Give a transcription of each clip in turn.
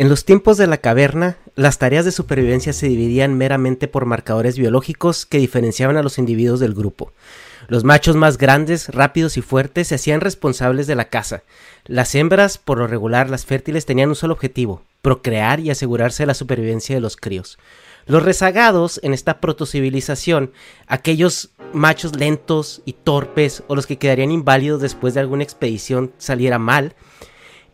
En los tiempos de la caverna, las tareas de supervivencia se dividían meramente por marcadores biológicos que diferenciaban a los individuos del grupo. Los machos más grandes, rápidos y fuertes se hacían responsables de la caza. Las hembras, por lo regular las fértiles, tenían un solo objetivo, procrear y asegurarse de la supervivencia de los críos. Los rezagados en esta protocivilización, aquellos machos lentos y torpes o los que quedarían inválidos después de alguna expedición saliera mal,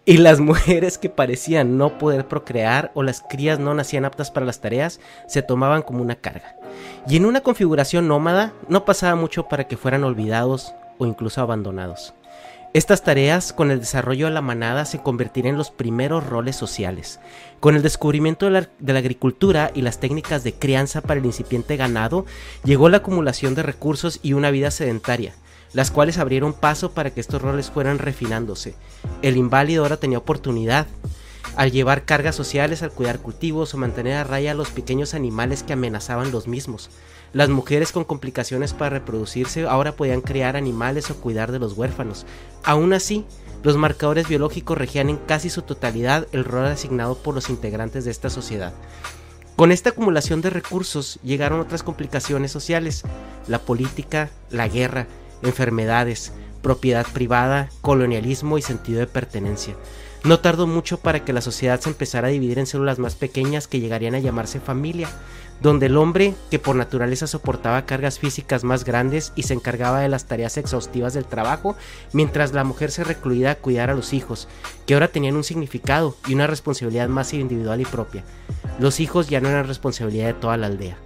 y las mujeres que parecían no poder procrear o las crías no nacían aptas para las tareas se tomaban como una carga. Y en una configuración nómada no pasaba mucho para que fueran olvidados o incluso abandonados. Estas tareas, con el desarrollo de la manada, se convertirían en los primeros roles sociales. Con el descubrimiento de la, de la, agricultura y las técnicas de crianza para el incipiente ganado, llegó la acumulación de recursos y una vida sedentaria, las cuales abrieron paso para que estos roles fueran refinándose. El inválido ahora tenía oportunidad al llevar cargas sociales, al cuidar cultivos o mantener a raya a los pequeños animales que amenazaban los mismos. Las mujeres con complicaciones para reproducirse ahora podían criar animales o cuidar de los huérfanos. Aún así, los marcadores biológicos regían en casi su totalidad el rol asignado por los integrantes de esta sociedad. Con esta acumulación de recursos llegaron otras complicaciones sociales, la política, la guerra, enfermedades, propiedad privada, colonialismo y sentido de pertenencia. No tardó mucho para que la sociedad se empezara a dividir en células más pequeñas que llegarían a llamarse familia, donde el hombre, que por naturaleza soportaba cargas físicas más grandes y se encargaba de las tareas exhaustivas del trabajo, mientras la mujer se recluía a cuidar a los hijos, que ahora tenían un significado y una responsabilidad más individual y propia. Los hijos ya no eran responsabilidad de toda la aldea.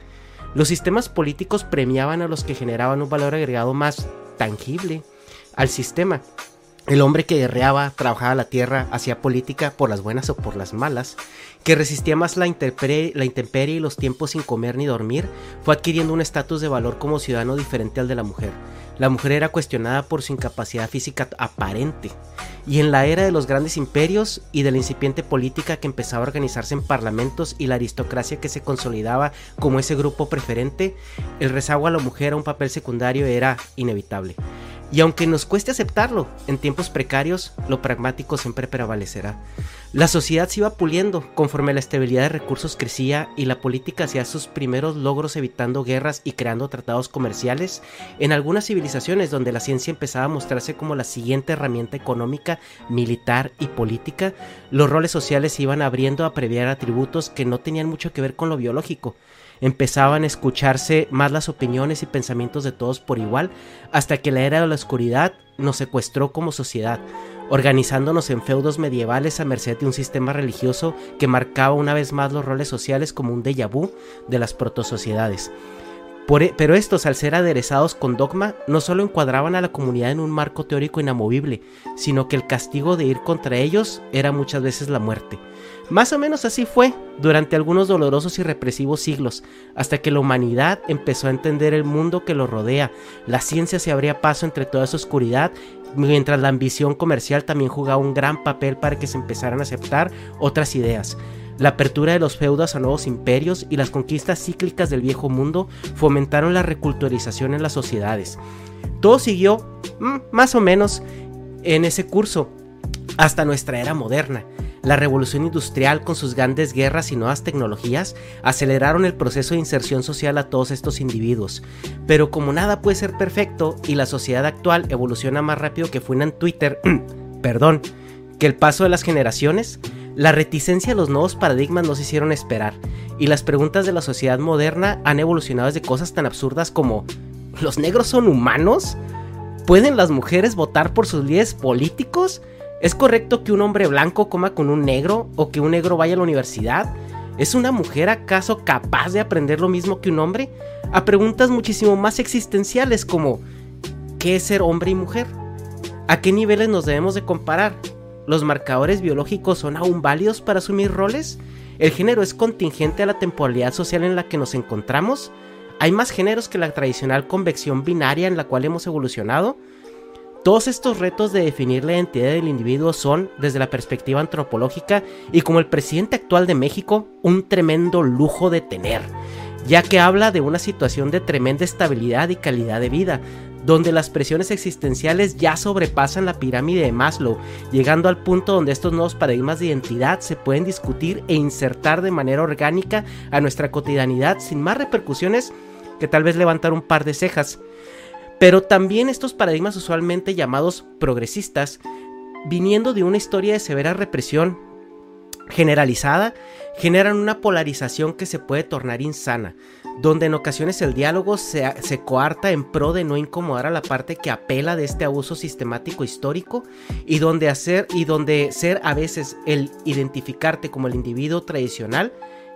Los sistemas políticos premiaban a los que generaban un valor agregado más tangible al sistema. El hombre que guerreaba, trabajaba la tierra, hacía política por las buenas o por las malas, que resistía más la la intemperie y los tiempos sin comer ni dormir, fue adquiriendo un estatus de valor como ciudadano diferente al de la mujer. La mujer era cuestionada por su incapacidad física aparente. Y en la era de los grandes imperios y de la incipiente política que empezaba a organizarse en parlamentos y la aristocracia que se consolidaba como ese grupo preferente, el rezago a la mujer a un papel secundario era inevitable. Y aunque nos cueste aceptarlo, en tiempos precarios, lo pragmático siempre prevalecerá. La sociedad se iba puliendo conforme la estabilidad de recursos crecía y la política hacía sus primeros logros evitando guerras y creando tratados comerciales. En algunas civilizaciones donde la ciencia empezaba a mostrarse como la siguiente herramienta económica, militar y política, los roles sociales se iban abriendo a previar atributos que no tenían mucho que ver con lo biológico empezaban a escucharse más las opiniones y pensamientos de todos por igual, hasta que la era de la oscuridad nos secuestró como sociedad, organizándonos en feudos medievales a merced de un sistema religioso que marcaba una vez más los roles sociales como un déjà vu de las protosociedades. E, pero estos, al ser aderezados con dogma, no solo encuadraban a la comunidad en un marco teórico inamovible, sino que el castigo de ir contra ellos era muchas veces la muerte. Más o menos así fue durante algunos dolorosos y represivos siglos, hasta que la humanidad empezó a entender el mundo que lo rodea, la ciencia se abría paso entre toda esa oscuridad, mientras la ambición comercial también jugaba un gran papel para que se empezaran a aceptar otras ideas. La apertura de los feudos a nuevos imperios y las conquistas cíclicas del viejo mundo fomentaron la reculturización en las sociedades. Todo siguió, mm, más o menos, en ese curso, hasta nuestra era moderna. La revolución industrial con sus grandes guerras y nuevas tecnologías aceleraron el proceso de inserción social a todos estos individuos. Pero como nada puede ser perfecto y la sociedad actual evoluciona más rápido que fue en Twitter, perdón, que el paso de las generaciones, la reticencia a los nuevos paradigmas nos hicieron esperar, y las preguntas de la sociedad moderna han evolucionado desde cosas tan absurdas como ¿los negros son humanos? ¿Pueden las mujeres votar por sus líderes políticos? ¿Es correcto que un hombre blanco coma con un negro o que un negro vaya a la universidad? ¿Es una mujer acaso capaz de aprender lo mismo que un hombre? A preguntas muchísimo más existenciales como ¿qué es ser hombre y mujer? ¿A qué niveles nos debemos de comparar? ¿Los marcadores biológicos son aún válidos para asumir roles? ¿El género es contingente a la temporalidad social en la que nos encontramos? ¿Hay más géneros que la tradicional convección binaria en la cual hemos evolucionado? Todos estos retos de definir la identidad del individuo son, desde la perspectiva antropológica y como el presidente actual de México, un tremendo lujo de tener, ya que habla de una situación de tremenda estabilidad y calidad de vida, donde las presiones existenciales ya sobrepasan la pirámide de Maslow, llegando al punto donde estos nuevos paradigmas de identidad se pueden discutir e insertar de manera orgánica a nuestra cotidianidad sin más repercusiones que tal vez levantar un par de cejas. Pero también estos paradigmas usualmente llamados progresistas, viniendo de una historia de severa represión generalizada, generan una polarización que se puede tornar insana, donde en ocasiones el diálogo se, coarta en pro de no incomodar a la parte que apela de este abuso sistemático histórico y donde hacer y donde ser a veces el identificarte como el individuo tradicional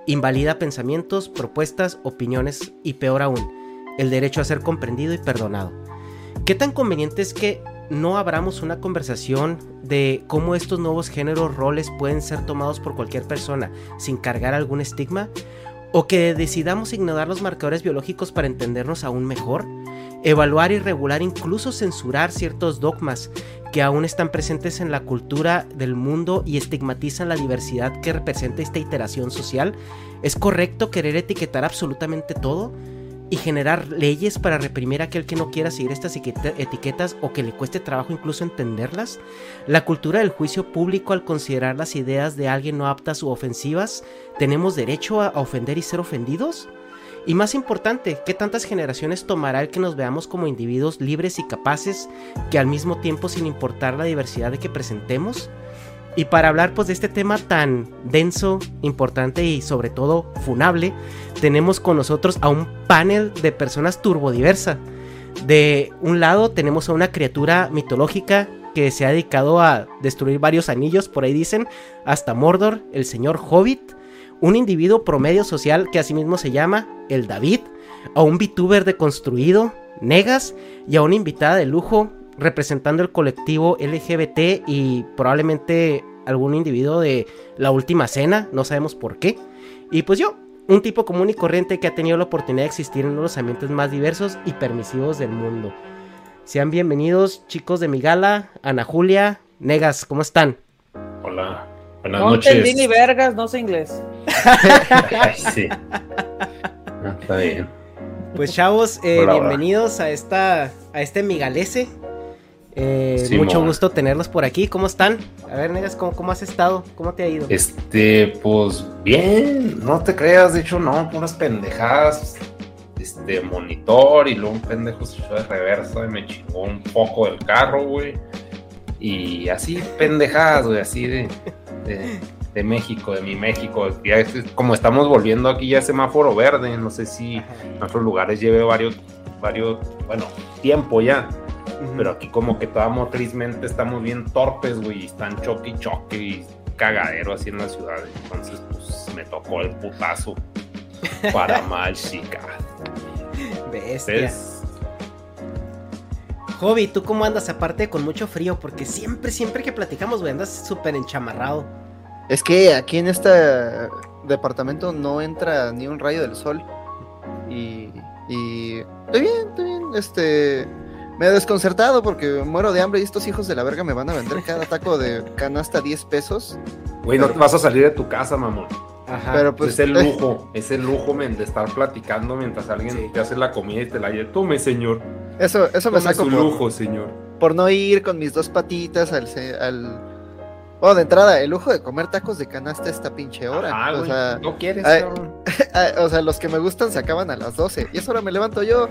invalida pensamientos, propuestas, opiniones y peor aún, el derecho a ser comprendido y perdonado. ¿Qué tan conveniente es que no abramos una conversación de cómo estos nuevos géneros roles pueden ser tomados por cualquier persona sin cargar algún estigma? ¿O que decidamos ignorar los marcadores biológicos para entendernos aún mejor? Evaluar y regular, incluso censurar ciertos dogmas que aún están presentes en la cultura del mundo y estigmatizan la diversidad que representa esta iteración social? ¿Es correcto querer etiquetar absolutamente todo? Y generar leyes para reprimir a aquel que no quiera seguir estas etiquetas o que le cueste trabajo incluso entenderlas? La cultura del juicio público al considerar las ideas de alguien no aptas u ofensivas, ¿tenemos derecho a ofender y ser ofendidos? Y más importante, ¿qué tantas generaciones tomará el que nos veamos como individuos libres y capaces que al mismo tiempo sin importar la diversidad de que presentemos? Y para hablar pues de este tema tan denso, importante y sobre todo funable, tenemos con nosotros a un panel de personas turbodiversa. De un lado tenemos a una criatura mitológica que se ha dedicado a destruir varios anillos, por ahí dicen, hasta Mordor, el señor Hobbit, un individuo promedio social que asimismo se llama el David, a un VTuber deconstruido, Negas, y a una invitada de lujo, representando el colectivo LGBT y probablemente algún individuo de la última cena, no sabemos por qué. Y pues yo, un tipo común y corriente que ha tenido la oportunidad de existir en uno de los ambientes más diversos y permisivos del mundo. Sean bienvenidos chicos de mi gala, Ana Julia, Negas, ¿cómo están? Hola, buenas no noches. No ni vergas, no sé inglés. sí. Ah, está bien. Pues chavos, eh, bienvenidos a esta a este migalese eh, mucho gusto tenerlos por aquí. ¿Cómo están? A ver, Negas, ¿cómo, ¿cómo, has estado? ¿Cómo te ha ido? Este, pues bien, no te creas, de hecho, no, unas pendejadas. Este, monitor y luego un pendejo se fue de reversa y me chingó un poco del carro, güey. Y así, pendejadas, güey, así de, de, México, de mi México. Ya como estamos volviendo aquí ya semáforo verde, no sé si en otros lugares lleve varios, varios, bueno, tiempo ya Pero aquí como que toda motrizmente estamos bien torpes, güey, y están choque y choque y cagadero así en la ciudad. Entonces, pues me tocó el putazo para mal, chica. Bestia. ¿Ves? Hobby, ¿tú cómo andas? Aparte con mucho frío, porque siempre, siempre que platicamos, güey, andas súper enchamarrado. Es que aquí en este departamento no entra ni un rayo del sol. Y, y estoy bien, estoy bien. Este, me he desconcertado porque muero de hambre y estos hijos de la verga me van a vender cada taco de canasta 10 pesos. Güey, no te vas a salir de tu casa, mamón. Ajá. Pero pues es el lujo, es el lujo, men, de estar platicando mientras alguien Sí. te hace la comida y te la lleva. Tome, señor. eso, eso me Tome saco su por, lujo, señor. por no ir con mis dos patitas al, al... Oh, de entrada, el lujo de comer tacos de canasta esta pinche hora. Ah, o, güey, sea, no quieres, ay, cabrón. o sea, los que me gustan se acaban a las 12. Y eso ahora me levanto yo.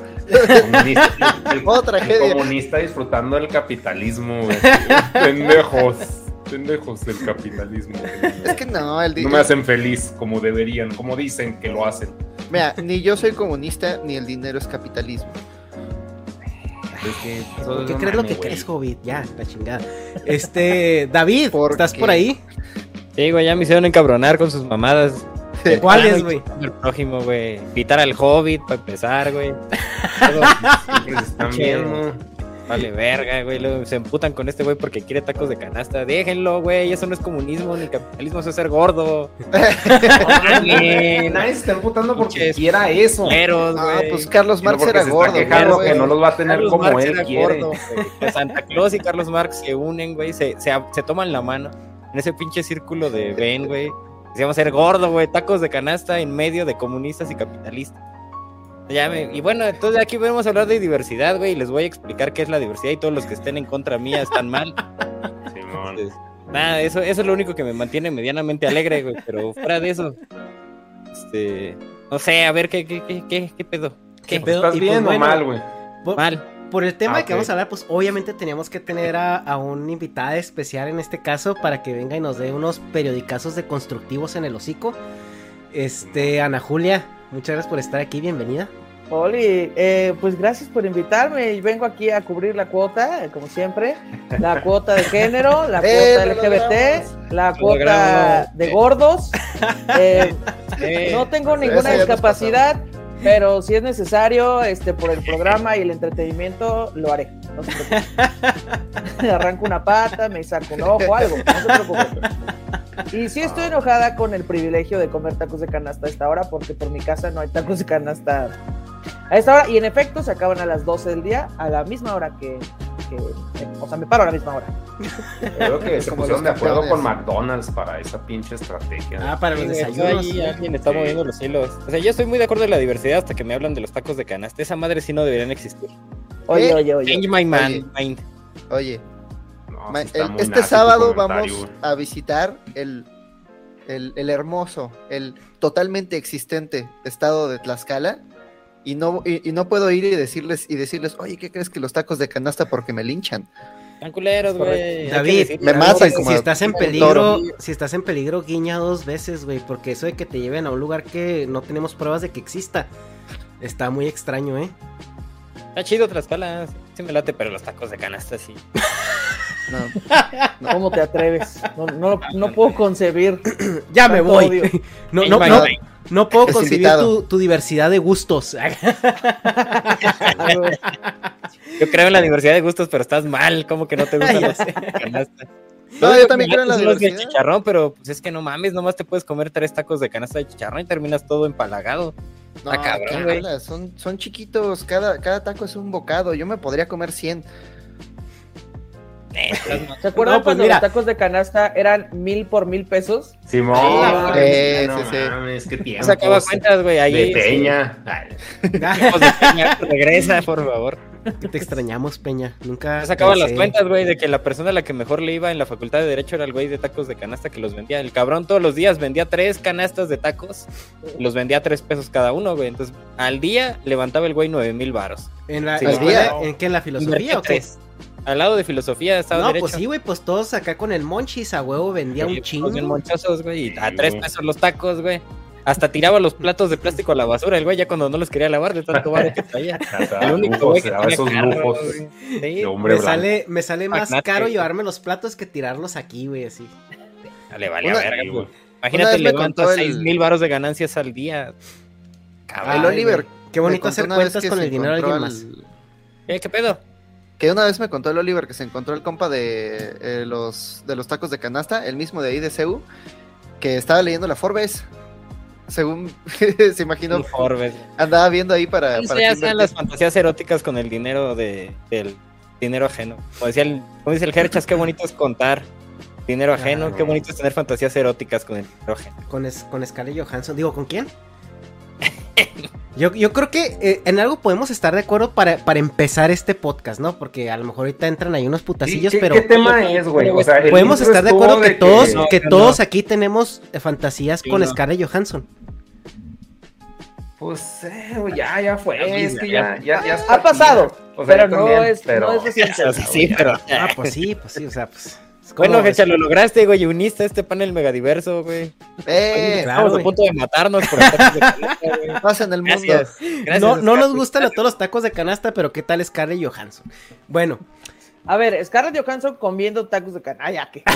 Comunista, el- Oh, el tragedia. comunista disfrutando del capitalismo, güey. Pendejos. Pendejos del capitalismo. Es que no, el di- No me hacen feliz como deberían, como dicen que lo hacen. Mira, ni yo soy comunista, ni el dinero es capitalismo. Es que ¿Por qué no crees lo mames, que güey. crees, Hobby? Ya, la chingada. Este, David, ¿Por ¿estás qué? por ahí? Sí, güey, ya me hicieron encabronar con sus mamadas. ¿Cuáles, güey? El prójimo, güey. Invitar al Hobbit para empezar, güey. Luego, Vale, verga, güey. Luego se emputan con este güey porque quiere tacos de canasta. Déjenlo, güey. Eso no es comunismo ni capitalismo, eso es ser gordo. Nadie se está emputando porque quiera eso. Culeros, Ah, güey. pues Carlos Marx era se gordo. está quejando güey. que no los va a tener Carlos como Marx él era quiere. gordo, Santa Claus y Carlos Marx se unen, güey. Se, se, se toman la mano en ese pinche círculo de Ben, güey. Decíamos ser gordo, güey. Tacos de canasta en medio de comunistas y capitalistas. Ya me- y bueno, entonces aquí vamos a hablar de diversidad, güey. Y les voy a explicar qué es la diversidad y todos los que estén en contra mía están mal. Simón. Entonces, nada, eso, eso es lo único que me mantiene medianamente alegre, güey. Pero fuera de eso, este. No sé, a ver, ¿qué, qué, qué, qué, qué pedo? ¿Qué? pedo? ¿Estás bien pues o bueno, mal, güey? Por, Mal. por el tema Ah, que vamos a hablar, pues obviamente teníamos que tener a, a un invitada especial en este caso para que venga y nos dé unos periodicazos de constructivos en el hocico. Este, Ana Julia, muchas gracias por estar aquí, bienvenida. Oli, eh, pues gracias por invitarme y vengo aquí a cubrir la cuota, como siempre, la cuota de género, la Eh, cuota LGBT, la cuota de gordos. Eh, Eh, no tengo ninguna discapacidad, pero si es necesario, este, por el programa y el entretenimiento, lo haré. No se preocupe. Arranco una pata, me saco un ojo, algo, no se preocupe. Y sí estoy enojada con el privilegio de comer tacos de canasta a esta hora, porque por mi casa no hay tacos de canasta a esta hora. Y en efecto, se acaban a las 12 del día, a la misma hora que. Que- o sea, me paro a la misma hora. Creo que se pusieron de acuerdo campeones. con McDonald's para esa pinche estrategia. Ah, para los desayunos. ahí alguien está Sí. moviendo los hilos. O sea, yo estoy muy de acuerdo en la diversidad hasta que me hablan de los tacos de canasta. Esa madre sí no deberían existir. Oye, ¿Qué? oye, oye. Change my man, Oye. mind. Oye, No, ma- el- este sábado vamos a visitar el, el, el hermoso, el totalmente existente estado de Tlaxcala. Y no, y, y no puedo ir y decirles, y decirles, oye, ¿qué crees que los tacos de canasta porque me linchan? Están culeros, güey. David, me matan si, como si a- estás en peligro, si estás en peligro, guiña dos veces, güey, porque eso de que te lleven a un lugar que no tenemos pruebas de que exista, está muy extraño, ¿eh? Está chido Tlaxcala. Sí me late, pero los tacos de canasta sí. No, ¿Cómo te atreves? No, no, no puedo concebir. Ya me voy. No, no, no. No puedo Es concebir tu, tu diversidad de gustos. Yo creo en la diversidad de gustos, pero estás mal. ¿Cómo que no te gustan los canasta? No, yo también creo en la los de diversidad. chicharrón, pero pues es que no mames, nomás te puedes comer tres tacos de canasta de chicharrón y terminas todo empalagado. no, Ah, cabrón. Son, son chiquitos, cada, cada taco es un bocado. Yo me podría comer 100. ¿Se acuerdan No, pues cuando mira. los tacos de canasta eran mil por mil pesos? Simón, Ah, güey, sí, no sí, sí. mames, qué tiempo. Sacaba cuentas, güey, ahí. De Peña. Tiempos de Peña, regresa, por favor. Te extrañamos, Peña. Nunca. Yo sacaba las cuentas, güey, de que la persona a la que mejor le iba en la facultad de Derecho era el güey de tacos de canasta que los vendía. El cabrón todos los días vendía tres canastas de tacos y los vendía a tres pesos cada uno, güey. Entonces, al día levantaba el güey nueve mil varos. ¿En la Sí. ¿En qué? ¿En la filosofía o qué? tres. Al lado de filosofía estaba No, derecho. pues sí, güey, pues todos acá con el monchis a huevo vendía Sí, un chingo. bien monchosos, güey. Y a tres pesos los tacos, güey. Hasta tiraba los platos de plástico a la basura, el güey ya cuando no los quería lavar de tanto barro que traía. El único lujos, güey que a tenía esos carro, lujos güey. Sí. de hombre Me blanco. sale, me sale más Magnate. caro llevarme los platos que tirarlos aquí, güey, así. Le vale Una- verga, Sí, güey. Imagínate, vez me levanta contó el- 6 mil baros de ganancias al día. Cabrón. el Oliver. Qué bonito hacer cuentas con el dinero de encontró alguien más. Eh, ¿Qué pedo? Que una vez me contó el Oliver que se encontró el compa de eh, los de los tacos de canasta, el mismo de ahí de CEU, que estaba leyendo la Forbes. Según se imaginó, Un Forbes. andaba viendo ahí para, para ya qué sean invertir. las fantasías eróticas con el dinero de, del dinero ajeno. Como decía el, como dice el Gerchas, qué bonito es contar dinero ajeno, Claro. qué bonito es tener fantasías eróticas con el dinero ajeno. Con, es- con Scarlett Johansson. Digo, ¿con quién? Yo, yo creo que eh, en algo podemos estar de acuerdo para, para empezar este podcast, ¿no? Porque a lo mejor ahorita entran ahí unos putacillos, ¿qué, pero qué tema es, güey? O sea, el podemos estar de acuerdo que todos, No, que todos aquí tenemos eh, fantasías con no. Scarlett Johansson. Pues, eh, ya, ya fue. Ya, es que ya, ya, Ha pasado, o sea, pero no también, es, pero- no es reciente. O sea, sí, pero. Ah, pues sí, pues sí, o sea, pues. Bueno, Gecha, lo lograste, güey, y uniste a este panel megadiverso, güey. ¡Eh! claro, Estamos güey. a punto de matarnos por estar de canasta, güey. Paz en el mundo. Gracias. Gracias, no, no nos gustan a todos los tacos de canasta, pero ¿qué tal Scarlett Johansson? Bueno, A ver, Scarlett Johansson comiendo tacos de canasta. Ah, ya, que.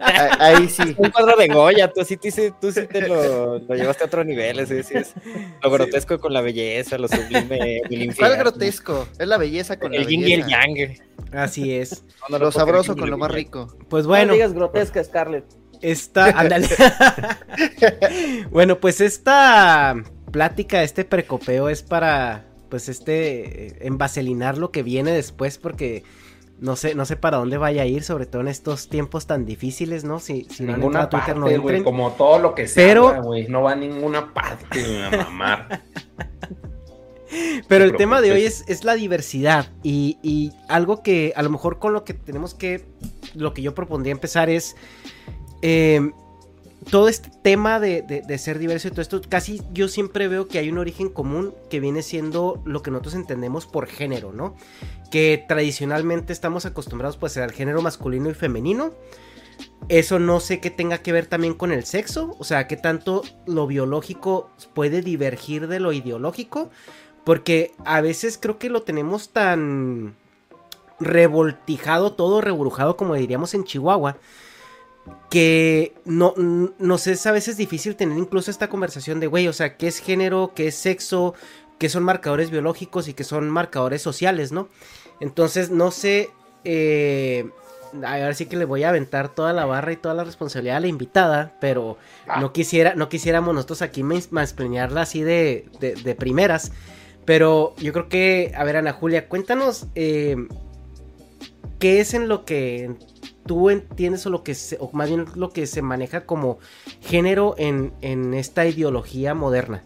Ah, Ahí sí. Un cuadro de Goya, tú sí, tú tú sí te lo, lo llevaste a otro nivel, ese sí es lo grotesco con la belleza, lo sublime, el ¿Cuál grotesco? Es la belleza con El la yin y el yang. Así es. No, no Lo sabroso con lo más rico. Pues Bueno. No digas grotesca, Scarlett. Esta, ándale. bueno, pues esta plática, este precopeo es para, pues este, eh, envaselinar lo que viene después porque no sé, no sé para dónde vaya a ir, sobre todo en estos tiempos tan difíciles, ¿no? Si, si no ninguna Twitter, no entren. como todo lo que se Pero- no va a ninguna parte, güey, a mamar. Pero el tema de hoy es, es la diversidad y, y algo que a lo mejor con lo que tenemos que, lo que yo propondría empezar es eh, todo este tema de, de- de ser diverso y todo esto, casi yo siempre veo que hay un origen común que viene siendo lo que nosotros entendemos por género, ¿no? Que tradicionalmente estamos acostumbrados pues al género masculino y femenino. Eso no sé qué tenga que ver también con el sexo, o sea, qué tanto lo biológico puede divergir de lo ideológico, porque a veces creo que lo tenemos tan revoltijado, todo reburujado, como diríamos en Chihuahua, que no, nos es a veces difícil tener incluso esta conversación de, güey, o sea, qué es género, qué es sexo, qué son marcadores biológicos y qué son marcadores sociales, ¿no? Entonces, no sé, eh, ahora sí que le voy a aventar toda la barra y toda la responsabilidad a la invitada, pero Ah. no quisiera, no quisiéramos nosotros aquí mansplanearla así de, de, de primeras. Pero yo creo que, a ver, Ana Julia, cuéntanos eh, qué es en lo que tú entiendes o lo que se, o más bien lo que se maneja como género en, en esta ideología moderna.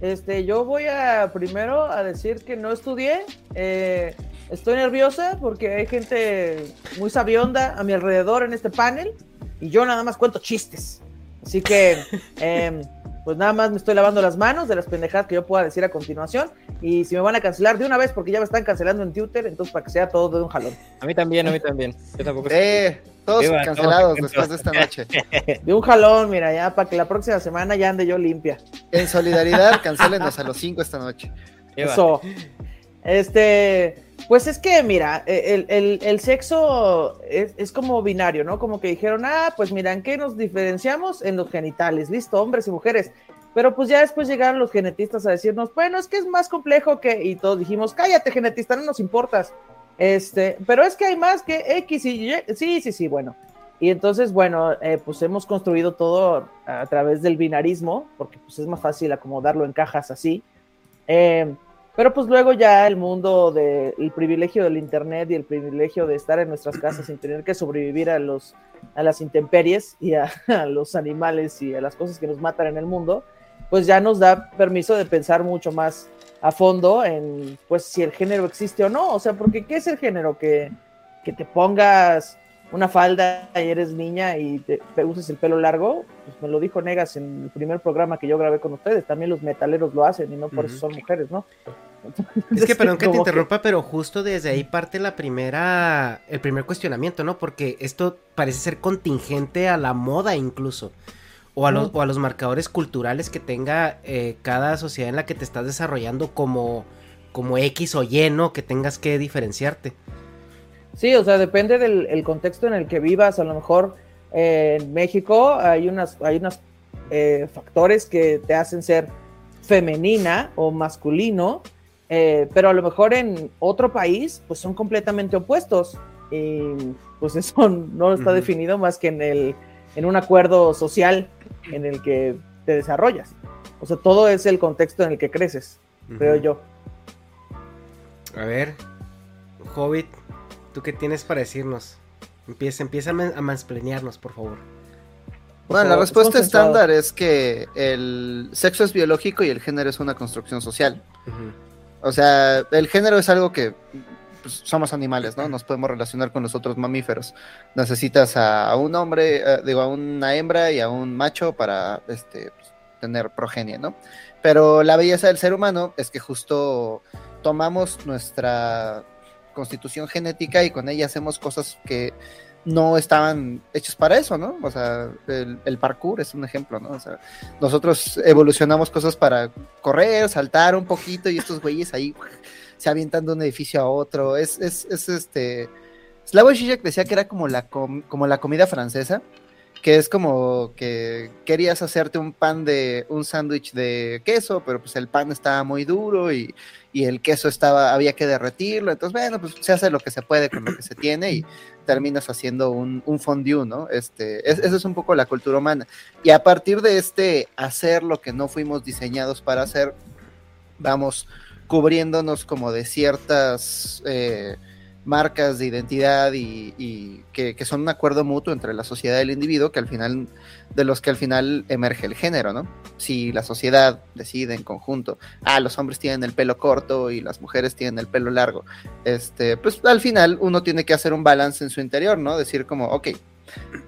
Este, yo voy a primero a decir que no estudié. eh, estoy nerviosa porque hay gente muy sabionda a mi alrededor en este panel y yo nada más cuento chistes. Así que, em, pues nada más me estoy lavando las manos de las pendejadas que yo pueda decir a continuación. Y si me van a cancelar de una vez porque ya me están cancelando en Twitter, entonces para que sea todo de un jalón. A mí también, a mí también. Yo tampoco ¡Eh! Todos Viva, cancelados todos después de esta noche. De un jalón, mira, ya para que la próxima semana ya ande yo limpia. En solidaridad, cancélenos a los cinco esta noche. Viva. Eso. Este, pues es que, mira, el, el- el sexo es, es como binario, ¿no? Como que dijeron, ah, pues mira, ¿en qué nos diferenciamos? En los genitales, listo, hombres y mujeres. Pero pues ya después llegaron los genetistas a decirnos, bueno, es que es más complejo que, y todos dijimos, cállate, genetista, no nos importas. Este, pero es que hay más que X y Y. Sí, sí, sí, bueno. Y entonces, bueno, eh, pues hemos construido todo a través del binarismo, porque pues es más fácil acomodarlo en cajas así. Eh, pero pues luego ya el mundo del privilegio del internet y el privilegio de estar en nuestras casas sin tener que sobrevivir a los a las intemperies y a, a los animales y a las cosas que nos matan en el mundo, pues ya nos da permiso de pensar mucho más a fondo en pues si el género existe o no, o sea, porque ¿qué es el género? Que, que te pongas una falda y eres niña y te, te uses el pelo largo, pues me lo dijo Negas en el primer programa que yo grabé con ustedes, también los metaleros lo hacen y no por eso Ujú. son mujeres, ¿no? Es que perdón que te interrumpa, pero justo desde ahí parte la primera, el primer cuestionamiento, ¿no? Porque esto parece ser contingente a la moda incluso. o a, los, o a los marcadores culturales que tenga eh, cada sociedad en la que te estás desarrollando como, como X o Y, ¿no? Que tengas que diferenciarte. Sí, o sea, depende del el contexto en el que vivas. A lo mejor eh, en México hay unas, hay unos eh, factores que te hacen ser femenina o masculino, eh, pero a lo mejor en otro país, pues son completamente opuestos. Y pues eso no está definido más que en el en un acuerdo social en el que te desarrollas. O sea, todo es el contexto en el que creces, creo yo. A ver, Hobbit, ¿tú qué tienes para decirnos? Empieza, empieza a, man- a mansplanearnos, por favor. Bueno, la respuesta estándar es que el sexo es biológico y el género es una construcción social. Ujú. O sea, el género es algo que pues, somos animales, ¿no? Nos podemos relacionar con los otros mamíferos. Necesitas a, un hombre, eh, digo, a una hembra y a un macho para este, pues, tener progenie, ¿no? Pero la belleza del ser humano es que justo tomamos nuestra constitución genética y con ella hacemos cosas que no estaban hechas para eso, ¿no? O sea, el, parkour es un ejemplo, ¿no? O sea, nosotros evolucionamos cosas para correr, saltar un poquito y estos güeyes ahí se avientan de un edificio a otro. Es, es, es este. Slavoj Žižek decía que era como la, com- como la comida francesa, que es como que querías hacerte un pan de un sándwich de queso, pero pues el pan estaba muy duro y, y el queso estaba, había que derretirlo. Entonces, bueno, pues se hace lo que se puede con lo que se tiene y terminas haciendo un, un fondue, ¿no? Este, es, esa es un poco la cultura humana. Y a partir de este hacer lo que no fuimos diseñados para hacer, vamos cubriéndonos como de ciertas eh, marcas de identidad y, y que, son un acuerdo mutuo entre la sociedad y el individuo, que al final, de los que al final emerge el género, ¿no? Si la sociedad decide en conjunto, ah, los hombres tienen el pelo corto y las mujeres tienen el pelo largo, este, pues al final uno tiene que hacer un balance en su interior, ¿no? Decir como, ok,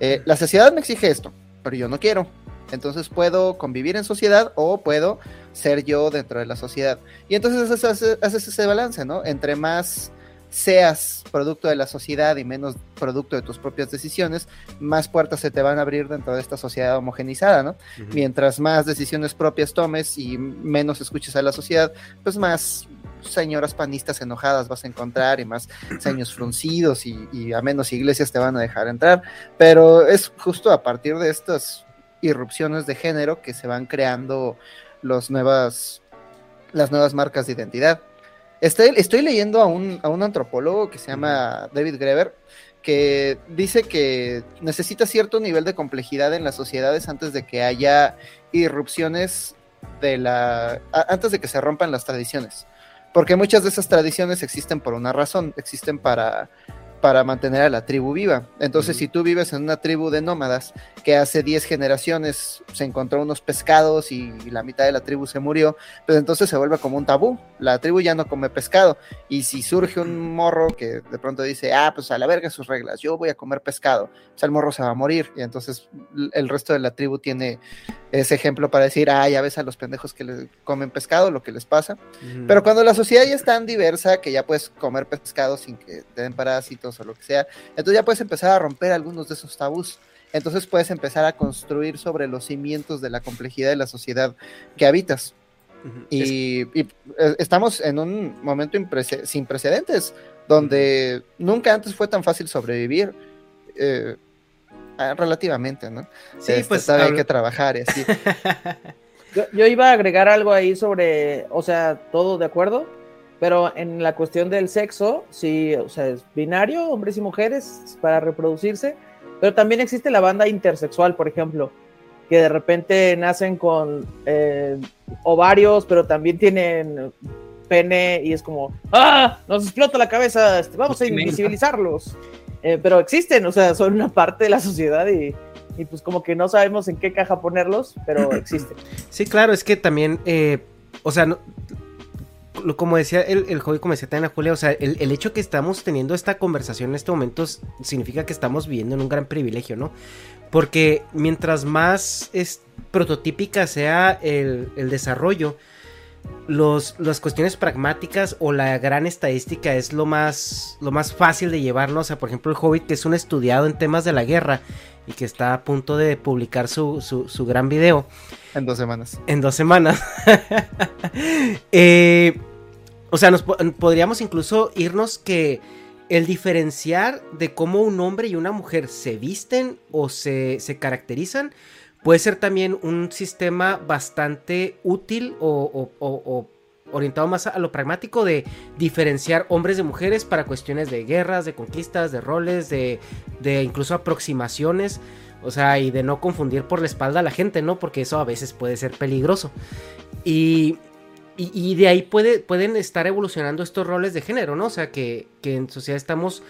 eh, la sociedad me exige esto, pero yo no quiero. Entonces puedo convivir en sociedad o puedo ser yo dentro de la sociedad. Y entonces haces ese balance, ¿no? Entre más seas producto de la sociedad y menos producto de tus propias decisiones, más puertas se te van a abrir dentro de esta sociedad homogenizada, ¿no? Mientras más decisiones propias tomes y menos escuches a la sociedad, pues más señoras panistas enojadas vas a encontrar y más ceños fruncidos y, y a menos iglesias te van a dejar entrar. Pero es justo a partir de estas irrupciones de género que se van creando los nuevas, las nuevas marcas de identidad. Estoy, estoy leyendo a un, a un antropólogo que se llama David Greber, que dice que necesita cierto nivel de complejidad en las sociedades antes de que haya irrupciones de la. a- antes de que se rompan las tradiciones. Porque muchas de esas tradiciones existen por una razón, existen para, para mantener a la tribu viva. Entonces, si tú vives en una tribu de nómadas que hace 10 generaciones se encontró unos pescados y la mitad de la tribu se murió, pues entonces se vuelve como un tabú. La tribu ya no come pescado. Y si surge un morro que de pronto dice, ah, pues a la verga sus reglas, yo voy a comer pescado, pues el morro se va a morir. Y entonces el resto de la tribu tiene ese ejemplo para decir, ah, ya ves a los pendejos que les comen pescado, lo que les pasa. Pero cuando la sociedad ya es tan diversa que ya puedes comer pescado sin que te den parásitos o lo que sea, entonces ya puedes empezar a romper algunos de esos tabús. Entonces puedes empezar a construir sobre los cimientos de la complejidad de la sociedad que habitas. Y, y, eh, estamos en un momento sin precedentes, donde nunca antes fue tan fácil sobrevivir. eh, ah, relativamente, ¿no? Sí, Este, pues, hablo- que trabajar y así. Yo, yo iba a agregar algo ahí sobre, o sea, todo de acuerdo, pero en la cuestión del sexo, sí, o sea, es binario, hombres y mujeres para reproducirse, pero también existe la banda intersexual, por ejemplo, que de repente nacen con eh, ovarios, pero también tienen pene y es como, ¡ah! Nos explota la cabeza, este, vamos a invisibilizarlos. Eh, pero existen, o sea, son una parte de la sociedad y, y pues como que no sabemos en qué caja ponerlos, pero existen. Sí, claro, es que también, eh, o sea, no- como decía el, el como decía la Julia, o sea, el, el hecho que estamos teniendo esta conversación en este momento significa que estamos viviendo en un gran privilegio, ¿no? Porque mientras más es prototípica sea el, el desarrollo, los, las cuestiones pragmáticas o la gran estadística es lo más, lo más fácil de llevarnos. O sea, por ejemplo, el Hobbit, que es un estudiado en temas de la guerra y que está a punto de publicar su, su, su gran video. En dos semanas. En dos semanas. Eh, o sea, nos po- podríamos incluso irnos que el diferenciar de cómo un hombre y una mujer se visten o se, se caracterizan puede ser también un sistema bastante útil o- o orientado más a lo pragmático de diferenciar hombres de mujeres para cuestiones de guerras, de conquistas, de roles, de, de incluso aproximaciones. O sea, y de no confundir por la espalda a la gente, ¿no? Porque eso a veces puede ser peligroso. Y, y, de ahí puede, pueden estar evolucionando estos roles de género, ¿no? O sea, que, que en sociedad estamos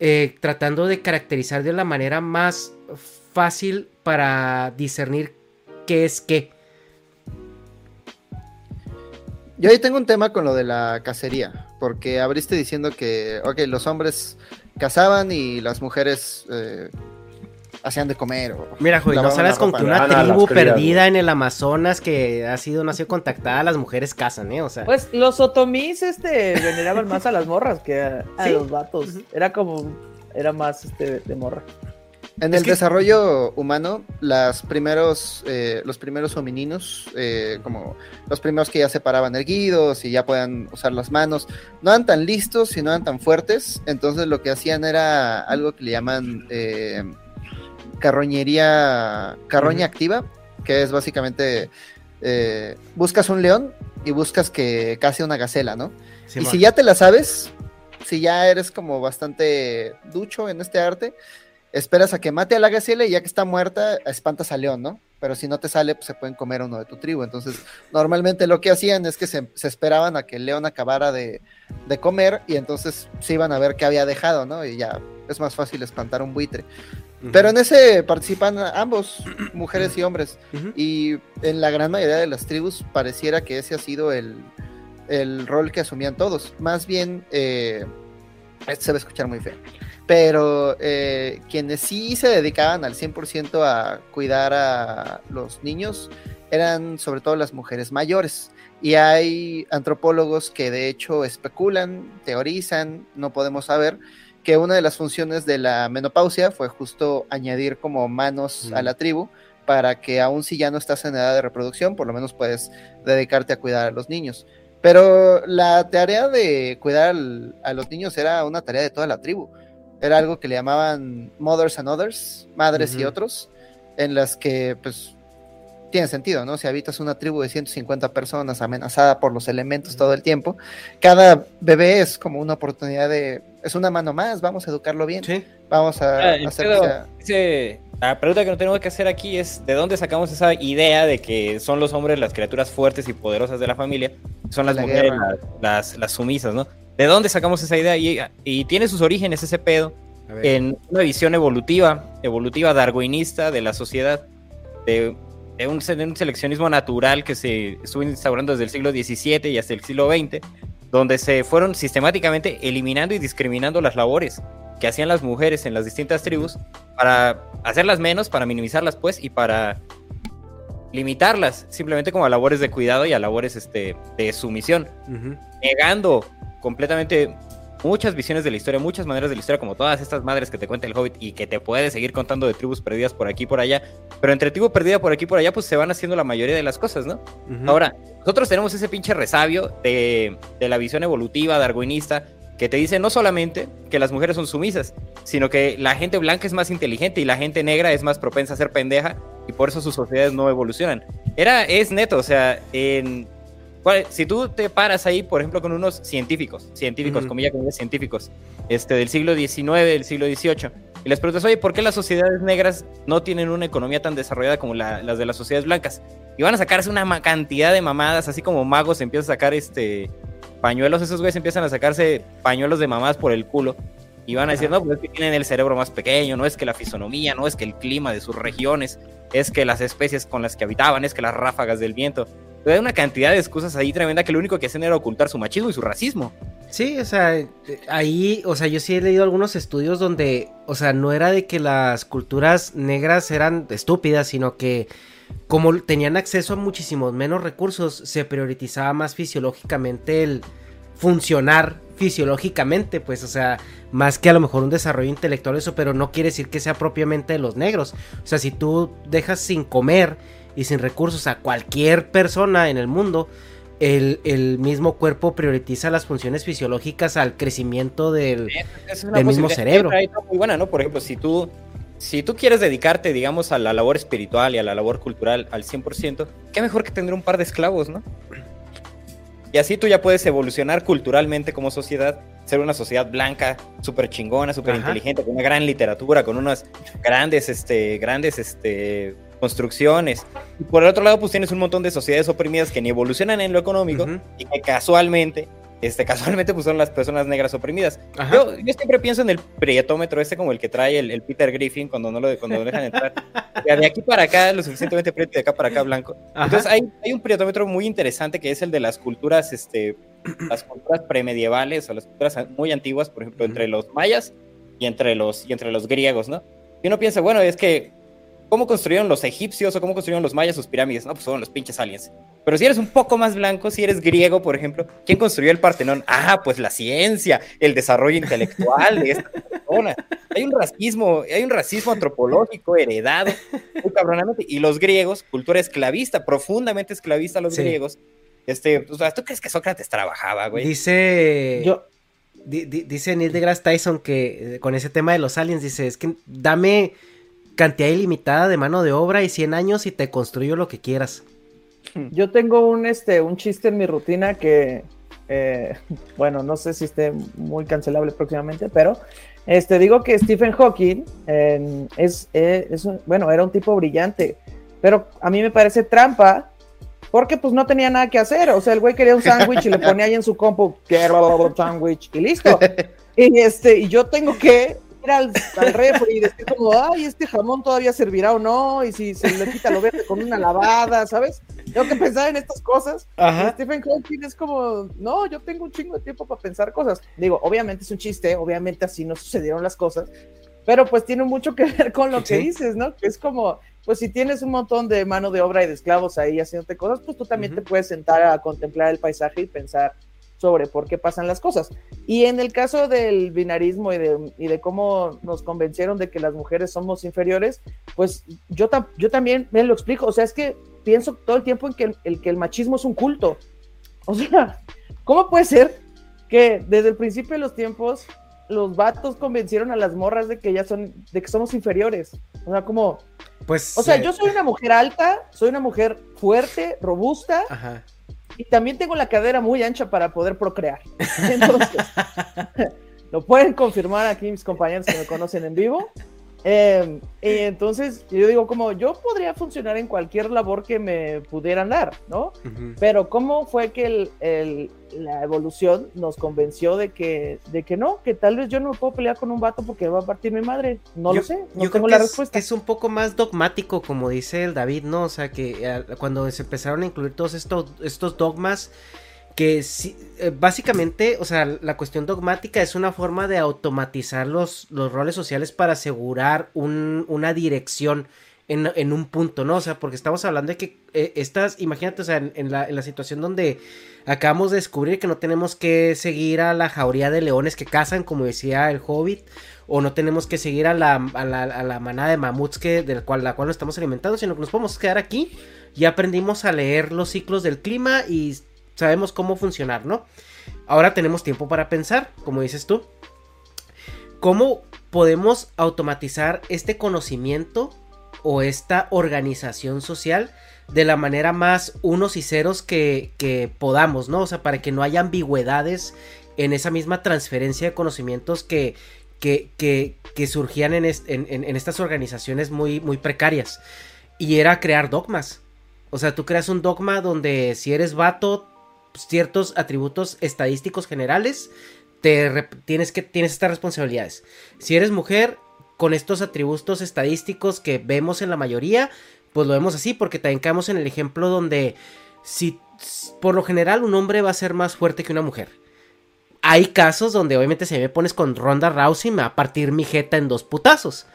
eh, tratando de caracterizar de la manera más fácil para discernir qué es qué. Yo ahí tengo un tema con lo de la cacería, porque abriste diciendo que, ok, los hombres cazaban y las mujeres eh, hacían de comer. O Mira, Joy, no sabes con que una Van a las tribu crías, perdida en el Amazonas que ha sido, no ha sido contactada, las mujeres cazan, ¿eh? O sea, Pues los otomís este, veneraban más a las morras que a, a Sí. los vatos. Era como, era más este, de morra. En Es el que- desarrollo humano, las primeros, eh, los primeros homininos, eh, como los primeros que ya se paraban erguidos y ya podían usar las manos, no eran tan listos y no eran tan fuertes, entonces lo que hacían era algo que le llaman eh, carroñería, carroña activa, que es básicamente eh, buscas un león y buscas que case una gacela, ¿no? y si ya te la sabes, si ya eres como bastante ducho en este arte, esperas a que mate a la gacela y ya que está muerta, espantas al león, ¿no? Pero si no te sale, pues se pueden comer a uno de tu tribu. Entonces, normalmente lo que hacían es que se, se esperaban a que el león acabara de, de comer y entonces se iban a ver qué había dejado, ¿no? Y ya es más fácil espantar un buitre. Pero en ese participan ambos, mujeres y hombres. Y en la gran mayoría de las tribus pareciera que ese ha sido el, el rol que asumían todos. Más bien, eh, esto se va a escuchar muy feo. Pero eh, quienes sí se dedicaban al 100% a cuidar a los niños eran sobre todo las mujeres mayores. Y hay antropólogos que de hecho especulan, teorizan, no podemos saber, que una de las funciones de la menopausia fue justo añadir como manos a la tribu para que aun si ya no estás en edad de reproducción, por lo menos puedes dedicarte a cuidar a los niños. Pero la tarea de cuidar al- a los niños era una tarea de toda la tribu. Era algo que le llamaban mothers and others, madres y otros, en las que pues tiene sentido, ¿no? Si habitas una tribu de 150 personas amenazada por los elementos todo el tiempo, cada bebé es como una oportunidad de, es una mano más, vamos a educarlo bien, Sí. vamos a Ah, hacer sea- la pregunta que nos tenemos que hacer aquí es de dónde sacamos esa idea de que son los hombres las criaturas fuertes y poderosas de la familia, son las La mujeres las, las- las sumisas, ¿no? ¿De dónde sacamos esa idea? Y, y tiene sus orígenes ese pedo en una visión evolutiva, evolutiva darwinista de la sociedad, de, de un, de un seleccionismo natural que se estuvo instaurando desde el siglo XVII y hasta el siglo XX, donde se fueron sistemáticamente eliminando y discriminando las labores que hacían las mujeres en las distintas tribus para hacerlas menos, para minimizarlas pues y para limitarlas simplemente como a labores de cuidado y a labores este, de sumisión. Negando completamente muchas visiones de la historia, muchas maneras de la historia, como todas estas madres que te cuenta el Hobbit y que te puede seguir contando de tribus perdidas por aquí y por allá. Pero entre tribu perdida por aquí y por allá, pues se van haciendo la mayoría de las cosas, ¿no? Ahora, nosotros tenemos ese pinche resabio de, de la visión evolutiva, darwinista, que te dice no solamente que las mujeres son sumisas, sino que la gente blanca es más inteligente y la gente negra es más propensa a ser pendeja y por eso sus sociedades no evolucionan. Era, es neto, o sea, en, ¿cuál- si tú te paras ahí, por ejemplo, con unos científicos, científicos, comillas, comillas, científicos, este, del siglo XIX, del siglo XVIII, y les preguntas, oye, ¿por qué las sociedades negras no tienen una economía tan desarrollada como la- las de las sociedades blancas? Y van a sacarse una cantidad de mamadas, así como magos empiezan a sacar este pañuelos, esos güeyes empiezan a sacarse pañuelos de mamadas por el culo. Y van a decir, no, pues es que tienen el cerebro más pequeño, no es que la fisonomía, no es que el clima de sus regiones, es que las especies con las que habitaban, es que las ráfagas del viento. Hay una cantidad de excusas ahí tremenda que lo único que hacían era ocultar su machismo y su racismo. Sí, o sea, eh, ahí, o sea, yo sí he leído algunos estudios donde, o sea, no era de que las culturas negras eran estúpidas, sino que como tenían acceso a muchísimos menos recursos, se priorizaba más fisiológicamente el funcionar fisiológicamente, pues, o sea, más que a lo mejor un desarrollo intelectual eso, pero no quiere decir que sea propiamente de los negros. O sea, si tú dejas sin comer y sin recursos a cualquier persona en el mundo, el, el mismo cuerpo prioriza las funciones fisiológicas al crecimiento del, Es del mismo cerebro. Muy buena, ¿no? Por ejemplo, si tú, si tú quieres dedicarte, digamos, a la labor espiritual y a la labor cultural al 100%, qué mejor que tener un par de esclavos, ¿no? Y así tú ya puedes evolucionar culturalmente como sociedad, ser una sociedad blanca, súper chingona, súper inteligente, con una gran literatura, con unas grandes, este, grandes, este, construcciones. Y por el otro lado, pues tienes un montón de sociedades oprimidas que ni evolucionan en lo económico Ujú. y que casualmente, este, casualmente, pues son las personas negras oprimidas. Yo, yo siempre pienso en el prietómetro este como el que trae el, el Peter Griffin cuando no lo, cuando lo dejan entrar. De aquí para acá lo suficientemente prieto y de acá para acá blanco. Ajá. Entonces hay, hay un prietómetro muy interesante que es el de las culturas, este, las culturas premedievales o las culturas muy antiguas, por ejemplo, entre los mayas y entre los, y entre los griegos, ¿no? Y uno piensa, bueno, es que, ¿cómo construyeron los egipcios o cómo construyeron los mayas sus pirámides? No, pues fueron los pinches aliens. Pero si eres un poco más blanco, si eres griego, por ejemplo, ¿quién construyó el Partenón? Ah, pues la ciencia, el desarrollo intelectual de esta persona. Hay un racismo, hay un racismo antropológico heredado muy cabronamente. Y los griegos, cultura esclavista, profundamente esclavista los Sí. griegos. Este, o sea, ¿tú crees que Sócrates trabajaba, güey? Dice. Yo- di- di- dice Neil deGrasse Tyson que eh, con ese tema de los aliens, dice: Es que dame cantidad ilimitada de mano de obra y 100 años y te construyo lo que quieras. Yo tengo un, este, un chiste en mi rutina que, eh, bueno, no sé si esté muy cancelable próximamente, pero este, digo que Stephen Hawking eh, es, eh, es un- bueno, era un tipo brillante, pero a mí me parece trampa porque pues no tenía nada que hacer, o sea, el güey quería un sándwich y le ponía ahí en su compu, quiero un sándwich y listo. Y, este, y yo tengo que ir al, al refri y decir como, ay, este jamón todavía servirá o no, y si se le quita lo verde con una lavada, ¿sabes? Tengo que pensar en estas cosas. Ajá. Stephen Hawking es como, no, yo tengo un chingo de tiempo para pensar cosas. Digo, obviamente es un chiste, obviamente así no sucedieron las cosas, pero pues tiene mucho que ver con lo que Sí. dices, ¿no? Que es como, pues si tienes un montón de mano de obra y de esclavos ahí haciéndote cosas, pues tú también Ujú. te puedes sentar a contemplar el paisaje y pensar sobre por qué pasan las cosas. Y en el caso del binarismo y de, y de cómo nos convencieron de que las mujeres somos inferiores, pues yo, tam- yo también me lo explico. O sea, es que pienso todo el tiempo en que el, el que el machismo es un culto. O sea, ¿cómo puede ser que desde el principio de los tiempos los vatos convencieron a las morras de que ya son, de que somos inferiores? O sea, como, Pues. o sea, eh, yo soy una mujer alta, soy una mujer fuerte, robusta, Ajá. Y también tengo la cadera muy ancha para poder procrear. Entonces, lo pueden confirmar aquí mis compañeros que me conocen en vivo. Eh, y entonces yo digo como yo podría funcionar en cualquier labor que me pudieran dar, ¿no? Pero cómo fue que el- el- la evolución nos convenció de que, de que no, que tal vez yo no me puedo pelear con un vato porque va a partir mi madre. No Yo- lo sé, no yo tengo creo la que es- respuesta. que es un poco más dogmático, como dice el David, ¿no? O sea, que eh, cuando se empezaron a incluir todos estos, estos dogmas, que sí, eh, básicamente, o sea, la cuestión dogmática es una forma de automatizar los, los roles sociales para asegurar un- una dirección. En, en un punto, ¿no? O sea, porque estamos hablando de que eh, estas, imagínate, o sea, en, en la, en la situación donde acabamos de descubrir que no tenemos que seguir a la jauría de leones que cazan, como decía el Hobbit, o no tenemos que seguir a la, a la, a la manada de mamuts que, del cual, la cual nos estamos alimentando, sino que nos podemos quedar aquí. Ya aprendimos a leer los ciclos del clima y sabemos cómo funcionar, ¿no? Ahora tenemos tiempo para pensar, como dices tú. ¿Cómo podemos automatizar este conocimiento o esta organización social de la manera más unos y ceros que, que podamos, ¿no? O sea, para que no haya ambigüedades en esa misma transferencia de conocimientos que, que, que, surgían en- en- en estas organizaciones muy, muy precarias. Y era crear dogmas. O sea, tú creas un dogma donde si eres vato, ciertos atributos estadísticos generales, te tienes que tienes estas responsabilidades. Si eres mujer, con estos atributos estadísticos que vemos en la mayoría, pues lo vemos así, porque también caemos en el ejemplo donde si por lo general un hombre va a ser más fuerte que una mujer. Hay casos donde obviamente si me pones con Ronda Rousey me va a partir mi jeta en dos putazos.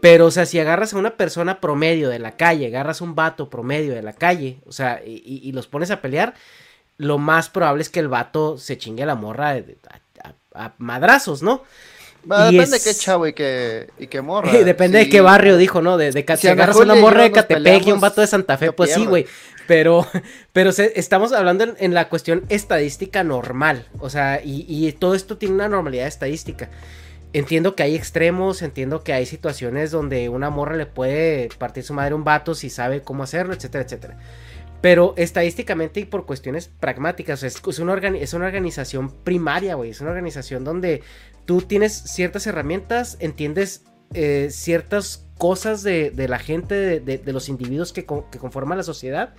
Pero, o sea, si agarras a una persona promedio de la calle, agarras a un vato promedio de la calle, o sea, y los pones a pelear, lo más probable es que el vato se chingue a la morra de- a, a- a madrazos, ¿no? Depende es- de qué chavo y qué, y qué morra. Depende de qué barrio dijo, ¿no? De, de Si agarras una morra de Catepec y un vato de Santa Fe, pues sí, güey. Pero, pero se- estamos hablando en, en la cuestión estadística normal. O sea, y, y todo esto tiene una normalidad estadística. Entiendo que hay extremos, entiendo que hay situaciones donde una morra le puede partir su madre a un vato si sabe cómo hacerlo, etcétera, etcétera. Pero estadísticamente y por cuestiones pragmáticas, es, es una, es una organización primaria, güey. Es una organización donde tú tienes ciertas herramientas, entiendes eh, ciertas cosas de, de la gente, de, de- los individuos que, que conforman la sociedad,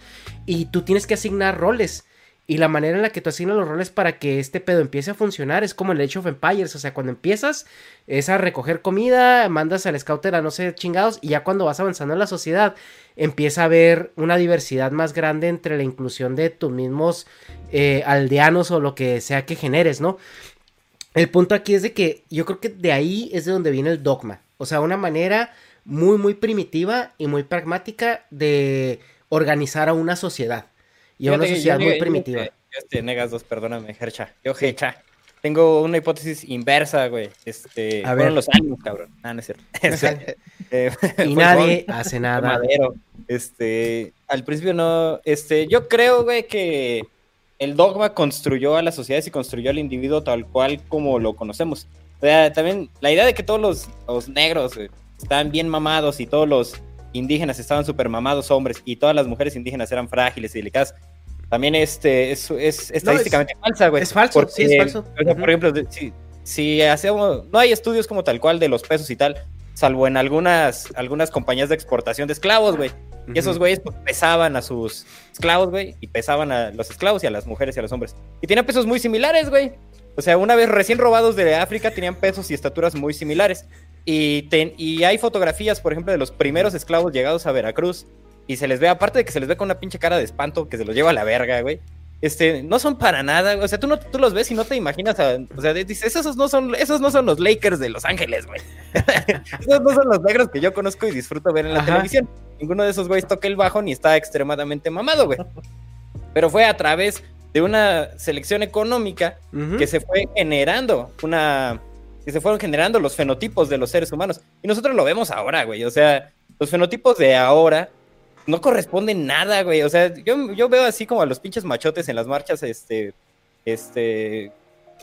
y tú tienes que asignar roles. Y la manera en la que tú asignas los roles para que este pedo empiece a funcionar es como el Age of Empires. O sea, cuando empiezas es a recoger comida, mandas al scouter a no sé chingados, y ya cuando vas avanzando en la sociedad, empieza a haber una diversidad más grande entre la inclusión de tus mismos eh, aldeanos o lo que sea que generes, ¿no? El punto aquí es de que yo creo que de ahí es de donde viene el dogma. O sea, una manera muy, muy primitiva y muy pragmática de organizar a una sociedad. Y a una sociedad yo- muy yo- primitiva. Yo, este, negas dos, perdóname, Hercha. Yo, Hecha. Tengo una hipótesis inversa, güey. Este, A ver. los años, cabrón. Ah, no es cierto. Este, eh, Y nadie hace nada. Madero. Este, al principio no, este, yo creo, güey, que el dogma construyó a las sociedades y construyó al individuo tal cual como lo conocemos. O sea, también la idea de que todos los, los negros güey, estaban bien mamados y todos los indígenas estaban súper mamados hombres y todas las mujeres indígenas eran frágiles y delicadas. También este, es, es estadísticamente falsa, güey. es falso, sí, es falso. o sea, por ejemplo, si, si hacemos, no hay estudios como tal cual de los pesos y tal, salvo en algunas, algunas compañías de exportación de esclavos, güey. Y esos güeyes pues, pesaban a sus esclavos, güey, y pesaban a los esclavos y a las mujeres y a los hombres. Y tenían pesos muy similares, güey. O sea, una vez recién robados de África tenían pesos y estaturas muy similares. Y, ten- y hay fotografías, por ejemplo, de los primeros esclavos llegados a Veracruz. Y se les ve, aparte de que se les ve con una pinche cara de espanto que se los lleva a la verga, güey. Este, no son para nada, o sea, tú, no, tú los ves y no te imaginas, a- o sea, dices, esos no son, esos no son los Lakers de Los Ángeles, güey. esos no son los negros que yo conozco y disfruto ver en la Ajá. televisión. Ninguno de esos güeyes toca el bajo ni está extremadamente mamado, güey. Pero fue a través de una selección económica que se fue generando una que se fueron generando los fenotipos de los seres humanos y nosotros lo vemos ahora, güey, o sea, los fenotipos de ahora no corresponden nada, güey, o sea, yo, yo veo así como a los pinches machotes en las marchas, este, este,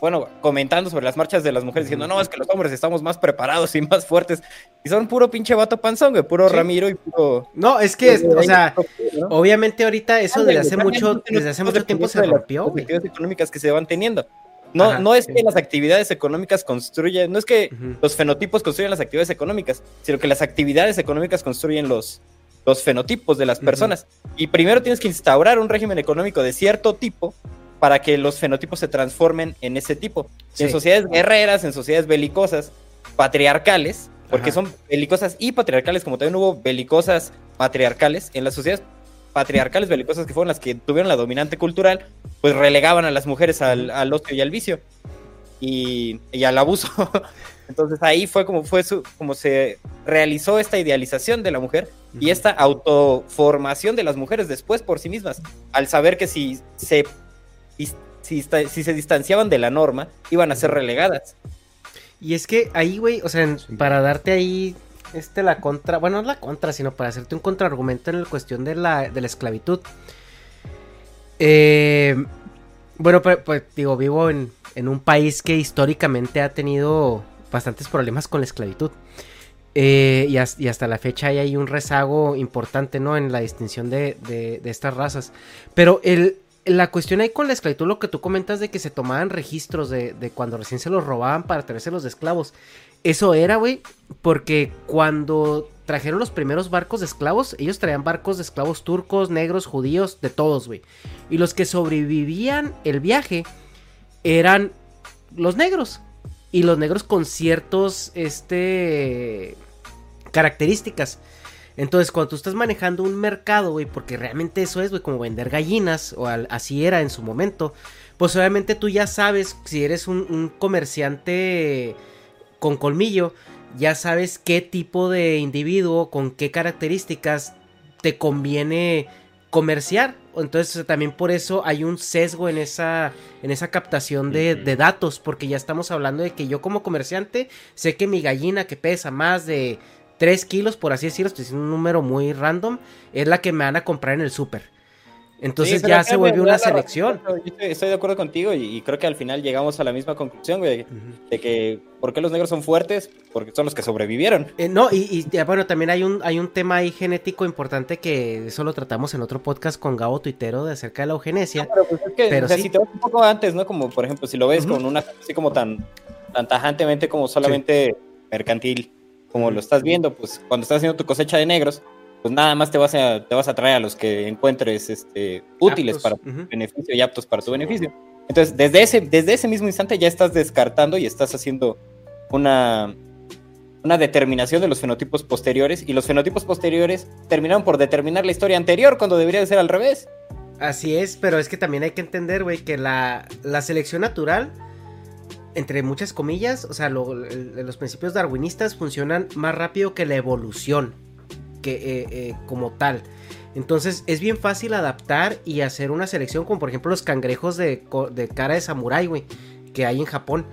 bueno, comentando sobre las marchas de las mujeres, diciendo, no, es que los hombres estamos más preparados y más fuertes, y son puro pinche vato panzón, güey, puro Sí. Ramiro y puro... No, es que, o sea, ¿no? obviamente ahorita eso desde hace mucho, desde hace mucho tiempo se dependiendo de las- rompió, las güey. económicas que se van teniendo. No, Ajá, no es sí. que las actividades económicas construyen, no es que los fenotipos construyen las actividades económicas, sino que las actividades económicas construyen los, los fenotipos de las personas. Y primero tienes que instaurar un régimen económico de cierto tipo para que los fenotipos se transformen en ese tipo. En sociedades guerreras, en sociedades belicosas, patriarcales, porque Ajá. son belicosas y patriarcales, como también hubo belicosas patriarcales, en las sociedades patriarcales belicosas que fueron las que tuvieron la dominante cultural, pues relegaban a las mujeres al, al ocio y al vicio y, y al abuso. Entonces ahí fue como fue su, como se realizó esta idealización de la mujer y esta autoformación de las mujeres después por sí mismas, al saber que si se si, si se distanciaban de la norma, iban a ser relegadas. Y es que ahí, güey, o sea, en- para darte ahí este la contra, bueno, no la contra, sino para hacerte un contraargumento en la cuestión de la, de la esclavitud. Eh, bueno, pues, digo, vivo en, en un país que históricamente ha tenido bastantes problemas con la esclavitud. Eh, y, has- y hasta la fecha hay un rezago importante, ¿no? En la distinción de, de- estas razas. Pero el, la cuestión ahí con la esclavitud, lo que tú comentas de que se tomaban registros de, de cuando recién se los robaban para traérselos de esclavos. Eso era, güey, porque cuando trajeron los primeros barcos de esclavos, ellos traían barcos de esclavos turcos, negros, judíos, de todos, güey. Y los que sobrevivían el viaje eran los negros. Y los negros con ciertos, este, características. Entonces, cuando tú estás manejando un mercado, güey, porque realmente eso es, güey, como vender gallinas, o al- así era en su momento, pues obviamente tú ya sabes, si eres un, un comerciante con colmillo, ya sabes qué tipo de individuo, con qué características te conviene comerciar. Entonces también por eso hay un sesgo en esa, en esa captación de, de datos, porque ya estamos hablando de que yo como comerciante sé que mi gallina que pesa más de 3 kilos, por así decirlo, estoy diciendo un número muy random, es la que me van a comprar en el súper. Entonces Sí, ya se vuelve una razón, selección. yo estoy, de acuerdo contigo y, y creo que al final llegamos a la misma conclusión, güey, de que ¿por qué los negros son fuertes? Porque son los que sobrevivieron. Eh, no, y, y, ya, bueno, también hay un, hay un tema ahí genético importante que eso lo tratamos en otro podcast con Gabo Tuitero de acerca de la eugenesia. Pero pues es que, Pero o sea, sí. si te vas un poco antes, ¿no? Como por ejemplo, si lo ves con una así como tan, tan tajantemente como solamente mercantil, como lo estás viendo, pues cuando estás haciendo tu cosecha de negros, pues nada más te vas a, te vas a traer a los que encuentres este, útiles Aptos, para tu beneficio y aptos para tu beneficio. Entonces, desde ese, desde ese mismo instante ya estás descartando y estás haciendo una, una determinación de los fenotipos posteriores y los fenotipos posteriores terminaron por determinar la historia anterior cuando debería de ser al revés. Así es, pero es que también hay que entender, güey, que la, la selección natural, entre muchas comillas, o sea, lo- los principios darwinistas funcionan más rápido que la evolución, que eh, eh, como tal. Entonces es bien fácil adaptar y hacer una selección, como por ejemplo los cangrejos de, de cara de samurái, güey, que hay en Japón.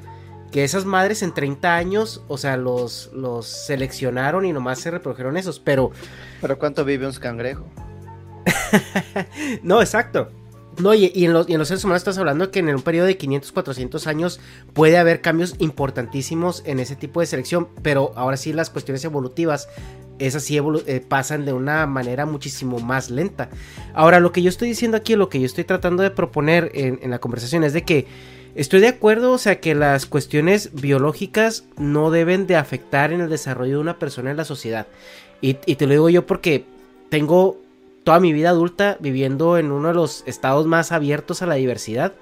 Que esas madres en 30 años, o sea, los, los seleccionaron y nomás se reprodujeron esos, pero Pero ¿cuánto vive un cangrejo? No, exacto. No, y, y en los, en los seres humanos estás hablando que en un periodo de 500, 400 años puede haber cambios importantísimos en ese tipo de selección, pero ahora sí las cuestiones evolutivas, esas sí evolu- eh, pasan de una manera muchísimo más lenta. Ahora, lo que yo estoy diciendo aquí, lo que yo estoy tratando de proponer en, en la conversación es de que estoy de acuerdo, o sea, que las cuestiones biológicas no deben de afectar en el desarrollo de una persona en la sociedad. Y, y te lo digo yo porque tengo toda mi vida adulta viviendo en uno de los estados más abiertos a la diversidad.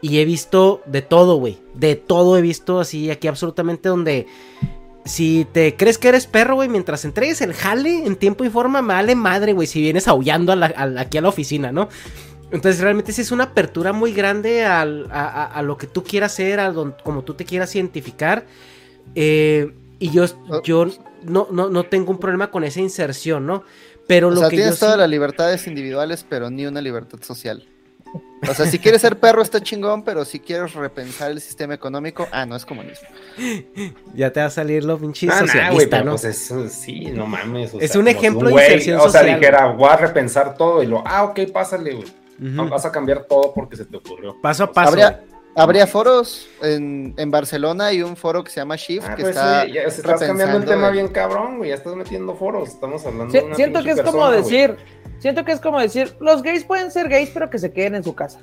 Y he visto de todo, güey. De todo he visto así aquí absolutamente donde... Si te crees que eres perro, güey, mientras entregues el jale en tiempo y forma, me vale madre, güey, si vienes aullando a la- a la- aquí a la oficina, ¿no? Entonces realmente sí es una apertura muy grande al- a, lo que tú quieras hacer, a don- como tú te quieras identificar. Eh, y yo, yo no, no, no tengo un problema con esa inserción, ¿no? Pero O lo sea, que tienes yo todas sí- las libertades individuales, pero ni una libertad social. O sea, si quieres ser perro está chingón, pero si quieres repensar el sistema económico, ah, no es comunismo. Ya te va a salir lo pinche Ah, nah, socialista, güey, pero ¿no? pues eso sí, no mames. o Es sea, un ejemplo de inserción O sea, social, dijera, voy a repensar todo y lo, ah, ok, pásale, güey. Vas a cambiar todo porque se te ocurrió. Paso a paso. Habría, habría foros en, en Barcelona, hay un foro que se llama Shift, Ah, que pues está sí, ya se estás cambiando un repensando tema el- bien cabrón, güey. Ya estás metiendo foros. Estamos hablando Si- de una siento que es como güey. decir, siento que es como decir, los gays pueden ser gays, pero que se queden en su casa.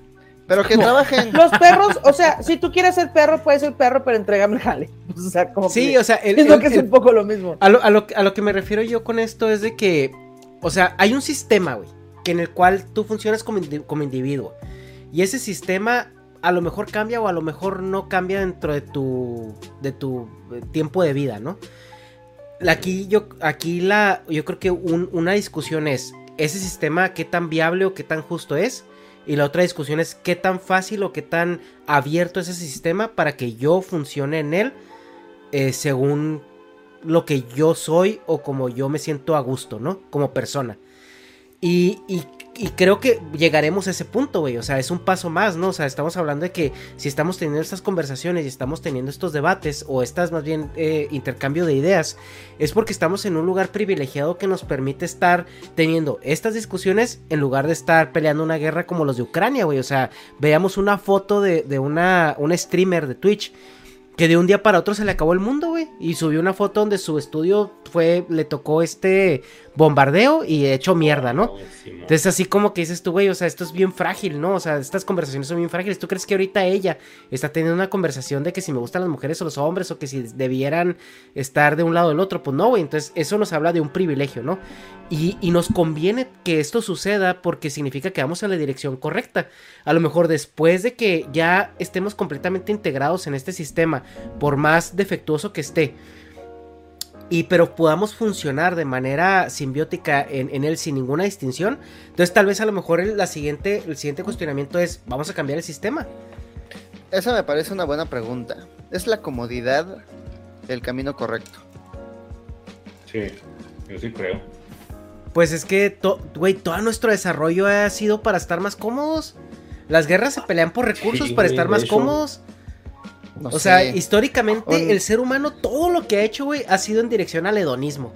Pero que trabajen. Los perros, o sea, si tú quieres ser perro, puedes ser perro, pero entrégame el jale. O sea, como Sí, que- o sea, el- siento el- que es el- un poco lo mismo. A lo, a lo- a lo que me refiero yo con esto es de que, o sea, hay un sistema, güey, que en el cual tú funcionas como, indi- como individuo. Y ese sistema a lo mejor cambia o a lo mejor no cambia dentro de tu, de tu eh, tiempo de vida, ¿no? Aquí yo, aquí la, yo creo que un- una discusión es, ese sistema qué tan viable o qué tan justo es. Y la otra discusión es qué tan fácil o qué tan abierto es ese sistema para que yo funcione en él eh, según lo que yo soy o como yo me siento a gusto, ¿no? Como persona. Y- y creo que llegaremos a ese punto, güey. O sea, es un paso más, ¿no? O sea, estamos hablando de que si estamos teniendo estas conversaciones y estamos teniendo estos debates o estas más bien eh, intercambio de ideas, es porque estamos en un lugar privilegiado que nos permite estar teniendo estas discusiones en lugar de estar peleando una guerra como los de Ucrania, güey. O sea, veamos una foto de, de una, una streamer de Twitch que de un día para otro se le acabó el mundo, güey. Y subió una foto donde su estudio fue, le tocó este bombardeo y hecho mierda, ¿no? Entonces así como que dices tú, güey, o sea, esto es bien frágil, ¿no? O sea, estas conversaciones son bien frágiles. ¿Tú crees que ahorita ella está teniendo una conversación de que si me gustan las mujeres o los hombres o que si debieran estar de un lado o del otro? Pues no, güey. Entonces eso nos habla de un privilegio, ¿no? Y, y nos conviene que esto suceda porque significa que vamos en la dirección correcta. A lo mejor después de que ya estemos completamente integrados en este sistema, por más defectuoso que esté, y pero podamos funcionar de manera simbiótica en, en él sin ninguna distinción. Entonces tal vez a lo mejor el, la siguiente, el siguiente cuestionamiento es, ¿vamos a cambiar el sistema? Esa me parece una buena pregunta. ¿Es la comodidad el camino correcto? Sí, yo sí creo. Pues es que, to- güey, todo nuestro desarrollo ha sido para estar más cómodos. Las guerras se pelean por recursos Sí, para estar más hecho. cómodos. No o sea, históricamente el ser humano todo lo que ha hecho, güey, ha sido en dirección al hedonismo.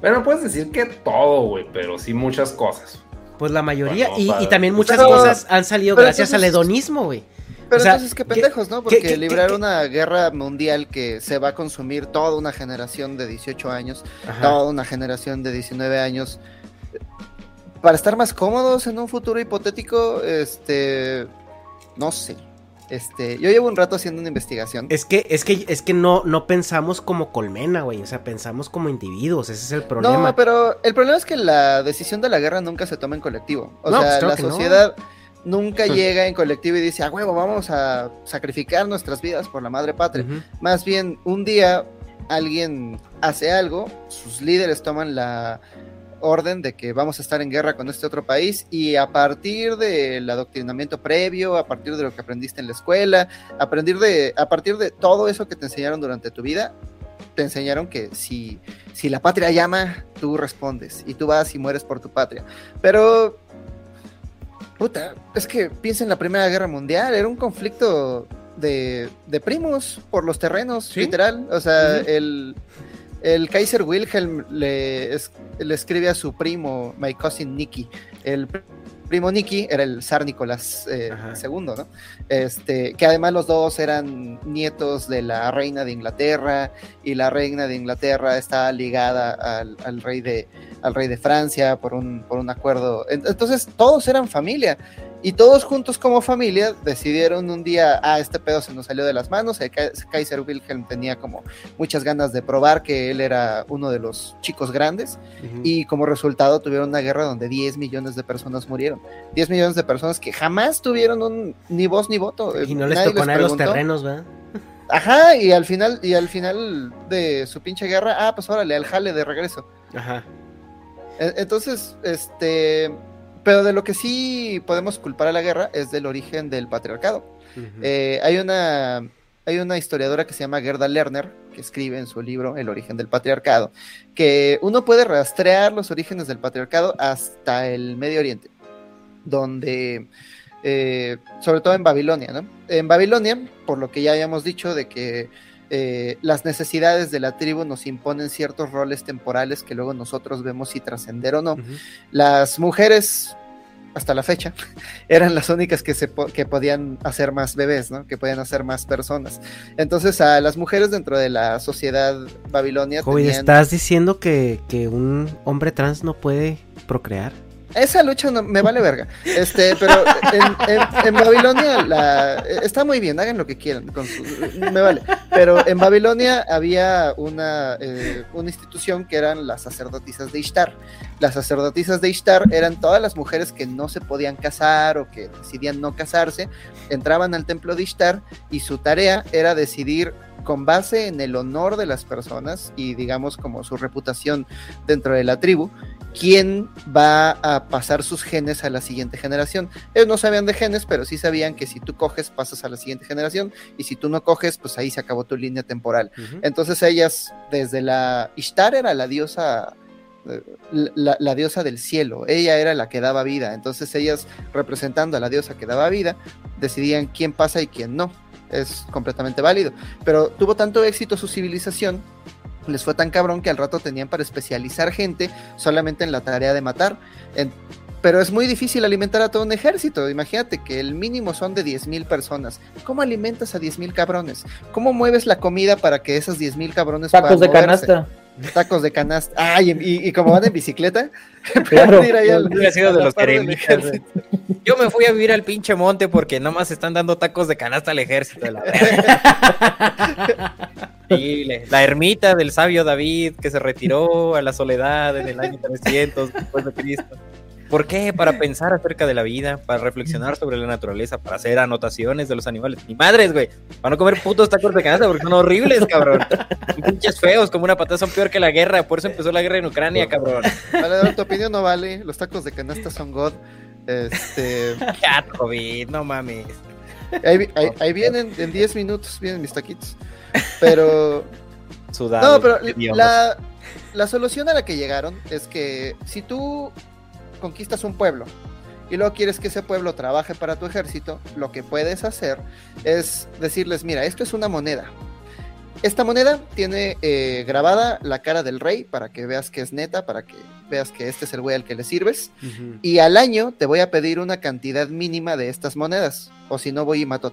Bueno, puedes decir que todo, güey, pero sí muchas cosas. Pues la mayoría. Bueno, y, para- y también muchas Pero- cosas han salido pero gracias al hedonismo, güey. Pero O sea, entonces, qué ¿qué- pendejos, ¿no? Porque qué- librar qué- una guerra mundial que se va a consumir toda una generación de 18 años, Ajá. toda una generación de 19 años, para estar más cómodos en un futuro hipotético, este, no sé. Este, yo llevo un rato haciendo una investigación. Es que, es que, es que no, no pensamos como colmena, güey. O sea, pensamos como individuos. Ese es el problema. No, pero el problema es que la decisión de la guerra nunca se toma en colectivo. O No, sea, pues claro la no. sociedad nunca Hmm. llega en colectivo y dice, a huevo, vamos a sacrificar nuestras vidas por la madre patria. Más bien, un día alguien hace algo, sus líderes toman la orden de que vamos a estar en guerra con este otro país y a partir del adoctrinamiento previo, a partir de lo que aprendiste en la escuela, a partir de, a partir de todo eso que te enseñaron durante tu vida, te enseñaron que si, si la patria llama, tú respondes y tú vas y mueres por tu patria. Pero, puta, es que piensa en la Primera Guerra Mundial, era un conflicto de, de primos por los terrenos, Sí. literal. O sea, el, el Kaiser Wilhelm le, es- le escribe a su primo, my cousin Nicky. El pr- primo Nicky era el zar Nicolás eh. II, ¿no? Este, que además los dos eran nietos de la reina de Inglaterra y la reina de Inglaterra está ligada al, al rey de al rey de Francia por un, por un acuerdo. En- Entonces todos eran familia y todos juntos como familia decidieron un día, ah, este pedo se nos salió de las manos, el Kaiser Wilhelm tenía como muchas ganas de probar que él era uno de los chicos grandes y como resultado tuvieron una guerra donde 10 millones de personas murieron. 10 millones de personas que jamás tuvieron un, ni voz ni voto. Y no les Nadie tocó nada los terrenos, ¿verdad? Ajá, y al final, y al final de su pinche guerra, ah, pues órale, al jale de regreso. Ajá. E- Entonces, este, pero de lo que sí podemos culpar a la guerra es del origen del patriarcado. Eh, hay una hay una historiadora que se llama Gerda Lerner que escribe en su libro El origen del patriarcado que uno puede rastrear los orígenes del patriarcado hasta el Medio Oriente, donde eh, sobre todo en Babilonia, ¿no? En Babilonia, por lo que ya habíamos dicho de que eh, las necesidades de la tribu nos imponen ciertos roles temporales que luego nosotros vemos si trascender o no. Las mujeres, hasta la fecha, eran las únicas que, se po- que podían hacer más bebés, ¿no? Que podían hacer más personas. Entonces, a las mujeres dentro de la sociedad babilonia tenían- ¿estás diciendo que, que un hombre trans no puede procrear? Esa lucha no, me vale verga. Este, pero en, Babilonia la, está muy bien, hagan lo que quieran. con su- me vale. Pero en Babilonia había una, eh, una institución que eran las sacerdotisas de Ishtar. Las sacerdotisas de Ishtar eran todas las mujeres que no se podían casar o que decidían no casarse, entraban al templo de Ishtar y su tarea era decidir con base en el honor de las personas y digamos como su reputación dentro de la tribu, quién va a pasar sus genes a la siguiente generación. Ellos no sabían de genes, pero sí sabían que si tú coges pasas a la siguiente generación y si tú no coges, pues ahí se acabó tu línea temporal. Entonces ellas, desde la Ishtar era la diosa, eh, la, la diosa del cielo, ella era la que daba vida. Entonces ellas, representando a la diosa que daba vida, decidían quién pasa y quién no. Es completamente válido. Pero tuvo tanto éxito su civilización, les fue tan cabrón que al rato tenían para especializar gente solamente en la tarea de matar. En- pero es muy difícil alimentar a todo un ejército. Imagínate que el mínimo son de 10.000 personas. ¿Cómo alimentas a 10.000 cabrones? ¿Cómo mueves la comida para que esas 10.000 cabrones Tacos de moverse? canasta. Tacos de canasta. Ay, y, y como van en bicicleta, Claro. pueden ir ahí al- Hubiera sido a de los. Yo me fui a vivir al pinche monte porque nomás están dando tacos de canasta al ejército de la Increíble. La ermita del sabio David que se retiró a la soledad en el año 300 después de Cristo. ¿Por qué? Para pensar acerca de la vida, para reflexionar sobre la naturaleza, para hacer anotaciones de los animales. Ni madres, güey. Para no comer putos tacos de canasta porque son horribles, cabrón. Y pinches feos, como una patada, son peor que la guerra. Por eso empezó la guerra en Ucrania, cabrón. Vale, tu opinión no vale. Los tacos de canasta son God. Este, Cat COVID, no mames. ahí, vi- ahí- ahí vienen, en 10 minutos vienen mis taquitos. Pero sudado. No, pero la, la solución a la que llegaron es que si tú conquistas un pueblo y luego quieres que ese pueblo trabaje para tu ejército, lo que puedes hacer es decirles, mira, esto es una moneda. Esta moneda tiene eh, grabada la cara del rey para que veas que es neta, para que veas que este es el güey al que le sirves. Y al año te voy a pedir una cantidad mínima de estas monedas. O si no, voy y mato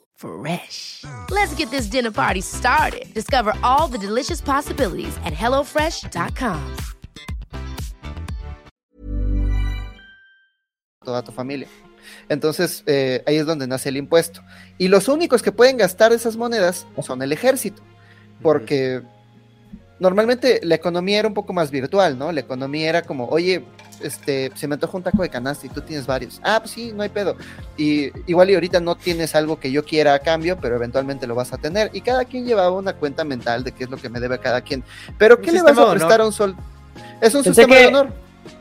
Fresh. Let's get this dinner party started. Discover all the delicious possibilities at hellofresh.com. toda tu familia. Entonces, eh, ahí es donde nace el impuesto. Y los únicos que pueden gastar esas monedas son el ejército, porque normalmente la economía era un poco más virtual, ¿no? La economía era como, oye, este, se me antoja un taco de canasta y tú tienes varios. Ah, pues sí, no hay pedo. Y igual y ahorita no tienes algo que yo quiera a cambio, pero eventualmente lo vas a tener. Y cada quien llevaba una cuenta mental de qué es lo que me debe a cada quien. Pero ¿qué le vas a prestar a un sol? Es un Pensé sistema que- de honor.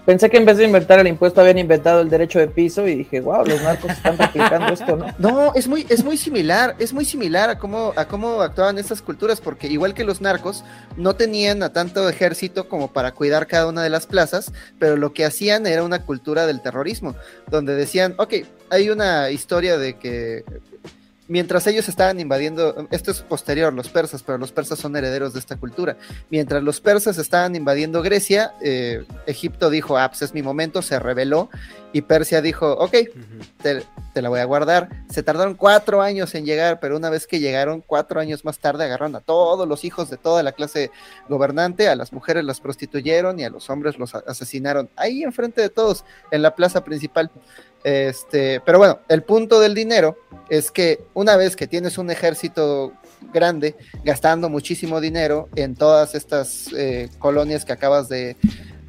Pensé que en vez de inventar el impuesto habían inventado el derecho de piso y dije, wow, los narcos están replicando esto, ¿no? No, es muy, es muy similar, es muy similar a cómo, a cómo actuaban estas culturas, porque igual que los narcos, no tenían a tanto ejército como para cuidar cada una de las plazas, pero lo que hacían era una cultura del terrorismo, donde decían, ok, hay una historia de que mientras ellos estaban invadiendo, esto es posterior, los persas, pero los persas son herederos de esta cultura. Mientras los persas estaban invadiendo Grecia, eh, Egipto dijo, ah, pues es mi momento, se rebeló, y Persia dijo, ok, te, te la voy a guardar. Se tardaron cuatro años en llegar, pero una vez que llegaron, cuatro años más tarde, agarraron a todos los hijos de toda la clase gobernante, a las mujeres las prostituyeron y a los hombres los asesinaron, ahí enfrente de todos, en la plaza principal. Este, pero bueno, el punto del dinero es que una vez que tienes un ejército grande, gastando muchísimo dinero en todas estas eh, colonias que acabas de,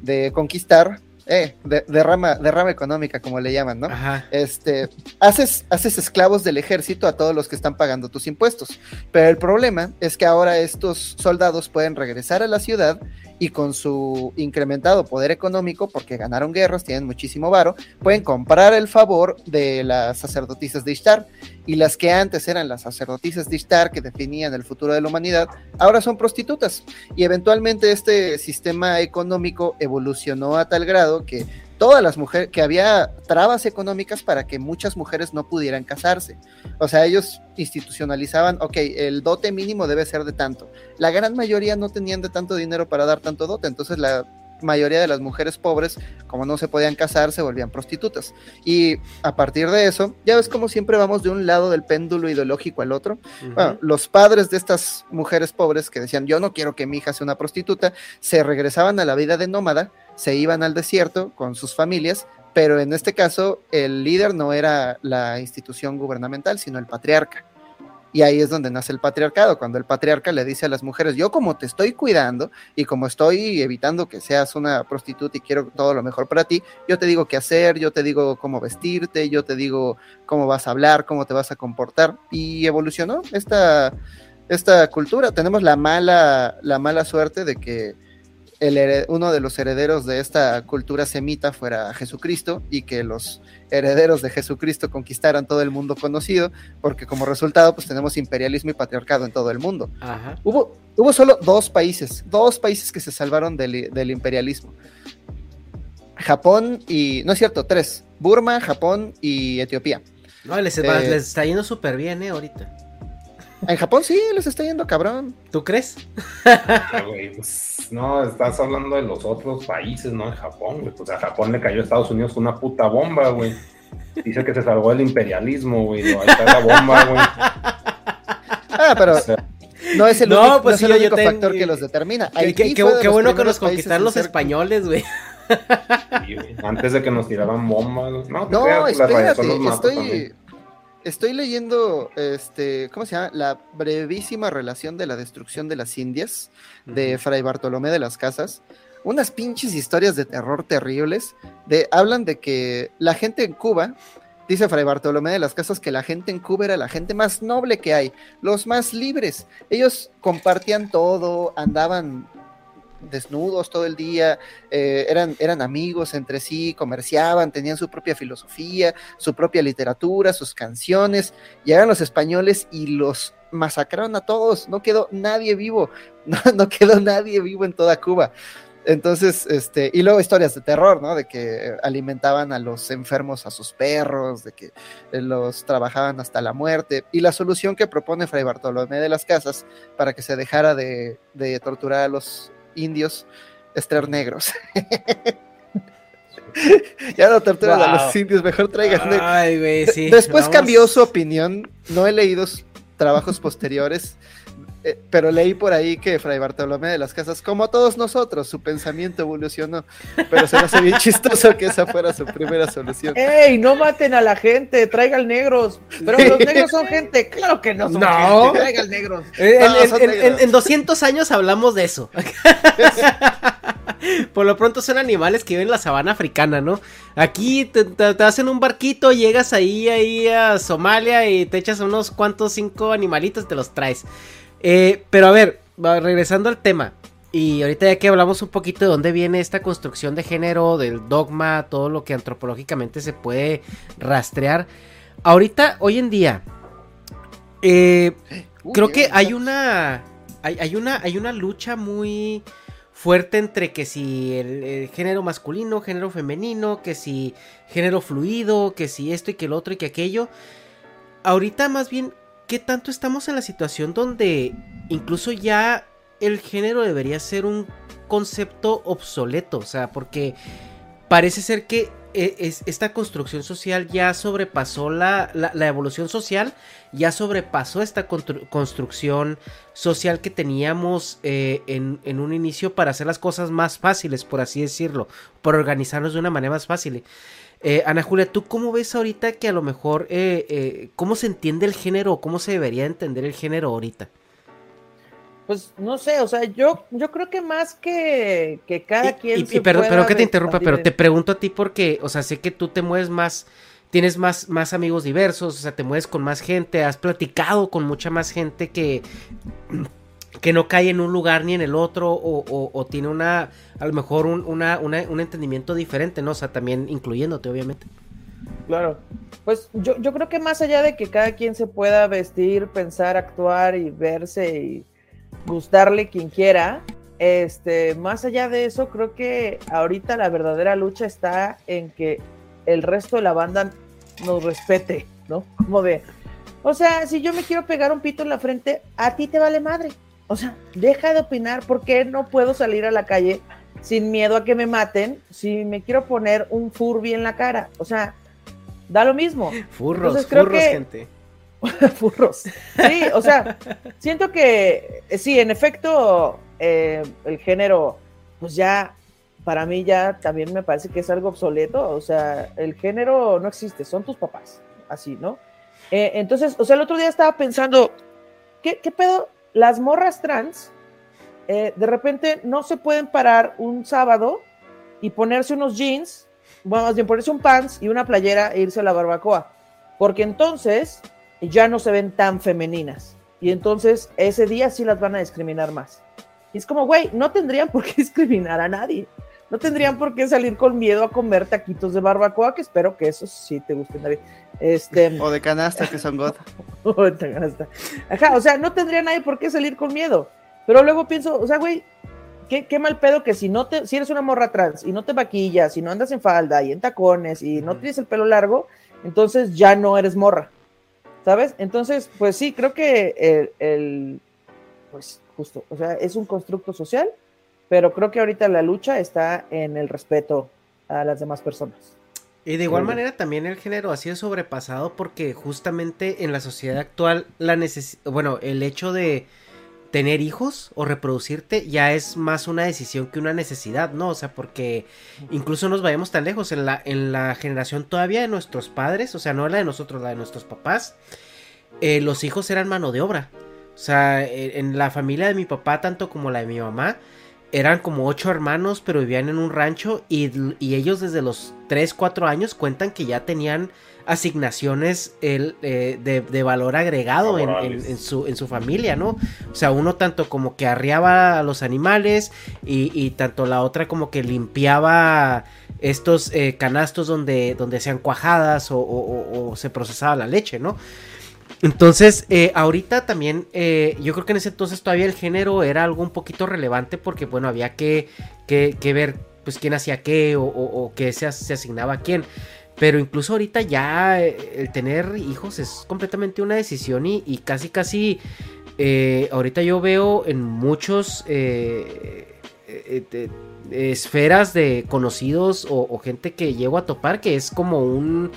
de conquistar, eh, de- derrama, derrama económica, como le llaman, ¿no? Este, haces, haces esclavos del ejército a todos los que están pagando tus impuestos. Pero el problema es que ahora estos soldados pueden regresar a la ciudad y con su incrementado poder económico, porque ganaron guerras, tienen muchísimo varo, pueden comprar el favor de las sacerdotisas de Ishtar. Y las que antes eran las sacerdotisas de Ishtar que definían el futuro de la humanidad, ahora son prostitutas. Y eventualmente este sistema económico evolucionó a tal grado que todas las mujeres, que había trabas económicas para que muchas mujeres no pudieran casarse. O sea, ellos institucionalizaban, ok, el dote mínimo debe ser de tanto. La gran mayoría no tenían de tanto dinero para dar tanto dote, entonces la mayoría de las mujeres pobres, como no se podían casar, se volvían prostitutas. Y a partir de eso, ya ves como siempre vamos de un lado del péndulo ideológico al otro. Bueno, los padres de estas mujeres pobres que decían, yo no quiero que mi hija sea una prostituta, se regresaban a la vida de nómada, se iban al desierto con sus familias, pero en este caso el líder no era la institución gubernamental, sino el patriarca. Y ahí es donde nace el patriarcado, cuando el patriarca le dice a las mujeres, yo como te estoy cuidando y como estoy evitando que seas una prostituta y quiero todo lo mejor para ti, yo te digo qué hacer, yo te digo cómo vestirte, yo te digo cómo vas a hablar, cómo te vas a comportar. Y evolucionó esta, esta cultura. Tenemos la mala, la mala suerte de que el uno de los herederos de esta cultura semita fuera Jesucristo y que los herederos de Jesucristo conquistaran todo el mundo conocido, porque como resultado pues tenemos imperialismo y patriarcado en todo el mundo. Ajá. Hubo, hubo solo dos países, dos países que se salvaron del, del imperialismo. Japón y, no es cierto, tres. Burma, Japón y Etiopía. No, les, Eh, les está yendo súper bien, ¿eh? Ahorita. En Japón sí, les está yendo cabrón. ¿Tú crees? Ah, güey, pues, no, estás hablando de los otros países, no de Japón, güey. Pues a Japón le cayó a Estados Unidos una puta bomba, güey. Dice que se salvó del imperialismo, güey. No, ahí está la bomba, güey. Ah, pero O sea, no es el No, único, pues no sí, es el único ten- factor que los determina. Qué, los bueno que nos conquistaron en los españoles, güey. sí, antes de que nos tiraran bombas. No, No, pues, la espérate, estoy, también. Estoy leyendo, este, ¿cómo se llama? La brevísima relación de la destrucción de las Indias de Fray Bartolomé de las Casas. Unas pinches historias de terror terribles. De, hablan de que la gente en Cuba, dice Fray Bartolomé de las Casas, que la gente en Cuba era la gente más noble que hay, los más libres. Ellos compartían todo, andaban desnudos todo el día, eh, eran, eran amigos entre sí, comerciaban, tenían su propia filosofía, su propia literatura, sus canciones. Llegaron los españoles y los masacraron a todos, no quedó nadie vivo, no, no quedó nadie vivo en toda Cuba. Entonces, este, y luego historias de terror, ¿no? De que alimentaban a los enfermos a sus perros, de que eh, los trabajaban hasta la muerte. Y la solución que propone Fray Bartolomé de las Casas para que se dejara de, de torturar a los indios es traer negros. ya no torturan a Wow. los indios, mejor traigan. Ay, sí. Después vamos. cambió su opinión. No he leído trabajos posteriores, eh, pero leí por ahí que Fray Bartolomé de las Casas, como todos nosotros, su pensamiento evolucionó. Pero se me hace bien chistoso que esa fuera su primera solución. ¡Ey! No maten a la gente, traigan negros. Pero los negros son gente. Claro que no son No. gente. Traigan negros. Eh, En, No, en- son en- negros. en- en 200 años hablamos de eso. Por lo pronto son animales que viven en la sabana africana, ¿no? Aquí te, te- te hacen un barquito, llegas ahí, ahí a Somalia y te echas unos cuantos cinco animalitos y te los traes. Eh, pero a ver, regresando al tema. Y ahorita ya que hablamos un poquito de dónde viene esta construcción de género, del dogma, todo lo que antropológicamente se puede rastrear. Ahorita, hoy en día, eh, Uy, creo que hay una hay, hay una hay una lucha muy fuerte entre que si el, el género masculino, género femenino, que si género fluido, que si esto y que el otro y que aquello. Ahorita más bien, ¿qué tanto estamos en la situación donde incluso ya el género debería ser un concepto obsoleto? O sea, porque parece ser que es- esta construcción social ya sobrepasó la, evolución social, ya sobrepasó esta constru- construcción social que teníamos eh, en, en un inicio para hacer las cosas más fáciles, por así decirlo, por organizarnos de una manera más fácil. Eh, Ana Julia, ¿tú cómo ves ahorita que a lo mejor, eh, eh, cómo se entiende el género o cómo se debería entender el género ahorita? Pues no sé, o sea, yo, yo creo que más que, que cada Y- quien. y, se y perdón, pero que te interrumpa, pero te pregunto a ti porque, o sea, sé que tú te mueves más, tienes más, más amigos diversos, o sea, te mueves con más gente, has platicado con mucha más gente que, que no cae en un lugar ni en el otro, o, tiene una, a lo mejor un, una, una- un entendimiento diferente, ¿no? O sea, también incluyéndote, obviamente. Claro. Pues yo, yo creo que más allá de que cada quien se pueda vestir, pensar, actuar y verse y gustarle quien quiera, este, más allá de eso, creo que ahorita la verdadera lucha está en que el resto de la banda nos respete, ¿no? Como de, o sea, si yo me quiero pegar un pito en la frente, a ti te vale madre. O sea, deja de opinar, ¿por qué no puedo salir a la calle sin miedo a que me maten si me quiero poner un furby en la cara? O sea, da lo mismo. Furros, Entonces, creo furros, que- gente. Furros. Sí, o sea, siento que eh, sí, en efecto, eh, el género, pues ya, para mí ya también me parece que es algo obsoleto. O sea, el género no existe, son tus papás, así, ¿no? Eh, entonces, o sea, el otro día estaba pensando, ¿qué, qué pedo? Las morras trans, eh, de repente no se pueden parar un sábado y ponerse unos jeans, bueno, más bien ponerse un pants y una playera e irse a la barbacoa. Porque entonces ya no se ven tan femeninas. Y entonces ese día sí las van a discriminar más. Es como, güey, no tendrían por qué discriminar a nadie. No tendrían por qué salir con miedo a comer taquitos de barbacoa, que espero que esos sí te gusten, David. Este, O de canasta, que son God. Puta, gasta. Ajá, o sea, no tendría nadie por qué salir con miedo. Pero luego pienso, o sea, güey, qué, qué mal pedo que si no te, si eres una morra trans y no te maquillas, y no andas en falda y en tacones y no tienes el pelo largo, entonces ya no eres morra. ¿Sabes? Entonces, pues sí, creo que el, el- pues justo, o sea, es un constructo social, pero creo que ahorita la lucha está en el respeto a las demás personas. Y de igual manera también el género ha sido sobrepasado porque justamente en la sociedad actual la neces bueno, el hecho de tener hijos o reproducirte ya es más una decisión que una necesidad, ¿no? O sea, porque incluso nos vayamos tan lejos en la en la generación todavía de nuestros padres, o sea, no la de nosotros, la de nuestros papás, eh, los hijos eran mano de obra. O sea, e- en la familia de mi papá, tanto como la de mi mamá, eran como ocho hermanos, pero vivían en un rancho y, y ellos desde los 3, 4 años cuentan que ya tenían asignaciones el, eh, de, de valor agregado en, en- su, en su familia, ¿no? O sea, uno tanto como que arriaba a los animales y, y tanto la otra como que limpiaba estos eh, canastos donde, donde hacían cuajadas o, o- o- o se procesaba la leche, ¿no? Entonces, eh, ahorita también, eh, yo creo que en ese entonces todavía el género era algo un poquito relevante porque, bueno, había que, que, ver, pues, quién hacía qué o, qué se, se asignaba a quién. Pero incluso ahorita ya eh, el tener hijos es completamente una decisión y, casi, casi, eh, ahorita yo veo en muchos eh, esferas de conocidos o, o gente que llego a topar que es como un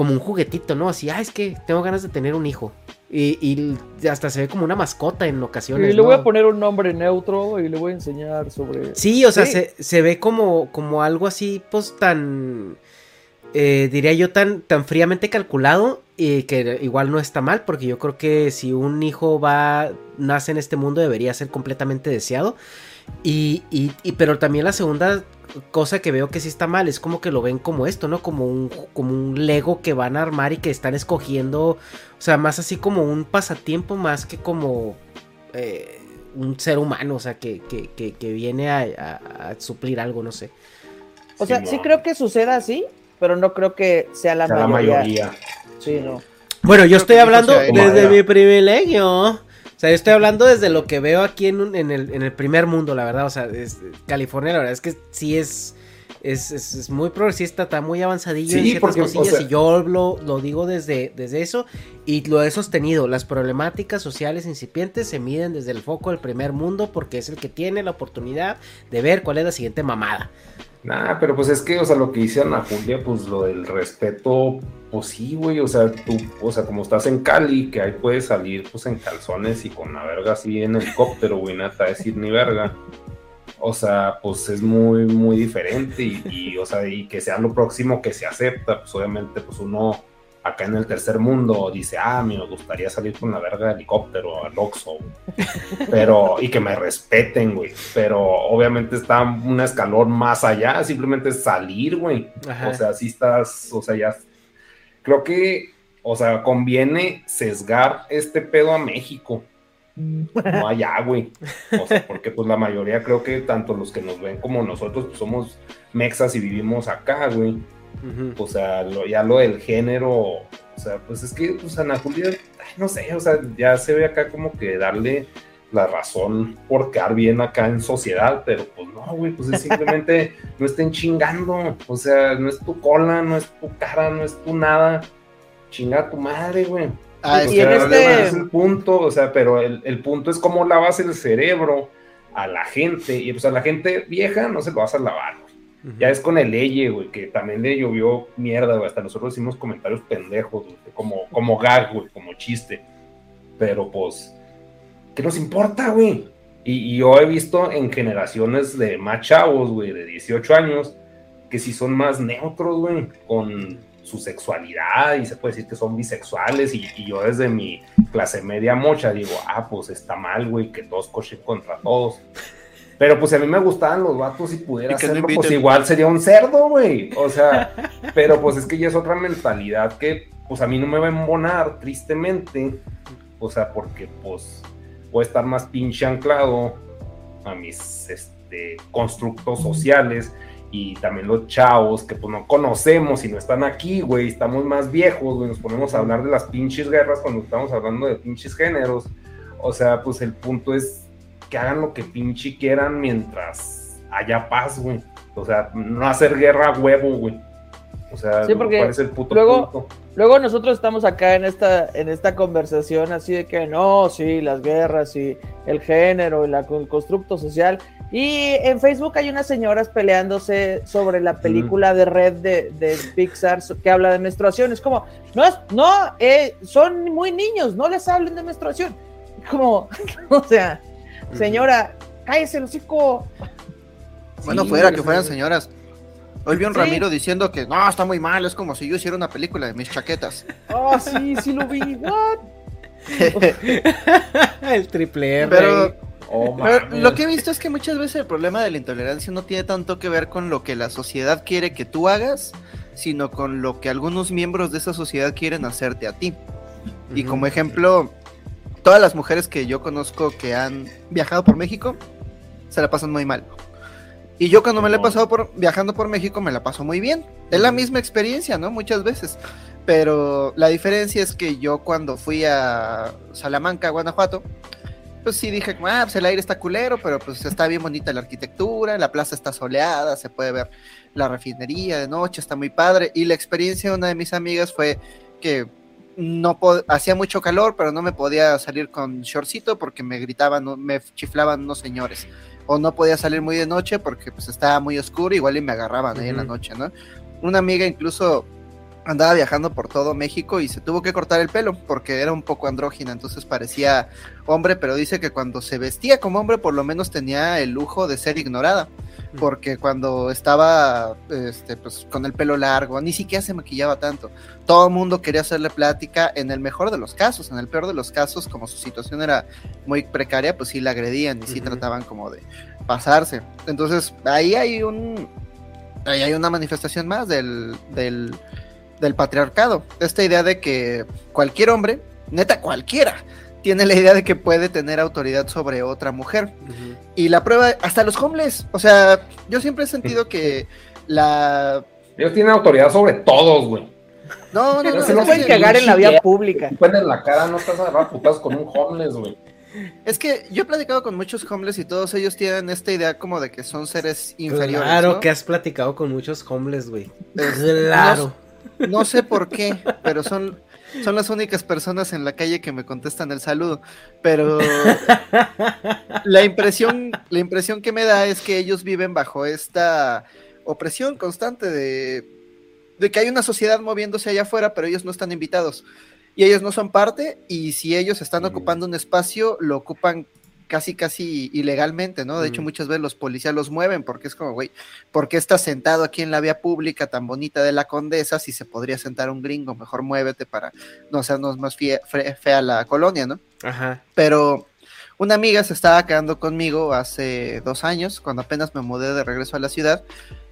como un juguetito, ¿no? Así, ah, es que tengo ganas de tener un hijo. Y, y hasta se ve como una mascota en ocasiones. Y le ¿no? voy a poner un nombre neutro y le voy a enseñar sobre... Sí, o sea, Sí. Se, se ve como, como algo así, pues tan, eh, diría yo, tan, tan fríamente calculado y que igual no está mal, porque yo creo que si un hijo va, nace en este mundo, debería ser completamente deseado. Y, y, y- pero también la segunda cosa que veo que sí está mal es como que lo ven como esto, ¿no? Como un, como un Lego que van a armar y que están escogiendo, o sea, más así como un pasatiempo más que como eh, un ser humano, o sea, que, que, que, que viene a, a- a suplir algo, no sé. O sea, sí creo que suceda así, pero no creo que sea la, Sea la mayoría. Sí, no. Bueno, yo Creo estoy hablando desde mi privilegio. O sea, yo estoy hablando desde lo que veo aquí en, un- en, el, en el primer mundo, la verdad. O sea, es- California, la verdad es que sí es, es, es- es muy progresista, está muy avanzadillo en ciertas porque, o cosillas. sea- y yo lo, lo digo desde, desde eso y lo he sostenido. Las problemáticas sociales incipientes se miden desde el foco del primer mundo porque es el que tiene la oportunidad de ver cuál es la siguiente mamada. Nah, pero pues es que, o sea, lo que dice Ana Julia, pues lo del respeto, pues sí, güey, o sea, tú, o sea, como estás en Cali, que ahí puedes salir, pues en calzones y con la verga así en helicóptero, güey, nada a decir ni verga. O sea, pues es muy, muy diferente y, y, o sea, y que sea lo próximo que se acepta, pues obviamente, pues uno acá en el tercer mundo dice, ah, me gustaría salir con la verga de helicóptero al Oxxo, pero, y que me respeten, güey, pero obviamente está un escalón más allá, simplemente salir, güey, o sea, si estás, o sea, ya, creo que, o sea, conviene sesgar este pedo a México, no allá, güey. O sea, porque pues la mayoría creo que tanto los que nos ven como nosotros pues, somos mexas y vivimos acá, güey. O sea, lo- ya lo del género, o sea, pues es que, pues Ana Julia, ay, no sé, o sea, ya se ve acá como que darle la razón por quedar bien acá en sociedad, pero pues no, güey, pues es simplemente no estén chingando, o sea, no es tu cola, no es tu cara, no es tu nada, chinga a tu madre, güey. Ah, y sea, el este- es el punto, o sea, pero el, el punto es cómo lavas el cerebro a la gente, y pues a la gente vieja no se lo vas a lavar, Ya es con el Leye, güey, que también le llovió mierda, güey. Hasta nosotros hicimos comentarios pendejos, güey, como, como gag, güey, como chiste. Pero pues, ¿qué nos importa, güey? Y, y yo he visto en generaciones de más chavos, güey, de 18 años, que sí son más neutros, güey, con su sexualidad y se puede decir que son bisexuales. Y, y yo desde mi clase media mocha digo, ah, pues está mal, güey, que todos cochen contra todos. Pero pues a mí me gustaban los vatos y pudiera no hacerlo, pues igual sería un cerdo, güey. O sea, pero pues es que ya es otra mentalidad que pues a mí no me va a embonar, tristemente. O sea, porque pues voy a estar más pinche anclado a mis este, constructos sociales y también los chavos que pues no conocemos y no están aquí, güey, estamos más viejos, güey, nos ponemos a hablar de las pinches guerras cuando estamos hablando de pinches géneros. O sea, pues el punto es que hagan lo que pinche quieran mientras haya paz, güey. O sea, no hacer guerra a huevo, güey. O sea, Sí, porque ¿cuál es el puto luego- punto? Luego nosotros estamos acá en esta, en esta conversación así de que no, sí, las guerras y el género y la, el constructo social. Y en Facebook hay unas señoras peleándose sobre la película de red de, de Pixar que habla de menstruación. Es como, no, es, no, eh, son muy niños, no les hablen de menstruación. Como, o sea, señora, cállese el hocico. Bueno, Sí, fuera que fueran señoras. Hoy vi a un Sí. Ramiro diciendo que no, está muy mal, es como si yo hiciera una película de mis chaquetas. Oh, sí, sí lo vi, what? el triple R. Pero, Oh, pero lo que he visto es que muchas veces el problema de la intolerancia no tiene tanto que ver con lo que la sociedad quiere que tú hagas, sino con lo que algunos miembros de esa sociedad quieren hacerte a ti. Y como ejemplo, todas las mujeres que yo conozco que han viajado por México se la pasan muy mal. Y yo cuando me la he pasado por viajando por México me la paso muy bien. Es la misma experiencia, ¿no? Muchas veces. Pero la diferencia es que yo cuando fui a Salamanca, Guanajuato, pues sí dije, ah, pues el aire está culero, pero pues está bien bonita la arquitectura, la plaza está soleada, se puede ver la refinería de noche, está muy padre. Y la experiencia de una de mis amigas fue que no hacía mucho calor, pero no me podía salir con shortcito porque me gritaban, me chiflaban unos señores. O no podía salir muy de noche porque pues estaba muy oscuro, igual y me agarraban ahí en la noche, ¿no? Una amiga incluso andaba viajando por todo México y se tuvo que cortar el pelo porque era un poco andrógina, entonces parecía hombre, pero dice que cuando se vestía como hombre por lo menos tenía el lujo de ser ignorada, porque cuando estaba este, pues, con el pelo largo, ni siquiera se maquillaba tanto, todo el mundo quería hacerle plática, en el mejor de los casos, en el peor de los casos, como su situación era muy precaria, pues sí la agredían y sí trataban como de pasarse. Entonces ahí hay un... Ahí hay una manifestación más del, del, del patriarcado. Esta idea de que cualquier hombre, neta cualquiera, tiene la idea de que puede tener autoridad sobre otra mujer. Y la prueba, hasta los homeless. O sea, yo siempre he sentido que la. Ellos tienen autoridad sobre todos, güey. No, no, no. Se no pueden cagar en la vía pública. Te en la cara, no estás agarrado a putazos con un homeless, güey. Es que yo he platicado con muchos homeless y todos ellos tienen esta idea como de que son seres inferiores. Claro ¿no? que has platicado con muchos homeless, güey. Es- Claro. No, no sé por qué, pero son, son las únicas personas en la calle que me contestan el saludo. Pero la impresión, la impresión que me da es que ellos viven bajo esta opresión constante de, de que hay una sociedad moviéndose allá afuera, pero ellos no están invitados. Y ellos no son parte, y si ellos están ocupando un espacio, lo ocupan casi, casi ilegalmente, ¿no? De hecho, muchas veces los policías los mueven porque es como, güey, ¿por qué estás sentado aquí en la vía pública tan bonita de la Condesa si se podría sentar un gringo? Mejor muévete para no hacernos más fea la colonia, ¿no? Ajá. Pero una amiga se estaba quedando conmigo hace dos años, cuando apenas me mudé de regreso a la ciudad,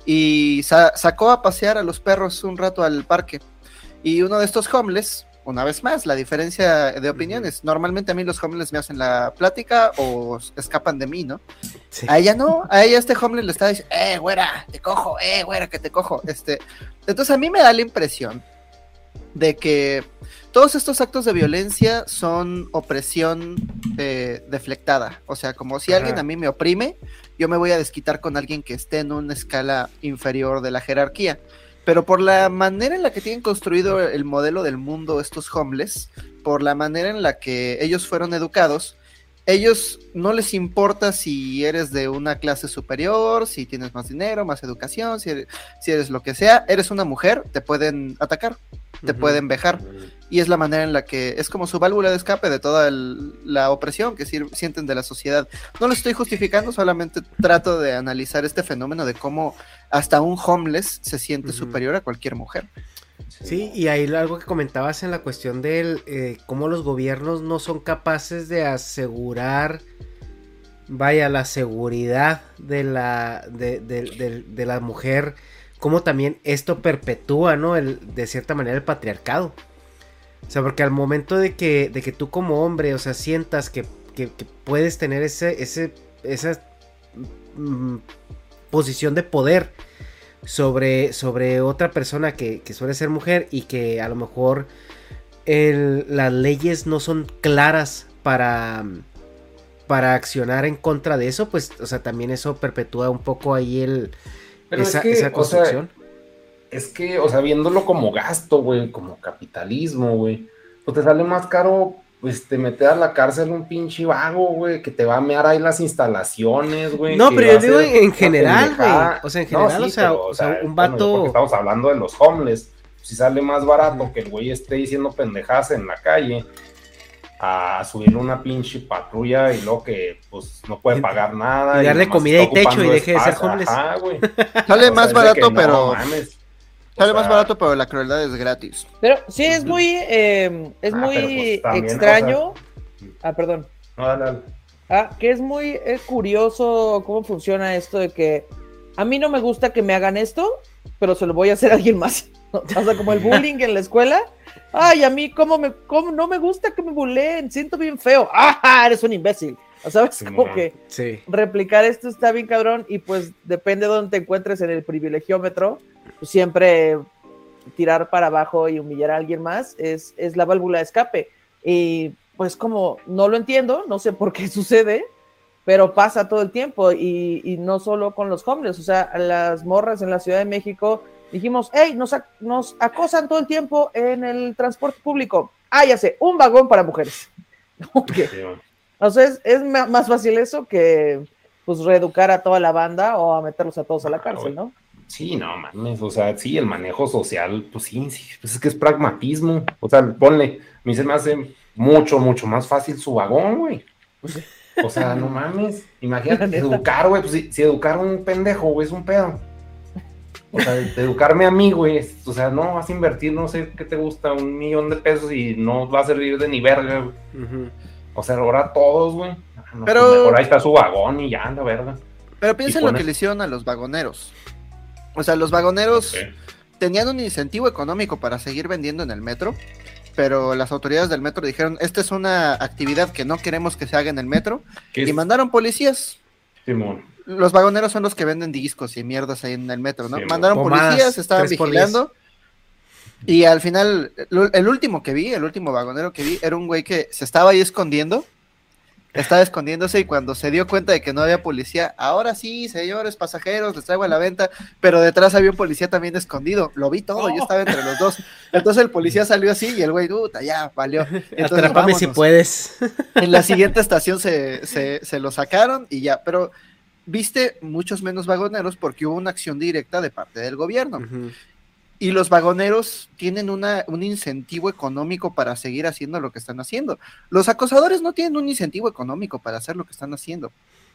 y sa- sacó a pasear a los perros un rato al parque. Y uno de estos homeless, una vez más, la diferencia de opiniones. Normalmente a mí los homeless me hacen la plática o escapan de mí, ¿no? Sí. A ella no, a ella este homeless le está diciendo, eh, güera, te cojo, eh, güera, que te cojo. Este, entonces a mí me da la impresión de que todos estos actos de violencia son opresión eh, deflectada. O sea, como si Ajá. alguien a mí me oprime, yo me voy a desquitar con alguien que esté en una escala inferior de la jerarquía. Pero por la manera en la que tienen construido el modelo del mundo estos homeless, por la manera en la que ellos fueron educados, ellos no les importa si eres de una clase superior, si tienes más dinero, más educación, si eres, si eres lo que sea, eres una mujer, te pueden atacar, te pueden vejar. Y es la manera en la que es como su válvula de escape de toda el- la opresión que sienten de la sociedad. No lo estoy justificando, solamente trato de analizar este fenómeno de cómo hasta un homeless se siente superior a cualquier mujer. Sí, y ahí algo que comentabas en la cuestión del eh, cómo los gobiernos no son capaces de asegurar, vaya, la seguridad de la, de, de- de- de la mujer, cómo también esto perpetúa, ¿no? El, de cierta manera el patriarcado. O sea, porque al momento de que, de que tú como hombre, o sea, sientas que, que- que puedes tener ese, ese, esa mm, posición de poder sobre, sobre otra persona que, que suele ser mujer y que a lo mejor el- las leyes no son claras para, para accionar en contra de eso, pues, o sea, también eso perpetúa un poco ahí el, Pero esa, es que, esa o sea, construcción. Es que, o sea, viéndolo como gasto, güey, como capitalismo, güey, pues te sale más caro, pues te meter a la cárcel un pinche vago, güey, que te va a mear ahí las instalaciones, güey. No, pero yo digo en general, güey. O sea, en No, general, sí, o, sea, pero, o sea, un bueno, vato. porque estamos hablando de los homeless. Si sale más barato que el güey esté diciendo pendejadas en la calle a subirle una pinche patrulla y luego que pues no puede pagar nada. y darle comida y techo y deje de ser homeless. Ajá, güey. Sale O sea, más barato, no pero. mames. Sale O más barato, pero la crueldad es gratis. Pero sí es muy, eh, es Ah, muy pues, también, extraño. Ah, perdón. No, dale, dale. Ah, que es muy eh, curioso cómo funciona esto de que a mí no me gusta que me hagan esto, pero se lo voy a hacer a alguien más. O sea, como el bullying en la escuela. Ay, a mí cómo me, cómo no me gusta que me bulleen, siento bien feo. Ah, eres un imbécil. O sabes Sí, como que Sí. replicar esto está bien cabrón y pues depende de dónde te encuentres en el privilegiómetro, siempre tirar para abajo y humillar a alguien más es, es la válvula de escape. Y pues como no lo entiendo, no sé por qué sucede, pero pasa todo el tiempo y, y no solo con los homeless, o sea, las morras en la Ciudad de México dijimos, hey, nos, ac- nos acosan todo el tiempo en el transporte público. Ah, ya sé, un vagón para mujeres. Ok. Sí, man. O sea, es, es más fácil eso que pues reeducar a toda la banda o a meterlos a todos a la cárcel, ¿no? Sí, no mames, o sea, sí, el manejo social, pues sí, sí, pues es que es pragmatismo. O sea, ponle, a mí se me hace mucho, mucho más fácil su vagón, güey. O sea, no mames, imagínate educar, güey, pues si, si educar a un pendejo, güey, es un pedo. O sea, educarme a mí, güey, o sea, no vas a invertir, no sé qué te gusta, un millón de pesos y no va a servir de ni verga, güey. O sea, ahora todos, güey. Ah, no, Pero- pues mejor ahí está su vagón y ya, la verga. Pero piensa en lo que le hicieron a los vagoneros. O sea, los vagoneros tenían un incentivo económico para seguir vendiendo en el metro, pero las autoridades del metro dijeron, esta es una actividad que no queremos que se haga en el metro, ¿Qué y es? mandaron policías. Simón. Los vagoneros son los que venden discos y mierdas ahí en el metro, ¿no? Mandaron Pomadas, policías, estaban vigilando. Y al final, el, el último que vi, el último vagonero que vi, era un güey que se estaba ahí escondiendo. Estaba escondiéndose y cuando se dio cuenta de que no había policía, ahora sí, señores pasajeros, les traigo a la venta, pero detrás había un policía también escondido. Lo vi todo, yo estaba entre los dos. Entonces el policía salió así y el güey, puta, ya, valió. Entonces, Atrápame si puedes. En la siguiente estación se, se, se lo sacaron y ya, pero viste muchos menos vagoneros porque hubo una acción directa de parte del gobierno. Y los vagoneros tienen una, un incentivo económico para seguir haciendo lo que están haciendo. Los acosadores no tienen un incentivo económico para hacer lo que están haciendo.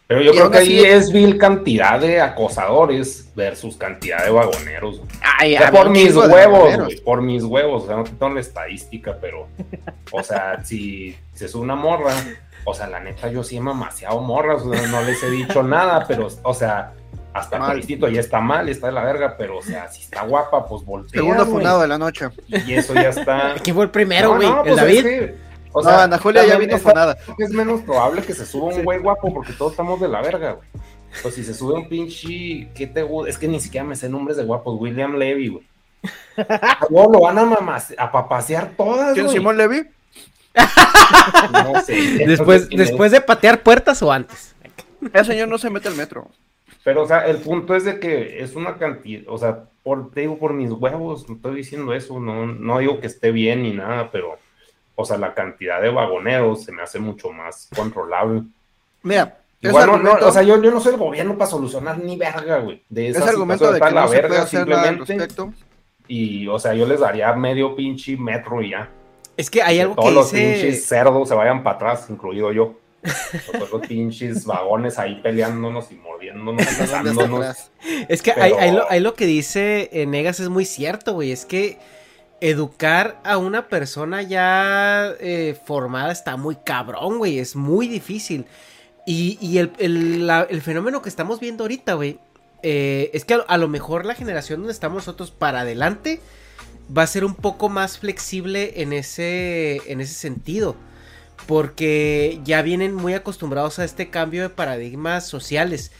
Pero yo Y creo que ahí es vil cantidad de acosadores versus cantidad de vagoneros. Ay, O sea, había por mis huevos, por mis huevos, o sea, no te tengo la estadística, pero, o sea, si se sube una morra, o sea, la neta, yo sí he mamaseado morras, o sea, no les he dicho nada, pero, o sea, hasta Mal. Ya está mal, está de la verga, pero, o sea, si está guapa, pues voltea. Segundo funado de la noche. Y eso ya está. ¿Quién fue el primero, No, güey? no, ¿El pues, David? es o No, sea, Ana Julia ya vino funada. Es menos probable que se suba un güey guapo porque todos estamos de la verga, güey. Pues si se sube un pinche, ¿qué te gusta? Es que ni siquiera me sé nombres de guapos. William Levy, güey. No, lo van a mamas, a papasear todas, ¿Quién, güey. Simón Levy? No sé. Después, después de patear puertas o antes. Ese señor no se mete al metro. Pero, o sea, el punto es de que es una cantidad, o sea, por, te digo, por mis huevos, no estoy diciendo eso, no, no digo que esté bien ni nada, pero, o sea, la cantidad de vagoneros se me hace mucho más controlable. Mira, Igual, no, o sea, yo, yo no soy el gobierno para solucionar ni verga, güey. De esa ese argumento de que está no se la puede hacer nada al simplemente. Y, o sea, yo les daría medio pinche metro y ya. Es que hay Que algo todos que los dice. pinches cerdos se vayan para atrás, incluido yo. Todos los pinches vagones ahí peleándonos y mordiéndonos. Es que Pero- hay, hay lo, hay lo que dice eh, Negas es muy cierto, güey. Es que educar a una persona ya eh, formada está muy cabrón, güey. Es muy difícil. Y, y el, el- la- el fenómeno que estamos viendo ahorita, güey, eh, es que a, lo- a lo mejor la generación donde estamos nosotros para adelante va a ser un poco más flexible en ese, en ese sentido. Porque ya vienen muy acostumbrados a este cambio de paradigmas sociales.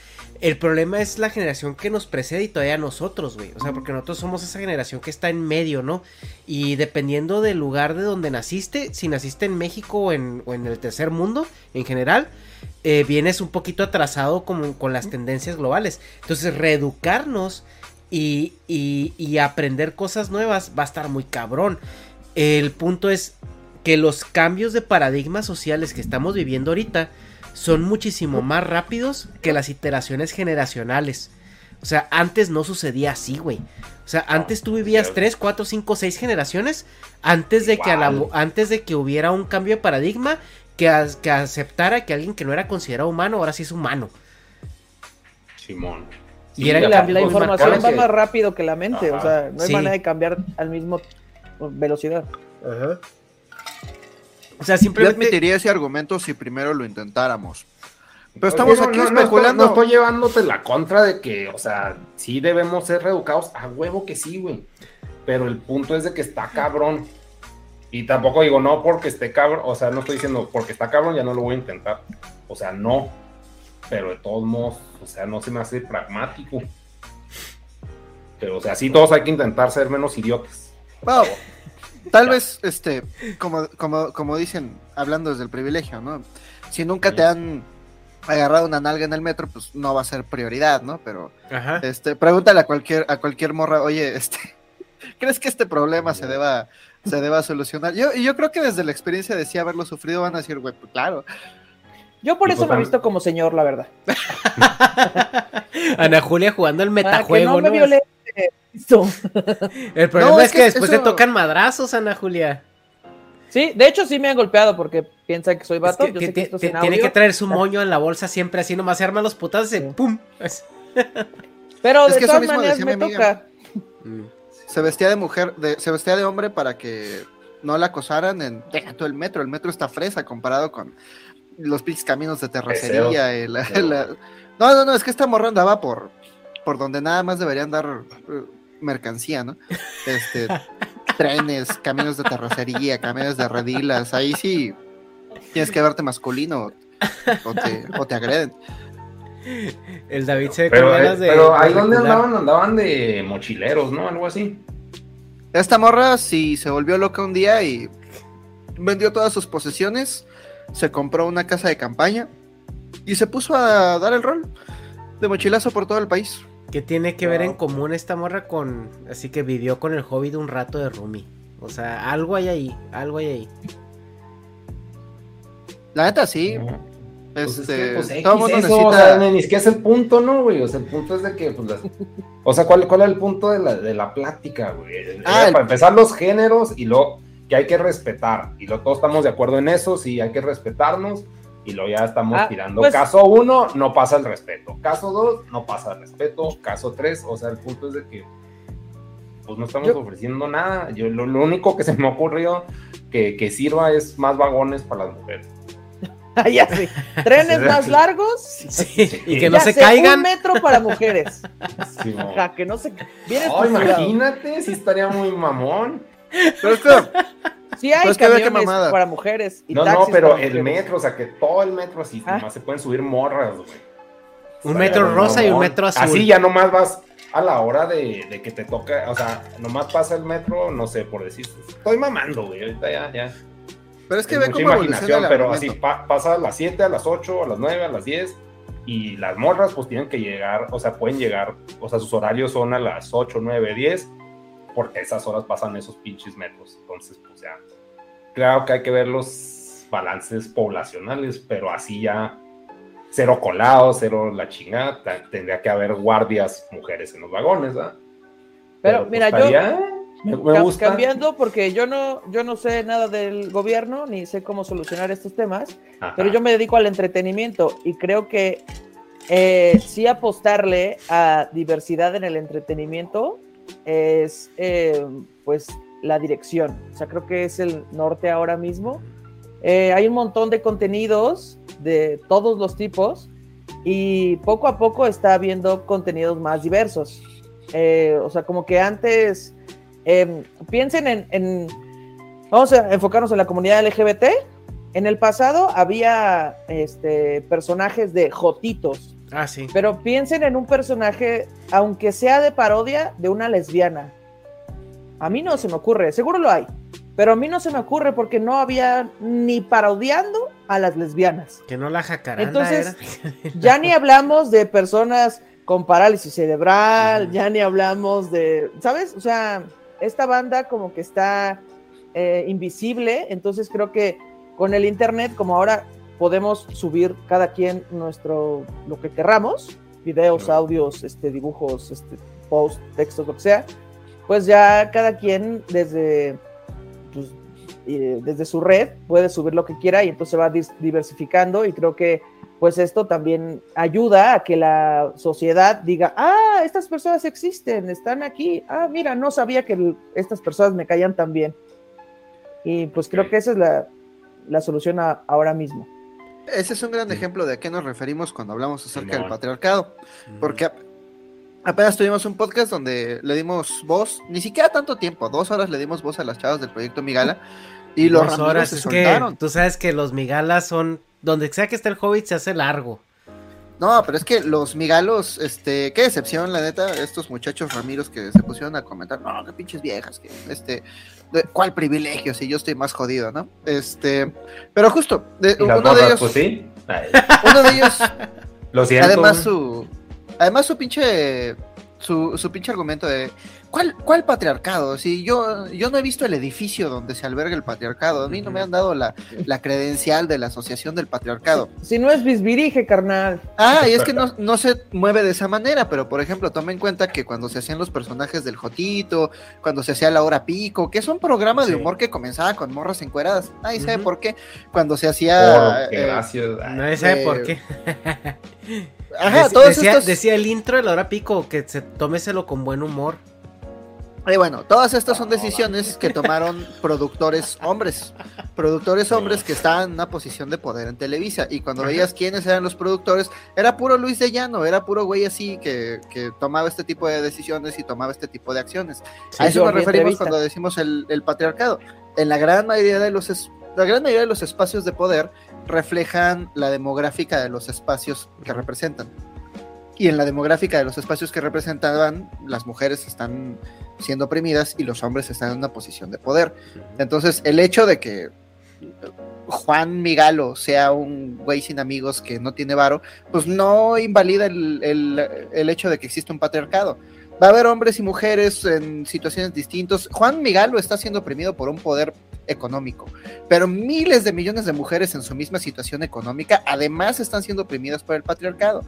El problema es la generación que nos precede y todavía nosotros, güey. O sea, porque nosotros somos esa generación que está en medio, ¿no? Y dependiendo del lugar de donde naciste, si naciste en México o en, el tercer mundo en general, eh, vienes un poquito atrasado con las tendencias globales. Entonces, reeducarnos y, y aprender cosas nuevas va a estar muy cabrón. El punto es que los cambios de paradigmas sociales que estamos viviendo ahorita son muchísimo más rápidos que las iteraciones generacionales. O sea, antes no sucedía así, güey. O sea, antes tú vivías 3, 4, 5, 6 generaciones antes de, que a la- antes de que hubiera un cambio de paradigma que, que aceptara que alguien que no era considerado humano ahora sí es humano. Simón. Y era la, información va más rápido que la mente, o Ajá. sea, no hay Sí. manera de cambiar al mismo velocidad. O sea, Yo simplemente... admitiría ese argumento si primero lo intentáramos. Pero estamos no, aquí no, no estoy- especulando. No estoy, llevándote la contra de que, o sea, sí debemos ser reeducados. A huevo que sí, güey. Pero el punto es de que está cabrón. Y tampoco digo, no porque esté cabrón. O sea, no estoy diciendo porque está cabrón, ya no lo voy a intentar. O sea, no. Pero de todos modos, o sea, no se me hace pragmático. Pero, o sea, sí, todos hay que intentar ser menos idiotas. Bueno, tal vez, este, como, como, como dicen, hablando desde el privilegio, ¿no? Si nunca te han agarrado una nalga en el metro, pues no va a ser prioridad, ¿no? Pero, Ajá. este, pregúntale a cualquier, a cualquier morra, oye, este, ¿crees que este problema se deba, se deba solucionar? Yo, y yo creo que desde la experiencia de sí haberlo sufrido van a decir, güey, pues claro. Yo por eso pues me he tam- visto como señor, la verdad. Ana Julia jugando el Para que metajuego, no me ¿no? Listo. El problema No, es, es que, que después te eso- tocan madrazos, Ana Julia. Sí, de hecho sí me han golpeado porque piensan que soy Es vato. que yo ti- sé que ti- esto es ti- en tiene que traer su moño en la bolsa siempre así, nomás se arman los putazos y ¡pum! Es- Pero Es de que eso todas mismo maneras decía me toca. Mm. Se vestía de mujer, de, se vestía de hombre para que no la acosaran en tú el metro. El metro está fresa comparado con los pinches caminos de terracería. y la- la- No, no, no, es que esta morra andaba por, por donde nada más deberían dar eh, mercancía, ¿no? Este, trenes, caminos de terracería, camiones de redilas. Ahí sí tienes que verte masculino o te, o te agreden. El David se ve Pero, con eh, de. pero ahí donde andaban, andaban de mochileros, ¿no? Algo así. Esta morra sí se volvió loca un día y vendió todas sus posesiones, se compró una casa de campaña y se puso a dar el rol de mochilazo por todo el país. ¿Qué tiene que ver en común esta morra con. Así que vivió con el hobby de un rato de Rumi? O sea, algo hay ahí, algo hay ahí. La neta sí. Pues es Este, que, pues, X todo mundo eso, necesita. o sea, ni siquiera es el punto, ¿no, güey? O sea, el punto es de que, pues, las- o sea, ¿cuál, ¿cuál es el punto de la, de la plática, güey? Ah, el- Para empezar, los géneros y luego que hay que respetar. Y luego todos estamos de acuerdo en eso, sí, hay que respetarnos. Y luego ya estamos Ah, tirando. pues- Caso uno, no pasa el respeto. Caso dos, no pasa el respeto. Caso tres, o sea, el punto es de que, pues, no estamos Yo- ofreciendo nada. Yo, lo, lo único que se me ocurrió que, que sirva es más vagones para las mujeres. Ah, ya sé. Trenes Sí. más largos. Sí, y que Ya no se sé, caigan. Un metro para mujeres. Sí. Ajá, que no se. Oh, imagínate, sí estaría muy mamón. Que, Sí hay Pero es que ve qué camiones mamada. para mujeres y No, no, taxis pero para el mujeres. metro, o sea, que todo el metro así, Ah. nomás se pueden subir morras, güey. Un metro rosa y un metro azul. Así ya nomás vas a la hora de, de que te toca, o sea, nomás pasa el metro, no sé, por decir, estoy mamando, güey, ahorita ya, ya. pero es que ve evoluciona imaginación, pero así pa- pasa a las 7, a las 8, a las 9, a las 10, y las morras pues tienen que llegar, o sea, pueden llegar, o sea, sus horarios son a las 8, 9, 10, porque esas horas pasan esos pinches metros. Entonces, pues ya, claro que hay que ver los balances poblacionales, pero así ya, cero colados, cero la chingada, tendría que haber guardias mujeres en los vagones, ¿verdad? Pero, mira, yo- Me, me gusta. Cambiando, porque yo no, yo no sé nada del gobierno, ni sé cómo solucionar estos temas, Ajá. pero yo me dedico al entretenimiento y creo que eh, sí apostarle a diversidad en el entretenimiento es eh, pues la dirección. O sea, creo que es el norte ahora mismo. Eh, hay un montón de contenidos de todos los tipos y poco a poco está habiendo contenidos más diversos. Eh, o sea, como que antes, eh, piensen en, en- vamos a enfocarnos en la comunidad LGBT. En el pasado había este, personajes de jotitos, Ah, sí. pero piensen en un personaje, aunque sea de parodia, de una lesbiana. A mí no se me ocurre, seguro lo hay, pero a mí no se me ocurre porque no había ni parodiando a las lesbianas. Que no la jacaranda Entonces, era. Ya ni hablamos de personas con parálisis cerebral, ya ni hablamos de, ¿sabes? O sea, esta banda como que está eh, invisible, entonces creo que con el internet, como ahora podemos subir cada quien nuestro, lo que querramos, videos, audios, este, dibujos, este, post, textos, lo que sea, pues ya cada quien desde, pues, eh, desde su red puede subir lo que quiera y entonces va diversificando y creo que pues esto también ayuda a que la sociedad diga, ah, estas personas existen, están aquí, ah, mira, no sabía que estas personas me caían tan bien. Y pues creo que esa es la, la solución ahora mismo. Ese es un gran ejemplo de a qué nos referimos cuando hablamos acerca del patriarcado, porque apenas tuvimos un podcast donde le dimos voz, ni siquiera tanto tiempo, dos horas le dimos voz a las chavas del proyecto Migala, y los dos horas, se soltaron. tú sabes que los Migalas son donde sea que esté el Hobbit se hace largo. No, pero es que los migalos, este, qué decepción, la neta, estos muchachos Ramiros que se pusieron a comentar, no, qué pinches viejas, que, este, cuál privilegio, si yo estoy más jodido, ¿no? Este, pero justo, de, uno de ellos, pues sí. uno de ellos, lo siento. Además su, además su pinche, su, su pinche argumento de, ¿Cuál, ¿Cuál patriarcado? Si yo, yo no he visto el edificio donde se alberga el patriarcado. A mí no me han dado la, credencial de la asociación del patriarcado. Si no es bisbirige, carnal. Ah, y es que no, no, se mueve de esa manera, pero por ejemplo, toma en cuenta que cuando se hacían los personajes del Jotito, cuando se hacía La Hora Pico, que es un programa de humor que comenzaba con morras encueradas. Nadie sabe por qué. Cuando se hacía. Eh, gracias. Nadie sabe por qué. Ajá, decía, decía el intro de La Hora Pico que se tómeselo con buen humor. Y bueno, todas estas son decisiones que tomaron productores hombres, productores hombres que estaban en una posición de poder en Televisa. Y cuando veías quiénes eran los productores, era puro Luis de Llano, era puro güey así que, tomaba este tipo de decisiones y tomaba este tipo de acciones. a eso nos referimos cuando decimos el, patriarcado. En la gran mayoría de los la gran mayoría de los espacios de poder reflejan la demográfica de los espacios que representan. Y en la demográfica de los espacios que representaban, las mujeres están siendo oprimidas y los hombres están en una posición de poder. Entonces, el hecho de que Juan Migalo sea un güey sin amigos que no tiene varo, pues no invalida el, hecho de que existe un patriarcado. Va a haber hombres y mujeres en situaciones distintas. Juan Migalo está siendo oprimido por un poder económico, pero miles de millones de mujeres en su misma situación económica además están siendo oprimidas por el patriarcado.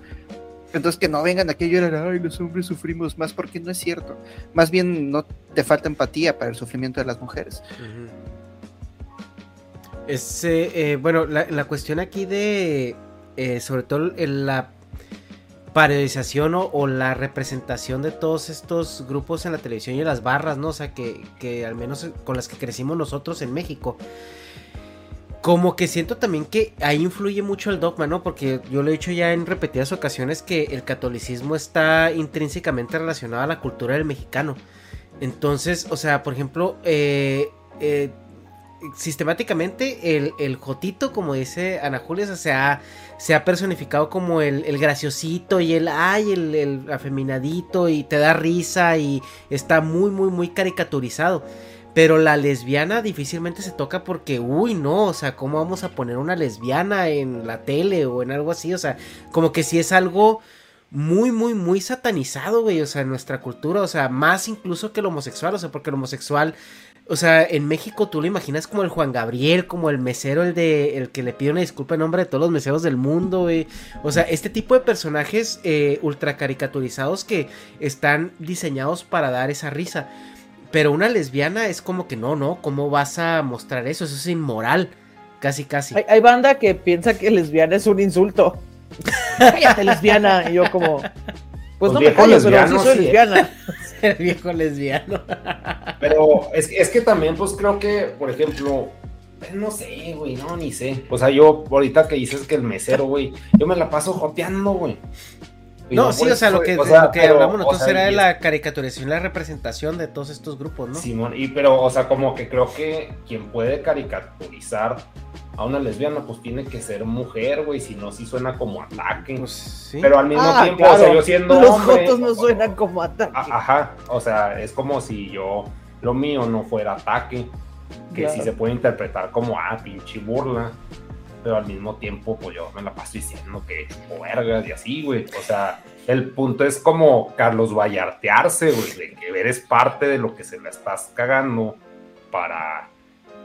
Entonces que no vengan aquí a llorar, ay, los hombres sufrimos más, porque no es cierto. Más bien no te falta empatía para el sufrimiento de las mujeres. Eh, bueno, la, cuestión aquí de, eh, sobre todo la parodización o, la representación de todos estos grupos en la televisión y en las barras, ¿no? O sea, que, que al menos con las que crecimos nosotros en México como que siento también que ahí influye mucho el dogma, ¿no? Porque yo lo he dicho ya en repetidas ocasiones que el catolicismo está intrínsecamente relacionado a la cultura del mexicano. Entonces, o sea, por ejemplo, eh, eh, sistemáticamente el, el, Jotito, como dice Ana Julia, se, ha, se ha personificado como el, el graciosito y el, ay, el, el afeminadito y te da risa y está muy, muy, muy caricaturizado. Pero la lesbiana difícilmente se toca porque, uy, no, o sea, ¿cómo vamos a poner una lesbiana en la tele o en algo así? O sea, como que si es algo muy, muy, muy satanizado, güey, o sea, en nuestra cultura, o sea, más incluso que el homosexual, o sea, porque el homosexual, o sea, en México tú lo imaginas como el Juan Gabriel, como el mesero, el de, el que le pide una disculpa en nombre de todos los meseros del mundo, güey. O sea, este tipo de personajes eh, ultra caricaturizados que están diseñados para dar esa risa. Pero una lesbiana es como que no, no, ¿cómo vas a mostrar eso? Eso es inmoral. Casi, casi. Hay, banda que piensa que lesbiana es un insulto. Cállate, lesbiana. Y yo como... Pues, no me callo, pero sí soy lesbiana. El viejo lesbiano. Pero es, es que también, pues creo que, por ejemplo, pues, no sé, güey, no, ni sé. O sea, yo ahorita que dices que el mesero, güey, yo me la paso joteando, güey. No, sí, o sea, lo que, hablamos nosotros era de la caricaturización, la representación de todos estos grupos, ¿no? Simón, y pero, o sea, como que creo que quien puede caricaturizar a una lesbiana, pues tiene que ser mujer, güey, si no, sí suena como ataque. Pues, sí. Pero al mismo ah, tiempo, o sea, yo siendo Los fotos no suenan como ataque. Ajá, o sea, es como si yo, lo mío no fuera ataque, que si se puede interpretar como, ah, pinche burla. pero al mismo tiempo, pues yo me la paso diciendo que chupo vergas y así, güey. O sea, el punto es como Carlos Vallartearse, güey, de que eres parte de lo que se la estás cagando para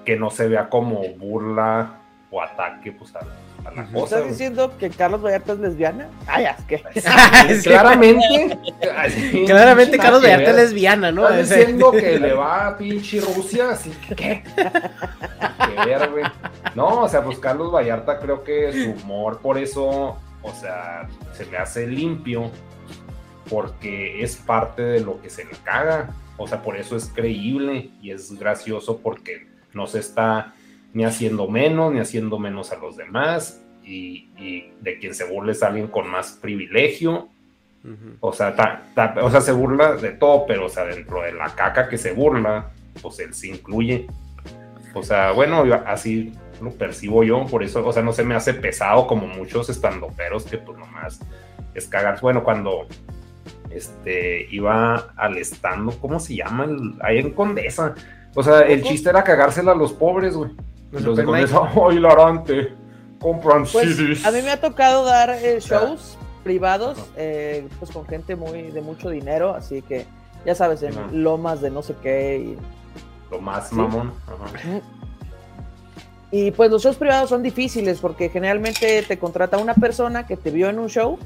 que no se vea como burla o ataque, pues a, a la cosa. ¿Estás diciendo que Carlos Vallarta es lesbiana? Ah, ya, es que. Claramente. así, Claramente nada Carlos Vallarta es lesbiana, ¿no? Estás diciendo que le va a pinche Rusia, así que qué. Que ver, güey. No, o sea, pues Carlos Vallarta creo que su humor por eso, o sea, se le hace limpio porque es parte de lo que se le caga. O sea, por eso es creíble y es gracioso porque no se está ni haciendo menos, ni haciendo menos a los demás. Y, y de quien se burla es alguien con más privilegio. O sea, ta- ta- o sea, se burla de todo, pero o sea, dentro de la caca que se burla, pues él se incluye. O sea, bueno, yo así lo percibo yo, por eso, o sea, no se me hace pesado como muchos estandoperos que pues nomás es cagar. Bueno, cuando este iba al estando, ¿cómo se llama? El- ahí en Condesa. O sea, el chiste era cagársela a los pobres, güey. Los Los open mic. Condesa, ¡ay, hilarante! Compran Pues CDs. a mí me ha tocado dar eh, shows privados, eh, pues con gente muy de mucho dinero, así que ya sabes, en lomas de no sé qué. Y, Lo más Sí. mamón. Ajá. y pues los shows privados son difíciles porque generalmente te contrata una persona que te vio en un show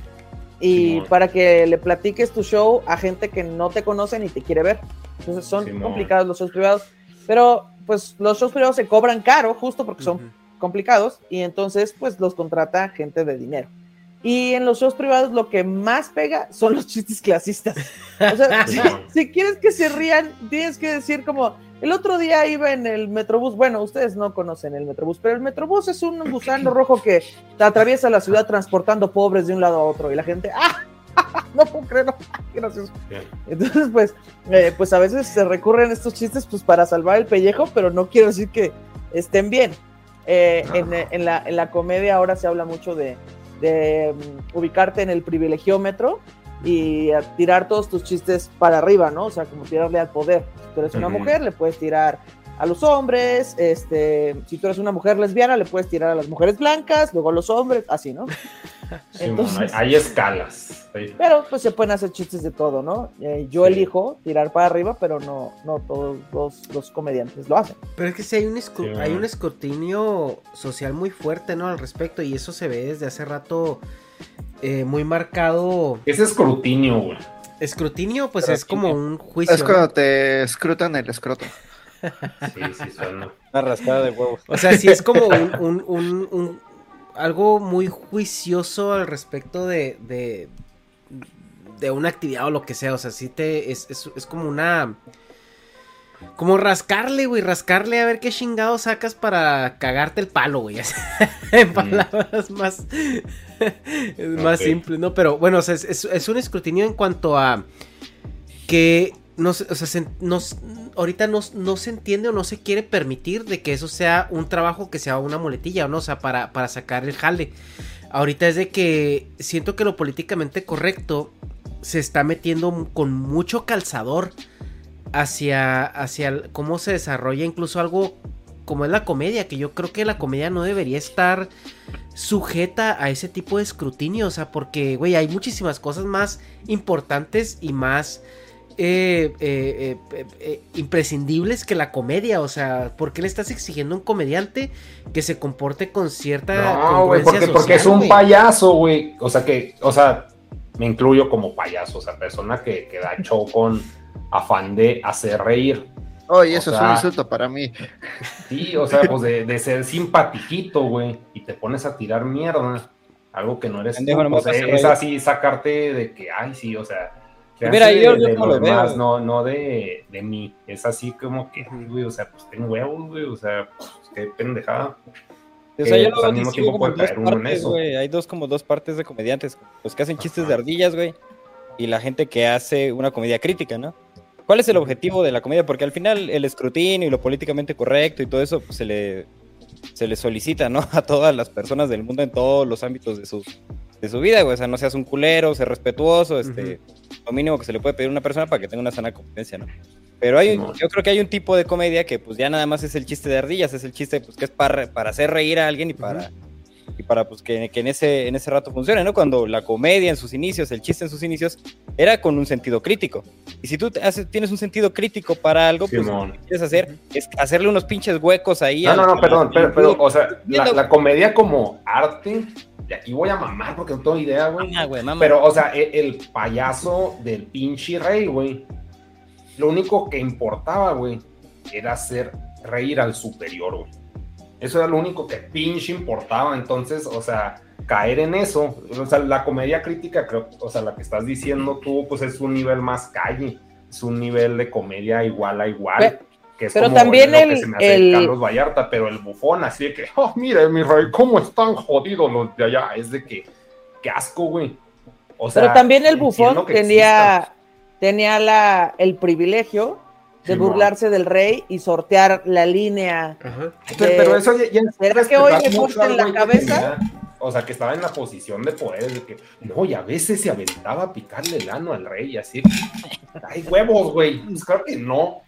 y Simón. para que le platiques tu show a gente que no te conoce ni te quiere ver. Entonces son Simón. complicados los shows privados, pero pues los shows privados se cobran caro justo porque son complicados y entonces pues los contrata gente de dinero. Y en los shows privados lo que más pega son los chistes clasistas. O sea, si, si quieres que se rían, tienes que decir como, el otro día iba en el Metrobús, bueno, ustedes no conocen el Metrobús, pero el Metrobús es un gusano rojo que atraviesa la ciudad transportando pobres de un lado a otro y la gente, ¡ah! No puedo creerlo, gracioso. Entonces, pues, eh, pues a veces se recurren estos chistes pues para salvar el pellejo, pero no quiero decir que estén bien. Eh, en, en la, en la comedia ahora se habla mucho de, de, mm, ubicarte en el privilegiómetro y a tirar todos tus chistes para arriba, ¿no? O sea, como tirarle al poder. Si tú eres una mujer, le puedes tirar a los hombres, este, si tú eres una mujer lesbiana, le puedes tirar a las mujeres blancas, luego a los hombres, así, ¿no? Sí, Entonces- hay, hay escalas. sí. Pero pues se pueden hacer chistes de todo, ¿no? Eh, yo elijo tirar para arriba, pero no, no todos los, los comediantes lo hacen. Pero es que sí hay un, hay un escrutinio social muy fuerte, ¿no? Al respecto, y eso se ve desde hace rato eh, muy marcado. Ese escrutinio, güey. Escrutinio, pues es como un juicio. Es ¿no? cuando te escrutan el escroto. Sí, sí, suena. Una rascada de huevos. O sea, sí es como un, un- un- un- algo muy juicioso al respecto de, de, de una actividad o lo que sea. O sea, sí te. Es, es, es como una. Como rascarle, güey, rascarle a ver qué chingado sacas para cagarte el palo, güey. en palabras más, más Ok. simples, ¿no? Pero bueno, o sea, es, es- es un escrutinio en cuanto a que no, o sea, se- no ahorita no, no se entiende o no se quiere permitir de que eso sea un trabajo que sea una muletilla, ¿o no? O sea, para, para sacar el jale. Ahorita es de que siento que lo políticamente correcto se está metiendo con mucho calzador hacia, hacia cómo se desarrolla incluso algo como es la comedia, que yo creo que la comedia no debería estar sujeta a ese tipo de escrutinio, o sea, porque, güey, hay muchísimas cosas más importantes y más eh, eh, eh, imprescindibles que la comedia, o sea, ¿por qué le estás exigiendo a un comediante que se comporte con cierta No, güey, porque, porque es un payaso, güey. O sea que, o sea, me incluyo como payaso, o sea, persona que, que da show con afán de hacer reír. Oye, eso es sea, un insulto para mí. Sí, o sea, pues de, de ser simpatiquito, güey, y te pones a tirar mierda, algo que no eres tú, Pendejo, nomás o sea, para hacer es así sacarte de que, ay, sí, o sea, se Mira, yo- de, yo de veo. demás, no, no de, de mí, es así como que, güey, o sea, pues tengo huevos, güey, o sea, pues, qué pendejada. O sea, Que, yo pues, lo mismo tiempo puede caer uno en eso. Hay dos como dos partes de comediantes. Los que hacen chistes de ardillas, güey. Y la gente que hace una comedia crítica, ¿no? ¿Cuál es el objetivo de la comedia? Porque al final el escrutinio y lo políticamente correcto y todo eso pues, se le se le solicita, ¿no? A todas las personas del mundo en todos los ámbitos de su, de su vida, güey. O sea, no seas un culero, ser respetuoso, este, lo mínimo que se le puede pedir a una persona para que tenga una sana convivencia, ¿no? Pero hay, un- yo creo que hay un tipo de comedia que pues ya nada más es el chiste de ardillas, es el chiste pues que es para, para hacer reír a alguien y para y para pues, que, que en, ese, en ese rato funcione, ¿no? Cuando la comedia en sus inicios, el chiste en sus inicios, era con un sentido crítico. Y si tú haces- tienes un sentido crítico para algo, pues lo que quieres hacer es hacerle unos pinches huecos ahí. No, no, no, perdón, pero, pero, o sea, la, la comedia como arte, y aquí voy a mamar porque no tengo idea, güey. Mamá. Pero, o sea, e- el, payaso del pinche rey, güey, lo único que importaba, güey, era hacer reír al superior, güey. Eso era lo único que pinche importaba. Entonces, o sea, caer en eso, o sea, la comedia crítica, creo, o sea, la que estás diciendo tú, pues es un nivel más calle, es un nivel de comedia igual a igual. Que es pero como también lo que el- se me hace el- Carlos Vallarta, pero el bufón, así de que, oh, mire, mi rey, cómo están jodidos los de allá. Es de que, qué asco, güey. O sea, Pero también el bufón tenía, tenía la, el privilegio de burlarse del rey y sortear la línea. Ajá. Pero, de- pero eso ya, ya ¿Será que hoy me corten la cabeza? o sea, que estaba en la posición de poder, de que, no, y a veces se aventaba a picarle el ano al rey, así. Hay huevos, güey. Pues claro que no.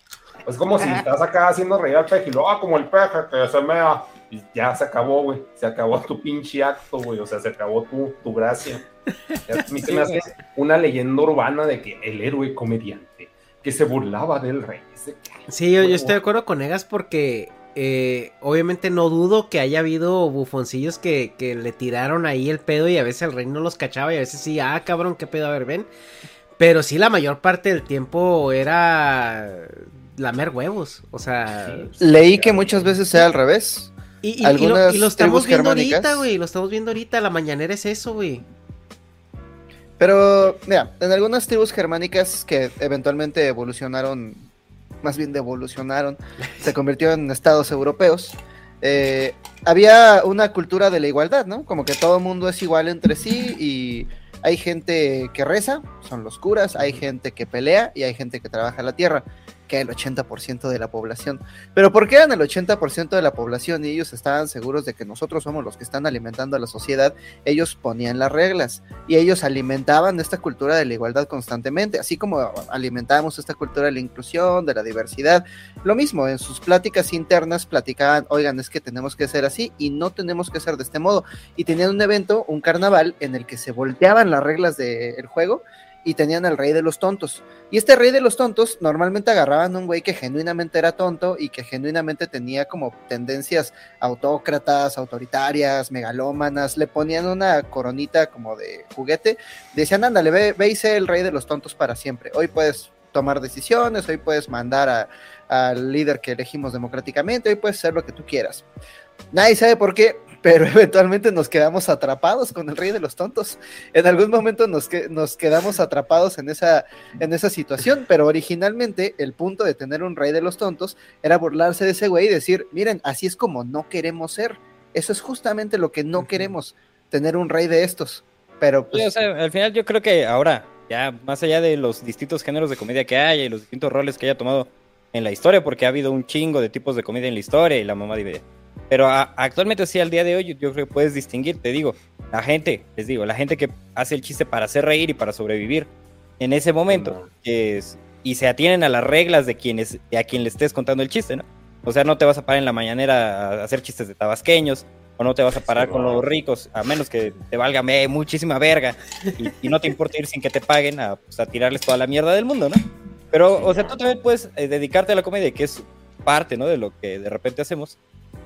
Es como si estás acá haciendo reír al peje y luego, ah, como el peje que se mea. Y ya se acabó, güey. Se acabó tu pinche acto, güey. O sea, se acabó tu, tu gracia. A mí se me hace una leyenda urbana de que el héroe comediante que se burlaba del rey. Sí, yo, yo estoy de acuerdo con Egas porque eh, obviamente no dudo que haya habido bufoncillos que, que le tiraron ahí el pedo y a veces el rey no los cachaba y a veces sí, ah, cabrón, qué pedo, a ver, ven. Pero sí, la mayor parte del tiempo era lamer huevos, o sea... Leí que muchas veces sea al revés. Y, y- y lo, algunas y lo estamos viendo germánicas- ahorita, güey, lo estamos viendo ahorita, la mañanera es eso, güey. Pero, mira, en algunas tribus germánicas que eventualmente evolucionaron, más bien devolucionaron, se convirtieron en estados europeos, eh, había una cultura de la igualdad, ¿no? Como que todo el mundo es igual entre sí y hay gente que reza, son los curas, hay gente que pelea y hay gente que trabaja la tierra, que el 80% de la población. Pero ¿por qué eran el 80% de la población y ellos estaban seguros de que nosotros somos los que están alimentando a la sociedad? Ellos ponían las reglas y ellos alimentaban esta cultura de la igualdad constantemente, así como alimentábamos esta cultura de la inclusión, de la diversidad. Lo mismo, en sus pláticas internas platicaban, oigan, es que tenemos que ser así y no tenemos que ser de este modo. Y tenían un evento, un carnaval, en el que se volteaban las reglas del juego y tenían al rey de los tontos. Y este rey de los tontos normalmente agarraban a un güey que genuinamente era tonto y que genuinamente tenía como tendencias autócratas, autoritarias, megalómanas, le ponían una coronita como de juguete, decían, ándale, ve, ve y sé el rey de los tontos para siempre. Hoy puedes tomar decisiones, hoy puedes mandar al líder que elegimos democráticamente, hoy puedes hacer lo que tú quieras. Nadie sabe por qué, pero eventualmente nos quedamos atrapados con el rey de los tontos. En algún momento nos, que- nos quedamos atrapados en esa, en esa situación, pero originalmente el punto de tener un rey de los tontos era burlarse de ese güey y decir, miren, así es como no queremos ser. Eso es justamente lo que no queremos, tener un rey de estos. Pero pues, Sí, o sea, al final yo creo que ahora, ya más allá de los distintos géneros de comedia que haya y los distintos roles que haya tomado en la historia, porque ha habido un chingo de tipos de comedia en la historia y la mamá de Pero a- actualmente sí, al día de hoy, yo creo que puedes distinguir, te digo, la gente, les digo, la gente que hace el chiste para hacer reír y para sobrevivir en ese momento, que es, y se atienen a las reglas de quienes, de a quien le estés contando el chiste, ¿no? O sea, no te vas a parar en la mañanera a hacer chistes de tabasqueños, o no te vas a parar con los ricos, a menos que te valga me- muchísima verga y, y no te importa ir sin que te paguen a, pues, a tirarles toda la mierda del mundo, ¿no? Pero, o sea, tú también puedes eh, dedicarte a la comedia, que es parte, ¿no? De lo que de repente hacemos,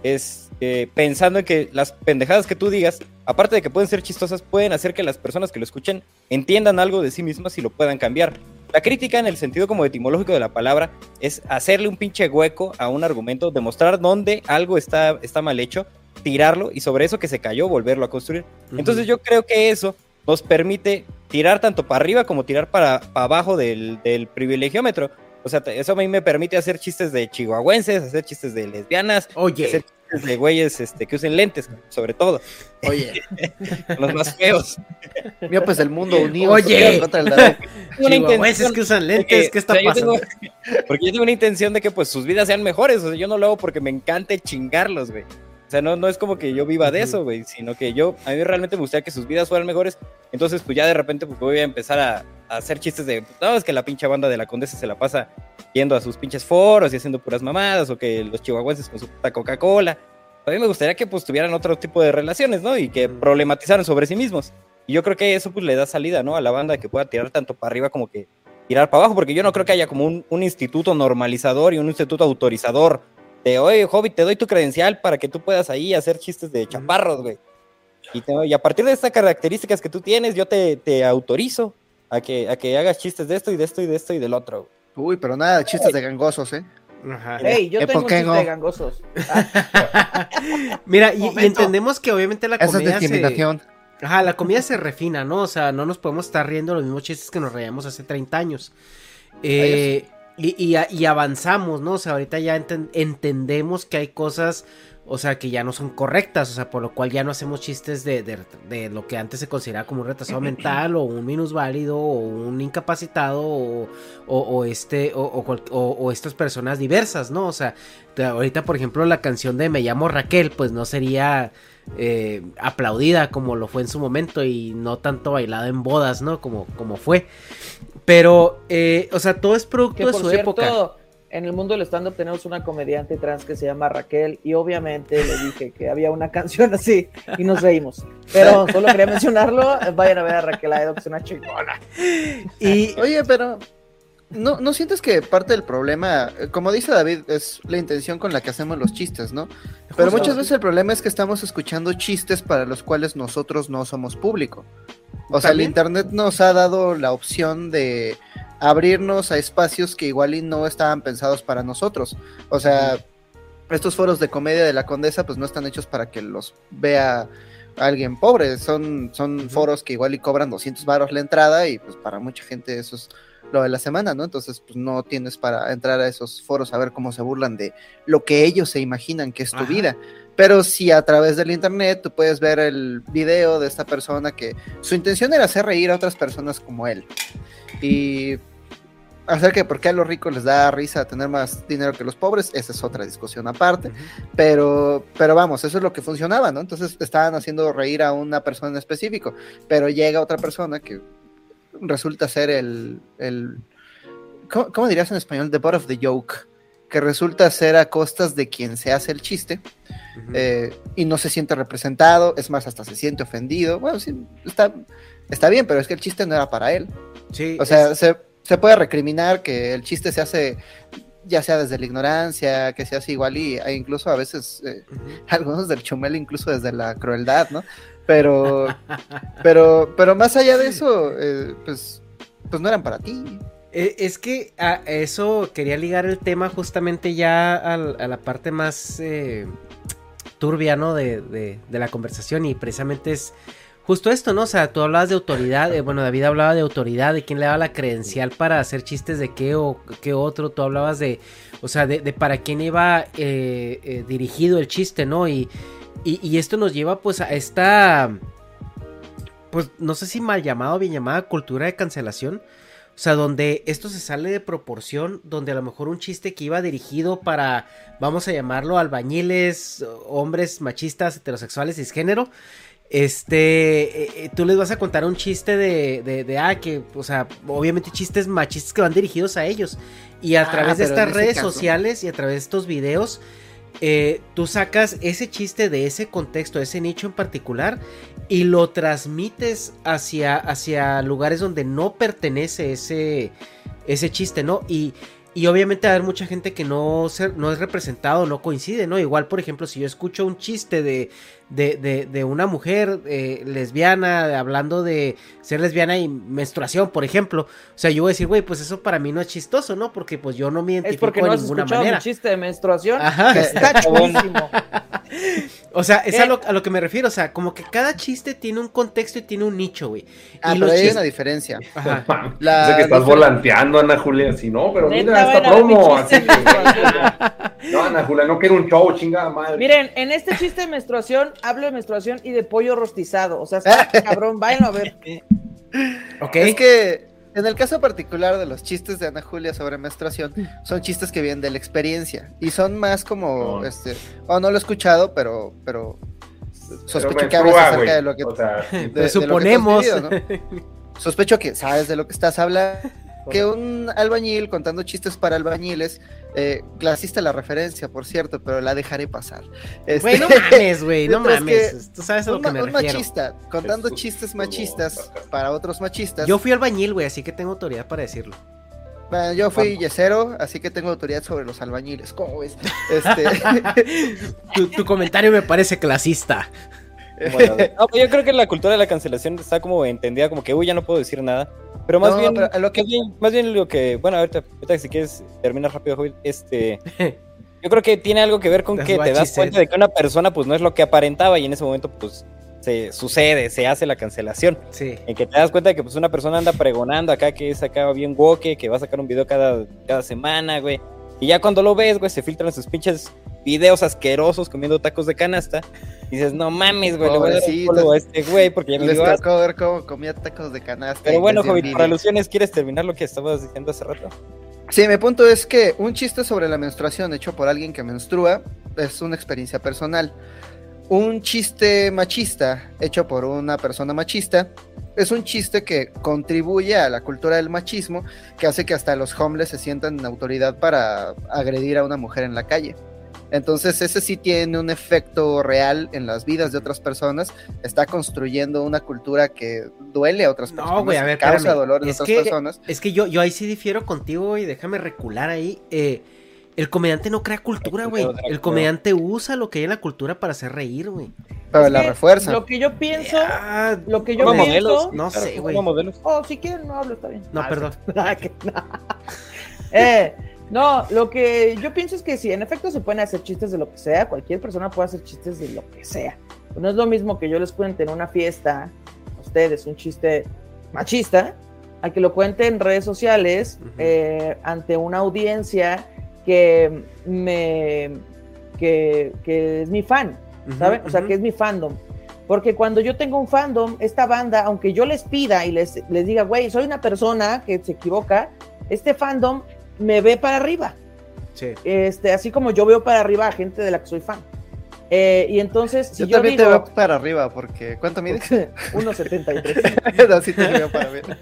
es eh, pensando en que las pendejadas que tú digas, aparte de que pueden ser chistosas, pueden hacer que las personas que lo escuchen entiendan algo de sí mismas y lo puedan cambiar. La crítica en el sentido como etimológico de la palabra es hacerle un pinche hueco a un argumento, demostrar dónde algo está, está mal hecho, tirarlo y sobre eso que se cayó volverlo a construir. Entonces yo creo que eso nos permite tirar tanto para arriba como tirar para, para abajo del, del privilegiómetro. O sea, te- eso a mí me permite hacer chistes de chihuahuenses, hacer chistes de lesbianas, Oye. hacer chistes de güeyes este, que usen lentes, sobre todo. Oye. Los más feos. mío, pues el mundo unido Oye. contra el Chihuahuenses que usan lentes, ¿qué está o sea, yo pasando? tengo- porque yo tengo una intención de que pues sus vidas sean mejores. O sea, yo no lo hago porque me encante chingarlos, güey. O sea, no, no es como que yo viva de eso, güey, sino que yo, a mí realmente me gustaría que sus vidas fueran mejores. Entonces, pues ya de repente pues, voy a empezar a, a hacer chistes de, no, es que la pinche banda de la Condesa se la pasa yendo a sus pinches foros y haciendo puras mamadas, o que los chihuahuenses con su puta Coca-Cola. A mí me gustaría que pues tuvieran otro tipo de relaciones, ¿no? Y que problematizaran sobre sí mismos. Y yo creo que eso pues le da salida, ¿no? A la banda que pueda tirar tanto para arriba como que tirar para abajo, porque yo no creo que haya como un, un instituto normalizador y un instituto autorizador de, oye, Hobbit, te doy tu credencial para que tú puedas ahí hacer chistes de chaparros, güey. Y, te- y a partir de estas características que tú tienes, yo te, te autorizo a que, a que hagas chistes de esto y de esto y de esto y del otro. Uy, pero nada de chistes de gangosos, ¿eh? Ajá. Ey, yo ¿Eh, tengo chiste no? de gangosos. Mira, y- entendemos que obviamente la Esa es comida se... discriminación. Ajá, la comida se refina, ¿no? O sea, no nos podemos estar riendo los mismos chistes que nos reíamos hace 30 años. Eh, y, y avanzamos, ¿no? O sea, ahorita ya enten- entendemos que hay cosas, o sea, que ya no son correctas, o sea, por lo cual ya no hacemos chistes de, de- lo que antes se consideraba como un retrasado mental o un minusválido o un incapacitado o, o- o este o, o estas personas diversas, ¿no? O sea, ahorita, por ejemplo, la canción de Me llamo Raquel, pues no sería eh, aplaudida como lo fue en su momento y no tanto bailada en bodas, ¿no? Como, como fue. Pero, eh, o sea, todo es producto Que de su cierto, época. en el mundo del stand-up tenemos una comediante trans que se llama Raquel y obviamente le dije que había una canción así y nos reímos. Pero solo quería mencionarlo, vayan a ver a Raquel Aedo, que es una chingona. Y, Oye, pero ¿no, ¿no sientes que parte del problema, como dice David, es la intención con la que hacemos los chistes, ¿no? Pero muchas veces el problema es que estamos escuchando chistes para los cuales nosotros no somos público. O sea, el. Internet nos ha dado la opción de abrirnos a espacios que igual y no estaban pensados para nosotros. O sea, estos foros de comedia de la Condesa pues no están hechos para que los vea alguien pobre, son, son foros que igual y cobran 200 varos la entrada y pues para mucha gente eso es lo de la semana, ¿no? Entonces pues no tienes para entrar a esos foros a ver cómo se burlan de lo que ellos se imaginan que es tu Ajá. vida. Pero si a través del internet tú puedes ver el video de esta persona que su intención era hacer reír a otras personas como él. Y acerca de por qué a los ricos les da risa tener más dinero que los pobres, esa es otra discusión aparte. Pero, pero vamos, eso es lo que funcionaba, ¿no? Entonces estaban haciendo reír a una persona en específico, pero llega otra persona que resulta ser el, el ¿cómo, cómo dirías en español? The butt of the joke, que resulta ser a costas de quien se hace el chiste eh, y no se siente representado, es más, hasta se siente ofendido. Bueno, sí, está, está bien, pero es que el chiste no era para él. sí, O sea, es- se, se puede recriminar que el chiste se hace ya sea desde la ignorancia, que se hace igual y e incluso a veces eh, algunos del chumel incluso desde la crueldad, ¿no? Pero, pero, pero más allá de eso, eh, pues, pues no eran para ti. Eh, Es que a eso quería ligar el tema justamente ya a, la parte más eh, turbia, ¿no? De, de- de la conversación y precisamente es justo esto, ¿no? O sea, tú hablabas de autoridad, eh, bueno, David hablaba de autoridad, de quién le daba la credencial para hacer chistes de qué o qué otro, tú hablabas de, o sea, de, de para quién iba eh, dirigido el chiste, ¿no? Y, y, y esto nos lleva pues a esta, pues no sé si mal llamado o bien llamada cultura de cancelación. O sea, donde esto se sale de proporción, donde a lo mejor un chiste que iba dirigido para, vamos a llamarlo, albañiles, hombres machistas, heterosexuales, cisgénero, este, eh, eh, tú les vas a contar un chiste de, de, de, ah, que, o sea, obviamente chistes machistas que van dirigidos a ellos. Y a Ah, través de estas redes caso- sociales y a través de estos videos, eh, tú sacas ese chiste de ese contexto, ese nicho en particular, y lo transmites hacia, hacia lugares donde no pertenece ese, ese chiste, ¿no? Y, y obviamente va a mucha gente que no, se- no es representado, no coincide, ¿no? Igual, por ejemplo, si yo escucho un chiste de, de, de, de una mujer eh, lesbiana hablando de ser lesbiana y menstruación, por ejemplo, o sea, yo voy a decir, güey, pues eso para mí no es chistoso, ¿no? Porque pues yo no me Es identifico porque no de has ninguna escuchado manera. mi chiste de menstruación. Ajá. que Está chulísimo. O sea, es a lo, a lo que me refiero. O sea, como que cada chiste tiene un contexto y tiene un nicho, güey. Ah, y pero los hay chistes. una diferencia. Ajá. La Sé que estás volanteando, Ana Julia. Si no, pero Neta, mira esta promo. Así que, no, Ana Julia, no quiero un show, chingada madre. Miren, en este chiste de menstruación hablo de menstruación y de pollo rostizado. O sea, está cabrón, váyanlo a ver. Ok. Es que en el caso particular de los chistes de Ana Julia sobre menstruación, son chistes que vienen de la experiencia y son más como, No. este, oh, no lo he escuchado, pero, pero sospecho Pero que hablas acerca de lo que, O sea, de- de lo que tú has suponemos. vivido, ¿no? Sospecho que sabes de lo que estás hablando que un albañil contando chistes para albañiles, eh, clasista la referencia, por cierto, pero la dejaré pasar. Este, Güey, no mames, güey, no mames. Tú sabes a lo un, que me un refiero. machista contando chistes machistas para otros machistas. Yo fui albañil, güey, así que tengo autoridad para decirlo. Bueno, yo fui yesero, así que tengo autoridad sobre los albañiles. ¿Cómo ves? Este, Tu, tu comentario me parece clasista. Bueno, no, pues yo creo que la cultura de la cancelación está como entendida como que, uy, ya no puedo decir nada. Pero más No, bien, pero a lo que- más bien, lo que, bueno, ahorita, ahorita si quieres terminar rápido, Joel, este, yo creo que tiene algo que ver con que te das cuenta de que una persona pues no es lo que aparentaba y en ese momento pues se sucede, se hace la cancelación. Sí. En que te das cuenta de que pues una persona anda pregonando acá que es acá bien woke, que va a sacar un video cada, cada semana, güey. Y ya cuando lo ves, güey, se filtran sus pinches videos asquerosos comiendo tacos de canasta. Y dices, no mames, güey, le voy a dar un Pobrecito. follow a este güey porque ya me les asco". tocó ver cómo comía tacos de canasta. Pero bueno, por envidia. alusiones, ¿quieres terminar lo que estabas diciendo hace rato? Sí, mi punto es que un chiste sobre la menstruación hecho por alguien que menstrua es una experiencia personal. Un chiste machista hecho por una persona machista es un chiste que contribuye a la cultura del machismo, que hace que hasta los homeless se sientan en autoridad para agredir a una mujer en la calle. Entonces ese sí tiene un efecto real en las vidas de otras personas, está construyendo una cultura que duele a otras personas, No, güey, a ver, causa espérame. dolor en otras que, personas. Es que yo, yo ahí sí difiero contigo y déjame recular ahí. Eh, el comediante no crea cultura, güey. El comediante usa lo que hay en la cultura para hacer reír, güey. Pero Es la refuerza. Lo que yo pienso, Ah, lo que yo pienso. modelos, no sé, güey. modelos. Oh, si quieren, no hablo, está bien. No, Ah, perdón. Ah, que- Eh, no, lo que yo pienso es que si en efecto se pueden hacer chistes de lo que sea, cualquier persona puede hacer chistes de lo que sea. No es lo mismo que yo les cuente en una fiesta, a ustedes, un chiste machista, a que lo cuente en redes sociales eh, ante una audiencia que me que, que es mi fan, Ujú, ¿saben? O sea, que es mi fandom. Porque cuando yo tengo un fandom, esta banda, aunque yo les pida y les, les diga, güey, soy una persona que se equivoca, este fandom me ve para arriba. Sí. Este, así como yo veo para arriba a gente de la que soy fan. Eh, y entonces, si yo, yo, también te veo para arriba, porque ¿cuánto mides? 1.73. Así te veo para ver.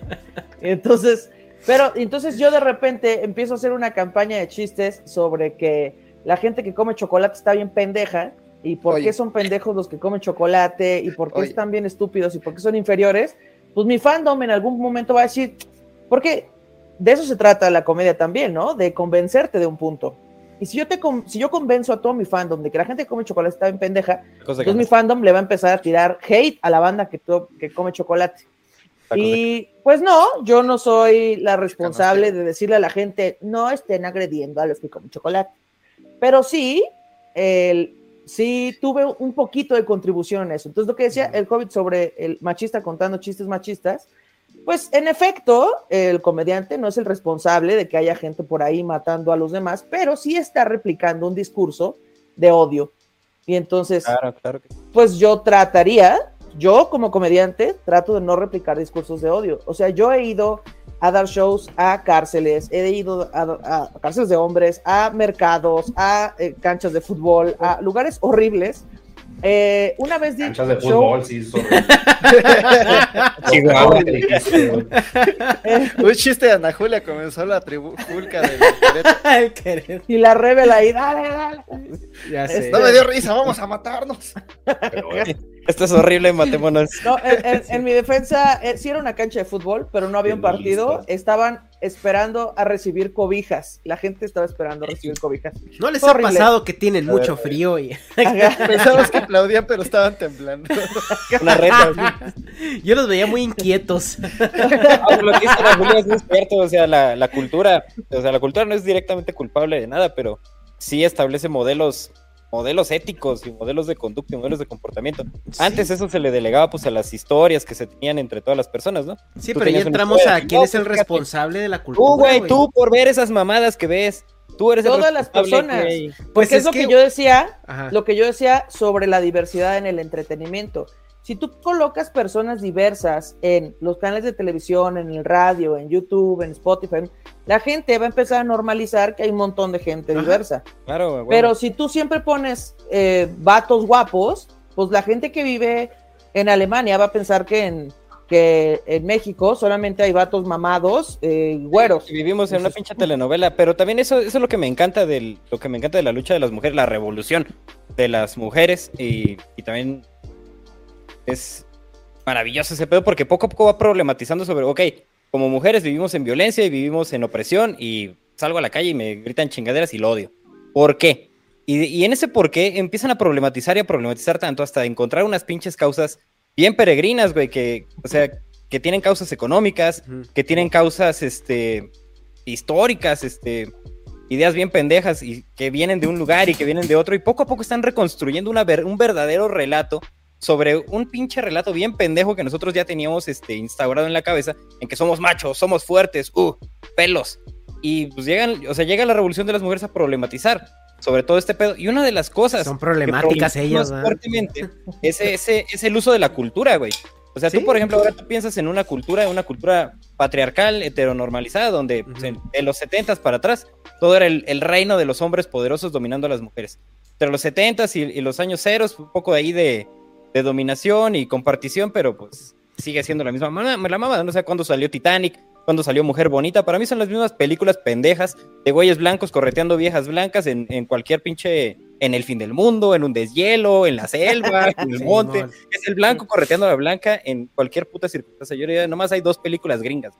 Entonces, pero entonces yo de repente empiezo a hacer una campaña de chistes sobre que la gente que come chocolate está bien pendeja y por Oye. qué son pendejos los que comen chocolate y por qué Oye. están bien estúpidos y por qué son inferiores, pues mi fandom en algún momento va a decir, porque de eso se trata la comedia también, ¿no? De convencerte de un punto. Y si yo te si yo convenzo a todo mi fandom de que la gente que come chocolate está bien pendeja, entonces mi fandom le va a empezar a tirar hate a la banda que, que come chocolate. Y pues no, yo no soy la responsable de decirle a la gente, no estén agrediendo a los que comen chocolate. Pero sí, el, sí tuve un poquito de contribución en eso. Entonces lo que decía el Hobbit sobre el machista contando chistes machistas, pues en efecto, el comediante no es el responsable de que haya gente por ahí matando a los demás, pero sí está replicando un discurso de odio. Y entonces Claro, claro que pues yo trataría, yo como comediante, trato de no replicar discursos de odio. O sea, yo he ido a dar shows a cárceles, he ido a, a cárceles de hombres, a mercados, a eh, canchas de fútbol, a lugares horribles. Eh, una vez di Canchas de un show- fútbol, sí, sobre. Chihuahua. que dijiste, güey. eh, Un chiste de Ana Julia comenzó la tribulca del y la revela ahí, dale, dale. Ya sé. No me dio risa, vamos a matarnos. Pero, Esto es horrible, matémonos. No, en, en- en mi defensa, eh, sí era una cancha de fútbol, pero no había un partido. Estaban esperando a recibir cobijas. La gente estaba esperando a recibir cobijas. ¿No les Horrible. ha pasado que tienen mucho frío y. Pensamos que aplaudían, pero estaban temblando. Una reta. yo los veía muy inquietos? Ah, lo que dice la Julia es cierto, o sea, la, la cultura, o sea, la cultura no es directamente culpable de nada, pero sí establece modelos, modelos éticos y modelos de conducta y modelos de comportamiento. Antes eso se le delegaba pues a las historias que se tenían entre todas las personas, ¿no? Sí, Tú pero ya entramos historia a quién no, es el responsable de la cultura. Tú, güey, tú por ver esas mamadas que ves, tú eres el Todas las personas. güey. Pues Porque es, lo que... yo decía, Ajá. lo que yo decía sobre la diversidad en el entretenimiento. Si tú colocas personas diversas en los canales de televisión, en el radio, en YouTube, en Spotify, la gente va a empezar a normalizar que hay un montón de gente Ajá. diversa. Claro, güey. Pero si tú siempre pones eh, vatos guapos, pues la gente que vive en Alemania va a pensar que en, que en México solamente hay vatos mamados, eh, güeros. Vivimos en una pinche telenovela, pero también eso, eso es lo que me encanta del, lo que me encanta de la lucha de las mujeres, la revolución de las mujeres y, y también es maravilloso ese pedo porque poco a poco va problematizando sobre, ok, como mujeres vivimos en violencia y vivimos en opresión y salgo a la calle y me gritan chingaderas y lo odio. ¿Por qué? Y, y en ese por qué empiezan a problematizar y a problematizar tanto hasta encontrar unas pinches causas bien peregrinas, güey, que, o sea, que tienen causas económicas, que tienen causas, este, históricas, este, ideas bien pendejas y que vienen de un lugar y que vienen de otro y poco a poco están reconstruyendo una ver- un verdadero relato sobre un pinche relato bien pendejo que nosotros ya teníamos este, instaurado en la cabeza, en que somos machos, somos fuertes, uh, pelos. Y pues llegan, o sea, llega la revolución de las mujeres a problematizar sobre todo este pedo. Y una de las cosas Son que problemáticas problematizan ellas, fuertemente es, ese, es el uso de la cultura, güey. O sea, tú, por ejemplo, ahora tú piensas en una cultura, una cultura patriarcal, heteronormalizada, donde pues, en, en los 70 para atrás todo era el, el reino de los hombres poderosos dominando a las mujeres. Entre los 70 y, y los años ceros, un poco de ahí de, de dominación y compartición, pero pues sigue siendo la misma. mamá- La mamá, no sé cuándo salió Titanic, cuándo salió Mujer Bonita. Para mí son las mismas películas pendejas de güeyes blancos correteando viejas blancas en, en cualquier pinche. En el fin del mundo, en un deshielo, en la selva, en el monte. mon. Es el blanco correteando a la blanca en cualquier puta circunstancia. Yo diría, nomás hay dos películas gringas.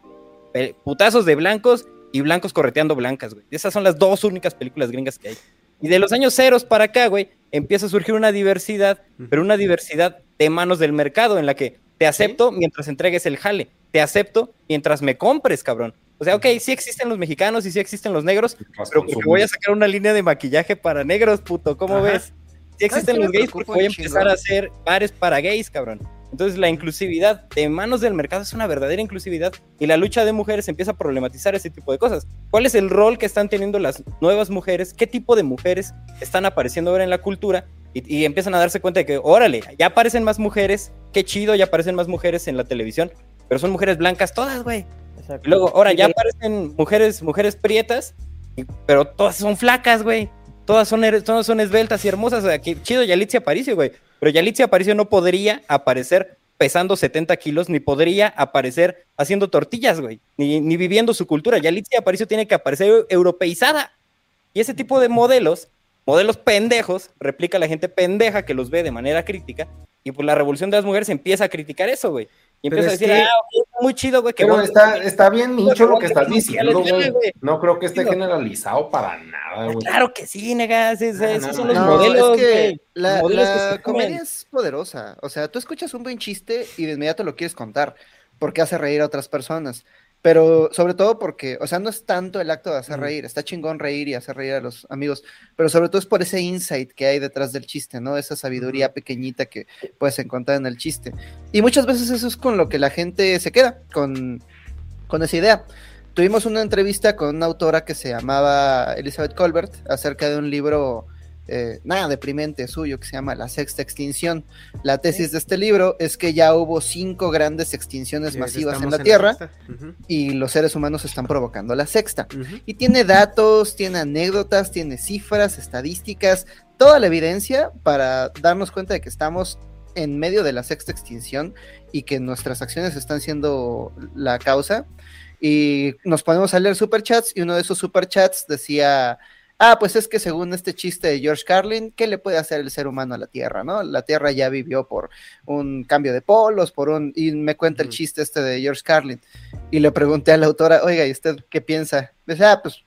Putazos de blancos y blancos correteando blancas, güey. Esas son las dos únicas películas gringas que hay. Y de los años ceros para acá, güey, empieza a surgir una diversidad, pero una diversidad de manos del mercado en la que te acepto mientras entregues el jale, te acepto mientras me compres, cabrón. O sea, ok, sí existen los mexicanos y sí existen los negros, pero porque voy a sacar una línea de maquillaje para negros, puto, ¿cómo Ajá. ves? Sí existen los gays porque voy a empezar a hacer bares para gays, cabrón. Entonces la inclusividad de manos del mercado es una verdadera inclusividad y la lucha de mujeres empieza a problematizar ese tipo de cosas. ¿Cuál es el rol que están teniendo las nuevas mujeres? ¿Qué tipo de mujeres están apareciendo ahora en la cultura? Y, y empiezan a darse cuenta de que, órale, ya aparecen más mujeres, qué chido, ya aparecen más mujeres en la televisión, pero son mujeres blancas todas, güey. Y luego, ahora ya aparecen mujeres, mujeres prietas, y- pero todas son flacas, güey. Todas son, todas son esbeltas y hermosas. Qué chido Yalitza Aparicio, güey. Pero Yalitza Aparicio no podría aparecer pesando 70 kilos, ni podría aparecer haciendo tortillas, güey. Ni, ni viviendo su cultura. Yalitza Aparicio tiene que aparecer eu- europeizada. Y ese tipo de modelos, modelos pendejos, replica la gente pendeja que los ve de manera crítica. Y pues la revolución de las mujeres empieza a criticar eso, güey. Y empieza a decir, que- ah, muy chido, güey. que Pero está, está bien nicho lo que estás diciendo, güey. No creo que esté generalizado para nada, güey. Claro que sí, negas. es- No, esos no, son los No, modelos, es que la, que comen. comedia es poderosa. O sea, tú escuchas un buen chiste y de inmediato lo quieres contar porque hace reír a otras personas. Pero sobre todo porque, o sea, no es tanto el acto de hacer reír, está chingón reír y hacer reír a los amigos, pero sobre todo es por ese insight que hay detrás del chiste, ¿no? Esa sabiduría pequeñita que puedes encontrar en el chiste. Y muchas veces eso es con lo que la gente se queda, con, con esa idea. Tuvimos una entrevista con una autora que se llamaba Elizabeth Colbert acerca de un libro eh, nada deprimente suyo que se llama La Sexta Extinción. La tesis de este libro es que ya hubo cinco grandes extinciones masivas en la Tierra y los seres humanos están provocando la sexta. Y tiene datos, tiene anécdotas, tiene cifras, estadísticas, toda la evidencia para darnos cuenta de que estamos en medio de la sexta extinción y que nuestras acciones están siendo la causa. Y nos ponemos a leer superchats y uno de esos superchats decía, ah, pues es que según este chiste de George Carlin, ¿qué le puede hacer el ser humano a la Tierra? ¿no? La Tierra ya vivió por un cambio de polos, por un... Y me cuenta el chiste este de George Carlin. Y le pregunté a la autora, oiga, ¿y usted qué piensa? Dice, ah, pues,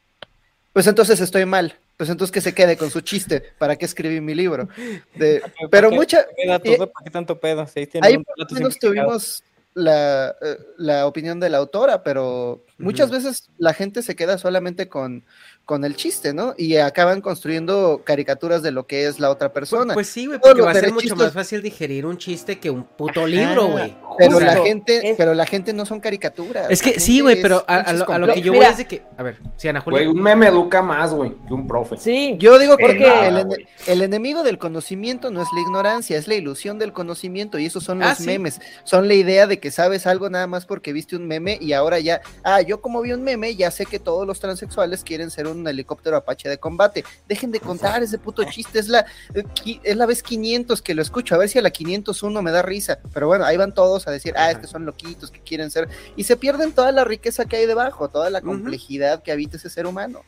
pues entonces estoy mal. Pues entonces que se quede con su chiste. ¿Para qué escribí mi libro? De- pero ¿Para qué- mucha... ¿Para qué qué tanto pedo? Sí, Ahí por menos tuvimos la, eh, la opinión de la autora, pero muchas veces la gente se queda solamente con, con el chiste, ¿no? Y acaban construyendo caricaturas de lo que es la otra persona. Pues sí, güey, porque va a ser mucho más fácil digerir un chiste que un puto libro, güey. Pero la gente, pero la gente no son caricaturas. Es que sí, güey, pero a, lo, a lo que yo voy es de que. A ver, sí, Ana Julia. Güey, un meme educa más, güey, que un profe. Sí. Yo digo que Porque- no, el, ene- el enemigo del conocimiento no es la ignorancia, es la ilusión del conocimiento y esos son Ah, los sí. memes, son la idea de que sabes algo nada más porque viste un meme y ahora ya, ah, yo como vi un meme, ya sé que todos los transexuales quieren ser un helicóptero Apache de combate. Dejen de contar ese puto chiste, es la, eh, es la vez 500 que lo escucho, a ver si a la 501 me da risa. Pero bueno, ahí van todos a decir, ah, estos son loquitos que quieren ser. Y se pierden toda la riqueza que hay debajo, toda la complejidad que habita ese ser humano.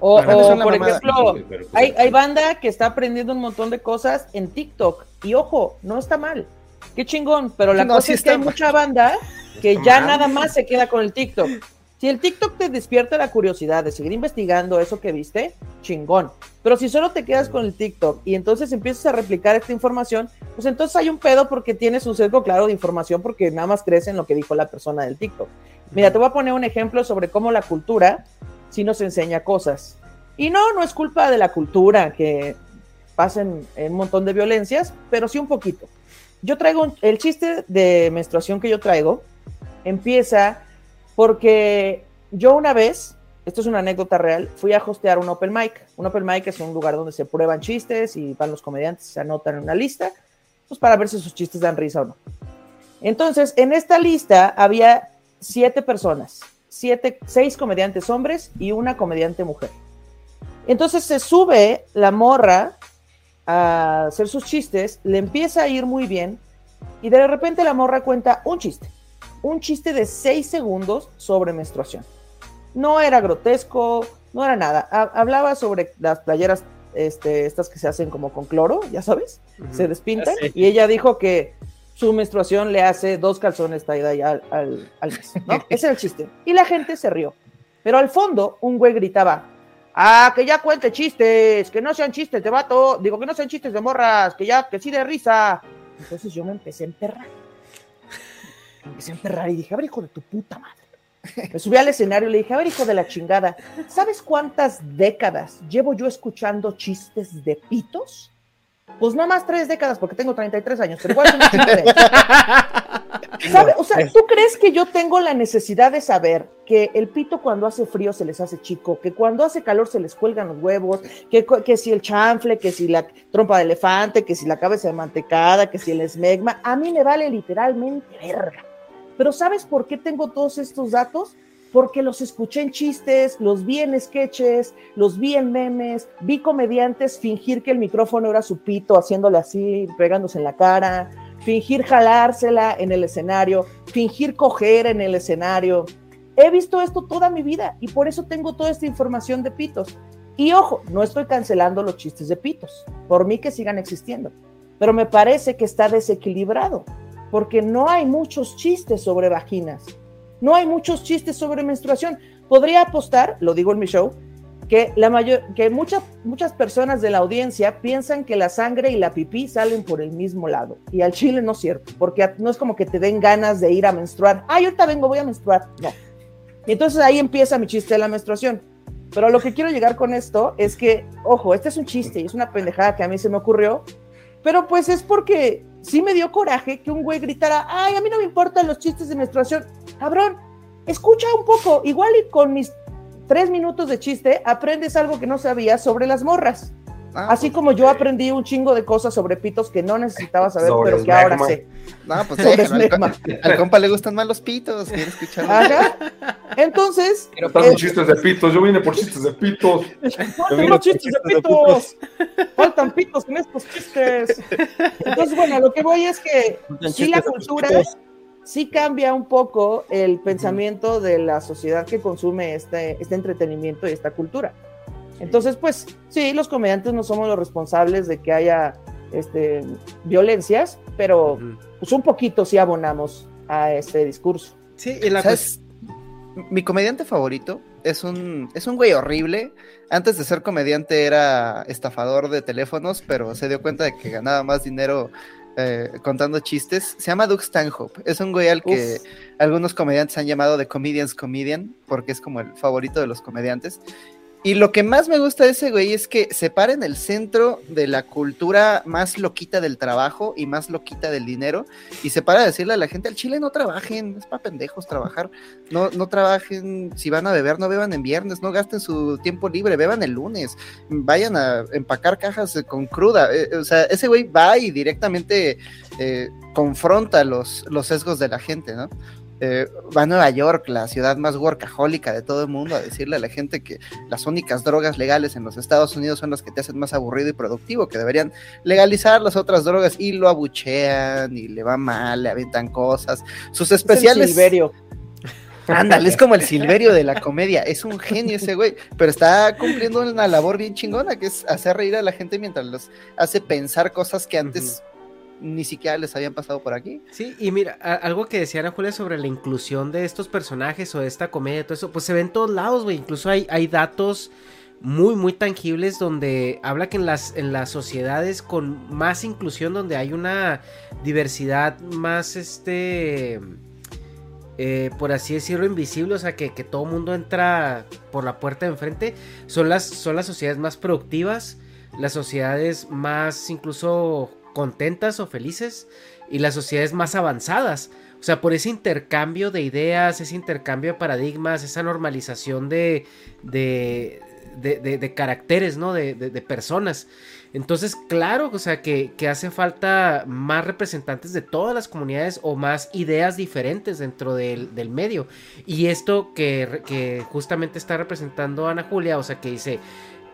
O, o, por ejemplo, Sí, pero- hay, hay banda que está aprendiendo un montón de cosas en TikTok. Y ojo, no está mal. Qué chingón. Pero la No, cosa sí es que hay mal. mucha banda que ya nada más se queda con el TikTok. Si el TikTok te despierta la curiosidad de seguir investigando eso que viste, chingón. Pero si solo te quedas con el TikTok y entonces empiezas a replicar esta información, pues entonces hay un pedo porque tienes un sesgo claro de información porque nada más crees en lo que dijo la persona del TikTok. Mira, te voy a poner un ejemplo sobre cómo la cultura sí nos enseña cosas. Y no, no es culpa de la cultura que pasen un montón de violencias, pero sí un poquito. Yo traigo el chiste de menstruación que yo traigo empieza porque yo una vez, esto es una anécdota real, fui a hostear un open mic. Un open mic es un lugar donde se prueban chistes y van los comediantes, se anotan en una lista, pues para ver si sus chistes dan risa o no. Entonces, en esta lista había siete personas, siete, seis comediantes hombres y una comediante mujer. Entonces se sube la morra a hacer sus chistes, le empieza a ir muy bien y de repente la morra cuenta un chiste, un chiste de seis segundos sobre menstruación. No era grotesco, no era nada. Ha- hablaba sobre las playeras, este, estas que se hacen como con cloro, ya sabes, se despintan. Y ella dijo que su menstruación le hace dos calzones tie-dye al, al, al mes, ¿no? Ese era el chiste. Y la gente se rió. Pero al fondo, un güey gritaba, ah, que ya cuente chistes, que no sean chistes de vato, digo que no sean chistes de morras, que ya, que sí de risa. Entonces yo me empecé a emperrar. Me empecé a emperrar y dije, a ver, hijo de tu puta madre. Me subí al escenario y le dije, a ver, hijo de la chingada, ¿sabes cuántas décadas llevo yo escuchando chistes de pitos? Pues nada más tres décadas, porque tengo 33 años, pero igual ¿Sabe? O sea, ¿tú crees que yo tengo la necesidad de saber que el pito cuando hace frío se les hace chico, que cuando hace calor se les cuelgan los huevos, que, que si el chanfle, que si la trompa de elefante, que si la cabeza de mantecada, que si el esmegma? A mí me vale literalmente verga. Pero ¿sabes por qué tengo todos estos datos? Porque los escuché en chistes, los vi en sketches, los vi en memes, vi comediantes fingir que el micrófono era su pito, haciéndole así, pegándose en la cara, fingir jalársela en el escenario, fingir coger en el escenario. He visto esto toda mi vida y por eso tengo toda esta información de pitos. Y ojo, no estoy cancelando los chistes de pitos, por mí que sigan existiendo, pero me parece que está desequilibrado, porque no hay muchos chistes sobre vaginas, no hay muchos chistes sobre menstruación. Podría apostar, lo digo en mi show, que la mayor, que muchas muchas personas de la audiencia piensan que la sangre y la pipí salen por el mismo lado y al chile no es cierto, porque no es como que te den ganas de ir a menstruar. Ay, ahorita vengo, voy a menstruar. No. Y entonces ahí empieza mi chiste de la menstruación. Pero lo que quiero llegar con esto es que, ojo, este es un chiste y es una pendejada que a mí se me ocurrió, pero pues es porque sí me dio coraje que un güey gritara, ay, a mí no me importan los chistes de menstruación. Cabrón, escucha un poco, igual y con mis tres minutos de chiste aprendes algo que no sabías sobre las morras. Ah, Así pues, como yo aprendí un chingo de cosas sobre pitos que no necesitaba saber, pero que ahora sé. No, pues déjalo, al, al compa le gustan más los pitos, quiere escucharlo. Ajá. Entonces, Faltan chistes de pitos, yo vine por chistes de pitos. faltan los chistes de pitos. Faltan pitos en estos chistes. Entonces, bueno, lo que voy es que sí la cultura pitos. sí cambia un poco el pensamiento de la sociedad que consume este, este entretenimiento y esta cultura. Entonces, pues sí, los comediantes no somos los responsables de que haya este, violencias, pero pues un poquito sí abonamos a este discurso. Sí, y la ¿Sabes? Mi comediante favorito es un, es un güey horrible. Antes de ser comediante era estafador de teléfonos, pero se dio cuenta de que ganaba más dinero eh, contando chistes. Se llama Doug Stanhope. Es un güey al que Uf. algunos comediantes han llamado The Comedian's Comedian, porque es como el favorito de los comediantes. Y lo que más me gusta de ese güey es que se para en el centro de la cultura más loquita del trabajo y más loquita del dinero y se para a decirle a la gente al chile no trabajen, es para pendejos trabajar, no, no trabajen, si van a beber no beban en viernes, no gasten su tiempo libre, beban el lunes, vayan a empacar cajas eh, con cruda, eh, o sea, ese güey va y directamente eh, confronta los, los sesgos de la gente, ¿no? Eh, va a Nueva York, la ciudad más workahólica de todo el mundo, a decirle a la gente que las únicas drogas legales en los Estados Unidos son las que te hacen más aburrido y productivo, que deberían legalizar las otras drogas y lo abuchean y le va mal, le aventan cosas. Sus especiales. Silverio. Ándale, es como el Silverio de la comedia. Es un genio ese güey, pero está cumpliendo una labor bien chingona, que es hacer reír a la gente mientras los hace pensar cosas que antes ni siquiera les habían pasado por aquí. Sí, y mira, algo que decía Ana Julia sobre la inclusión de estos personajes o de esta comedia, todo eso, pues se ve en todos lados, güey. Incluso hay, hay datos muy, muy tangibles donde habla que en las, en las sociedades con más inclusión, donde hay una diversidad más, este, eh, por así decirlo, invisible, o sea, que, que todo mundo entra por la puerta de enfrente, son las, son las sociedades más productivas, las sociedades más incluso contentas o felices y las sociedades más avanzadas. O sea, por ese intercambio de ideas, ese intercambio de paradigmas, esa normalización de, de, de, caracteres, ¿no? De, personas. Entonces, claro, o sea, que, que hace falta más representantes de todas las comunidades o más ideas diferentes dentro del, del medio. Y esto que, que justamente está representando Ana Julia, o sea, que dice,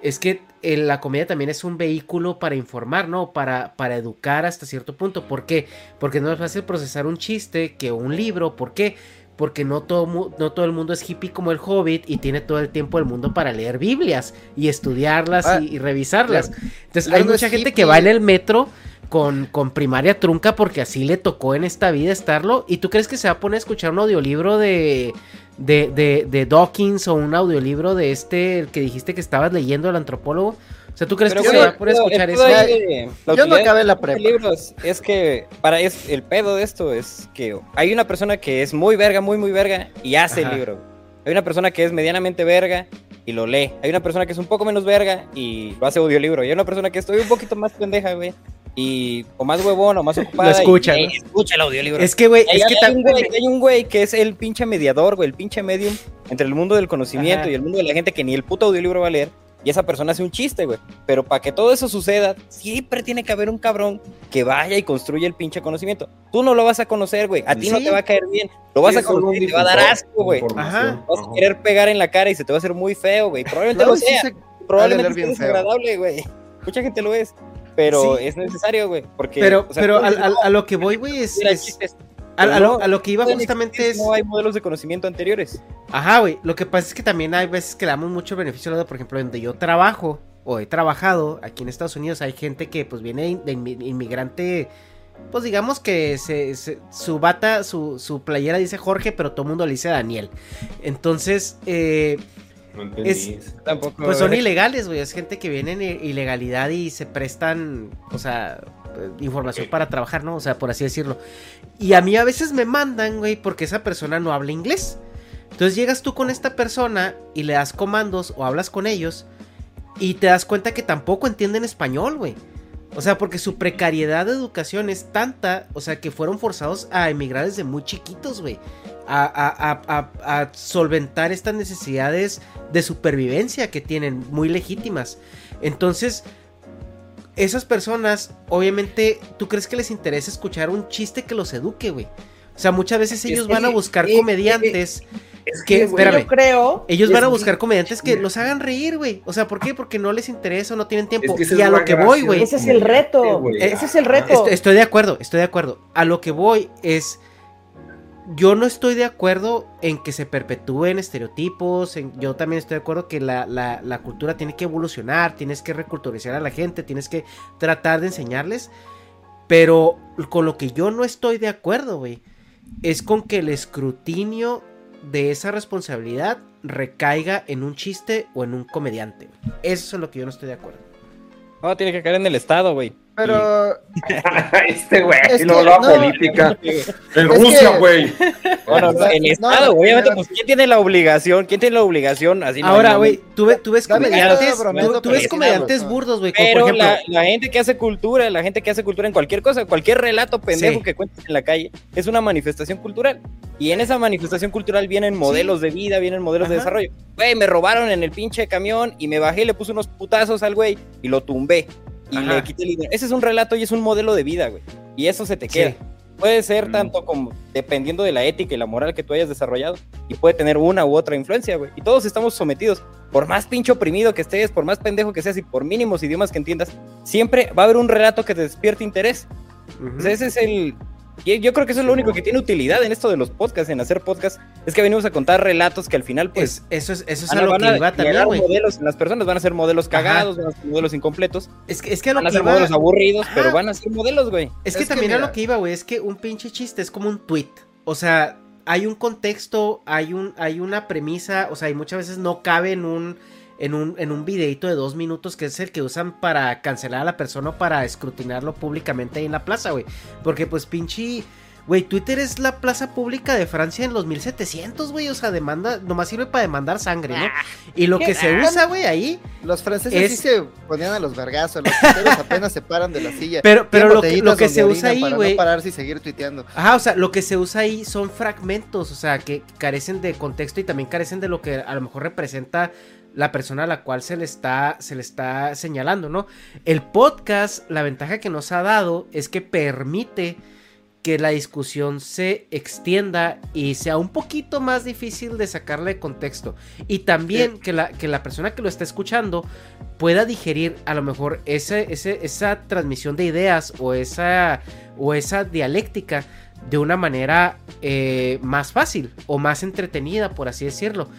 es que eh, la comedia también es un vehículo para informar, ¿no? Para, para educar hasta cierto punto. ¿Por qué? Porque no es fácil procesar un chiste que un libro. ¿Por qué? Porque no todo, no todo el mundo es hippie como el hobbit y tiene todo el tiempo del mundo para leer Biblias y estudiarlas Ah, y, y revisarlas. claro. Entonces hay mucha gente hippie. que va en el metro con, con primaria trunca porque así le tocó en esta vida estarlo. ¿Y tú crees que se va a poner a escuchar un audiolibro de, de, de, de Dawkins o un audiolibro de este, el que dijiste que estabas leyendo, el antropólogo? O sea, ¿tú crees Pero, que se va a poner a el escuchar eso? de Yo no acabé la prepa. libros es que para es el pedo de esto es que hay una persona que es muy verga, muy muy verga y hace Ajá. el libro. Hay una persona que es medianamente verga y lo lee. Hay una persona que es un poco menos verga y lo hace audiolibro. Y hay una persona que estoy un poquito más pendeja, güey. Y o más huevón o más ocupada. y- escucha, y ¿no? escucha el audiolibro. Es que, güey, Hay, es que hay un güey, hay un güey que es el pinche mediador, güey, el pinche medium entre el mundo del conocimiento Ajá. y el mundo de la gente que ni el puto audiolibro va a leer. Y esa persona hace un chiste, güey. Pero para que todo eso suceda, siempre tiene que haber un cabrón que vaya y construya el pinche conocimiento. Tú no lo vas a conocer, güey. A ti no te va a caer bien. Lo vas Sí, a conocer y te va a dar asco, güey. información. Vas a querer pegar en la cara y se te va a hacer muy feo, güey. Probablemente lo sí sea. se- Probablemente sea desagradable, güey. Mucha gente lo es. Pero Sí. es necesario, güey. Porque. Pero, o sea, pero a, a- "No, a lo que voy, güey, es... mira, es- chistes". A, lo, no, a lo que iba justamente es... No hay modelos de conocimiento anteriores. Ajá, güey. Lo que pasa es que también hay veces que le damos mucho beneficio a la. Por ejemplo, donde yo trabajo o he trabajado aquí en Estados Unidos, hay gente que pues viene de inmi- inmigrante. Pues digamos que se, se- su bata, su, su playera dice Jorge, pero todo el mundo le dice Daniel. Entonces, eh, No entendí. Es- Tampoco. pues son ilegales, güey. Es gente que viene en ilegalidad y se prestan, o sea, información Ok. para trabajar, ¿no? O sea, por así decirlo. Y a mí a veces me mandan, güey, porque esa persona no habla inglés. Entonces llegas tú con esta persona y le das comandos o hablas con ellos y te das cuenta que tampoco entienden español, güey. O sea, porque su precariedad de educación es tanta, o sea, que fueron forzados a emigrar desde muy chiquitos, güey. A, a- a- a- a solventar estas necesidades de supervivencia que tienen, muy legítimas. Entonces, esas personas, obviamente, ¿tú crees que les interesa escuchar un chiste que los eduque, güey? O sea, muchas veces Es ellos que van a buscar eh, comediantes Es que, espérame, Yo creo. ellos van a buscar comediantes que los hagan reír, güey. O sea, ¿por qué? Porque no les interesa o no tienen tiempo. es que y a lo que voy, güey. Ese es el reto. güey. Ese es el reto. Estoy, estoy de acuerdo, estoy de acuerdo. A lo que voy es. Yo no estoy de acuerdo en que se perpetúen estereotipos. yo también estoy de acuerdo que la, la- cultura tiene que evolucionar. Tienes que reculturizar a la gente. Tienes que tratar de enseñarles. Pero con lo que yo no estoy de acuerdo, güey. Es con que el escrutinio de esa responsabilidad recaiga en un chiste o en un comediante. Eso es lo que yo no estoy de acuerdo. No, tiene que caer en el Estado, güey. Pero este güey, Es que la no. política. En Rusia, que- güey. No, no, no, el No, Estado, no, obviamente, no. pues, ¿quién tiene la obligación? ¿Quién tiene la obligación? Así no, Ahora, no, güey, tú, ve- tú ves comediantes, tú, ves comediantes burdos, güey, Pero por ejemplo, la, la gente que hace cultura, la gente que hace cultura en cualquier cosa, cualquier relato pendejo Sí. que cuentes en la calle, es una manifestación cultural. Y en esa manifestación cultural vienen modelos de vida, vienen modelos de desarrollo. Güey, me robaron en el pinche camión y me bajé y le puse unos putazos al güey y lo tumbé. Y Ajá. le quité el dinero. Ese es un relato y es un modelo de vida, güey. Y eso se te Sí. queda. Puede ser tanto como dependiendo de la ética y la moral que tú hayas desarrollado. Y puede tener una u otra influencia, güey. Y todos estamos sometidos. Por más pinche oprimido que estés, por más pendejo que seas y por mínimos idiomas que entiendas, siempre va a haber un relato que te despierte interés. Ese es el. Y Yo creo que eso es lo único que tiene utilidad en esto de los podcasts, en hacer podcasts, es que venimos a contar relatos que al final, pues. eso es, eso es van a lo van que iba también, güey. las personas, van a ser modelos cagados, van a ser modelos incompletos. Es que, es que a lo van a que ser iba- modelos aburridos, Ajá. pero van a ser modelos, güey. Es que también a lo que iba, güey, es que un pinche chiste es como un tweet. O sea, hay un contexto, hay un, hay una premisa, o sea, y muchas veces no cabe en un, en un, en un videito de dos minutos que es el que usan para cancelar a la persona o para escrutinarlo públicamente ahí en la plaza, güey. Porque pues pinche, güey, Twitter es la plaza pública de Francia en los 1700, güey. O sea, demanda, nomás sirve para demandar sangre, ¿no? Y lo que se Ah. usa, güey, ahí Los franceses sí se ponían a los vergazos, los tuiteros apenas se paran de la silla. Pero- pero lo que- lo se usa ahí, para güey- no pararse y seguir tuiteando. Ajá, o sea, lo que se usa ahí son fragmentos, o sea, que carecen de contexto y también carecen de lo que a lo mejor representa la persona a la cual se le está, se le está señalando, ¿no? El podcast, la ventaja que nos ha dado es que permite que la discusión se extienda y sea un poquito más difícil de sacarle de contexto. Y también que, la, que la persona que lo está escuchando pueda digerir a lo mejor ese, ese- esa transmisión de ideas o esa, o esa dialéctica de una manera eh, más fácil o más entretenida, por así decirlo.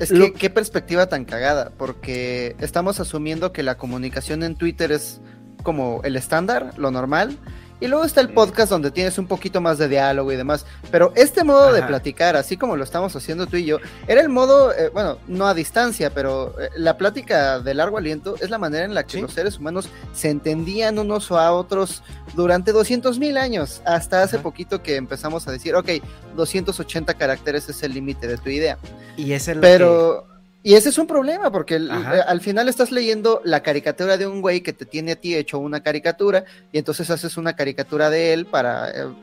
Es Lo- que qué perspectiva tan cagada, porque estamos asumiendo que la comunicación en Twitter es como el estándar, lo normal, y luego está el podcast donde tienes un poquito más de diálogo y demás. Pero este modo de platicar, así como lo estamos haciendo tú y yo, era el modo, eh, bueno, no a distancia, pero eh, la plática de largo aliento es la manera en la que los seres humanos se entendían unos a otros durante 200 mil años, hasta hace poquito que empezamos a decir, ok, 280 caracteres es el límite de tu idea. Y ese es lo Pero, y ese es un problema, porque el- eh, al final estás leyendo la caricatura de un güey que te tiene a ti hecho una caricatura, y entonces haces una caricatura de él para... eh,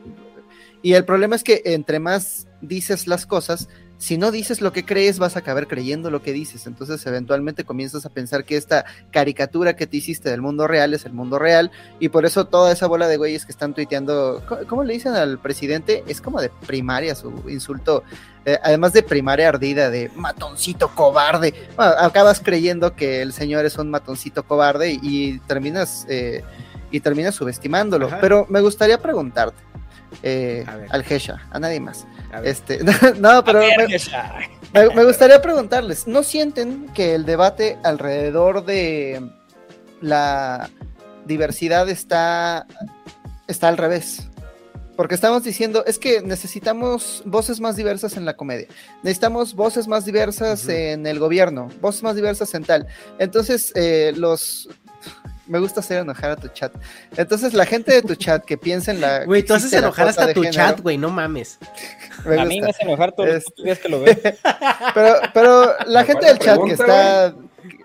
y el problema es que entre más dices las cosas, si no dices lo que crees, vas a acabar creyendo lo que dices. Entonces, eventualmente comienzas a pensar que esta caricatura que te hiciste del mundo real es el mundo real. Y por eso toda esa bola de güeyes que están tuiteando, ¿cómo, le dicen al presidente? Es como de primaria su insulto. Eh, además de primaria ardida, de matoncito cobarde. Bueno, acabas creyendo que el señor es un matoncito cobarde y, y terminas, eh, y terminas subestimándolo. Ajá. Pero me gustaría preguntarte. eh, al Gesha, a nadie más. Este, no, pero me, me- me gustaría preguntarles, ¿no sienten que el debate alrededor de la diversidad está, está al revés? Porque estamos diciendo, es que necesitamos voces más diversas en la comedia, necesitamos voces más diversas en el gobierno, voces más diversas en tal. Entonces, eh, los... Me gusta hacer enojar a tu chat. Entonces, la gente de tu chat que piensa en la... Güey, que tú haces enojar hasta tu género, chat, güey, no mames. me a mí me hace enojar todos Es- los días que lo veo. Pero, pero la gente del chat que está,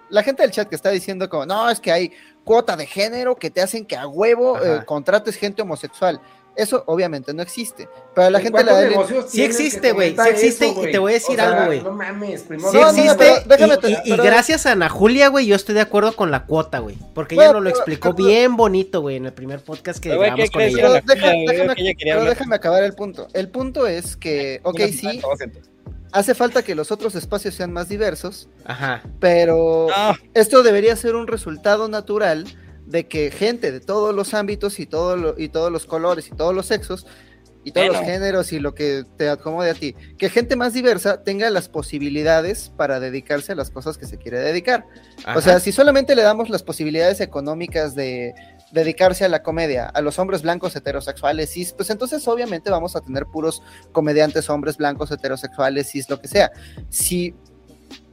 la gente del chat que está diciendo como, no, es que hay cuota de género que te hacen que a huevo eh, contrates gente homosexual. Eso obviamente no existe. Pero la gente ¿Cuántos la negocios Sí existe, güey, sí existe, eso, y te voy a decir O sea, algo, güey. No mames, primero Sí No, no, existe, pero déjame y- te- y, y pero- gracias a Ana Julia, güey, yo estoy de acuerdo con la cuota, güey. Porque Bueno, ella nos lo explicó pero- bien bonito, güey, en el primer podcast que grabamos ¿qué con ella. pero deja- déjame, que ella pero déjame acabar el punto. El punto es que, ok, sí, hace falta que los otros espacios sean más diversos, Ajá. pero No. esto debería ser un resultado natural de que gente de todos los ámbitos y, todo lo- y todos los colores y todos los sexos y todos los géneros y lo que te acomode a ti, que gente más diversa tenga las posibilidades para dedicarse a las cosas que se quiere dedicar. ajá. O sea, si solamente le damos las posibilidades económicas de dedicarse a la comedia a los hombres blancos heterosexuales cis, pues entonces obviamente vamos a tener puros comediantes hombres blancos heterosexuales cis, lo que sea. Si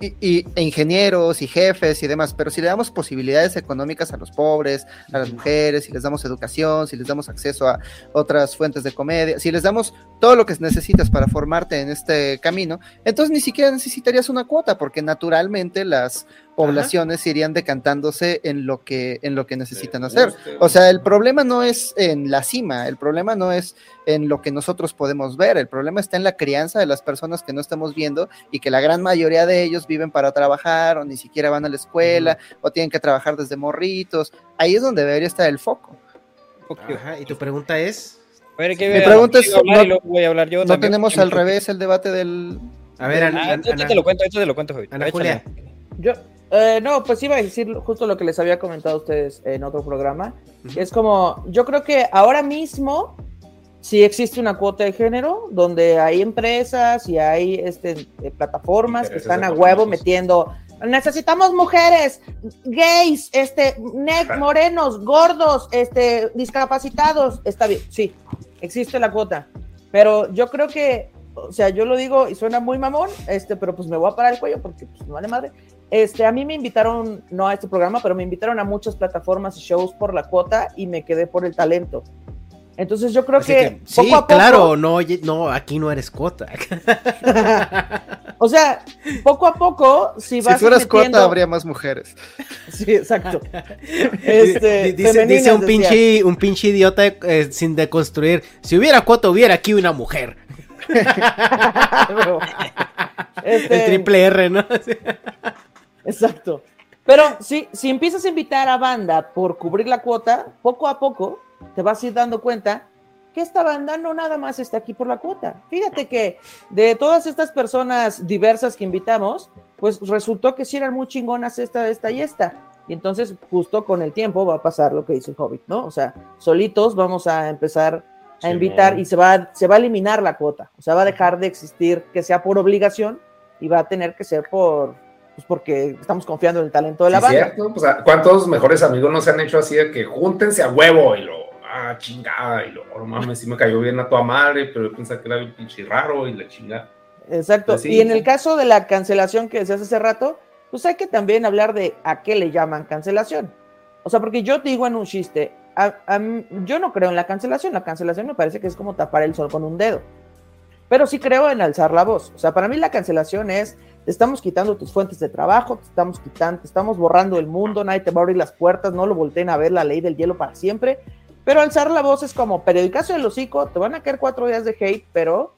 y, y- e ingenieros y jefes y demás, pero si le damos posibilidades económicas a los pobres, a las mujeres, si les damos educación, si les damos acceso a otras fuentes de comedia, si les damos todo lo que necesitas para formarte en este camino, entonces ni siquiera necesitarías una cuota, porque naturalmente las poblaciones irían decantándose en lo que en lo que necesitan hacer. O sea, el problema no es en la cima, el problema no es en lo que nosotros podemos ver, el problema está en la crianza de las personas que no estamos viendo y que la gran mayoría de ellos viven para trabajar o ni siquiera van a la escuela o tienen que trabajar desde morritos. Ahí es donde debería estar el foco. Ajá, y tu pregunta es. Pero que Mi vea, pregunta es, a hablar no- voy a hablar yo ¿No tenemos al revés el debate del... A ver, Ah, Ana, ahorita Ana- te lo cuento, te lo cuento. Ana. Julia. Yo, eh, no, pues iba a decir justo lo que les había comentado a ustedes en otro programa. que Es como, yo creo que ahora mismo sí existe una cuota de género donde hay empresas y hay este, eh, plataformas que están a huevo metiendo. Necesitamos mujeres, gays, este, nec, morenos, gordos, este, discapacitados. Está bien, sí, existe la cuota. Pero yo creo que, o sea, yo lo digo y suena muy mamón, este, pero pues me voy a parar el cuello porque pues me vale madre. Este, a mí me invitaron, no a este programa, pero me invitaron a muchas plataformas y shows por la cuota y me quedé por el talento. Entonces yo creo Así que, que, poco sí, a poco, claro, no, no, aquí no eres cuota. o sea, poco a poco, si Si vas fueras metiendo- cuota, habría más mujeres. Sí, exacto. Este, Di- dice, dice un decía. pinche, un pinche idiota eh, sin deconstruir. Si hubiera cuota, hubiera aquí una mujer. Este, El triple R, ¿no? Exacto. Pero si, si empiezas a invitar a banda por cubrir la cuota, poco a poco te vas a ir dando cuenta que esta banda no nada más está aquí por la cuota. Fíjate que de todas estas personas diversas que invitamos, pues resultó que sí eran muy chingonas esta, esta y esta. Y entonces justo con el tiempo va a pasar lo que dice el Hobbit, ¿no? O sea, solitos vamos a empezar a Sí, invitar y se va, a- se va a eliminar la cuota. O sea, va a dejar de existir que sea por obligación y va a tener que ser por, pues porque estamos confiando en el talento de la Sí, banda. cierto, pues, ¿a- ¿cuántos mejores amigos nos han hecho así de que júntense a huevo y lo, ah, chingada, y lo, oh, mames, sí me cayó bien a tu madre, pero yo pensaba que era bien pinche raro y la chingada. Exacto. Pues y en sí. el caso de la cancelación que decías hace rato, pues hay que también hablar de a qué le llaman cancelación. O sea, porque yo digo en un chiste, a- a yo no creo en la cancelación. La cancelación me parece que es como tapar el sol con un dedo. Pero sí creo en alzar la voz. O sea, para mí la cancelación es, te estamos quitando tus fuentes de trabajo, te estamos quitando, te estamos borrando el mundo, nadie te va a abrir las puertas, no lo volteen a ver la ley del hielo para siempre. Pero alzar la voz es como periodicazo del hocico, te van a caer cuatro días de hate, pero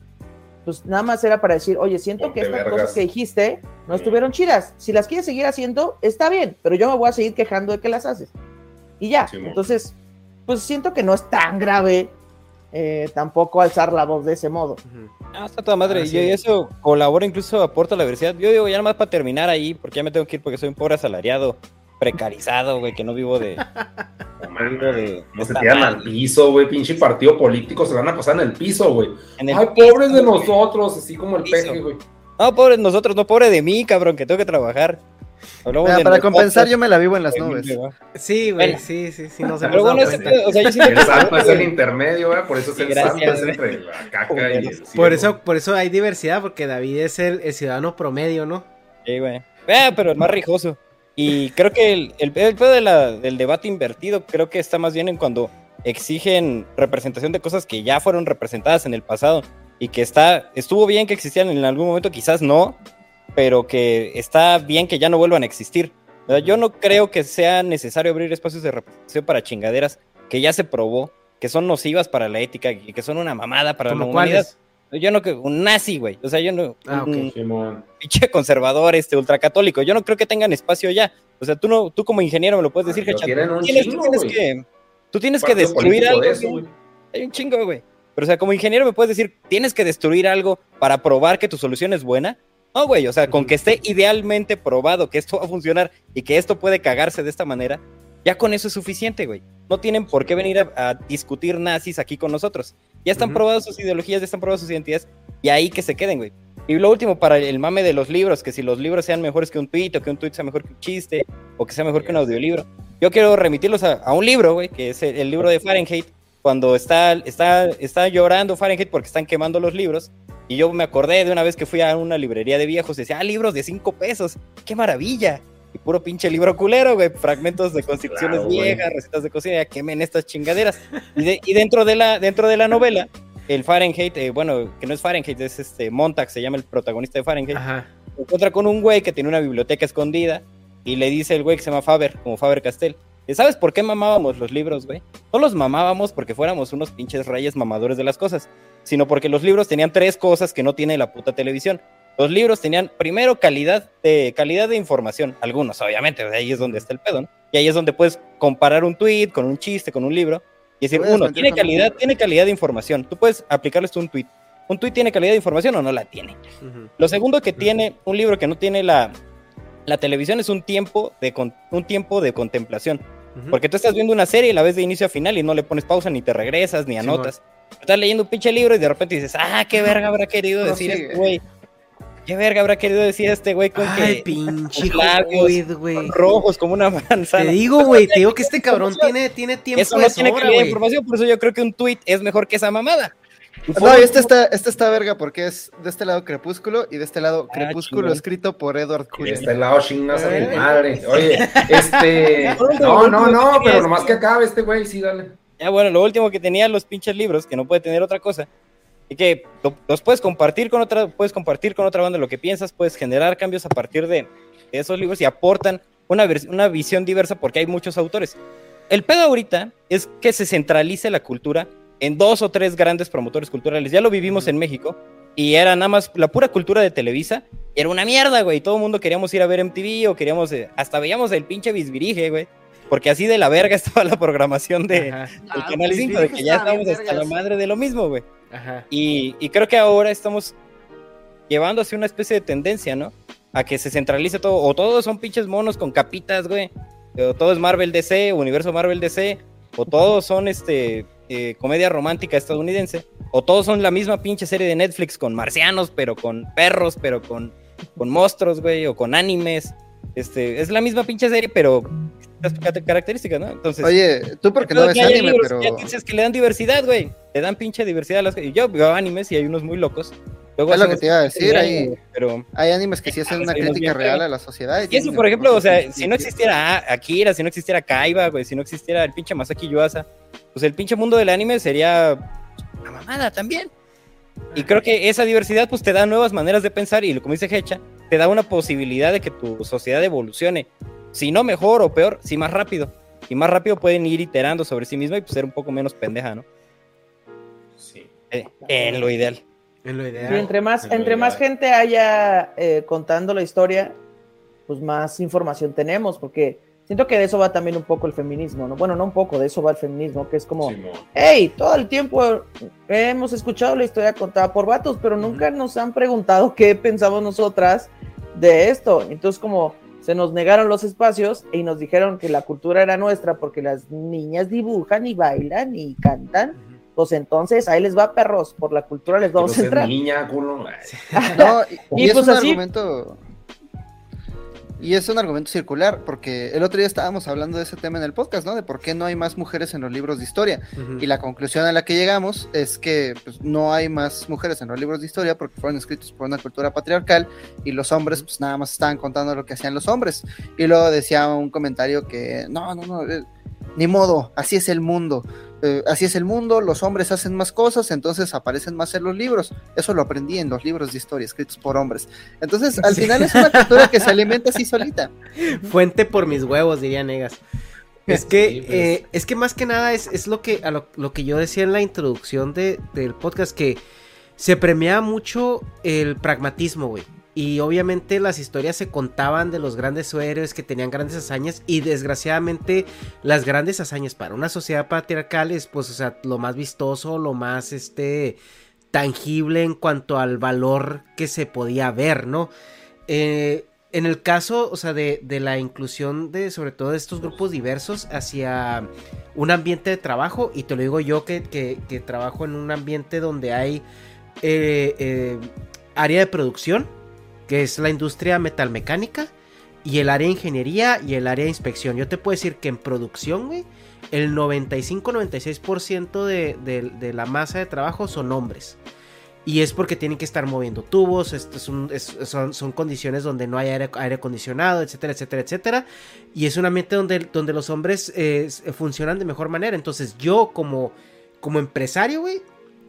pues nada más era para decir, oye, siento Ponte que estas vergas. cosas que dijiste no estuvieron chidas. Si las quieres seguir haciendo, está bien, pero yo me voy a seguir quejando de que las haces. Y ya, Simón. entonces, pues siento que no es tan grave eh, tampoco alzar la voz de ese modo. Ah, está toda madre. Así y es. eso colabora, incluso aporta a la diversidad. Yo digo, ya nada más para terminar ahí, porque ya me tengo que ir porque soy un pobre asalariado, precarizado, güey, que no vivo de. No no vivo mames, de. no se tiran al piso, güey, pinche partido político, se van a pasar en el piso, güey. En el Ay, piso, pobres de güey. nosotros, así como el Piso. peje, güey. No, pobre de nosotros, no pobre de mí, cabrón, que tengo que trabajar. Mira, de para nosotros, compensar, yo me la vivo en las nubes. Sí, güey, Bueno. sí, sí, sí, nos hemos Pero bueno, ese o sea, yo siento El santo es el intermedio, güey, por eso es el Gracias, santo, es entre la caca y el cielo. Por eso, por eso hay diversidad, porque David es el, el ciudadano promedio, ¿no? Sí, güey. Eh, pero el más rijoso. Y creo que el, el, de la- del debate invertido creo que está más bien en cuando exigen representación de cosas que ya fueron representadas en el pasado y que está estuvo bien que existían en algún momento, quizás no, pero que está bien que ya no vuelvan a existir. Yo no creo que sea necesario abrir espacios de representación para chingaderas que ya se probó, que son nocivas para la ética y que son una mamada para la ¿Como humanidad. Yo no creo, un nazi, güey. O sea, yo no. Ah, ok. un- pinche conservador, este, ultracatólico. Yo no creo que tengan espacio ya. O sea, tú no, tú como ingeniero me lo puedes decir, Pero Hechan. Tú tienes, tú que, tú tienes que destruir algo. de eso, güey. güey. Hay un chingo, güey. Pero, o sea, como ingeniero me puedes decir, tienes que destruir algo para probar que tu solución es buena. No, güey, o sea, con que esté idealmente probado que esto va a funcionar y que esto puede cagarse de esta manera, ya con eso es suficiente, güey. No tienen por qué venir a, a discutir nazis aquí con nosotros. Ya están Ujú. probadas sus ideologías, ya están probadas sus identidades, y ahí que se queden, güey. Y lo último, para el mame de los libros, que si los libros sean mejores que un tweet, o que un tweet sea mejor que un chiste, o que sea mejor que un audiolibro. Yo quiero remitirlos a, a un libro, güey, que es el, el libro de Fahrenheit, cuando está, está, está llorando Fahrenheit porque están quemando los libros. Y yo me acordé de una vez que fui a una librería de viejos y decía, ah, libros de cinco pesos, qué maravilla. Y puro pinche libro culero, güey, fragmentos de Claro, güey. viejas, recetas de cocina, ya quemen estas chingaderas. Y, de- y dentro, de la, dentro de la novela, el Fahrenheit, eh, bueno, que no es Fahrenheit, es este Montag, se llama el protagonista de Fahrenheit, Ajá. se encuentra con un güey que tiene una biblioteca escondida y le dice el güey que se llama Faber, como Faber Castell. ¿y ¿Sabes por qué mamábamos los libros, güey? No los mamábamos porque fuéramos unos pinches reyes mamadores de las cosas, sino porque los libros tenían tres cosas que no tiene la puta televisión. Los libros tenían, primero, calidad de, calidad de información, algunos, obviamente, ahí es donde está el pedo, ¿no? Y ahí es donde puedes comparar un tweet con un chiste, con un libro, Y decir, uno, tiene calidad, tiene calidad de información. Tú puedes aplicarle esto a un tweet. ¿Un tweet tiene calidad de información o no la tiene? Lo segundo que tiene un libro que no tiene la, la televisión es un tiempo de, un tiempo de contemplación. Porque tú estás viendo una serie y la ves de inicio a final y no le pones pausa, ni te regresas, ni anotas. Estás leyendo un pinche libro y de repente dices, ah, qué verga habrá querido decir este güey. ¿Qué verga habrá querido decir este güey con Ay, que pinche labios güey. rojos como una manzana? Te digo, güey, te digo que este cabrón tiene, tiene tiempo Eso no de tiene sobra, calidad de información, por eso yo creo que un tweet es mejor que esa mamada. No, y este está, este está verga porque es de este lado Crepúsculo y de este lado Ah, Crepúsculo chingón. escrito por Edward De Cullen. este lado chingas a Eh. mi madre. Oye, este. No, no, no, pero nomás que acabe este güey, sí, dale. Ya bueno, lo último que tenía los pinches libros, que no puede tener otra cosa, y que lo- los puedes compartir con otra, puedes compartir con otra banda lo que piensas, puedes generar cambios a partir de, esos libros y aportan una, una visión diversa porque hay muchos autores. El pedo ahorita es que se centralice la cultura en dos o tres grandes promotores culturales. Ya lo vivimos en México y era nada más la pura cultura de Televisa. y Era una mierda, güey. Todo el mundo queríamos ir a ver MTV o queríamos, eh, hasta veíamos el pinche Bisbirige, güey. Porque así de la verga estaba la programación de, Ajá, el Canal 5, de que ya estamos hasta la madre de lo mismo, güey. Ajá. Y, y creo que ahora estamos llevando hacia una especie de tendencia, ¿no? A que se centralice todo, o todos son pinches monos con capitas, güey, o todo es Marvel DC, universo Marvel DC, o todos son este eh, comedia romántica estadounidense, o todos son la misma pinche serie de Netflix con marcianos, pero con perros, pero con, con monstruos, güey, o con animes. Este, es la misma pinche serie, pero características, ¿no? Entonces, Oye, tú porque no ves hay anime, libros pero... dices que le dan diversidad, güey. Le dan pinche diversidad a las y Yo veo animes y hay unos muy locos. Luego Es lo que te iba a decir, bien, ahí- güey, Pero Hay animes que sí hacen una crítica real a la sociedad. y eso, por ejemplo, o sea, si no existiera Akira, si no existiera Kaiba, güey, si no existiera el pinche Masaki Yuasa, pues el pinche mundo del anime sería una mamada también. Y creo que esa diversidad pues te da nuevas maneras de pensar y como dice Hecha, te da una posibilidad de que tu sociedad evolucione, si no mejor o peor, si más rápido. Y más rápido pueden ir iterando sobre sí misma y pues, ser un poco menos pendeja, ¿no? Sí. Eh, en lo ideal. En lo ideal. Sí, entre más, en entre más gente haya eh, contando la historia, pues más información tenemos, porque siento que de eso va también un poco el feminismo, ¿no? Bueno, no un poco, de eso va el feminismo, que es como, Simón. hey, todo el tiempo hemos escuchado la historia contada por vatos, pero nunca nos han preguntado qué pensamos nosotras de esto. Entonces, como se nos negaron los espacios y nos dijeron que la cultura era nuestra porque las niñas dibujan y bailan y cantan, pues entonces ahí les va perros, por la cultura les vamos a entrar. niña, culo. No, y, Y y es pues un así- argumento. Y es un argumento circular, porque el otro día estábamos hablando de ese tema en el podcast, ¿no? De por qué no hay más mujeres en los libros de historia. Y la conclusión a la que llegamos es que pues, no hay más mujeres en los libros de historia porque fueron escritos por una cultura patriarcal y los hombres pues nada más estaban contando lo que hacían los hombres. Y luego decía un comentario que no, no, no, eh, ni modo, así es el mundo. Eh, así es el mundo, los hombres hacen más cosas, entonces aparecen más en los libros. Eso lo aprendí en los libros de historia escritos por hombres. Entonces, al Sí. final es una cultura que se alimenta así solita. Fuente por mis huevos, diría Negas. Es que, Sí, pues. eh, es que más que nada es, es lo que a lo, lo que yo decía en la introducción de- del podcast, que se premia mucho el pragmatismo, güey. Y obviamente las historias se contaban de los grandes héroes que tenían grandes hazañas y desgraciadamente las grandes hazañas para una sociedad patriarcal es pues, o sea, lo más vistoso, lo más, este, tangible en cuanto al valor que se podía ver, ¿no? Eh, en el caso, o sea, de, de la inclusión de, sobre todo, de estos grupos diversos hacia un ambiente de trabajo, y te lo digo yo que, que- trabajo en un ambiente donde hay eh, eh, área de producción, que es la industria metalmecánica, y el área de ingeniería y el área de inspección. Yo te puedo decir que en producción, güey, el 95-96% de, de, de la masa de trabajo son hombres. Y es porque tienen que estar moviendo tubos, es un- son, son condiciones donde no hay aire, aire acondicionado, etcétera, etcétera, etcétera. Y es un ambiente donde, donde los hombres eh, funcionan de mejor manera. Entonces yo como, como empresario, güey,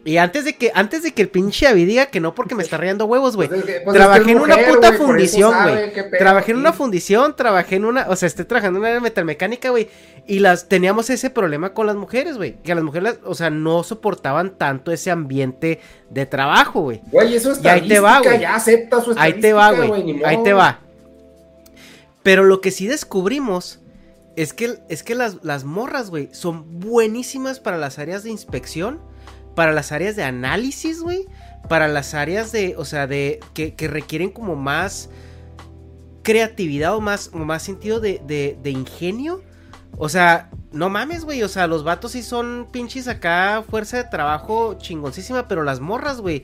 y antes de que antes de que el pinche Avi diga que no porque me está rayando huevos, güey. Pues es que- pues es que trabajé en una puta fundición, güey. Trabajé en una fundición, trabajé en una, o sea, estoy trabajando en una metalmecánica, güey. Y las teníamos ese problema con las mujeres, güey. Que las mujeres, o sea, no soportaban tanto ese ambiente de trabajo, güey. Güey, eso es Y ahí te va, güey. Ya acepta su Ahí te va, güey. Ahí te va. Pero lo que sí descubrimos Es que, es que las, las morras, güey, son buenísimas para las áreas de inspección, para las áreas de análisis, güey, para las áreas de, o sea, de, que, requieren como más creatividad o más, o más sentido de, de, de ingenio. O sea, no mames, güey. O sea, los vatos sí son pinches acá, fuerza de trabajo chingoncísima, pero las morras, güey,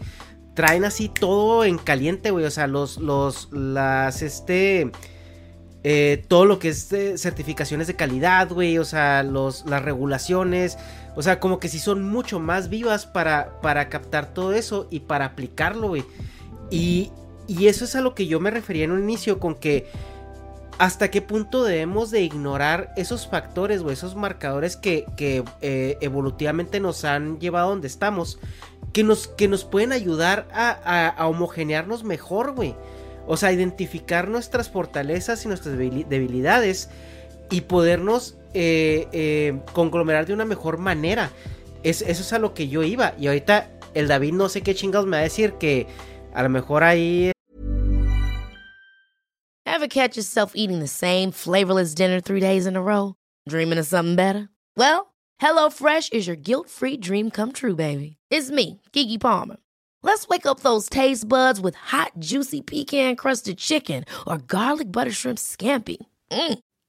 traen así todo en caliente, güey. O sea, los, los, las, este, eh, todo lo que es eh, certificaciones de calidad, güey. O sea, los, las regulaciones. O sea, como que sí son mucho más vivas para, para captar todo eso y para aplicarlo, güey. Y, y eso es a lo que yo me refería en un inicio con que hasta qué punto debemos de ignorar esos factores o esos marcadores que, que eh, evolutivamente nos han llevado a donde estamos, que nos, que nos pueden ayudar a, a, a homogenearnos mejor, güey. O sea, identificar nuestras fortalezas y nuestras debilidades y podernos eh, eh, conglomerar de una mejor manera. Es, eso es a lo que yo iba. Y ahorita el David no sé qué chingados me va a decir que a lo mejor ahí Ever catch yourself eating the same flavorless dinner three days in a row? Dreaming of something better? Well, HelloFresh is your guilt-free dream come true, baby. It's me, Kiki Palmer. Let's wake up those taste buds with hot, juicy pecan-crusted chicken or garlic butter shrimp scampi. Mm.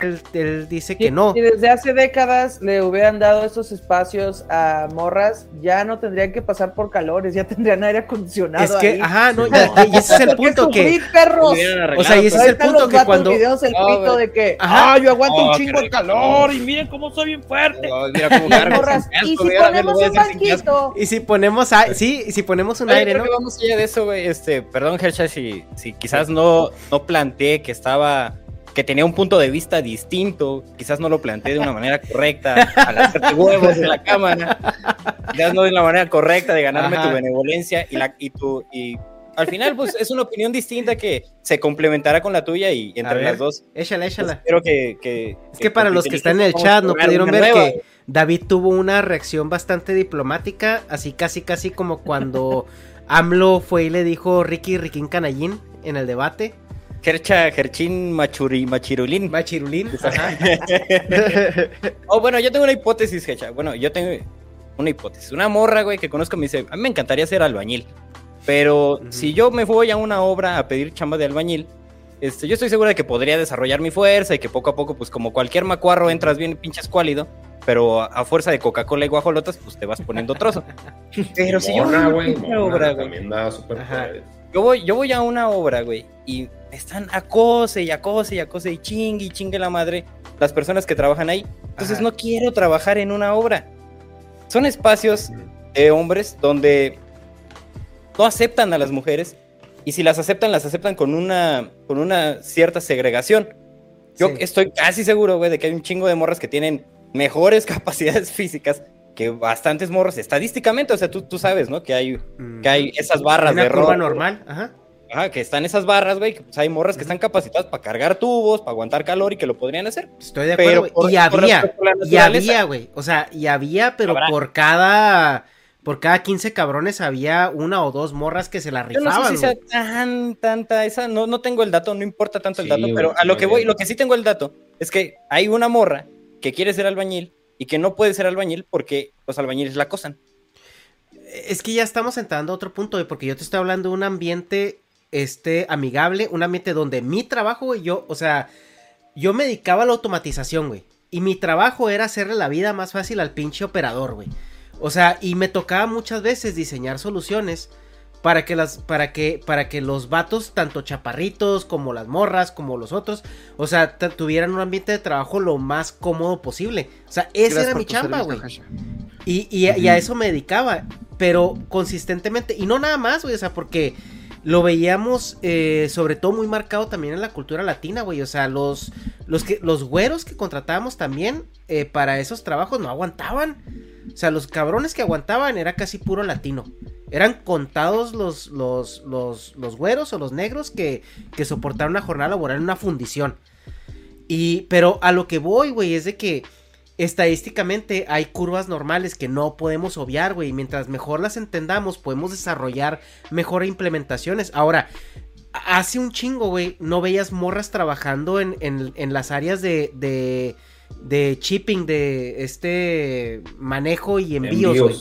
Él, él dice que no. Si desde hace décadas le hubieran dado esos espacios a morras, ya no tendrían que pasar por calores, ya tendrían aire acondicionado. Es que, ahí. ajá, no, y, y ese es el punto que. Sufrir, perros. O sea, y ese es el punto que cuando. Videos, el No, pito de que, Ajá. ah, yo aguanto Oh, un chingo de calor y miren cómo soy bien fuerte. mira cómo Y cargas morras, y si mira, ponemos un banquito. Y si ponemos, a- sí, y si ponemos un Oye, aire, creo ¿no? que vamos allá de eso, güey. Este, perdón, Hersha, si, si quizás no, no planteé que estaba, que tenía un punto de vista distinto, quizás no lo planteé de una manera correcta al hacerte huevos en la cámara, quizás no de la manera correcta de ganarme Ajá. tu benevolencia y la y tu y al final pues es una opinión distinta que se complementará con la tuya y entre ver, las dos. Échala, échala. Espero que, que Es que para los que están en el chat no pudieron ver que David tuvo una reacción bastante diplomática, así casi casi como cuando AMLO fue y le dijo Ricky Riquín Canallín en el debate. Gercha, Gerchín Machuri, Machirulín. Machirulín. Ajá. oh, bueno, yo tengo una hipótesis, Hecha. Bueno, yo tengo una hipótesis. Una morra, güey, que conozco me dice, a mí me encantaría ser albañil. Pero si yo me voy a una obra a pedir chamba de albañil, este, yo estoy segura de que podría desarrollar mi fuerza y que poco a poco, pues como cualquier macuarro, entras bien pinche escuálido, pero a, a fuerza de Coca-Cola y guajolotas, pues te vas poniendo trozo. Pero si yo Morra, obra, güey, también da super yo voy, yo voy a una obra, güey, y están acose y acose y acose y chingue y chingue la madre las personas que trabajan ahí. Entonces no quiero trabajar en una obra. Son espacios de hombres donde no aceptan a las mujeres y si las aceptan, las aceptan con una, con una cierta segregación. Yo Sí. estoy casi seguro, güey, de que hay un chingo de morras que tienen mejores capacidades físicas que bastantes morros estadísticamente, o sea, tú, tú sabes, ¿no? Que hay, que hay esas barras Una de curva error. normal, ajá. Ajá, que están esas barras, güey, que pues, hay morras que están capacitadas para cargar tubos, para aguantar calor y que lo podrían hacer. Estoy de acuerdo, güey. por- y había, y había, güey. O sea, y había, pero Habrá. por cada, por cada 15 cabrones había una o dos morras que se la Yo no sé rifaban, si sea güey. tan, tanta esa, no, no tengo el dato, no importa tanto el Sí, dato, pero a lo que voy, lo que sí tengo el dato es que hay una morra que quiere ser albañil y que no puede ser albañil porque los albañiles la acosan. Es que ya estamos entrando a otro punto, porque yo te estoy hablando de un ambiente, este, amigable, un ambiente donde mi trabajo, güey, yo, o sea, yo me dedicaba a la automatización, güey. Y mi trabajo era hacerle la vida más fácil al pinche operador, güey. O sea, y me tocaba muchas veces diseñar soluciones para que las, para que, para que los vatos, tanto chaparritos como las morras, como los otros, o sea, tuvieran un ambiente de trabajo lo más cómodo posible. O sea, esa Gracias era mi chamba, güey. Y, y a eso me dedicaba, pero consistentemente, y no nada más, güey, o sea, porque lo veíamos eh, sobre todo muy marcado también en la cultura latina, güey, o sea, los, los, que, los güeros que contratábamos también eh, para esos trabajos no aguantaban, o sea, los cabrones que aguantaban era casi puro latino. Eran contados los, los, los, los güeros o los negros que, que soportaron una jornada laboral en una fundición. Y, pero a lo que voy, güey, es de que estadísticamente hay curvas normales que no podemos obviar, güey. Mientras mejor las entendamos, podemos desarrollar mejor implementaciones. Ahora, hace un chingo, güey, no veías morras trabajando en, en- en las áreas de, de, de shipping, de este manejo y envíos, güey.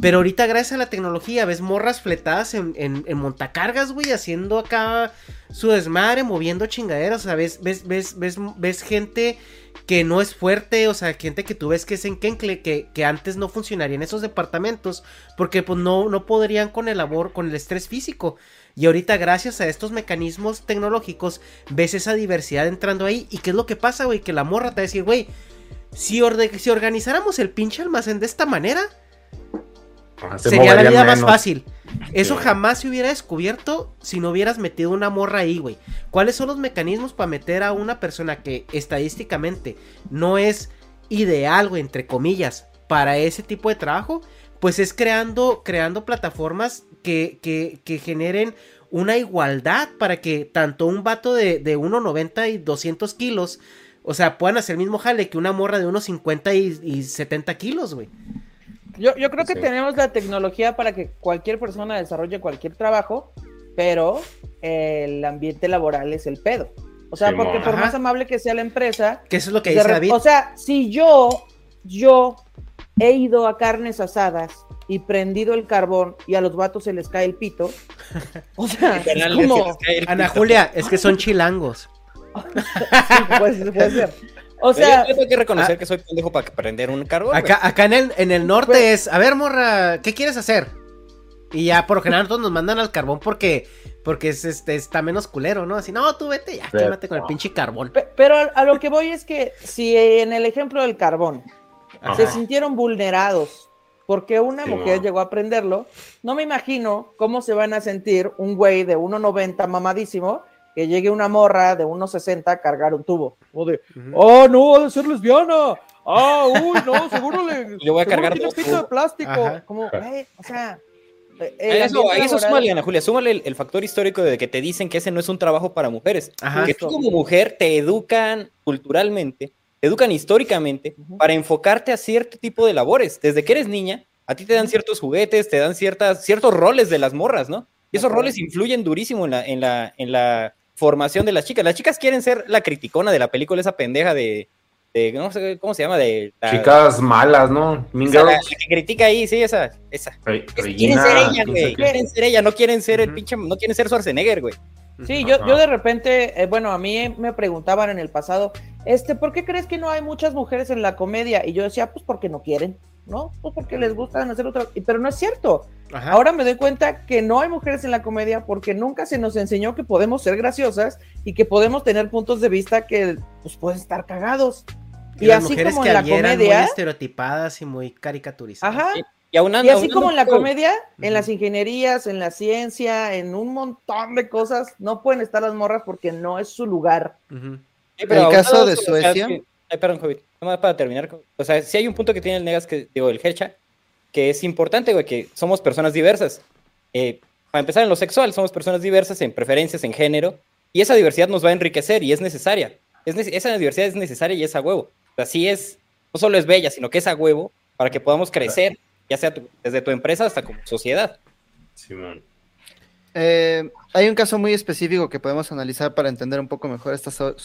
Pero ahorita, gracias a la tecnología, ves morras fletadas en, en, en montacargas, güey, haciendo acá su desmadre, moviendo chingaderas. O sea, ves, ves, ves, ves, ves gente que no es fuerte, o sea, gente que tú ves que es enquencle, que, que antes no funcionaría en esos departamentos, porque pues no, no podrían con el labor, con el estrés físico. Y ahorita, gracias a estos mecanismos tecnológicos, ves esa diversidad entrando ahí. ¿Y qué es lo que pasa, güey? Que la morra te va a decir, güey, si, si organizáramos el pinche almacén de esta manera, se sería la vida más fácil. Eso jamás se hubiera descubierto si no hubieras metido una morra ahí, güey. ¿Cuáles son los mecanismos para meter a una persona que estadísticamente no es ideal, güey, entre comillas, para ese tipo de trabajo? Pues es creando, creando plataformas que, que, que generen una igualdad para que tanto un vato de, de 1,90 y 200 kilos, o sea, puedan hacer el mismo jale que una morra de 1,50 y, y 70 kilos, güey. Yo, yo creo que Sí. tenemos la tecnología para que cualquier persona desarrolle cualquier trabajo, pero el ambiente laboral es el pedo. O sea, porque por Ajá. más amable que sea la empresa, Que eso es lo que dice re- David. o sea, si yo, yo he ido a carnes asadas y prendido el carbón y a los vatos se les cae el pito, o sea, es como, Ana. Julia, es que son chilangos. Sí, puede, puede ser. O sea, yo tengo que reconocer que soy pendejo para prender un carbón. Acá, acá en el, en el norte Pues- es, a ver, morra, ¿qué quieres hacer? Y ya por lo general todos nos mandan al carbón porque, porque es, este, está menos culero, ¿no? Así, no, tú vete ya, Pero- quémate con el pinche carbón. pe- pero a, a lo que voy es que si en el ejemplo del carbón se sintieron vulnerados porque una Sí, mujer llegó a prenderlo, no me imagino cómo se van a sentir un güey de 1.90 mamadísimo que llegue una morra de 1.60 a cargar un tubo. O de, oh, no, ha de ser lesbiana. Ah, uy, no, seguro le. Le voy a cargar tiene dos pito de plástico. Ajá. Como, o sea. el A eso, a eso súmale, Ana Julia, súmale el, el factor histórico de que te dicen que ese no es un trabajo para mujeres. Ajá. Que tú como mujer te educan culturalmente, te educan históricamente para enfocarte a cierto tipo de labores. Desde que eres niña, a ti te dan ciertos juguetes, te dan ciertas, ciertos roles de las morras, ¿no? Y esos roles influyen durísimo en la, en la, en la formación de las chicas. Las chicas quieren ser la criticona de la película, esa pendeja de, de no sé cómo se llama, de la, Chicas malas, ¿no? Mean o sea, la- Girls. la que critica ahí, sí, esa, esa. Re- Quieren ser ella, no sé güey. Quieren ser ella, no quieren ser el pinche, no quieren ser Schwarzenegger, güey. Sí, yo, yo de repente, eh, bueno, a mí me preguntaban en el pasado, este, ¿por qué crees que no hay muchas mujeres en la comedia? Y yo decía, pues porque no quieren, ¿no? Pues porque les gustan hacer otra, y- pero no es cierto. Ajá. Ahora me doy cuenta que no hay mujeres en la comedia porque nunca se nos enseñó que podemos ser graciosas y que podemos tener puntos de vista que pues pueden estar cagados. Y, las así mujeres como que en la allí eran muy comedia, estereotipadas y muy caricaturizadas. ajá, Y, Y así como en la comedia, en las ingenierías, en la ciencia, en un montón de cosas, no pueden estar las morras porque no es su lugar. Sí, El aunado caso de Suecia- sí- ay, perdón, Javi, nada más para terminar. O sea, si hay un punto que tiene el Negas, que digo, el Hecha, que es importante, güey, que somos personas diversas. Eh, para empezar, en lo sexual, somos personas diversas en preferencias, en género, y esa diversidad nos va a enriquecer y es necesaria. Es nece- esa diversidad es necesaria y es a huevo. O sea, sí es, no solo es bella, sino que es a huevo para que podamos crecer, ya sea tu- desde tu empresa hasta como sociedad. Simón. Eh, hay un caso muy específico que podemos analizar para entender un poco mejor esta so-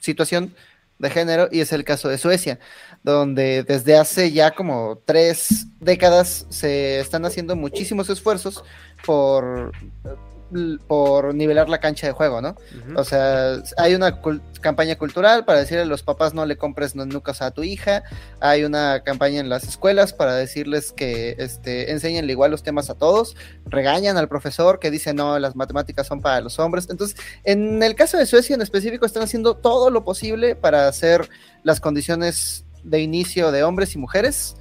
situación de género y es el caso de Suecia, donde desde hace ya como tres décadas se están haciendo muchísimos esfuerzos por, por nivelar la cancha de juego, ¿no? O sea, hay una cul- campaña cultural para decirle a los papás no le compres nucas a tu hija, hay una campaña en las escuelas para decirles que este, enséñenle igual los temas a todos, regañan al profesor que dice no, las matemáticas son para los hombres. Entonces, en el caso de Suecia en específico, están haciendo todo lo posible para hacer las condiciones de inicio de hombres y mujeres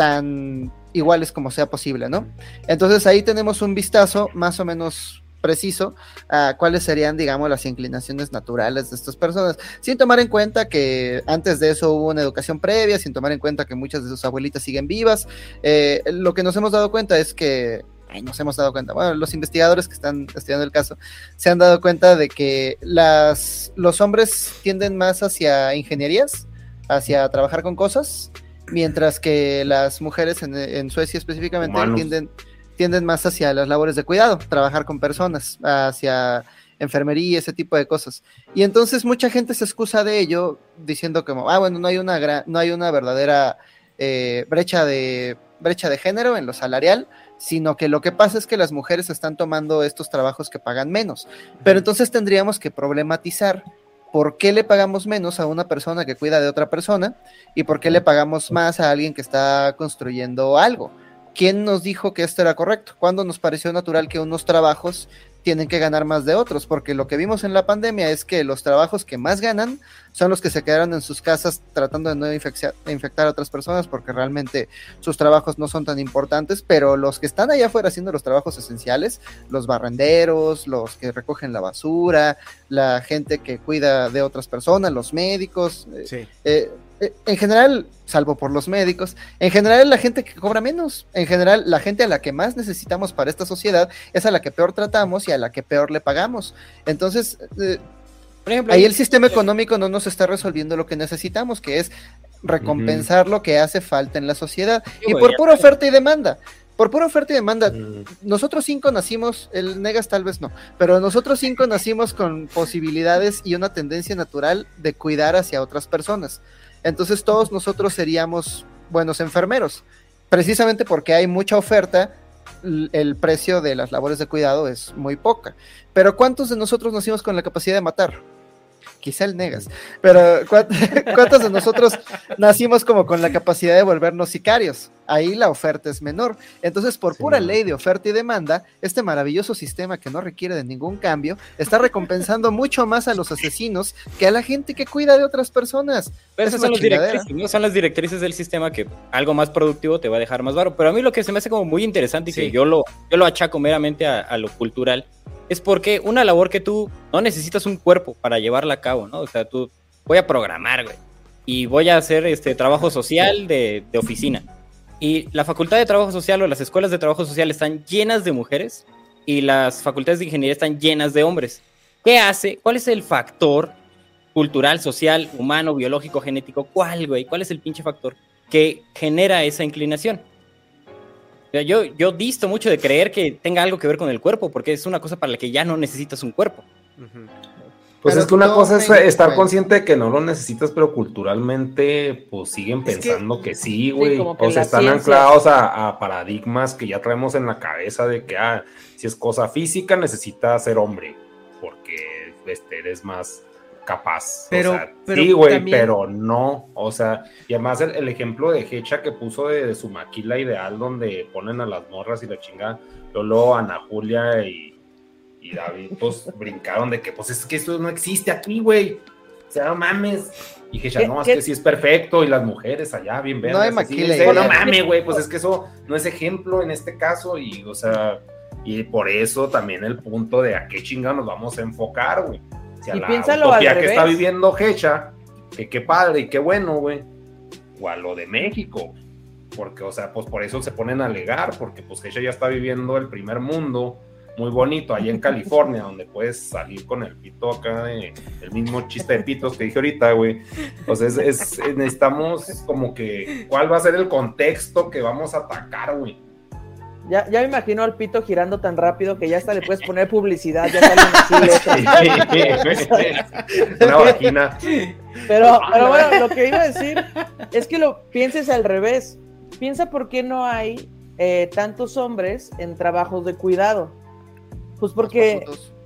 tan iguales como sea posible, ¿no? Entonces ahí tenemos un vistazo más o menos preciso a cuáles serían, digamos, las inclinaciones naturales de estas personas, sin tomar en cuenta que antes de eso hubo una educación previa, sin tomar en cuenta que muchas de sus abuelitas siguen vivas. Eh, lo que nos hemos dado cuenta es que ay, nos hemos dado cuenta, bueno, los investigadores que están estudiando el caso se han dado cuenta de que las, los hombres tienden más hacia ingenierías, hacia trabajar con cosas, mientras que las mujeres en, en Suecia específicamente Humanos. tienden, tienden más hacia las labores de cuidado, trabajar con personas, hacia enfermería, ese tipo de cosas. Y entonces mucha gente se excusa de ello diciendo como, ah, bueno, no hay una, gra- no hay una verdadera eh, brecha, de, brecha de género en lo salarial, sino que lo que pasa es que las mujeres están tomando estos trabajos que pagan menos. Pero entonces tendríamos que problematizar por qué le pagamos menos a una persona que cuida de otra persona y por qué le pagamos más a alguien que está construyendo algo. ¿Quién nos dijo que esto era correcto? ¿Cuándo nos pareció natural que unos trabajos tienen que ganar más de otros? Porque lo que vimos en la pandemia es que los trabajos que más ganan son los que se quedaron en sus casas tratando de no infectar a otras personas porque realmente sus trabajos no son tan importantes, pero los que están allá afuera haciendo los trabajos esenciales, los barrenderos, los que recogen la basura, la gente que cuida de otras personas, los médicos, eh, Sí. eh, en general, salvo por los médicos, en general la gente que cobra menos, en general la gente a la que más necesitamos para esta sociedad es a la que peor tratamos y a la que peor le pagamos. Entonces, eh, Por ejemplo, ahí el sistema económico no nos está resolviendo lo que necesitamos, que es recompensar lo que hace falta en la sociedad. Sí, y por pura oferta y demanda. Por pura oferta y demanda, Mm. nosotros cinco nacimos, el Negas tal vez no, pero nosotros cinco nacimos con posibilidades y una tendencia natural de cuidar hacia otras personas. Entonces todos nosotros seríamos buenos enfermeros, precisamente porque hay mucha oferta, el precio de las labores de cuidado es muy poca. Pero ¿cuántos de nosotros nacimos con la capacidad de matar? Quizá el negas, pero ¿cuán- ¿cuántos de nosotros nacimos como con la capacidad de volvernos sicarios? Ahí la oferta es menor. Entonces, por pura ley de oferta y demanda, este maravilloso sistema que no requiere de ningún cambio está recompensando mucho más a los asesinos que a la gente que cuida de otras personas. Pero Es esas son chingadera. directrices, ¿no? Son las directrices del sistema que algo más productivo te va a dejar más baro. Pero a mí lo que se me hace como muy interesante y que Sí. yo lo, yo lo achaco meramente a, a lo cultural es porque una labor que tú no necesitas un cuerpo para llevarla a cabo, ¿no? O sea, tú voy a programar, güey. Y voy a hacer este trabajo social de, de oficina. Y la facultad de trabajo social o las escuelas de trabajo social están llenas de mujeres y las facultades de ingeniería están llenas de hombres. ¿Qué hace? ¿Cuál es el factor cultural, social, humano, biológico, genético? ¿Cuál, güey? ¿Cuál es el pinche factor que genera esa inclinación? Yo, yo disto mucho de creer que tenga algo que ver con el cuerpo, porque es una cosa para la que ya no necesitas un cuerpo. Pues Pero es que una cosa es México, estar güey. consciente de que no lo necesitas, pero culturalmente, pues siguen Es que- pensando que, sí, güey. o sea, están ciencia- anclados a, a paradigmas que ya traemos en la cabeza de que, ah, si es cosa física, necesitas ser hombre, porque este, eres más capaz. Pero- o sea, pero sí, güey, también- pero no. O sea, y además el, el ejemplo de Hecha que puso de, de su maquila ideal, donde ponen a las morras y la chingada, luego Ana Julia y y David, pues brincaron de que, pues es que eso no existe aquí, güey. O sea, no mames. Y dije, ¿Qué- no, es qué- que sí es perfecto, y las mujeres allá, bien verdes. No hay maquila. No mames, güey, pues es que eso no es ejemplo en este caso, y, o sea, y por eso también el punto de a qué chinga nos vamos a enfocar, güey. Si a Y la piénsalo al que está viviendo Hecha, que qué padre y qué bueno, güey. O a lo de México. Porque, o sea, pues por eso se ponen a alegar, porque pues Hecha ya está viviendo el primer mundo muy bonito ahí en California, donde puedes salir con el pito acá, de- el mismo chiste de pitos que dije ahorita, güey. Entonces, es, es- necesitamos como que, ¿cuál va a ser el contexto que vamos a atacar, güey? Ya, ya me imagino al pito girando tan rápido que ya hasta le puedes poner publicidad, ya salen así. Una vagina. Pero, pero bueno, lo que iba a decir es que lo pienses al revés. Piensa por qué no hay eh, tantos hombres en trabajos de cuidado. Pues porque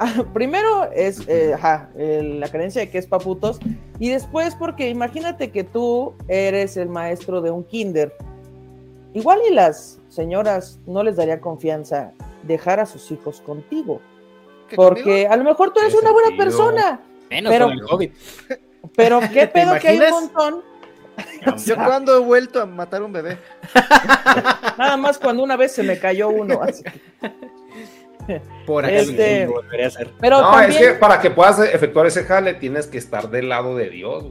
Ah, primero es eh, ajá, eh, la creencia de que es paputos y después porque imagínate que tú eres el maestro de un kinder. Igual y las señoras no les daría confianza dejar a sus hijos contigo. Porque a lo mejor tú eres una buena sentido? persona. Menos pero, con el COVID. pero qué ¿Te pedo que hay un montón. Yo cuando he vuelto a matar un bebé. Nada más cuando una vez se me cayó uno. así. Por aquí. Este, a hacer. Pero no, también, es que para que puedas efectuar ese jale tienes que estar del lado de Dios.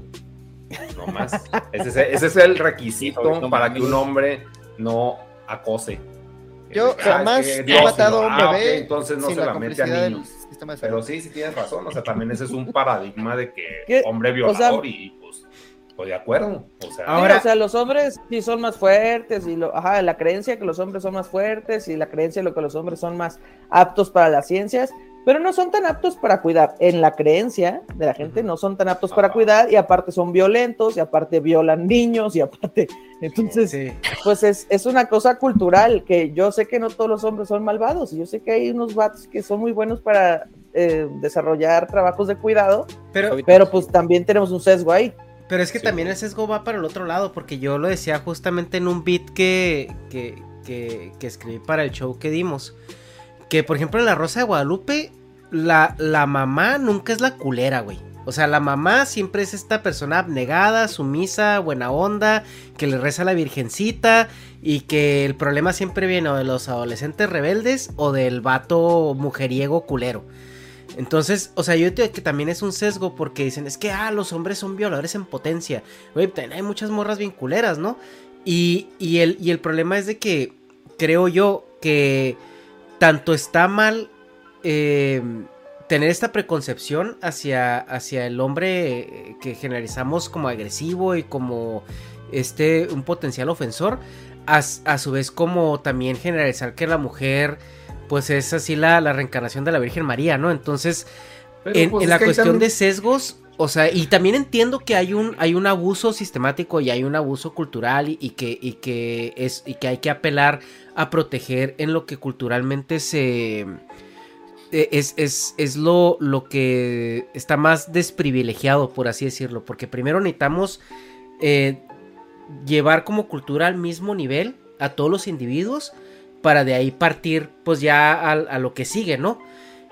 No más. Ese, es- ese es el requisito No para que un hombre no acose. Yo Ah, jamás he Dios, matado a un ah, bebé entonces no sin se la la mete a niños. Pero sí, sí tienes razón. O sea, también ese es un paradigma de que ¿Qué? hombre O violador sea- y pues, de acuerdo. O sea, Sí, o sea, los hombres sí son más fuertes y lo, ajá, la creencia que los hombres son más fuertes y la creencia de lo que los hombres son más aptos para las ciencias, pero no son tan aptos para cuidar. En la creencia de la gente no son tan aptos para cuidar y aparte son violentos y aparte violan niños y aparte, entonces, pues es, es una cosa cultural que yo sé que no todos los hombres son malvados y yo sé que hay unos vatos que son muy buenos para eh, desarrollar trabajos de cuidado, Pero- pero pues también tenemos un sesgo ahí. Pero es que también el sesgo va para el otro lado, porque yo lo decía justamente en un beat que, que, que, que escribí para el show que dimos. Que por ejemplo en La Rosa de Guadalupe, la, la mamá nunca es la culera, güey. O sea, la mamá siempre es esta persona abnegada, sumisa, buena onda, que le reza a la virgencita y que el problema siempre viene o de los adolescentes rebeldes o del vato mujeriego culero. Entonces, o sea, yo digo que también es un sesgo porque dicen, es que, ah, los hombres son violadores en potencia. Güey, hay muchas morras bien culeras, ¿no? Y, y, el, y el problema es de que creo yo que tanto está mal eh, tener esta preconcepción hacia, hacia el hombre eh, que generalizamos como agresivo y como este, un potencial ofensor, a, a su vez como también generalizar que la mujer pues es así la, la reencarnación de la Virgen María, ¿no? Entonces, Pero, en, pues, en la cuestión también- de sesgos, o sea, y también entiendo que hay un, hay un abuso sistemático y hay un abuso cultural y, y que, y, que es, y que hay que apelar a proteger en lo que culturalmente se... eh, Es, es, es lo, lo que está más desprivilegiado, por así decirlo, porque primero necesitamos eh, llevar como cultura al mismo nivel a todos los individuos para de ahí partir pues ya a, lo que sigue, ¿no?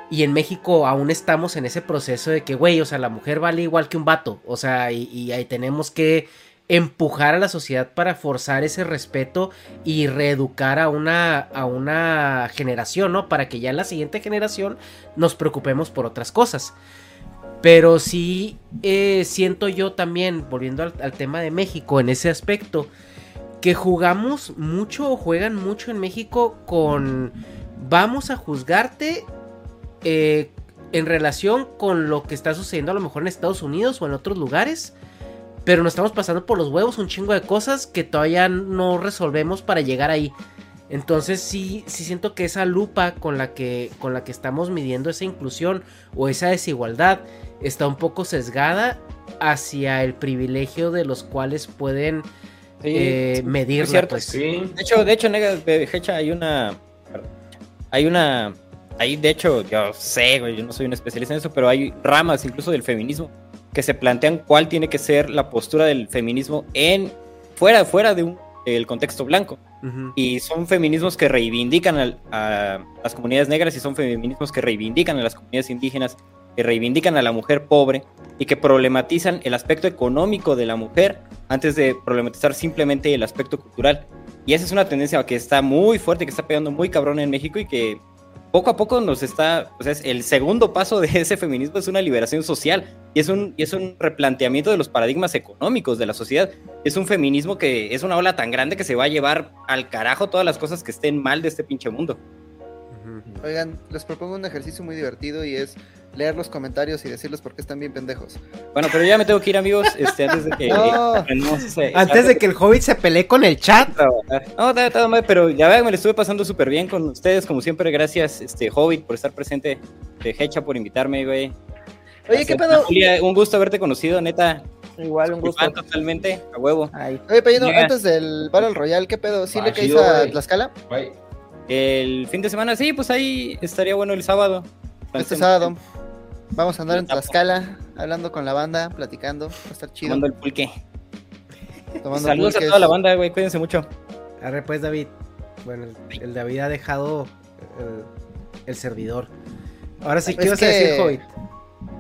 Y en México aún estamos en ese proceso de que, güey, o sea, la mujer vale igual que un vato, o sea, y, ahí tenemos que empujar a la sociedad para forzar ese respeto y reeducar a una, a una generación, ¿no? Para que ya en la siguiente generación nos preocupemos por otras cosas. Pero sí eh, siento yo también, volviendo al tema de México en ese aspecto, que jugamos mucho o juegan mucho en México con vamos a juzgarte eh, en relación con lo que está sucediendo a lo mejor en Estados Unidos o en otros lugares. Pero nos estamos pasando por los huevos un chingo de cosas que todavía no resolvemos para llegar ahí. Entonces sí, sí siento que esa lupa con la que, con la que estamos midiendo esa inclusión o esa desigualdad está un poco sesgada hacia el privilegio de los cuales pueden eh, sí, medirla. es cierto. pues. De hecho, de hecho, nega, de Hecha, hay una. Hay una. Ahí, de hecho, yo sé, güey, yo no soy un especialista en eso, pero hay ramas incluso del feminismo que se plantean cuál tiene que ser la postura del feminismo en fuera, fuera de un, el contexto blanco. Ujú. Y son feminismos que reivindican al- a las comunidades negras y son feminismos que reivindican a las comunidades indígenas que reivindican a la mujer pobre y que problematizan el aspecto económico de la mujer antes de problematizar simplemente el aspecto cultural. Y esa es una tendencia que está muy fuerte, que está pegando muy cabrón en México y que poco a poco nos está, o sea, es el segundo paso de ese feminismo es una liberación social y es un, y es un replanteamiento de los paradigmas económicos de la sociedad. Es un feminismo que es una ola tan grande que se va a llevar al carajo todas las cosas que estén mal de este pinche mundo. Oigan, les propongo un ejercicio muy divertido y es leer los comentarios y decirles por qué están bien pendejos. Bueno, pero ya me tengo que ir, amigos, este, antes de que... No. Antes de que el Hobbit se pelee con el chat. No, mal, pero ya vean, me lo estuve pasando súper bien con ustedes, como siempre, gracias, este, Hobbit, por estar presente, de Hecha por invitarme, güey. Oye, ¿qué pedo? Julia, un gusto haberte conocido, neta. Igual, un gusto. totalmente, a huevo. Oye, Payano, antes del Battle Royale, ¿qué pedo? ¿Sí Ah, le chido, a. Tlaxcala? El fin de semana, sí, pues ahí estaría bueno el sábado. Este sábado. Vamos a andar en Tlaxcala, hablando con la banda, platicando. Va a estar chido. Tomando el pulque. Tomando Saludos pulques. a toda la banda, güey, cuídense mucho. Arre pues David. Bueno, el, el David ha dejado el, el servidor. Ahora sí, ¿qué Es ibas a decir, que- Hobbit?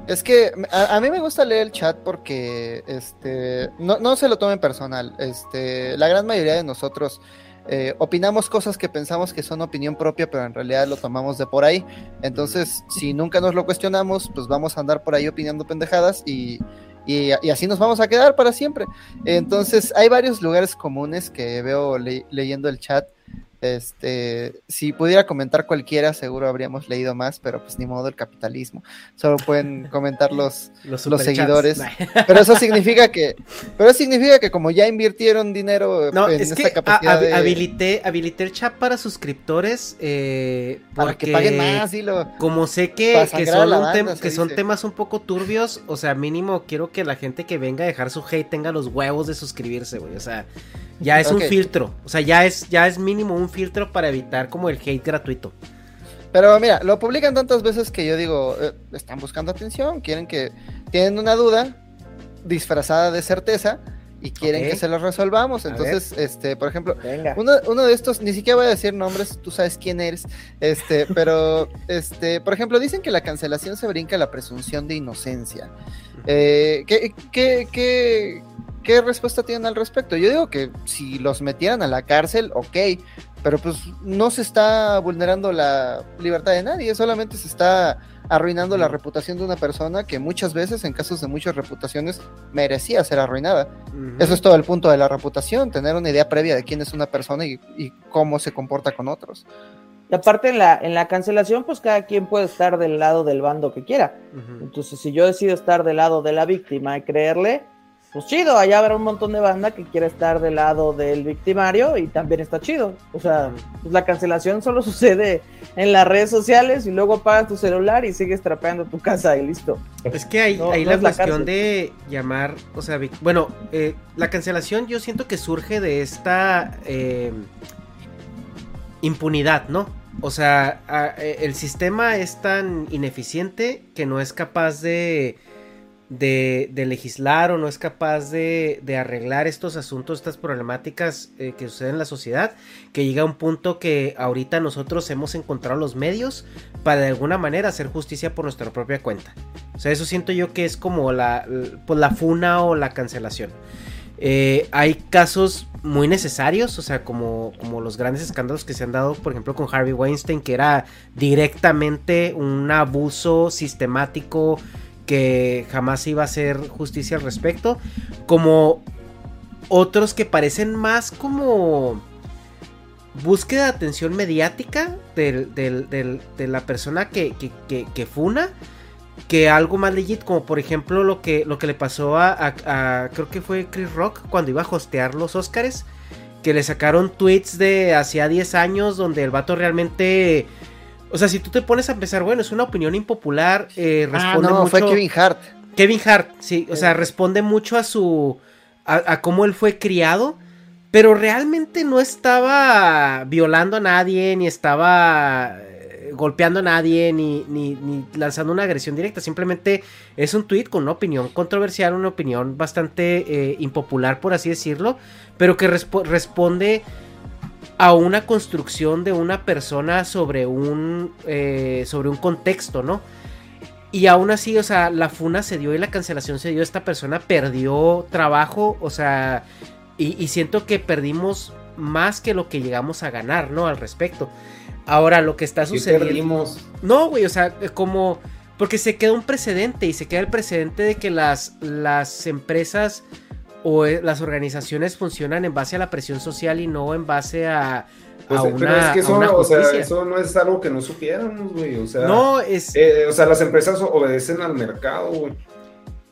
Es que a, a mí me gusta leer el chat porque este no, no se lo tomen personal. Este, la gran mayoría de nosotros eh, opinamos cosas que pensamos que son opinión propia, pero en realidad lo tomamos de por ahí. Entonces, si nunca nos lo cuestionamos, pues vamos a andar por ahí opinando pendejadas y, y, así nos vamos a quedar para siempre. Entonces, hay varios lugares comunes que veo le- leyendo el chat. Este, si pudiera comentar cualquiera, seguro habríamos leído más, pero pues ni modo el capitalismo. Solo pueden comentar los, Los seguidores. Nah. Pero eso significa que, pero eso significa que como ya invirtieron dinero No, en es esta que capacidad de- habilité, habilité el chat para suscriptores eh, Para que paguen más, dilo. Como sé que, que son, banda, tem- temas un poco turbios, o sea, mínimo quiero que la gente que venga a dejar su hate tenga los huevos de suscribirse, güey. O sea, ya es un filtro. O sea, ya es, ya es mínimo un filtro para evitar como el hate gratuito. Pero mira, lo publican tantas veces que yo digo, eh, están buscando atención, quieren que, tienen una duda disfrazada de certeza y quieren que se los resolvamos. Entonces, este, por ejemplo, uno, uno de estos, ni siquiera voy a decir nombres, tú sabes quién eres, este, pero, este, por ejemplo, dicen que la cancelación se brinca la presunción de inocencia. Eh, ¿qué, qué, qué, qué respuesta tienen al respecto? Yo digo que si los metieran a la cárcel, ok, pero pues no se está vulnerando la libertad de nadie, solamente se está arruinando la reputación de una persona que muchas veces, en casos de muchas reputaciones, merecía ser arruinada. Eso es todo el punto de la reputación, tener una idea previa de quién es una persona y, y cómo se comporta con otros. Y aparte en la, en la cancelación, pues cada quien puede estar del lado del bando que quiera. Entonces, si yo decido estar del lado de la víctima y creerle, pues chido, allá habrá un montón de banda que quiere estar del lado del victimario y también está chido. O sea, pues la cancelación solo sucede en las redes sociales y luego apagas tu celular y sigues trapeando tu casa y listo. Es que hay, No, hay no la es la cuestión de llamar, o sea, bueno, eh, la cancelación yo siento que surge de esta eh, impunidad, ¿no? O sea, eh, el sistema es tan ineficiente que no es capaz de, de, legislar o no es capaz de, de arreglar estos asuntos, estas problemáticas eh, que suceden en la sociedad, que llega a un punto que ahorita nosotros hemos encontrado los medios para de alguna manera hacer justicia por nuestra propia cuenta. O sea, eso siento yo que es como la, pues, la funa o la cancelación. Eh, hay casos muy necesarios, o sea, como, como los grandes escándalos que se han dado, por ejemplo, con Harvey Weinstein, que era directamente un abuso sistemático que jamás iba a hacer justicia al respecto, como otros que parecen más como búsqueda de atención mediática de la persona que, que, que- funa que algo más legit, como por ejemplo lo que, lo que le pasó a, a- a- creo que fue Chris Rock cuando iba a hostear los Oscars, que le sacaron tweets de hacía 10 años donde el vato realmente... O sea, si tú te pones a pensar, bueno, es una opinión impopular, eh, Ah, responde no, mucho... fue Kevin Hart. Kevin Hart, sí, o sea, responde mucho a su. a, a cómo él fue criado, pero realmente no estaba violando a nadie, ni estaba eh, golpeando a nadie, ni, ni, ni lanzando una agresión directa. Simplemente es un tweet con una opinión controversial, una opinión bastante eh, impopular, por así decirlo, pero que respo- responde a una construcción de una persona sobre un, eh, sobre un contexto, ¿no? Y aún así, o sea, la funa se dio y la cancelación se dio. Esta persona perdió trabajo, o sea, y, y siento que perdimos más que lo que llegamos a ganar, ¿no? Al respecto. Ahora, lo que está ¿Qué sucediendo. perdimos? No, güey, o sea, eh, como. Porque se queda un precedente y se queda el precedente de que las, las empresas o eh, las organizaciones funcionan en base a la presión social y no en base a, a Pues, una, pero es que a eso, o sea, eso no es algo que no supiéramos, güey. O sea, No, es- eh, o sea, las empresas obedecen al mercado, güey.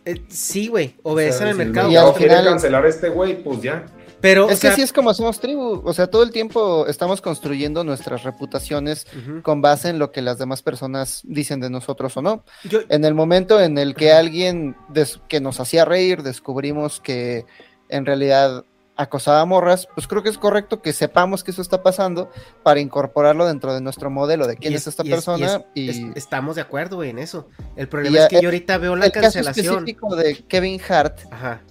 Eh, sí, güey, obedecen O sea, al mercado. Y al quiere final- cancelar a este güey, pues ya. Pero, es sea, que sí es como hacemos tribu, o sea, todo el tiempo estamos construyendo nuestras reputaciones con base en lo que las demás personas dicen de nosotros o no. Yo- En el momento en el que alguien que nos hacía reír descubrimos que en realidad acosaba morras, pues creo que es correcto que sepamos que eso está pasando para incorporarlo dentro de nuestro modelo de quién es, esta y persona y y, es- estamos de acuerdo, en eso. El problema es que el- yo ahorita veo la el caso cancelación. específico de Kevin Hart, Ajá.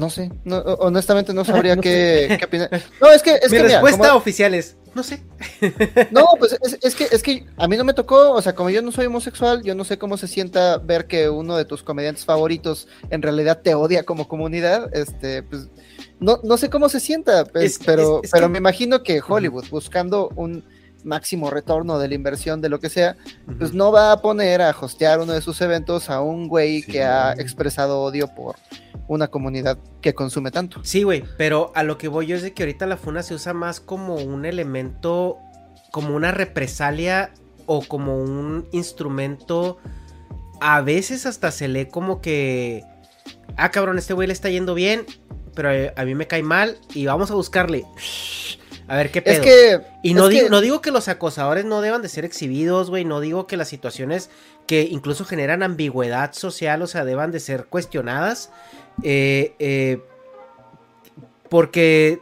No sé, no, honestamente no sabría No qué, opinar. No, es que es Mi que mira, respuesta como- oficial es, no sé. No, pues es, es que es que a mí no me tocó, o sea, como yo no soy homosexual, yo no sé cómo se sienta ver que uno de tus comediantes favoritos en realidad te odia como comunidad, este, pues no, no sé cómo se sienta, pues, Es- pero, pero que- me imagino que Hollywood, buscando un máximo retorno de la inversión de lo que sea, pues no va a poner a hostear uno de sus eventos a un güey que ha expresado odio por una comunidad que consume tanto. Sí, güey, pero a lo que voy yo es de que ahorita la funa se usa más como un elemento, como una represalia o como un instrumento. A veces hasta se lee como que, ah, cabrón, este güey le está yendo bien, pero eh, a mí me cae mal y vamos a buscarle. A ver qué pedo. Es que Y no, es digo, que- no digo que los acosadores no deban de ser exhibidos, güey. No digo que las situaciones que incluso generan ambigüedad social, o sea, deban de ser cuestionadas. Eh, eh, porque.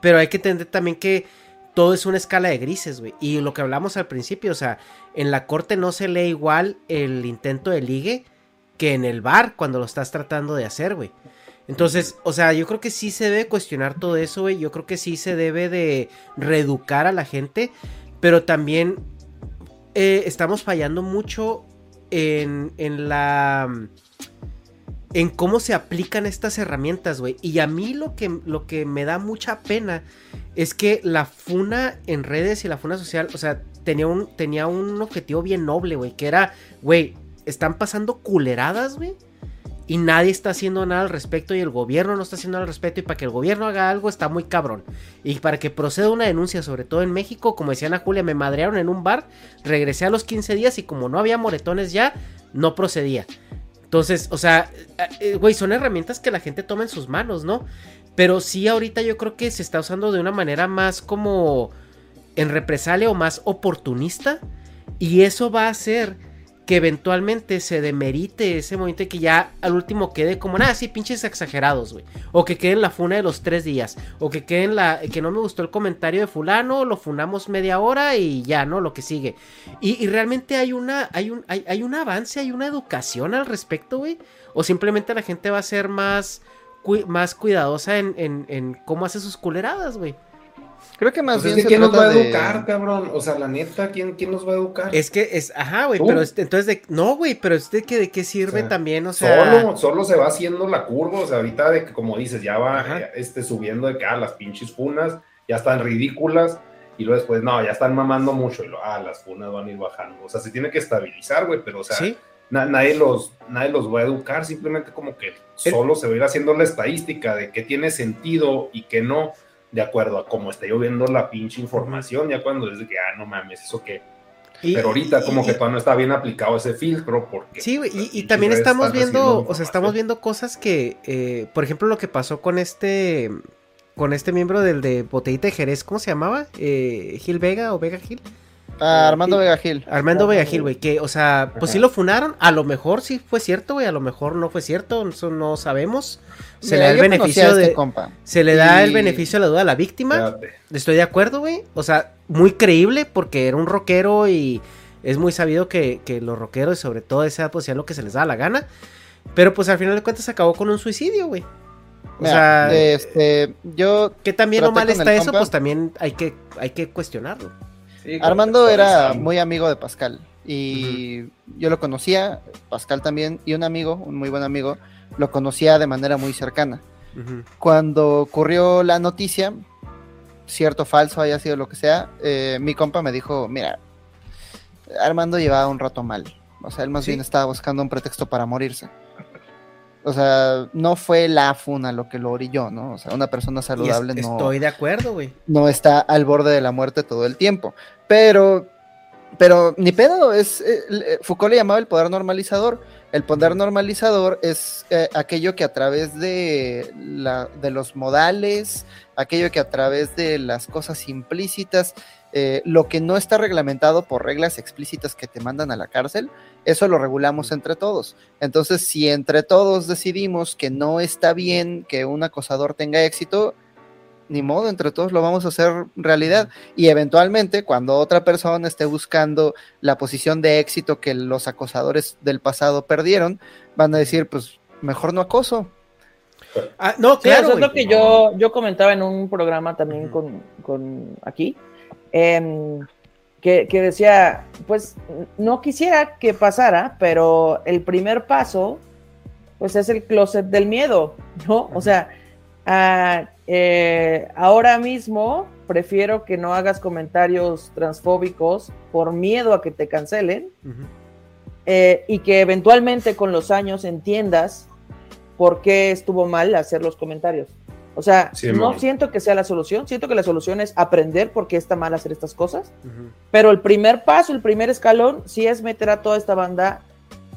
Pero hay que entender también que todo es una escala de grises, güey. Y lo que hablamos al principio, o sea, en la corte no se lee igual el intento de ligue que en el bar cuando lo estás tratando de hacer, güey. Entonces, o sea, yo creo que sí se debe cuestionar todo eso, güey. Yo creo que sí se debe de reeducar a la gente. Pero también eh, estamos fallando mucho en, en la... En cómo se aplican estas herramientas, güey. Y a mí lo que, lo que me da mucha pena es que la funa en redes y la funa social, o sea, tenía un, tenía un objetivo bien noble, güey. Que era, güey, están pasando culeradas, güey y nadie está haciendo nada al respecto y el gobierno no está haciendo nada al respecto y para que el gobierno haga algo está muy cabrón. Y para que proceda una denuncia, sobre todo en México, como decían a Julia, me madrearon en un bar, regresé a los 15 días y como no había moretones ya, no procedía. Entonces, o sea, eh, güey, son herramientas que la gente toma en sus manos, ¿no? Pero sí ahorita yo creo que se está usando de una manera más como en represalia o más oportunista y eso va a hacer que eventualmente se demerite ese momento y que ya al último quede como, nada, sí, pinches exagerados, güey. O que quede en la funa de los tres días. O que quede en la, que no me gustó el comentario de fulano, lo funamos media hora y ya, ¿no? Lo que sigue. Y, realmente hay una, hay un, hay, hay un avance, hay una educación al respecto, güey. O simplemente la gente va a ser más, más cuidadosa en, en, en cómo hace sus culeradas, güey. Creo que más Pues es bien que se ¿quién nos va a de- educar, cabrón? O sea, la neta, ¿quién, quién nos va a educar? Es que es, ajá, güey, pero este- entonces de, no, güey, pero es de que de qué sirve O sea, también, o sea. Solo, solo se va haciendo la curva, o sea, ahorita de que, como dices, ya va este, subiendo de que, ah, las pinches funas ya están ridículas, y luego después, no, ya están mamando mucho, y lo, ah, las funas van a ir bajando. O sea, se tiene que estabilizar, güey, pero, o sea, Sí. na- nadie, los, nadie los va a educar, simplemente como que solo se va a ir haciendo la estadística de qué tiene sentido y qué no, de acuerdo a cómo está lloviendo la pinche información, ya cuando es de que, ah, no mames, eso qué. Y- pero ahorita y- como y- que todavía no está bien aplicado ese filtro porque Sí, y, también estamos viendo, o sea, estamos viendo cosas que, eh, por ejemplo, lo que pasó con este, con este miembro del de Botellita de Jerez, ¿cómo se llamaba? Eh, Gil Vega o Vega Gil. Ah, Armando Vega Gil. Armando Vega Gil, güey, que, o sea, pues sí lo funaron, a lo mejor sí fue cierto, güey, a lo mejor no fue cierto, eso no sabemos. Se Mira, le da el beneficio este de, compa. se le da el beneficio de la duda a la víctima. Estoy de acuerdo, güey, o sea, muy creíble porque era un rockero y es muy sabido que, que los rockeros, y sobre todo esa pues hacían lo que se les da la gana. Pero pues al final de cuentas acabó con un suicidio, güey. O Mira, sea, este, yo que también o traté mal está eso, compa. pues también hay que, hay que cuestionarlo. Armando era muy amigo de Pascal. Y yo lo conocía, Pascal también, y un amigo, un muy buen amigo, lo conocía de manera muy cercana. Cuando ocurrió la noticia, cierto, falso, haya sido lo que sea, eh, mi compa me dijo, mira, Armando llevaba un rato mal. O sea, él más Sí. bien estaba buscando un pretexto para morirse. O sea, no fue la funa lo que lo orilló, ¿no? O sea, una persona es- saludable no, Estoy de acuerdo, güey. no está al borde de la muerte todo el tiempo. Pero, pero ni pedo, es, eh, Foucault le llamaba el poder normalizador. El poder normalizador es eh, aquello que a través de, la, de los modales, aquello que a través de las cosas implícitas, eh, lo que no está reglamentado por reglas explícitas que te mandan a la cárcel, eso lo regulamos entre todos. Entonces, si entre todos decidimos que no está bien que un acosador tenga éxito, ni modo, entre todos lo vamos a hacer realidad. Y eventualmente, cuando otra persona esté buscando la posición de éxito que los acosadores del pasado perdieron, van a decir, pues mejor no acoso. Ah, no, Sí, claro. eso es lo que yo, yo comentaba en un programa también con, con aquí, em, que, que decía, pues no quisiera que pasara, pero el primer paso, pues es el closet del miedo, ¿no? O sea, ah, eh, ahora mismo prefiero que no hagas comentarios transfóbicos por miedo a que te cancelen eh, y que eventualmente con los años entiendas por qué estuvo mal hacer los comentarios. O sea, Sí, no siento que sea la solución, siento que la solución es aprender por qué está mal hacer estas cosas, pero el primer paso, el primer escalón, sí es meter a toda esta banda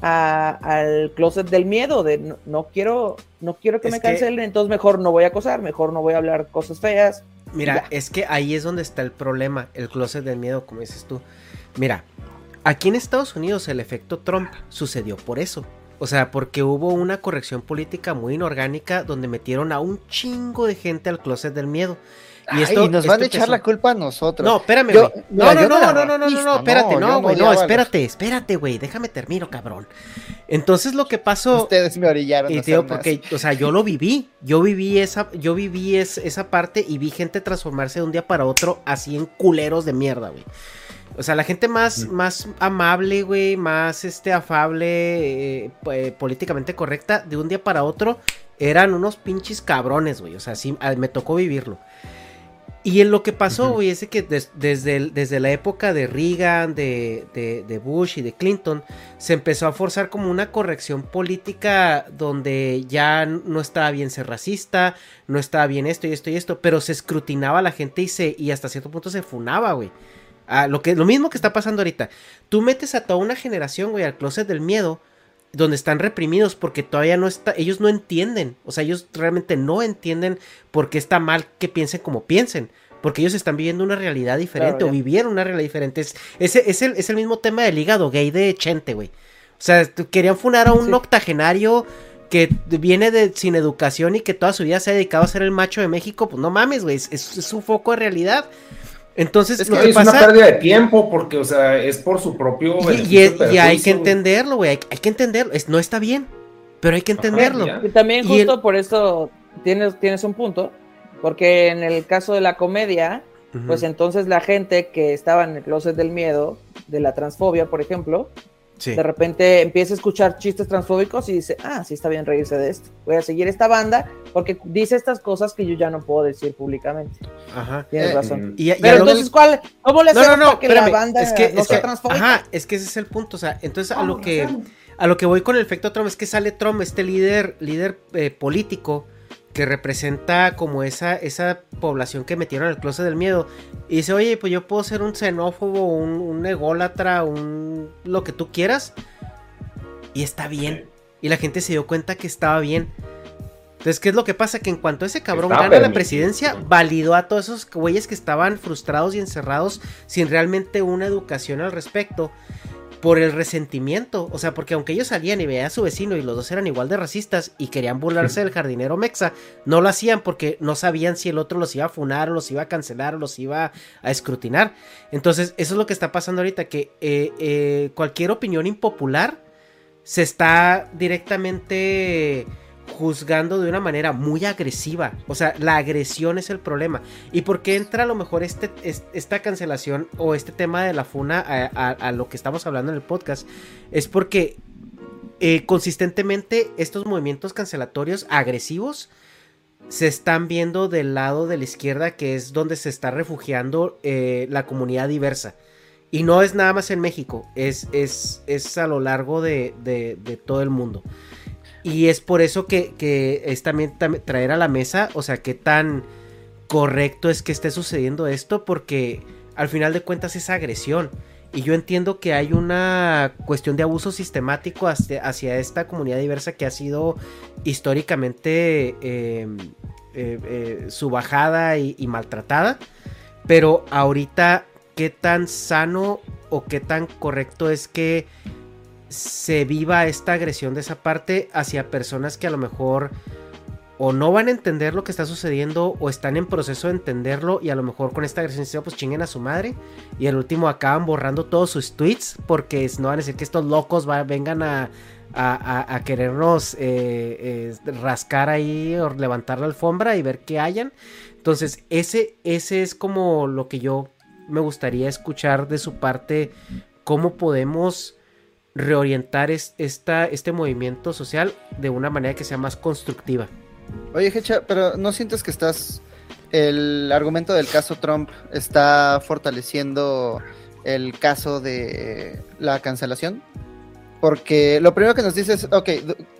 a- al closet del miedo, de no, no quiero, no quiero que Es me que- cancelen, entonces mejor no voy a acosar, mejor no voy a hablar cosas feas. Mira, Ya. es que ahí es donde está el problema, el closet del miedo, como dices tú. Mira, aquí en Estados Unidos el efecto Trump sucedió por eso. O sea, porque hubo una corrección política muy inorgánica donde metieron a un chingo de gente al closet del miedo. Y, Ay, esto, nos van a echar la culpa a nosotros. No, espérame, Yo- mira, No, no, no, no, no, no, no, no, espérate, no, güey, no, espérate, espérate, güey, déjame termino, cabrón. Entonces lo que pasó... Ustedes me orillaron Y digo, porque, o sea, yo lo viví, yo viví esa, yo viví es- esa parte y vi gente transformarse de un día para otro así en culeros de mierda, güey. O sea, la gente más, más amable, güey, más este afable, eh, eh, políticamente correcta, de un día para otro, eran unos pinches cabrones, güey. O sea, sí, ah, me tocó vivirlo. Y en lo que pasó, güey, es que des- desde, el- desde la época de Reagan, de, de- de Bush y de Clinton, se empezó a forzar como una corrección política donde ya no estaba bien ser racista, no estaba bien esto y esto y esto, pero se escrutinaba a la gente y, se, y hasta cierto punto se funaba, güey. Ah, lo, que, lo mismo que está pasando ahorita. Tú metes a toda una generación, güey, al closet del miedo, donde están reprimidos porque todavía no está, ellos no entienden, o sea, ellos realmente no entienden por qué está mal que piensen como piensen, porque ellos están viviendo una realidad diferente Claro, o vivieron una realidad diferente. Es, es, el, es el mismo tema del hígado gay de Chente, güey. O sea, querían funar a un Sí. octogenario que viene de sin educación y que toda su vida se ha dedicado a ser el macho de México, pues no mames, güey, es, un foco de realidad. Entonces, Es que una pérdida de tiempo porque, o sea, es por su propio Y, y- hay que entenderlo, güey. Hay, hay que entenderlo. Es, no está bien, pero hay que entenderlo. Y también Y el- justo por eso tienes, tienes un punto, porque en el caso de la comedia, pues entonces la gente que estaba en el closet del miedo, de la transfobia, por ejemplo, Sí. de repente empieza a escuchar chistes transfóbicos y dice, ah, sí está bien reírse de esto. Voy a seguir esta banda porque dice estas cosas que yo ya no puedo decir públicamente. Ajá. Tienes Eh, razón. Y, y Pero entonces, ¿cuál, ¿cómo le No, hacemos no, no, para que espérame, la banda es que, no es sea que- transfóbica? ajá, es que ese es el punto, o sea, entonces a lo que a lo que voy con el efecto Trump es que sale Trump, este líder líder eh, político que representa como esa esa población que metieron al closet del miedo y dice, "Oye, pues yo puedo ser un xenófobo, un, un ególatra, un lo que tú quieras." Y está bien. Y la gente se dio cuenta que estaba bien. Entonces, ¿qué es lo que pasa? Que en cuanto ese cabrón gana la presidencia, validó a todos esos güeyes que estaban frustrados y encerrados sin realmente una educación al respecto por el resentimiento. O sea, porque aunque ellos salían y veían a su vecino y los dos eran igual de racistas y querían burlarse del jardinero Mexa, no lo hacían porque no sabían si el otro los iba a funar o los iba a cancelar o los iba a escrutinar. Entonces, eso es lo que está pasando ahorita, que eh, eh, cualquier opinión impopular se está directamente juzgando de una manera muy agresiva. O sea, la agresión es el problema. ¿Y por qué entra a lo mejor este, esta cancelación o este tema de la funa a, lo que estamos hablando en el podcast? Es porque eh, consistentemente estos movimientos cancelatorios agresivos se están viendo del lado de la izquierda, que es donde se está refugiando eh, la comunidad diversa. Y no es nada más en México, es, es, es a lo largo de, de, de todo el mundo. Y es por eso que, es también, traer a la mesa, o sea, qué tan correcto es que esté sucediendo esto, porque al final de cuentas es agresión. Y yo entiendo que hay una cuestión de abuso sistemático hacia, esta comunidad diversa que ha sido históricamente em, eh, eh, subajada y, y maltratada. Pero ahorita, ¿qué tan sano o qué tan correcto es que se viva esta agresión de esa parte hacia personas que a lo mejor o no van a entender lo que está sucediendo o están en proceso de entenderlo y a lo mejor con esta agresión pues chinguen a su madre y al último acaban borrando todos sus tweets porque no van a decir que estos locos vengan a, a, querernos eh, eh, rascar ahí o levantar la alfombra y ver qué hayan. Entonces ese, ese es como lo que yo me gustaría escuchar de su parte, cómo podemos reorientar esta, este movimiento social de una manera que sea más constructiva. Oye, Hecha, pero ¿no sientes que estás... El argumento del caso Trump está fortaleciendo el caso de la cancelación? Porque lo primero que nos dices, ok,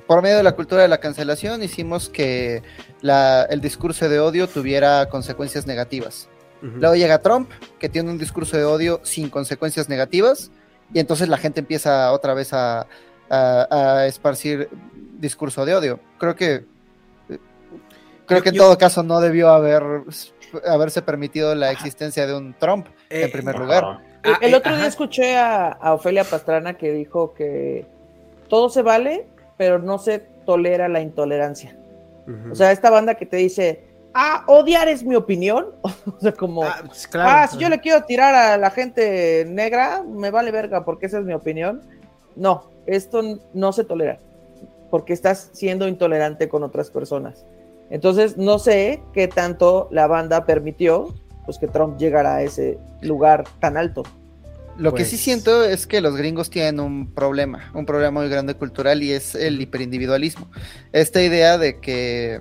por medio de la cultura de la cancelación hicimos que el discurso de odio tuviera consecuencias negativas. Luego llega Trump, que tiene un discurso de odio sin consecuencias negativas, y entonces la gente empieza otra vez a, esparcir discurso de odio. Creo que creo que en todo caso no debió haber haberse permitido la existencia de un Trump en eh, primer lugar. Ah, el, otro día escuché a, Ofelia Pastrana que dijo que todo se vale, pero no se tolera la intolerancia. O sea, esta banda que te dice, ah, odiar es mi opinión. o sea, como, ah, pues, ah, si yo le quiero tirar a la gente negra, me vale verga porque esa es mi opinión. No, esto no se tolera porque estás siendo intolerante con otras personas. Entonces, no sé qué tanto la banda permitió pues que Trump llegara a ese lugar tan alto. Lo que sí pues siento es que los gringos tienen un problema, un problema muy grande cultural y es el hiperindividualismo. Esta idea de que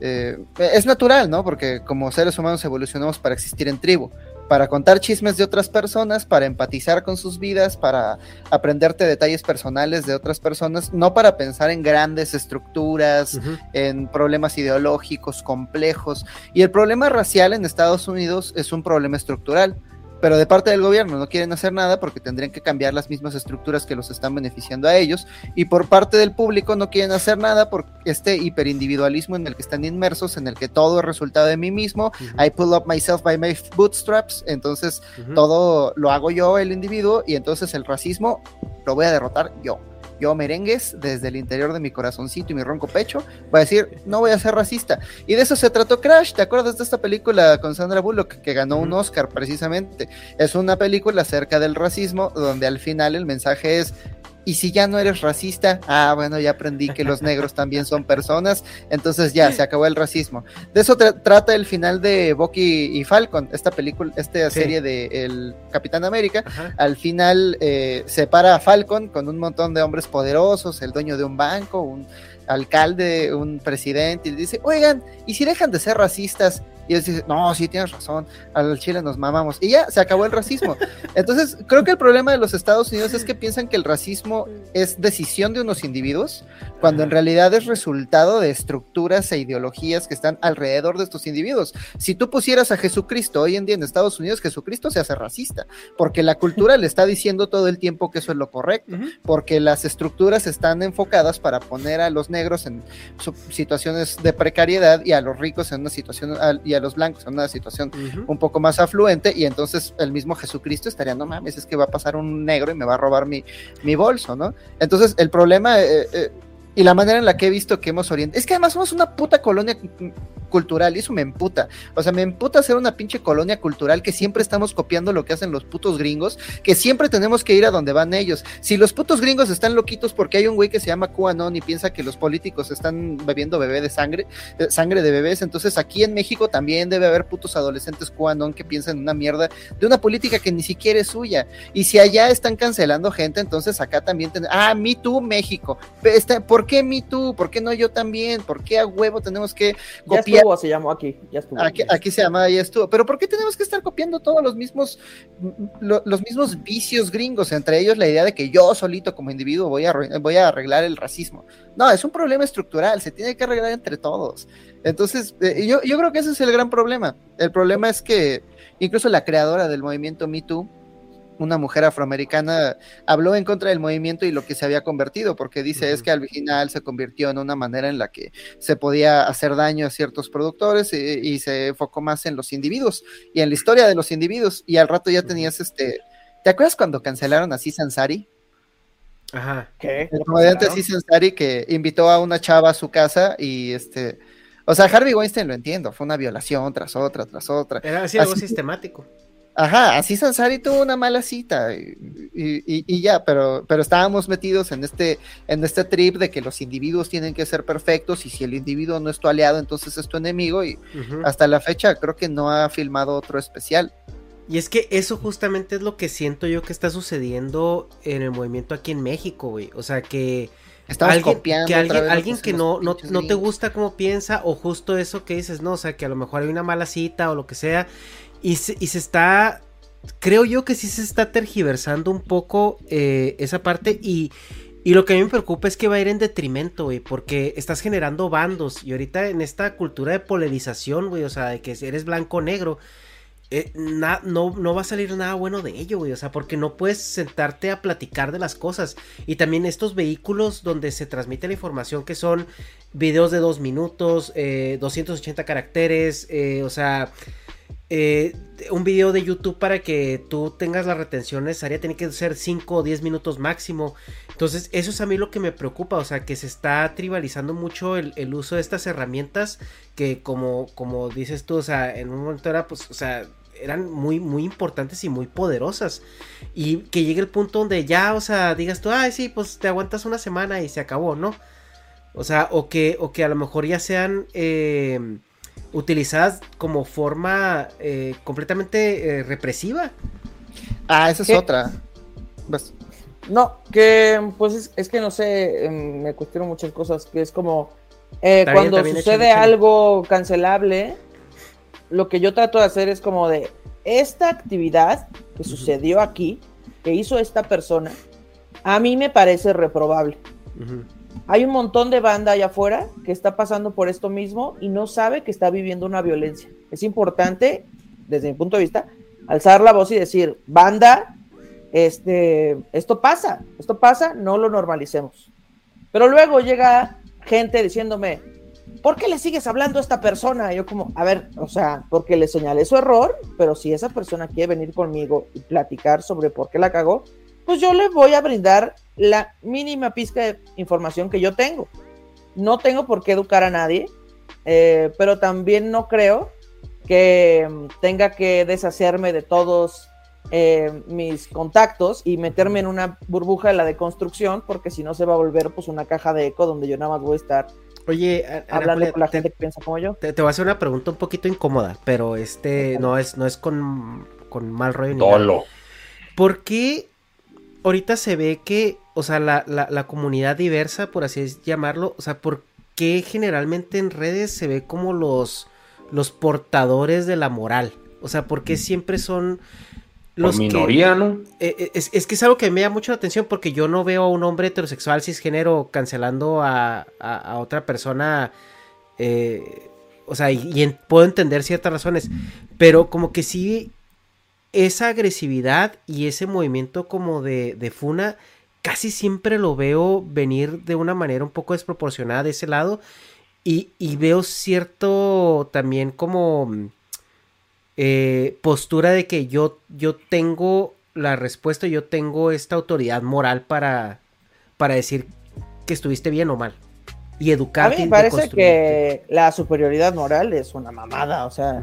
eh, es natural, ¿no? Porque como seres humanos evolucionamos para existir en tribu, para contar chismes de otras personas, para empatizar con sus vidas, para aprenderte detalles personales de otras personas, no para pensar en grandes estructuras, en problemas ideológicos complejos. Y el problema racial en Estados Unidos es un problema estructural pero de parte del gobierno no quieren hacer nada porque tendrían que cambiar las mismas estructuras que los están beneficiando a ellos y por parte del público no quieren hacer nada por este hiperindividualismo en el que están inmersos, en el que todo es resultado de mí mismo, I pull up myself by my bootstraps, entonces todo lo hago yo el individuo y entonces el racismo lo voy a derrotar yo yo merengues desde el interior de mi corazoncito y mi ronco pecho, voy a decir, no voy a ser racista. Y de eso se trató Crash, ¿te acuerdas de esta película con Sandra Bullock que ganó un Oscar precisamente? Es una película acerca del racismo donde al final el mensaje es, y si ya no eres racista, ah, bueno, ya aprendí que los negros también son personas, entonces ya, se acabó el racismo. De eso trata el final de Bucky y Falcon, esta película, esta serie de El Capitán América. Al final eh, separa a Falcon con un montón de hombres poderosos, el dueño de un banco, un alcalde, un presidente, y dice, oigan, ¿y si dejan de ser racistas? Y él dice, no, sí tienes razón, al Chile nos mamamos. Y ya, se acabó el racismo. Entonces, creo que el problema de los Estados Unidos es que piensan que el racismo es decisión de unos individuos, cuando en realidad es resultado de estructuras e ideologías que están alrededor de estos individuos. Si tú pusieras a Jesucristo hoy en día en Estados Unidos, Jesucristo se hace racista, porque la cultura le está diciendo todo el tiempo que eso es lo correcto, porque las estructuras están enfocadas para poner a los negros en situaciones de precariedad y a los ricos en una situación y a los blancos en una situación un poco más afluente y entonces el mismo Jesucristo estaría, no mames, es que va a pasar un negro y me va a robar mi, mi bolso, ¿no? Entonces el problema... Eh, eh, y la manera en la que he visto que hemos orientado. Es que además somos una puta colonia cultural y eso me emputa. O sea, me emputa ser una pinche colonia cultural que siempre estamos copiando lo que hacen los putos gringos, que siempre tenemos que ir a donde van ellos. Si los putos gringos están loquitos porque hay un güey que se llama QAnon y piensa que los políticos están bebiendo bebé de sangre, de sangre de bebés, entonces aquí en México también debe haber putos adolescentes QAnon que piensan en una mierda de una política que ni siquiera es suya. Y si allá están cancelando gente, entonces acá también ten... ah, me too México. Este, ¿Por qué me too? ¿Por qué no yo también? ¿Por qué a huevo tenemos que copiar? Estuvo, se llamó aquí. Ya estuvo. Aquí, aquí se llama ya estuvo. Pero ¿por qué tenemos que estar copiando todos los mismos, lo- los mismos vicios gringos? Entre ellos la idea de que yo solito como individuo voy a, voy a arreglar el racismo. No, es un problema estructural, se tiene que arreglar entre todos. Entonces, eh, yo, yo creo que ese es el gran problema. El problema es que incluso la creadora del movimiento Me Too, una mujer afroamericana habló en contra del movimiento y lo que se había convertido, porque dice es que al final se convirtió en una manera en la que se podía hacer daño a ciertos productores y, y se enfocó más en los individuos y en la historia de los individuos. Y al rato ya tenías este. ¿Te acuerdas cuando cancelaron a Aziz Ansari? Ajá. ¿Qué? El comediante Aziz Ansari que invitó a una chava a su casa y este. O sea, Harvey Weinstein lo entiendo, fue una violación tras otra, tras otra. Era así algo Así- sistemático. Ajá, así Sansari tuvo una mala cita y, y- ya, pero, pero estábamos metidos en este, en este trip de que los individuos tienen que ser perfectos y si el individuo no es tu aliado, entonces es tu enemigo y hasta la fecha creo que no ha filmado otro especial. Y es que eso justamente es lo que siento yo que está sucediendo en el movimiento aquí en México, güey. O sea, que Estamos alguien, copiando que alguien, alguien que no, no, no te gusta cómo piensa o justo eso que dices, no, o sea, que a lo mejor hay una mala cita o lo que sea y se, y se está, creo yo que sí se está tergiversando un poco eh, esa parte y, y lo que a mí me preocupa es que va a ir en detrimento, güey, porque estás generando bandos y ahorita en esta cultura de polarización, güey, o sea, de que eres blanco o negro, eh, no, no va a salir nada bueno de ello, güey. O sea, porque no puedes sentarte a platicar de las cosas. Y también estos vehículos donde se transmite la información que son videos de dos minutos, eh, 280 caracteres, eh, o sea, eh, un video de YouTube para que tú tengas la retención necesaria tiene que ser 5 o 10 minutos máximo. Entonces, eso es a mí lo que me preocupa, o sea, que se está tribalizando mucho el, uso de estas herramientas que como, como dices tú, o sea, en un momento era pues, o sea, eran muy, muy importantes y muy poderosas. Y que llegue el punto donde ya, o sea, digas tú, ay, sí, pues te aguantas una semana y se acabó, ¿no? O sea, o que, o que a lo mejor ya sean eh, utilizadas como forma eh, completamente eh, represiva. Ah, esa es ¿Qué? otra. Vas. No, que pues es, es que no sé, em, me cuestiono muchas cosas, que es como eh, bien, cuando sucede algo cancelable, lo que yo trato de hacer es como de esta actividad que sucedió aquí, que hizo esta persona, a mí me parece reprobable. Hay un montón de banda allá afuera que está pasando por esto mismo y no sabe que está viviendo una violencia. Es importante, desde mi punto de vista, alzar la voz y decir, banda, este, esto pasa, esto pasa, no lo normalicemos. Pero luego llega gente diciéndome, ¿por qué le sigues hablando a esta persona? Y yo como, a ver, o sea, porque le señalé su error, pero si esa persona quiere venir conmigo y platicar sobre por qué la cagó, pues yo le voy a brindar la mínima pizca de información que yo tengo. No tengo por qué educar a nadie, eh, pero también no creo que mm, tenga que deshacerme de todos eh, mis contactos y meterme en una burbuja de la deconstrucción, porque si no se va a volver pues una caja de eco donde yo nada más voy a estar Oye, Ana hablando con la te- gente que piensa como yo. Te, te voy a hacer una pregunta un poquito incómoda, pero este no es, no es con, con mal rollo ni nada. Dolo. ¿Por qué ahorita se ve que, o sea, la, la- la comunidad diversa, por así es llamarlo, o sea, por qué generalmente en redes se ve como los, los portadores de la moral? O sea, ¿por qué siempre son los Por que- minoría, ¿no? Eh, eh, es, es que es algo que me llama mucho la atención porque yo no veo a un hombre heterosexual cisgénero cancelando a, a- a otra persona. eh, o sea, y, y en- puedo entender ciertas razones, pero como que sí, esa agresividad y ese movimiento como de, de funa, casi siempre lo veo venir de una manera un poco desproporcionada de ese lado. Y, y veo cierto también como mm, eh, postura de que yo, yo tengo la respuesta, yo tengo esta autoridad moral para, para decir que estuviste bien o mal. Y A educarte. mí y me parece que la superioridad moral es una mamada, o sea,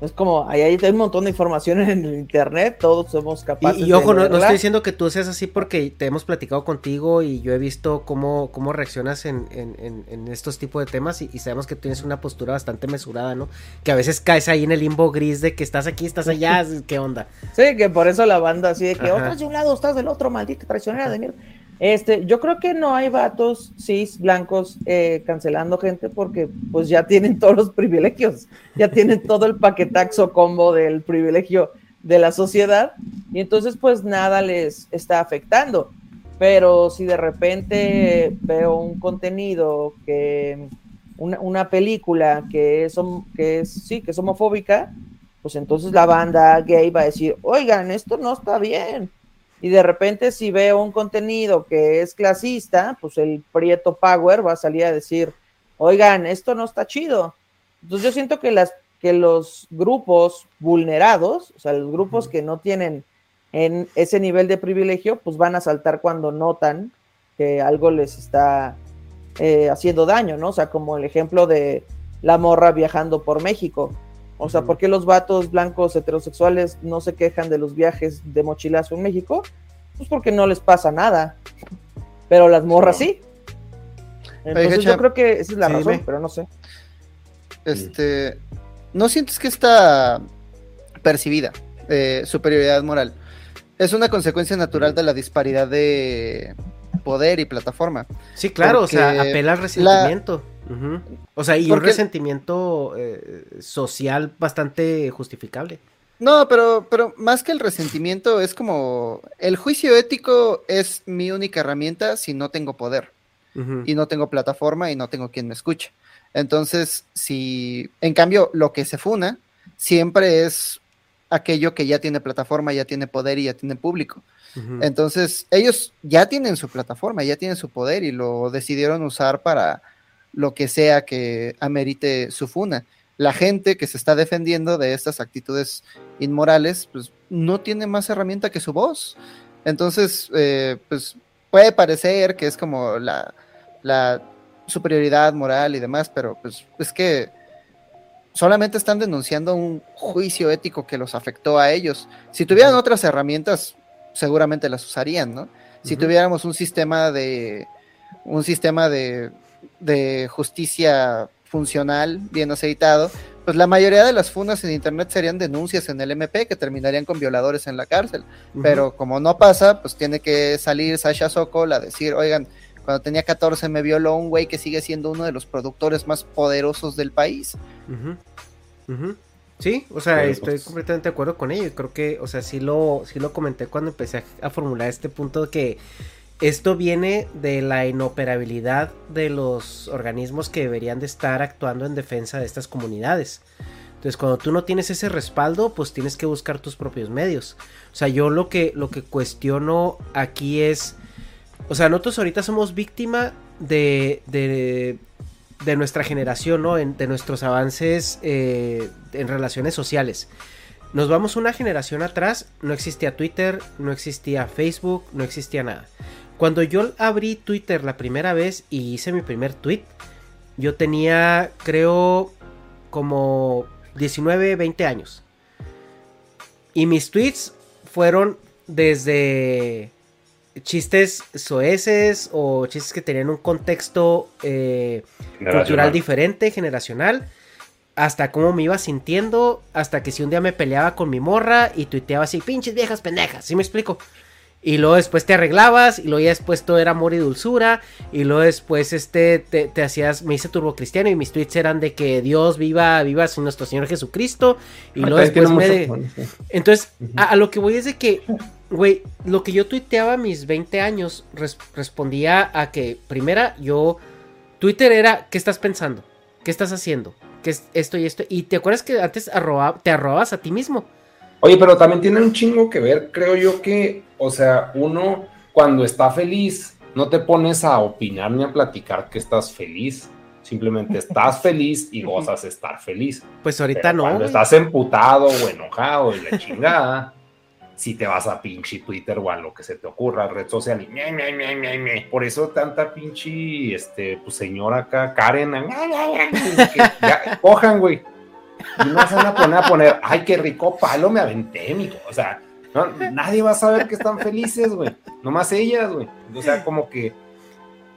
es como, ahí hay un montón de información en el internet, todos somos capaces Y, y ojo, de no, no estoy diciendo que tú seas así porque te hemos platicado contigo y yo he visto cómo, cómo reaccionas en, en- en- en estos tipos de temas y, y sabemos que tienes una postura bastante mesurada, ¿no? Que a veces caes ahí en el limbo gris de que estás aquí, estás allá, ¿qué onda? Sí, que por eso la banda así de que Ajá. estás de un lado, estás del otro, maldita traicionera de mierda. Este, yo creo que no hay vatos cis blancos eh, cancelando gente porque pues ya tienen todos los privilegios, ya tienen todo el paquetaxo combo del privilegio de la sociedad y entonces pues nada les está afectando. Pero si de repente veo un contenido que una, una película que es, que es sí que es homofóbica, pues entonces la banda gay va a decir, oigan, esto no está bien. Y de repente si veo un contenido que es clasista, pues el Prieto Power va a salir a decir, oigan, esto no está chido. Entonces yo siento que, las, que los grupos vulnerados, o sea, los grupos que no tienen en ese nivel de privilegio, pues van a saltar cuando notan que algo les está eh, haciendo daño, ¿no? O sea, como el ejemplo de la morra viajando por México. O sea, ¿por qué los vatos blancos heterosexuales no se quejan de los viajes de mochilazo en México? Pues porque no les pasa nada. Pero las morras sí. Entonces yo creo que esa es la Sí, razón, dime. pero no sé. Este, ¿no sientes que esta percibida eh, superioridad moral es una consecuencia natural de la disparidad de poder y plataforma? Sí, claro, o sea, Porque apela al la- O sea, y un resentimiento eh, social bastante justificable. No, pero, pero más que el resentimiento es como el juicio ético es mi única herramienta si no tengo poder y no tengo plataforma y no tengo quien me escuche. Entonces, si en cambio lo que se funa siempre es aquello que ya tiene plataforma, ya tiene poder y ya tiene público. Entonces, ellos ya tienen su plataforma, ya tienen su poder y lo decidieron usar para lo que sea que amerite su funa. La gente que se está defendiendo de estas actitudes inmorales, pues no tiene más herramienta que su voz. Entonces, eh, pues puede parecer que es como la, la superioridad moral y demás, pero pues es que solamente están denunciando un juicio ético que los afectó a ellos. Si tuvieran otras herramientas, seguramente las usarían, ¿no? Si tuviéramos un sistema de un sistema de, de justicia funcional, bien aceitado, pues la mayoría de las funas en internet serían denuncias en el MP que terminarían con violadores en la cárcel. Pero como no pasa, pues tiene que salir Sasha Sokol a decir, oigan, cuando tenía 14 me violó un güey que sigue siendo uno de los productores más poderosos del país. Sí, o sea, Pero, estoy pues- completamente de acuerdo con ello. Creo que, o sea, sí lo, sí lo comenté cuando empecé a, a formular este punto de que esto viene de la inoperabilidad de los organismos que deberían de estar actuando en defensa de estas comunidades. Entonces, cuando tú no tienes ese respaldo, pues tienes que buscar tus propios medios. O sea, yo lo que, lo que cuestiono aquí es, o sea, nosotros ahorita somos víctima de, de, de nuestra generación, ¿no? De nuestros avances eh, en relaciones sociales. Nos vamos una generación atrás, no existía Twitter, no existía Facebook, no existía nada. Cuando yo abrí Twitter la primera vez y hice mi primer tweet, yo tenía, creo, como 19, 20 años. Y mis tweets fueron desde chistes soeces o chistes que tenían un contexto eh, cultural diferente, generacional, hasta cómo me iba sintiendo, hasta que si un día me peleaba con mi morra y tuiteaba así, pinches viejas pendejas, ¿sí me explico? Y luego después te arreglabas, y luego ya después todo era amor y dulzura, y luego después este te, te hacías, me hice turbo cristiano y mis tweets eran de que Dios viva, viva nuestro Señor Jesucristo, y luego después me... de-. Entonces, a, a lo que voy es de que, güey, lo que yo tuiteaba a mis 20 años res- respondía a que, primera, yo, Twitter era, ¿qué estás pensando? ¿Qué estás haciendo? ¿Qué es esto y esto? Y te acuerdas que antes arroba- te arrobabas a ti mismo. Oye, pero también tiene un chingo que ver, creo yo que, o sea, uno cuando está feliz, no te pones a opinar ni a platicar que estás feliz. Simplemente estás feliz y gozas estar feliz. Pues ahorita Pero no. Cuando güey. estás emputado o enojado y la chingada, si te vas a pinche Twitter o a lo que se te ocurra, red social, y por eso tanta pinche, este, pues señora acá, Karen, cojan, güey, y no se van a poner a poner, ay, qué rico palo me aventé, mijo, o sea, no, nadie va a saber que están felices, güey, nomás ellas, güey, o sea, como que,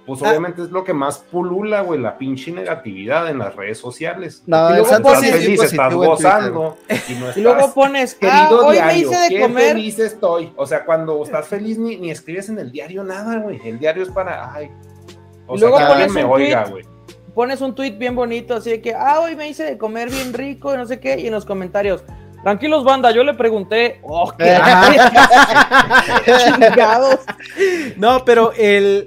pues obviamente es lo que más pulula, güey, la pinche negatividad en las redes sociales. No, y luego exacto, estás sí, feliz, estás gozando, y, no Y luego pones, ah, querido me diario, hice de qué comer. feliz estoy. O sea, cuando estás feliz ni, ni escribes en el diario nada, güey. El diario es para, ay, o Y luego pones me oiga, güey. Pones un tweet bien bonito, así de que, ah, hoy me hice de comer bien rico y no sé qué, y en los comentarios, tranquilos, banda, yo le pregunté, oh, qué chingados. No, pero el.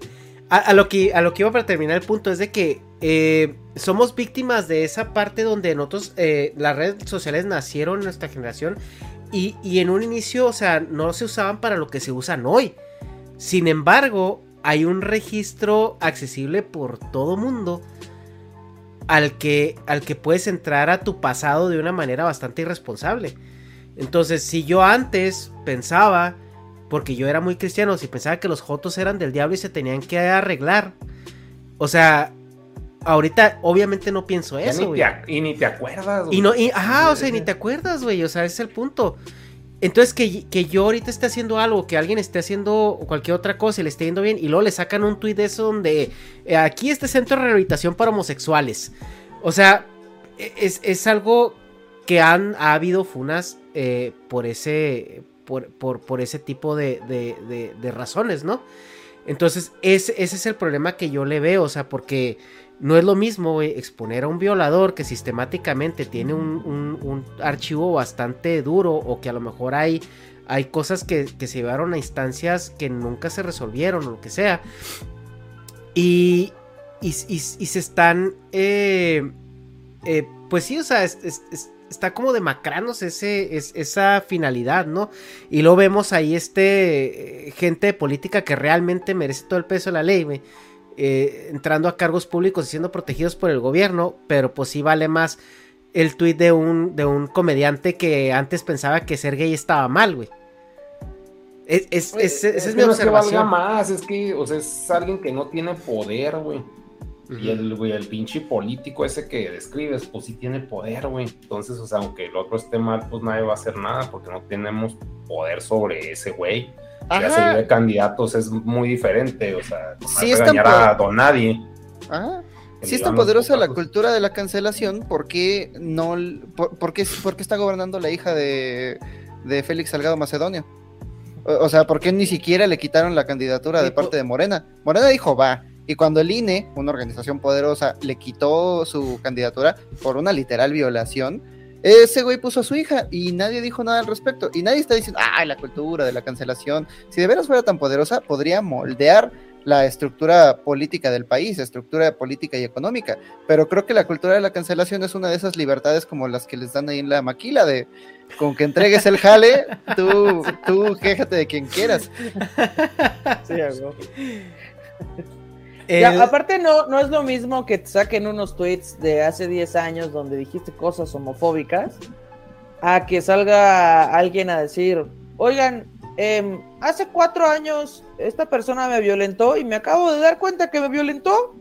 A, a lo que, a lo que iba para terminar el punto es de que eh, somos víctimas de esa parte donde nosotros, eh, las redes sociales nacieron en nuestra generación y, y en un inicio, o sea, no se usaban para lo que se usan hoy. Sin embargo, hay un registro accesible por todo mundo al que, al que puedes entrar a tu pasado de una manera bastante irresponsable. Entonces, si yo antes pensaba, porque yo era muy cristiano, si pensaba que los jotos eran del diablo y se tenían que arreglar, o sea, ahorita obviamente no pienso eso, güey. y ni te acuerdas, güey. Y no, y, ajá, o sea, ni te acuerdas, güey, o sea, ese es el punto. Entonces, que, que yo ahorita esté haciendo algo, que alguien esté haciendo cualquier otra cosa y le esté yendo bien, y luego le sacan un tuit de eso donde eh, aquí este centro de rehabilitación para homosexuales. O sea, e- es, es algo que han, ha habido funas eh, por ese. Por, por, ese tipo de- de razones, ¿no? Entonces, ese, ese es el problema que yo le veo, o sea, porque no es lo mismo güey, exponer a un violador que sistemáticamente tiene un, un- un archivo bastante duro o que a lo mejor hay, hay cosas que, que se llevaron a instancias que nunca se resolvieron o lo que sea. Y, y, se están, eh, eh, pues sí, o sea, es- es- es- está como demacrándose ese, es- esa finalidad, ¿no? Y luego vemos ahí este eh, gente de política que realmente merece todo el peso de la ley, güey. Eh, entrando a cargos públicos y siendo protegidos por el gobierno, pero pues sí vale más el tuit de un, de un comediante que antes pensaba que ser gay estaba mal, güey. Es, es- mi es que valga observación. más, es que, o sea, es alguien que no tiene poder, güey. Y el, güey, el pinche político ese que describes, pues sí tiene poder, güey. Entonces, o sea, aunque el otro esté mal, pues nadie va a hacer nada porque no tenemos poder sobre ese güey. Ya Ajá. seguir de candidatos es muy diferente, o sea, no Sí, es tan a don nadie. Ajá. Si le es tan poderosa la cultura de la cancelación, ¿por qué no por, por qué, por qué está gobernando la hija de, de Félix Salgado Macedonio? O, o sea, ¿por qué ni siquiera le quitaron la candidatura de parte de Morena? Morena dijo va. Y cuando el INE, una organización poderosa, le quitó su candidatura por una literal violación, ese güey puso a su hija y nadie dijo nada al respecto. Y nadie está diciendo, ah, la cultura de la cancelación. Si de veras fuera tan poderosa, podría moldear la estructura política del país, estructura política y económica. Pero creo que la cultura de la cancelación es una de esas libertades como las que les dan ahí en la maquila de con que entregues el jale, tú, tú quéjate de quien quieras. Sí, a Ya, aparte no, no es lo mismo que te saquen unos tweets de hace 10 años donde dijiste cosas homofóbicas a que salga alguien a decir, oigan, em, hace cuatro años esta persona me violentó y me acabo de dar cuenta que me violentó.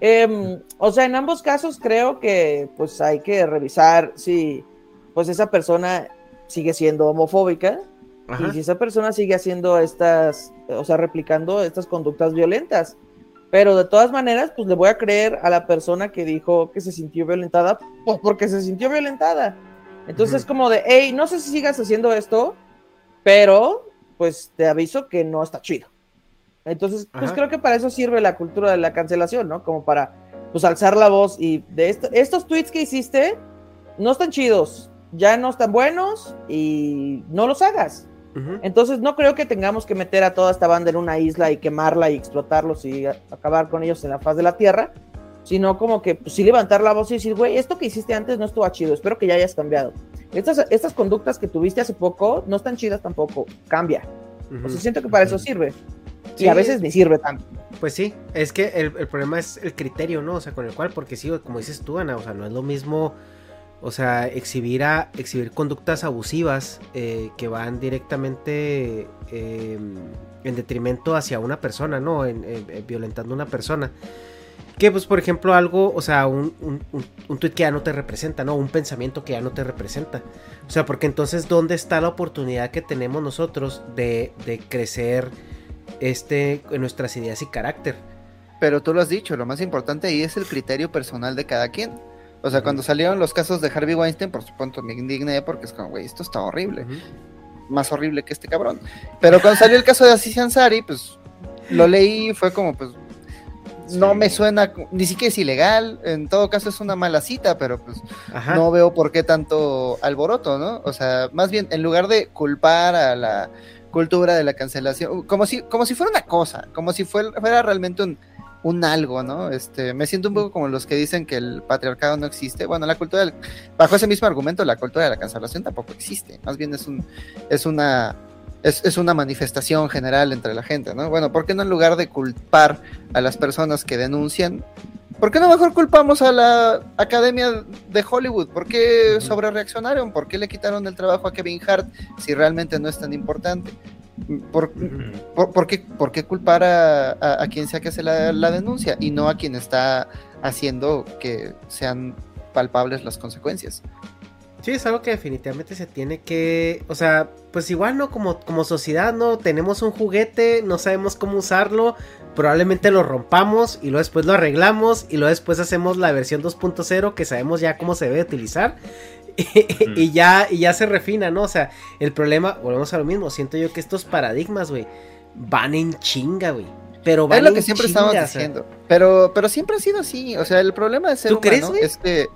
Em, o sea, en ambos casos creo que pues hay que revisar si pues esa persona sigue siendo homofóbica Ajá. y si esa persona sigue haciendo estas, o sea, replicando estas conductas violentas. Pero de todas maneras, pues le voy a creer a la persona que dijo que se sintió violentada, pues porque se sintió violentada. Entonces es como de, hey, no sé si sigas haciendo esto, pero pues te aviso que no está chido. Entonces, pues creo que para eso sirve la cultura de la cancelación, ¿no? Como para, pues, alzar la voz y de esto- estos tweets que hiciste no están chidos, ya no están buenos y no los hagas. Entonces no creo que tengamos que meter a toda esta banda en una isla y quemarla y explotarlos y acabar con ellos en la faz de la tierra, sino como que pues, sí levantar la voz y decir, güey, esto que hiciste antes no estuvo chido, espero que ya hayas cambiado. Estas, estas conductas que tuviste hace poco no están chidas tampoco, cambia. O sea, siento que para eso sirve. Y Sí. a veces ni sirve tanto. Pues sí, es que el, el problema es el criterio, ¿no? O sea, con el cual, porque sí, como dices tú, Ana, o sea, no es lo mismo O sea, exhibir, exhibir conductas abusivas eh, que van directamente eh, en detrimento hacia una persona, ¿no? En, en- violentando a una persona. Que, pues, por ejemplo, algo, o sea, un, un, un, tweet que ya no te representa, ¿no? Un pensamiento que ya no te representa. O sea, porque entonces, ¿dónde está la oportunidad que tenemos nosotros de, de crecer este, nuestras ideas y carácter? Pero tú lo has dicho, lo más importante ahí es el criterio personal de cada quien. O sea, cuando salieron los casos de Harvey Weinstein, por supuesto me indigné porque es como, güey, esto está horrible. Más horrible que este cabrón. Pero cuando salió el caso de Aziz Ansari, pues lo leí y fue como, pues, no me suena, ni siquiera es ilegal, en todo caso es una mala cita, pero pues Ajá. no veo por qué tanto alboroto, ¿no? O sea, más bien, en lugar de culpar a la cultura de la cancelación, como si, como si fuera una cosa, como si fuera, fuera realmente un, un algo, ¿no? Este, me siento un poco como los que dicen que el patriarcado no existe. Bueno, la cultura, del- bajo ese mismo argumento, la cultura de la cancelación tampoco existe. Más bien es un, es una, es, es una manifestación general entre la gente, ¿no? Bueno, ¿por qué no en lugar de culpar a las personas que denuncian, ¿por qué no mejor culpamos a la Academia de Hollywood? ¿Por qué sobrereaccionaron? ¿Por qué le quitaron el trabajo a Kevin Hart si realmente no es tan importante? ¿Por, por, por qué, por qué culpar a, a- a quien sea que hace la, la denuncia y no a quien está haciendo que sean palpables las consecuencias? Sí, es algo que definitivamente se tiene que, o sea, pues igual no como como sociedad, no tenemos un juguete, no sabemos cómo usarlo, probablemente lo rompamos y luego después lo arreglamos y luego después hacemos la versión 2.0 que sabemos ya cómo se debe utilizar y ya y ya se refina, ¿no? O sea, el problema, volvemos a lo mismo, siento yo que estos paradigmas, güey, van en chinga, güey. Pero van Es lo en que siempre chinga, estamos o sea. diciendo. Pero, pero siempre ha sido así. O sea, el problema de ser ¿Tú crees, humano güey? es que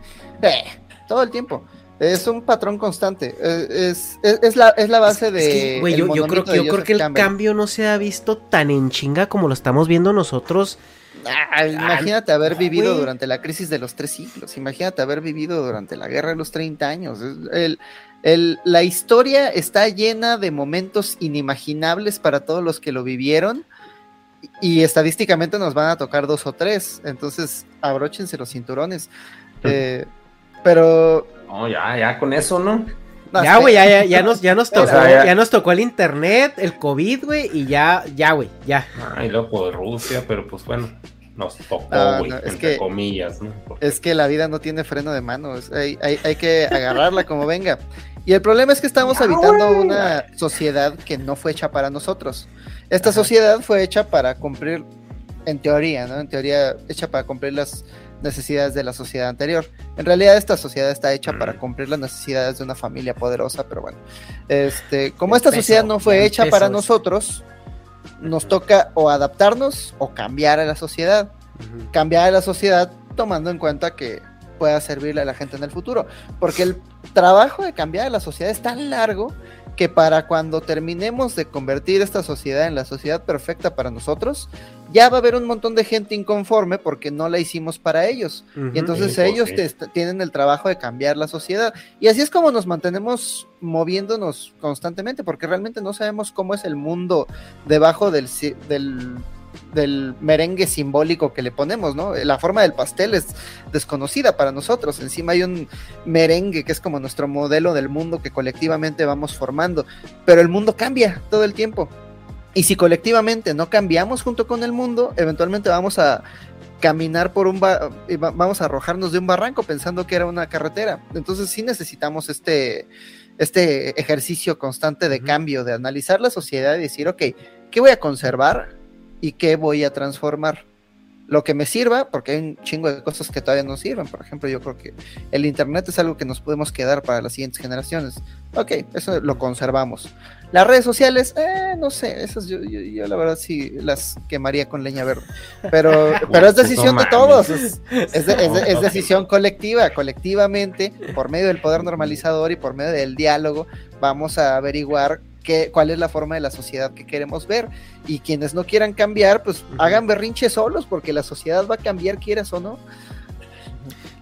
eh, todo el tiempo. Es un patrón constante. Eh, Es, es, es la, es la base de. Es que, yo, yo creo, de yo creo que el Campbell. cambio no se ha visto tan en chinga como lo estamos viendo nosotros. Ah, imagínate haber vivido güey. durante la crisis de los tres siglos. Imagínate haber vivido durante la guerra de los 30 años. El- el- la historia está llena de momentos inimaginables para todos los que lo vivieron. Y estadísticamente nos van a tocar dos o tres. Entonces, abróchense los cinturones. Eh, pero. No, ya, ya con eso, ¿no? No, ya, güey, ya, ya, ya nos, ya nos O tocó, sea, ya... ya- nos tocó el internet, el COVID, güey, y ya, ya, güey, ya. Ay, loco de Rusia, pero pues bueno, nos tocó, güey, no, es entre que- comillas, ¿no? Porque- Es que la vida no tiene freno de mano, es- hay, hay- hay que agarrarla como venga. Y el problema es que estamos habitando una sociedad que no fue hecha para nosotros. Esta sociedad fue hecha para cumplir, en teoría, ¿no? En teoría, hecha para cumplir las necesidades de la sociedad anterior. En realidad, esta sociedad está hecha para cumplir las necesidades de una familia poderosa, pero bueno. Este, como esta sociedad no fue hecha para nosotros, nos toca o adaptarnos o cambiar a la sociedad cambiar a la sociedad tomando en cuenta que pueda servirle a la gente en el futuro. Porque el trabajo de cambiar a la sociedad es tan largo que para cuando terminemos de convertir esta sociedad en la sociedad perfecta para nosotros, ya va a haber un montón de gente inconforme porque no la hicimos para ellos. Y entonces Sí, pues, ellos sí. te- tienen el trabajo de cambiar la sociedad. Y así es como nos mantenemos moviéndonos constantemente, porque realmente no sabemos cómo es el mundo debajo del, del, del merengue simbólico que le ponemos, ¿no? La forma del pastel es desconocida para nosotros. Encima hay un merengue que es como nuestro modelo del mundo que colectivamente vamos formando. Pero el mundo cambia todo el tiempo. Y si colectivamente no cambiamos junto con el mundo, eventualmente vamos a caminar por un va- vamos a arrojarnos de un barranco pensando que era una carretera. Entonces sí necesitamos este este ejercicio constante de cambio, de analizar la sociedad y decir, ok, ¿qué voy a conservar y qué voy a transformar? Lo que me sirva, porque hay un chingo de cosas que todavía no sirven. Por ejemplo, yo creo que el Internet es algo que nos podemos quedar para las siguientes generaciones. Ok, eso lo conservamos. Las redes sociales, eh, no sé, esas yo, yo, yo la verdad sí las quemaría con leña verde. Pero, pero es decisión de todos, es, es de- es de- es decisión colectiva. Colectivamente, por medio del poder normalizador y por medio del diálogo, vamos a averiguar qué, cuál es la forma de la sociedad que queremos ver. Y quienes no quieran cambiar, pues hagan berrinche solos, porque la sociedad va a cambiar, quieras o no.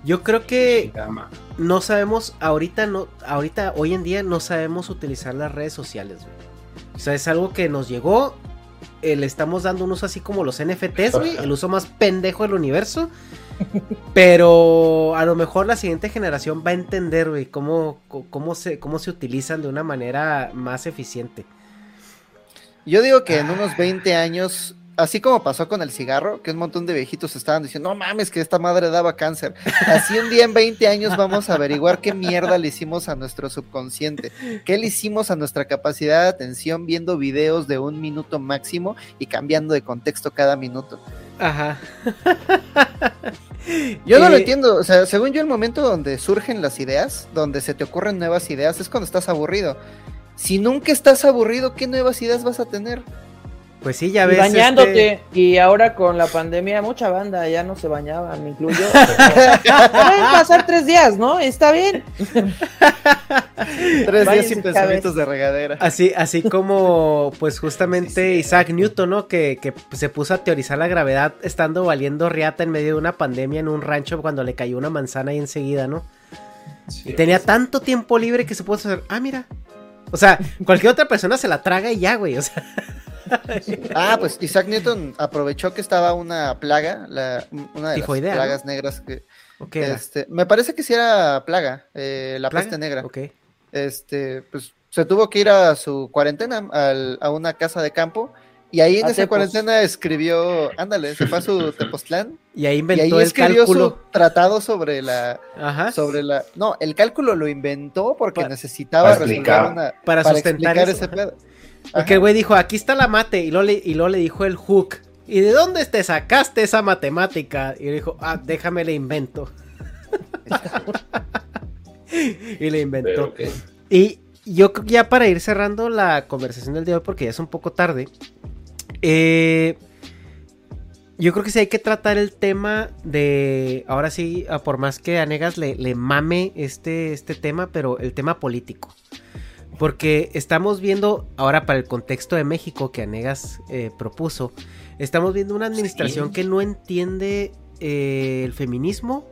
Yo creo que no sabemos, ahorita no, ahorita, hoy en día no sabemos utilizar las redes sociales, güey. O sea, es algo que nos llegó, eh, le estamos dando un uso así como los NFTs, güey, el uso más pendejo del universo. Pero a lo mejor la siguiente generación va a entender, güey, cómo, cómo, se, cómo se utilizan de una manera más eficiente. Yo digo que en unos 20 años, así como pasó con el cigarro, que un montón de viejitos estaban diciendo, no mames, que esta madre daba cáncer. Así un día en 20 años vamos a averiguar qué mierda le hicimos a nuestro subconsciente, qué le hicimos a nuestra capacidad de atención viendo videos de un minuto máximo y cambiando de contexto cada minuto. Ajá. Yo no lo Eh, entiendo, o sea, según yo el momento donde surgen las ideas, donde se te ocurren nuevas ideas, es cuando estás aburrido. Si nunca estás aburrido, ¿qué nuevas ideas vas a tener? Pues sí, ya Y ves. bañándote. este- Y ahora con la pandemia, mucha banda ya no se bañaba, me incluyo. Pueden pasar tres días, ¿no? Está bien. Tres días sin pensamientos de regadera. Así, así como, pues justamente Isaac Newton, ¿no? Que, que se puso a teorizar la gravedad estando valiendo riata en medio de una pandemia en un rancho cuando le cayó una manzana ahí enseguida, ¿no? y tenía tanto tiempo libre que se puso a hacer, ah, mira. O sea, cualquier otra persona se la traga y ya, güey. O sea, Ah, pues Isaac Newton aprovechó que estaba una plaga, la, una de Tifoidea, las ¿no? plagas negras que... ¿o qué era? Este, me parece que sí era plaga, eh, la ¿Plaga? peste negra. Ok. Este, pues se tuvo que ir a su cuarentena al- a una casa de campo y ahí en A esa Tepos. cuarentena escribió, ándale, se fue a su Tepoztlán Y ahí y inventó ahí el escribió cálculo. su tratado sobre la Ajá. sobre la no, el cálculo lo inventó porque Pa- necesitaba para resolver explicar. una Para sustentar explicar eso, ese pedo. Porque el güey dijo, aquí está la mate. Y luego, le, y luego le dijo el hook. ¿Y de dónde te sacaste esa matemática? Y le dijo, ah, déjame le invento. y le inventó. Pero. Y yo creo que ya para ir cerrando la conversación del día de hoy, porque ya es un poco tarde, eh, yo creo que sí hay que tratar el tema de, ahora sí, por más que a Negas le, le mame este, este tema, pero el tema político. Porque estamos viendo, ahora para el contexto de México que Anegas eh, propuso, estamos viendo una administración Sí. que no entiende eh, el feminismo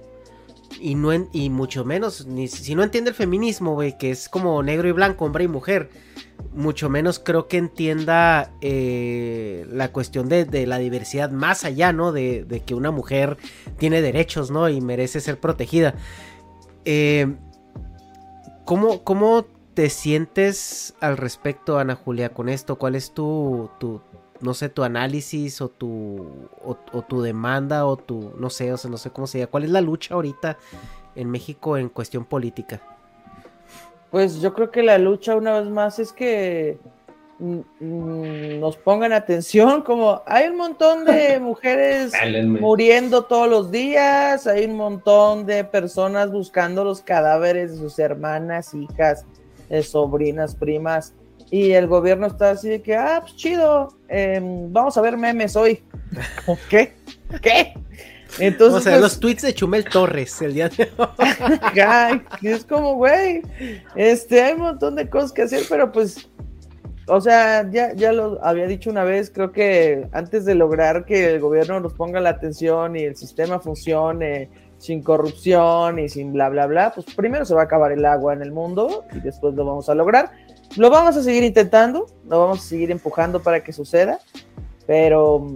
y, no en- y mucho menos, ni, si no entiende el feminismo, güey, que es como negro y blanco, hombre y mujer, mucho menos creo que entienda eh, la cuestión de, de la diversidad más allá, ¿no? De, de que una mujer tiene derechos, ¿no? Y merece ser protegida. Eh, ¿cómo, ¿Cómo te sientes al respecto, Ana Julia, con esto? ¿Cuál es tu, tu no sé, tu análisis o tu, o, o tu demanda o tu, no sé, o sea, no sé cómo se llama? ¿Cuál es la lucha ahorita en México en cuestión política? Pues yo creo que la lucha una vez más es que mm, mm, nos pongan atención, como hay un montón de mujeres muriendo todos los días, hay un montón de personas buscando los cadáveres de sus hermanas, hijas, eh, sobrinas, primas, y el gobierno está así de que, ah, pues chido, em, vamos a ver memes hoy. ¿Qué? ¿Qué? Entonces, Vamos a ver pues, los tweets de Chumel Torres el día de hoy. Es como, güey, este, hay un montón de cosas que hacer, pero pues, o sea, ya, ya lo había dicho una vez, creo que antes de lograr que el gobierno nos ponga la atención y el sistema funcione sin corrupción y sin bla, bla, bla, pues primero se va a acabar el agua en el mundo y después lo vamos a lograr. Lo vamos a seguir intentando, lo vamos a seguir empujando para que suceda, pero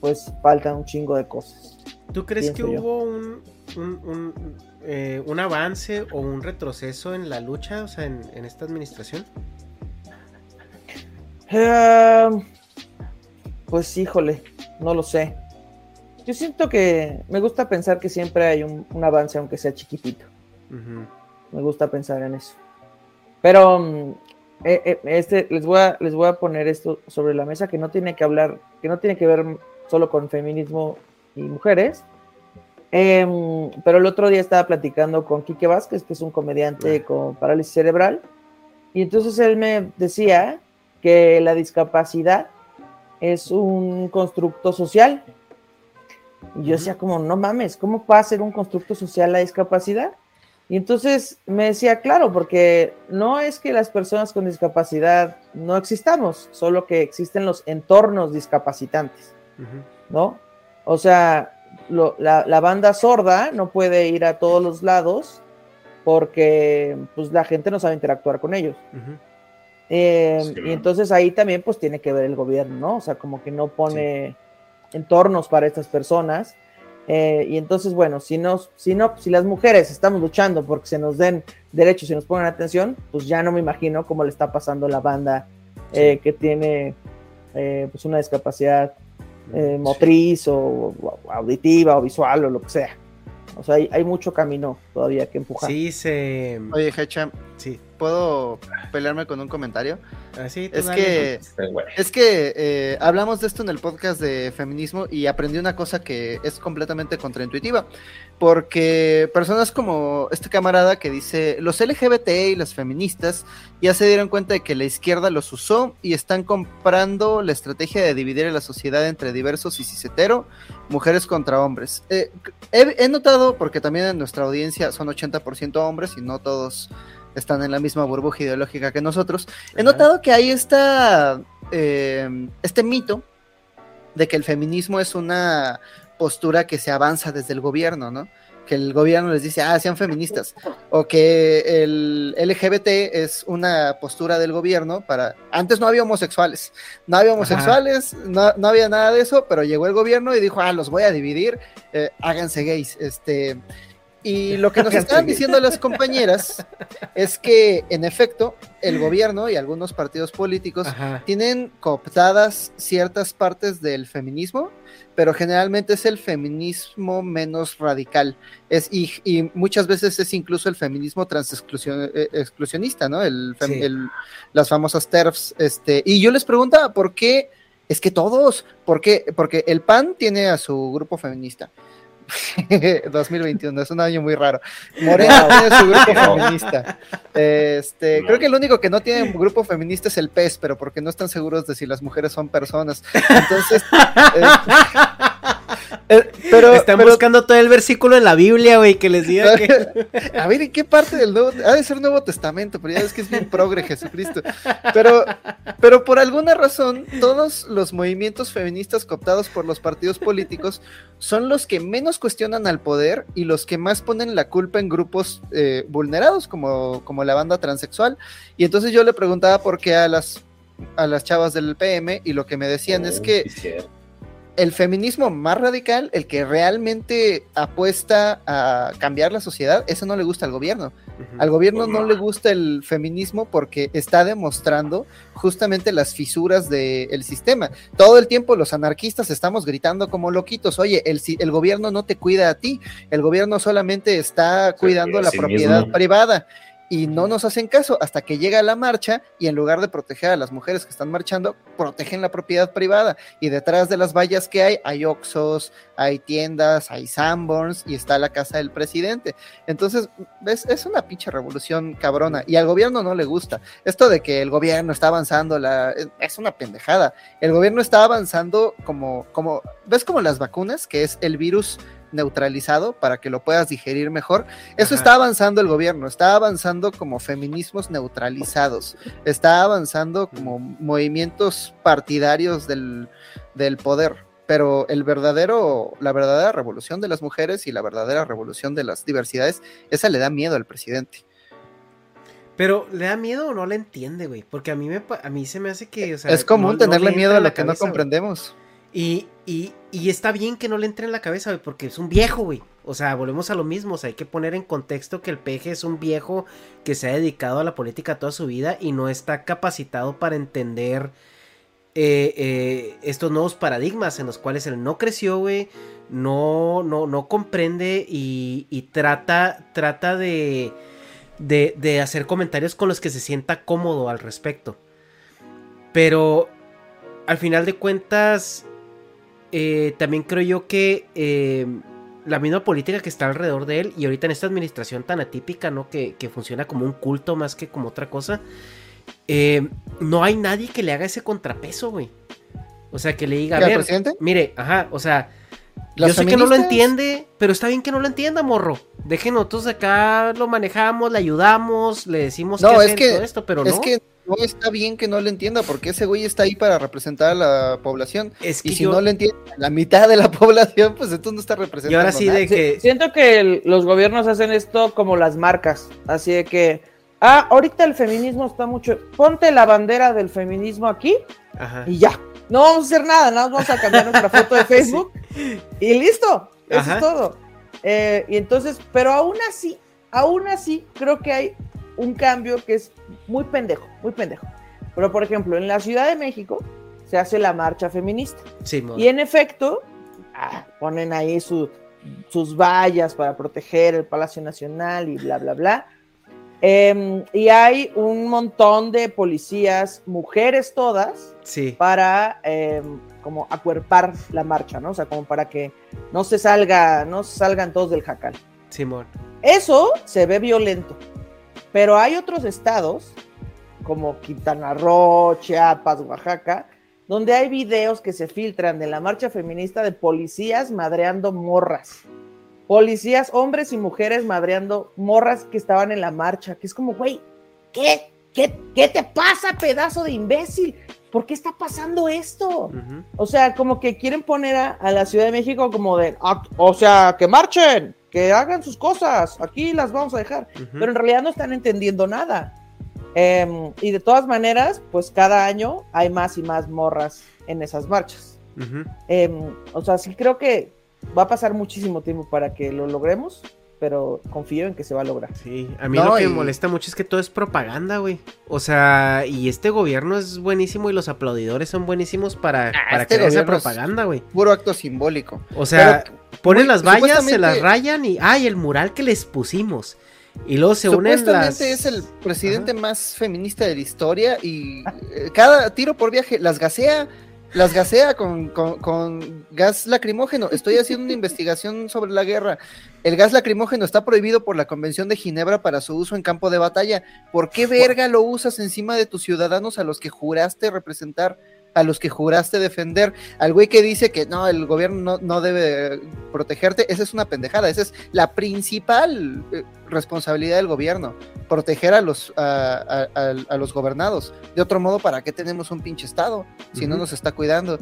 pues faltan un chingo de cosas. ¿Tú crees que yo. hubo un, un, un, eh, un avance o un retroceso en la lucha, o sea, en, en esta administración? Eh, pues híjole, no lo sé. Yo siento que me gusta pensar que siempre hay un, un avance, aunque sea chiquitito. Ujú. Me gusta pensar en eso. Pero mm, eh, eh, este, les, voy a, les voy a poner esto sobre la mesa que no tiene que hablar, que no tiene que ver solo con feminismo y mujeres. Em, pero el otro día estaba platicando con Quique Vázquez, que es un comediante con parálisis cerebral, y entonces él me decía que la discapacidad es un constructo social. Y yo decía como, no mames, ¿cómo va a ser un constructo social la discapacidad? Y entonces me decía, claro, porque no es que las personas con discapacidad no existamos, solo que existen los entornos discapacitantes. ¿no? O sea, lo- la, la banda sorda no puede ir a todos los lados porque pues la gente no sabe interactuar con ellos. Eh, Sí, y entonces ahí también pues tiene que ver el gobierno, ¿no? O sea, como que no pone entornos para estas personas. Eh, y entonces, bueno, si no, si no, si las mujeres estamos luchando porque se nos den derechos y nos pongan atención, pues ya no me imagino cómo le está pasando la banda eh, que tiene eh, pues una discapacidad eh, motriz o, o auditiva o visual o lo que sea. O sea, hay, hay mucho camino todavía que empujar. Sí, se. Oye, Hecha, Sí. ¿Puedo pelearme con un comentario? Así, tú Es que, es que eh, hablamos de esto en el podcast de feminismo y aprendí una cosa que es completamente contraintuitiva. Porque personas como este camarada que dice, los LGBT y las feministas ya se dieron cuenta de que la izquierda los usó y están comprando la estrategia de dividir a la sociedad entre diversos y cisetero, mujeres contra hombres. Eh, he, he notado, porque también en nuestra audiencia son 80% hombres y no todos están en la misma burbuja ideológica que nosotros, he notado que hay esta, eh, este mito de que el feminismo es una postura que se avanza desde el gobierno, ¿no? Que el gobierno les dice, ah, sean feministas. O que el LGBT es una postura del gobierno para... Antes no había homosexuales, no había homosexuales, no, no había nada de eso, pero llegó el gobierno y dijo, ah, los voy a dividir, eh, háganse gays. Este, y lo que nos estaban diciendo las compañeras es que, en efecto, el gobierno y algunos partidos políticos Ajá. tienen cooptadas ciertas partes del feminismo, pero generalmente es el feminismo menos radical. Es, y, y muchas veces es incluso el feminismo transexclusionista, ¿no? El, fem- Sí. el- las famosas TERFs. Este, y yo les preguntaba, ¿por qué? Es que todos, ¿por qué? Porque el PAN tiene a su grupo feminista. 2021, es un año muy raro. Morena tiene su grupo feminista. Este, creo que el único que no tiene un grupo feminista es el PES, pero porque no están seguros de si las mujeres son personas. Entonces, eh, pero, Están pero- buscando todo el versículo en la Biblia, güey, que les diga que. a ver, ¿en qué parte del Nuevo Ha de ser Nuevo Testamento, pero ya ves que es bien progre Jesucristo. Pero, pero por alguna razón, todos los movimientos feministas cooptados por los partidos políticos son los que menos cuestionan al poder y los que más ponen la culpa en grupos eh, vulnerados, como, como la banda transexual. Y entonces yo le preguntaba por qué a las, a las chavas del PM, y lo que me decían es que Sí, cierto. El feminismo más radical, el que realmente apuesta a cambiar la sociedad, eso no le gusta al gobierno. Al gobierno no le gusta el feminismo porque está demostrando justamente las fisuras del sistema. Todo el tiempo los anarquistas estamos gritando como loquitos, oye, el, si- el gobierno no te cuida a ti, el gobierno solamente está cuidando la sí propiedad mismo. privada. Y no nos hacen caso hasta que llega la marcha y en lugar de proteger a las mujeres que están marchando, protegen la propiedad privada. Y detrás de las vallas que hay, hay Oxos, hay tiendas, hay Sanborns y está la casa del presidente. Entonces, ¿ves? es una pinche revolución cabrona y al gobierno no le gusta. Esto de que el gobierno está avanzando, la, es una pendejada. El gobierno está avanzando como, como, ¿ves como las vacunas? Que es el virus neutralizado para que lo puedas digerir mejor. Eso Ajá. está avanzando el gobierno, está avanzando como feminismos neutralizados, está avanzando como movimientos partidarios del, del poder. Pero el verdadero, la verdadera revolución de las mujeres y la verdadera revolución de las diversidades, esa le da miedo al presidente. Pero le da miedo o no le entiende, güey. Porque a mí, me, a mí se me hace que. o sea, es común no- tenerle le miedo a lo que no güey. Y, y, está bien que no le entre en la cabeza, güey, porque es un viejo, güey. O sea, volvemos a lo mismo. O sea, hay que poner en contexto que el peje es un viejo que se ha dedicado a la política toda su vida y no está capacitado para entender eh, eh, estos nuevos paradigmas en los cuales él no creció, güey. No, no, no comprende y, trata, trata de, de hacer comentarios con los que se sienta cómodo al respecto. Pero al final de cuentas, eh, también creo yo que eh, la misma política que está alrededor de él y ahorita en esta administración tan atípica, ¿no? Que, que funciona como un culto más que como otra cosa. eh, no hay nadie que le haga ese contrapeso, güey. O sea, que le diga, a ¿Que al ver, presidente? mire, ajá, o sea, yo ¿Las sé que no lo entiende, pero está bien que no lo entienda, morro. Dejen nosotros acá lo manejamos, le ayudamos, le decimos No, qué es hacer que, todo esto, pero es no. que no está bien que no le entienda, porque ese güey está ahí para representar a la población. Es y que si yo- no le entiende la mitad de la población, pues entonces no está representando. Y ahora sí nada. de que Siento que el- los gobiernos hacen esto como las marcas, así de que, ah, ahorita el feminismo está mucho, ponte la bandera del feminismo aquí Ajá. y ya. No vamos a hacer nada, nada más vamos a cambiar nuestra foto de Facebook y listo. Eso Ajá. es todo. Eh, y entonces, pero aún así, aún así, creo que hay un cambio que es muy pendejo, muy pendejo. Pero, por ejemplo, en la Ciudad de México se hace la marcha feminista. Sí, Y en efecto, ah, ponen ahí su- sus vallas para proteger el Palacio Nacional y bla, bla, bla. Em, y hay un montón de policías, mujeres todas, sí. para em, como acuerpar la marcha, ¿no? O sea, como para que no se salga, no se salgan todos del jacal. Simón. Eso se ve violento, pero hay otros estados, como Quintana Roo, Chiapas, Oaxaca, donde hay videos que se filtran de la marcha feminista de policías madreando morras. Policías, hombres y mujeres madreando morras que estaban en la marcha, que es como, güey, ¿qué? ¿Qué, ¿Qué te pasa, pedazo de imbécil? ¿Por qué está pasando esto? O sea, como que quieren poner a, a la Ciudad de México como de, "Ah, o sea, que marchen, que hagan sus cosas, aquí las vamos a dejar. Pero en realidad no están entendiendo nada. Em, y de todas maneras, pues cada año hay más y más morras en esas marchas. Em, o sea, sí creo que va a pasar muchísimo tiempo para que lo logremos, pero confío en que se va a lograr. Sí, a mí No, lo que y- me molesta mucho es que todo es propaganda, güey. O sea, y este gobierno es buenísimo y los aplaudidores son buenísimos para, para este crear esa propaganda, güey. Puro acto simbólico. O sea, Pero, ponen güey, las vallas, se las rayan y ¡ay, el mural que les pusimos! Y luego se unen las... Supuestamente es el presidente más feminista de la historia y eh, cada tiro por viaje las gasea, las gasea con, con- con gas lacrimógeno. Estoy haciendo una investigación sobre la guerra. El gas lacrimógeno está prohibido por la Convención de Ginebra para su uso en campo de batalla. ¿Por qué verga lo usas encima de tus ciudadanos a los que juraste representar? A los que juraste defender, al güey que dice que no, el gobierno no, no debe protegerte, esa es una pendejada, esa es la principal eh, responsabilidad del gobierno, proteger a los, a, a- a- a los gobernados. De otro modo, ¿para qué tenemos un pinche estado si no nos está cuidando?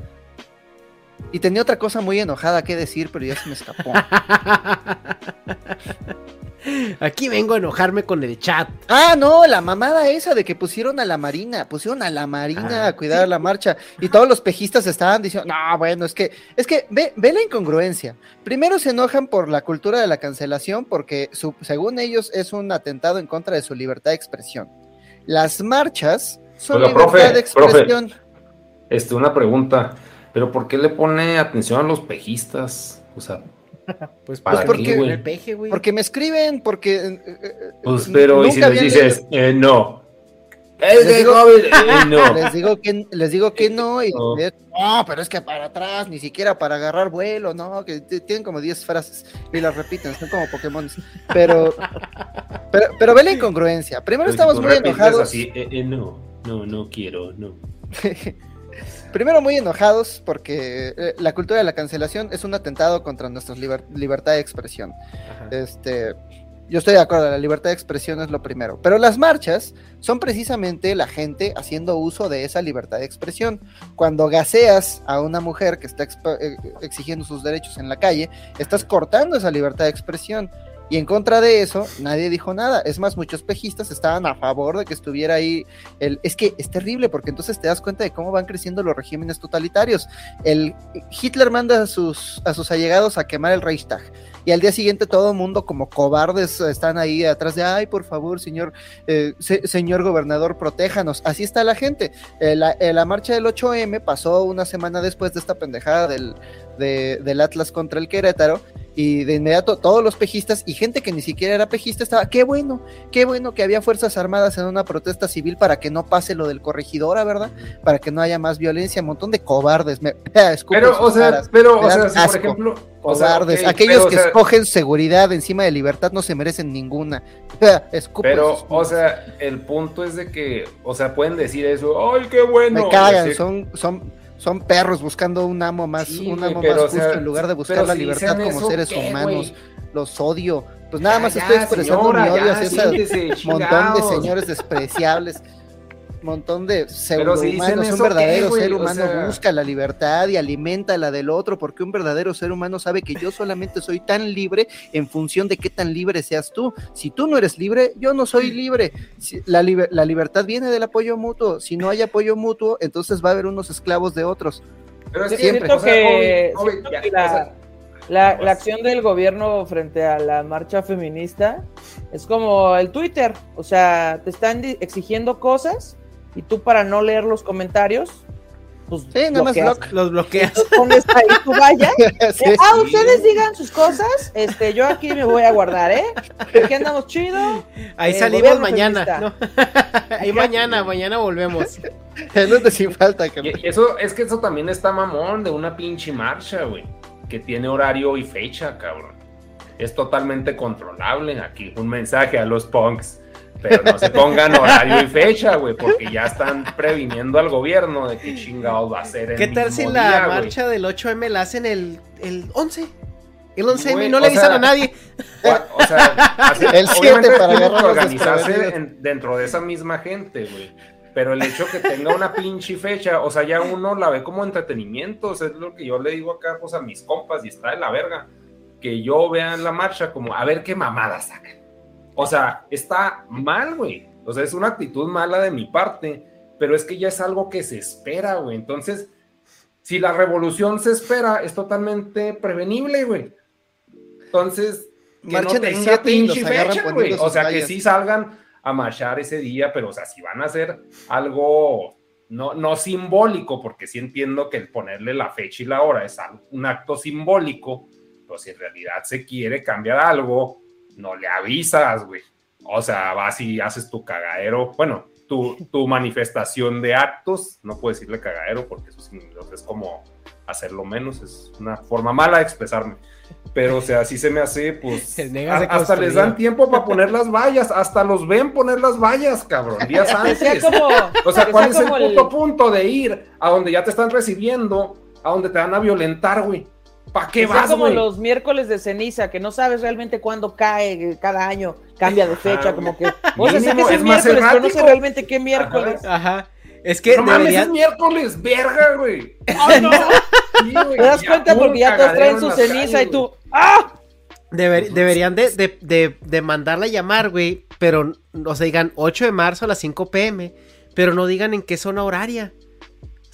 Y tenía otra cosa muy enojada que decir, pero ya se me escapó. Aquí vengo a enojarme con el chat. Ah, no, la mamada esa de que pusieron a la Marina, pusieron a la Marina Ah, a cuidar la marcha y todos los pejistas estaban diciendo, no, bueno, es que, es que ve, ve la incongruencia. Primero se enojan por la cultura de la cancelación porque su- según ellos es un atentado en contra de su libertad de expresión. Las marchas son libertad profe, de expresión. Este, una pregunta. ¿Pero por qué le pone atención a los pejistas? O sea, pues, ¿para porque- qué? El peje, güey. Porque me escriben, porque... eh, eh, Pues, pero, ¿y si nunca les dices, eh, no? Les ¡Eh, digo! Eh, no. les digo que les digo que no y No. no, pero es que para atrás, ni siquiera para agarrar vuelo, no, que tienen como 10 frases y las repiten, son como Pokémon. Pero, pero, pero ve la incongruencia. Primero Pero si estamos muy enojados. así, eh, eh, no, no, no quiero, no. Primero muy enojados porque eh, la cultura de la cancelación es un atentado contra nuestra liber- libertad de expresión. Este, yo estoy de acuerdo, la libertad de expresión es lo primero. Pero las marchas son precisamente la gente haciendo uso de esa libertad de expresión. Cuando gaseas a una mujer que está eh, exigiendo sus derechos en la calle, estás cortando esa libertad de expresión. Y en contra de eso, nadie dijo nada. Es más, muchos pejistas estaban a favor de que estuviera ahí el... Es que es terrible porque entonces te das cuenta de cómo van creciendo los regímenes totalitarios. El Hitler manda a sus, a sus allegados a quemar el Reichstag. Y al día siguiente todo el mundo como cobardes están ahí atrás de, ay, por favor, señor, eh, se- señor gobernador, protéjanos. Así está la gente. Eh, la, eh, la marcha del 8M pasó una semana después de esta pendejada del, de- del Atlas contra el Querétaro. Y de inmediato todos los pejistas y gente que ni siquiera era pejista estaba, qué bueno, qué bueno que había fuerzas armadas en una protesta civil para que no pase lo del corregidora, ¿verdad? Para que no haya más violencia, un montón de cobardes. Me, Pero, o sea, caras, pero, o sea, si por ejemplo, o sea, Cobardes. Aquellos pero, o que sea- escogen seguridad encima de libertad no se merecen ninguna. Pero, o sea, el punto es de que, o sea, pueden decir eso, ¡ay, qué bueno! me cagan, Decir- son, son, son perros buscando un amo más, Sí, un amo más o sea, justo en lugar de buscar la si libertad como eso, seres ¿qué, humanos. Los odio. Pues nada Ya, más ya, estoy expresando señora, mi odio hacia ese montón de señores despreciables. Montón de Pero si pseudohumanos. un verdadero ser O humano sea- busca la libertad y alimenta la del otro, porque un verdadero ser humano sabe que yo solamente soy tan libre en función de qué tan libre seas tú. Si tú no eres libre, yo no soy libre. Si- la, liber- la libertad viene del apoyo mutuo. Si no hay apoyo mutuo, entonces va a haber unos esclavos de otros. Pero es que, Siempre. o sea, que- joven, joven, siento ya, que la- o sea, La, la acción del gobierno frente a la marcha feminista es como el Twitter, o sea, te están exigiendo cosas y tú para no leer los comentarios, pues Sí, nada más bloqueas. block. Los bloqueas. Pones ahí tu valla. Sí. Eh, ah, ustedes digan sus cosas, este, yo aquí me voy a guardar, ¿eh? Aquí andamos chido. Ahí Eh, salimos mañana. ¿no? Ahí mañana, mañana volvemos. El lunes sin falta, y eso, es que eso también está mamón de una pinche marcha, güey. Que tiene horario y fecha, cabrón. Es totalmente controlable. Aquí un mensaje a los punks. Pero no se pongan horario y fecha, güey, porque ya están previniendo al gobierno de qué chingados va a ser el ¿Qué tal si la día, marcha del 8M la hacen el, el 11? El 11M Güey, y no le o avisan sea, a nadie. O sea, así- El siete obviamente para tienen que organizarse en- dentro de esa misma gente, güey. Pero el hecho que tenga una pinche fecha, o sea, ya uno la ve como entretenimiento, o sea, es lo que yo le digo acá pues, a mis compas y está de la verga. Que yo vea la marcha como, a ver qué mamada sacan. O sea, está mal, güey. O sea, es una actitud mala de mi parte, pero es que ya es algo que se espera, güey. Entonces, si la revolución se espera, es totalmente prevenible, güey. Entonces, que Marchen no tenga 7 y los pinche fecha, güey. O sea, que sí salgan a marchar ese día, pero, o sea, si van a hacer algo no, no simbólico, porque sí entiendo que el ponerle la fecha y la hora es un acto simbólico, pues si en realidad se quiere cambiar algo, no le avisas, güey. O sea, vas y haces tu cagadero, bueno, tu, tu manifestación de actos, no puedo decirle cagadero porque eso sí, es como hacerlo menos, es una forma mala de expresarme. Pero, o sea, sí se me hace, pues, a- hasta les dan tiempo para poner las vallas, hasta los ven poner las vallas, cabrón, días sea antes. como, O sea, que ¿cuál sea es el puto punto de ir a donde ya te están recibiendo, a donde te van a violentar, güey? ¿Para qué vas, como güey? los miércoles de ceniza, que no sabes realmente cuándo cae eh, cada año, cambia de fecha, Ajá, como que. O sea, sé que es, es miércoles, pero no sé realmente qué miércoles. Ajá. Es que no mames, es deberían, miércoles, verga, güey. ¡Ay, no! Sí, Te das ya cuenta porque ya todos traen en su ceniza y tú. ¡Ah! deber- deberían de, de, de, de mandarla a llamar, güey. Pero, o sea, digan 8 de marzo a las 5 pm. Pero no digan en qué zona horaria.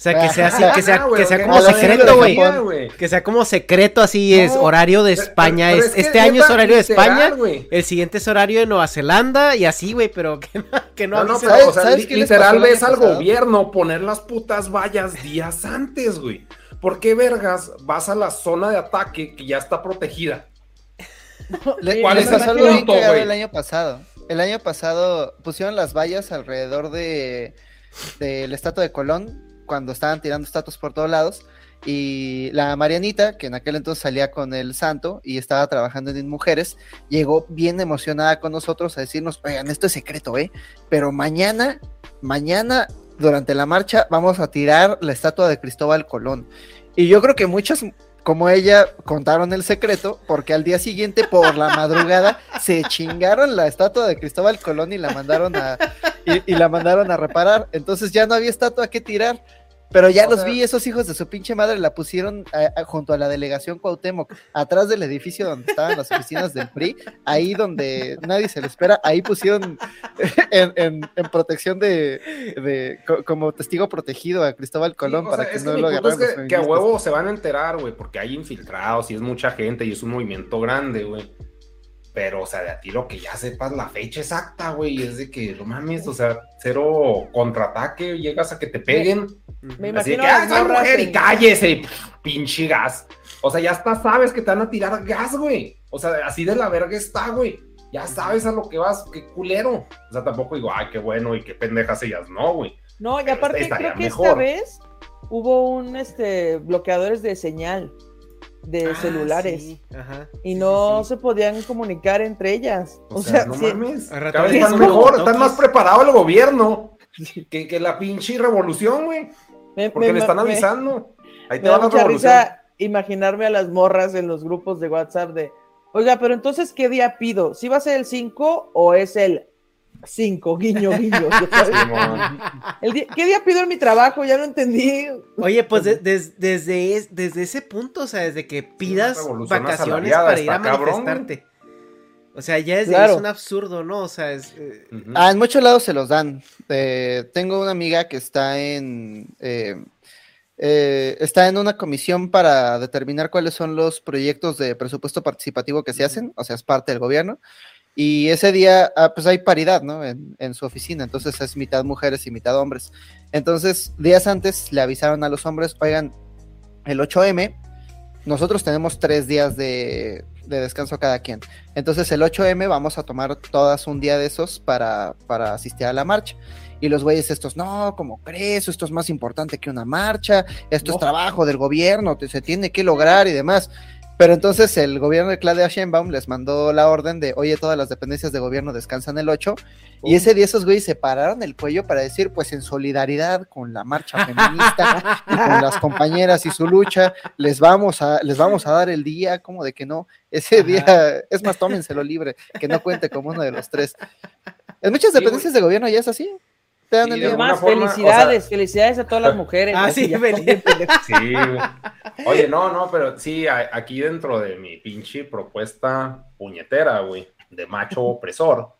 O sea, que sea así, que sea, que como secreto, de güey. Que sea como secreto, así es horario de España. pero es, es que este año es horario de España. El siguiente es horario de Nueva Zelanda y así, güey, pero que no, que no, No, pero, o sea, ¿Sabes li- qué les pasó literal ves al gobierno poner las putas vallas días antes, güey. ¿Por qué vergas vas a la zona de ataque que ya está protegida? ¿Cuál es el punto, güey? el año pasado. El año pasado pusieron las vallas alrededor de del estatua de Colón cuando estaban tirando estatuas por todos lados y la Marianita, que en aquel entonces salía con el santo y estaba trabajando en Mujeres, llegó bien emocionada con nosotros a decirnos, oigan, esto es secreto, ¿eh? Pero mañana, mañana, durante la marcha, vamos a tirar la estatua de Cristóbal Colón. Y yo creo que muchas como ella contaron el secreto, porque al día siguiente, por la madrugada, se chingaron la estatua de Cristóbal Colón y la mandaron a, y, y la mandaron a reparar. Entonces ya no había estatua que tirar. Pero ya O los sea- vi, esos hijos de su pinche madre la pusieron a- a- junto a la delegación Cuauhtémoc, atrás del edificio donde estaban las oficinas del PRI, ahí donde nadie se le espera, ahí pusieron en, en- en protección de, de- co- como testigo protegido a Cristóbal Colón Sí, para sea, que no lo agarraran es que, que a huevo se van a enterar, güey, porque hay infiltrados y es mucha gente y es un movimiento grande, güey. Pero, o sea, de a tiro que ya sepas la fecha exacta, güey, es de que, no mames, o sea, cero contraataque, llegas a que te peguen. Me Así de imagino que, ¡ah, soy mujer! Y cállese, pinche gas. O sea, ya hasta sabes que te van a tirar gas, güey. O sea, así de la verga está, güey. Ya sabes a lo que vas, qué culero. O sea, tampoco digo, ay, qué bueno y qué pendejas ellas, no, güey. No, y aparte creo que esta vez hubo un este bloqueadores de señal de Ah, celulares sí, ajá. y Sí, no sí, se podían comunicar entre ellas. O, O, sea, sea, no sí, mames. Al rato Cada vez están mejor, están más preparado el gobierno que, que la pinche revolución, güey. Porque me- le están me- avisando. Ahí te va da la mucha revolución. risa imaginarme a las morras en los grupos de WhatsApp de, oiga, pero entonces, ¿qué día pido? ¿Sí va a ser el 5 o es el 5? Guiño, guiño. ¿Qué día pido en mi trabajo? Ya no entendí. Oye, pues de- des- desde, es- desde ese punto, o sea, desde que pidas vacaciones para ir a cabrón, manifestarte. O sea, ya es, Claro. es un absurdo, ¿no? O sea, es... eh. Ah, en muchos lados se los dan. Eh, tengo una amiga que está en, eh, eh, está en una comisión para determinar cuáles son los proyectos de presupuesto participativo que se hacen, o sea, es parte del gobierno. Y ese día, ah, pues hay paridad, ¿no? En, en su oficina, entonces es mitad mujeres y mitad hombres. Entonces, días antes le avisaron a los hombres, oigan, el 8M, nosotros tenemos tres días de, de descanso cada quien. Entonces el 8M vamos a tomar todas un día de esos para, para asistir a la marcha. Y los güeyes estos, no, ¿cómo crees? Esto es más importante que una marcha, esto es trabajo del gobierno, te- se tiene que lograr y demás. Pero entonces el gobierno de Claudia Sheinbaum les mandó la orden de, oye, todas las dependencias de gobierno descansan el 8. Y ese día esos güeyes se pararon el cuello para decir, pues en solidaridad con la marcha feminista y con las compañeras y su lucha, les vamos a, les vamos a dar el día, como de que no, ese día, es más, tómenselo libre, que no cuente como uno de los tres. En muchas dependencias de gobierno ya es así. Te dan el además, felicidades, felicidades a todas las mujeres. Ah, ¿no? sí, feliz-. Sí, güey. Oye, no, no, pero sí, aquí dentro de mi pinche propuesta puñetera, güey, de macho opresor,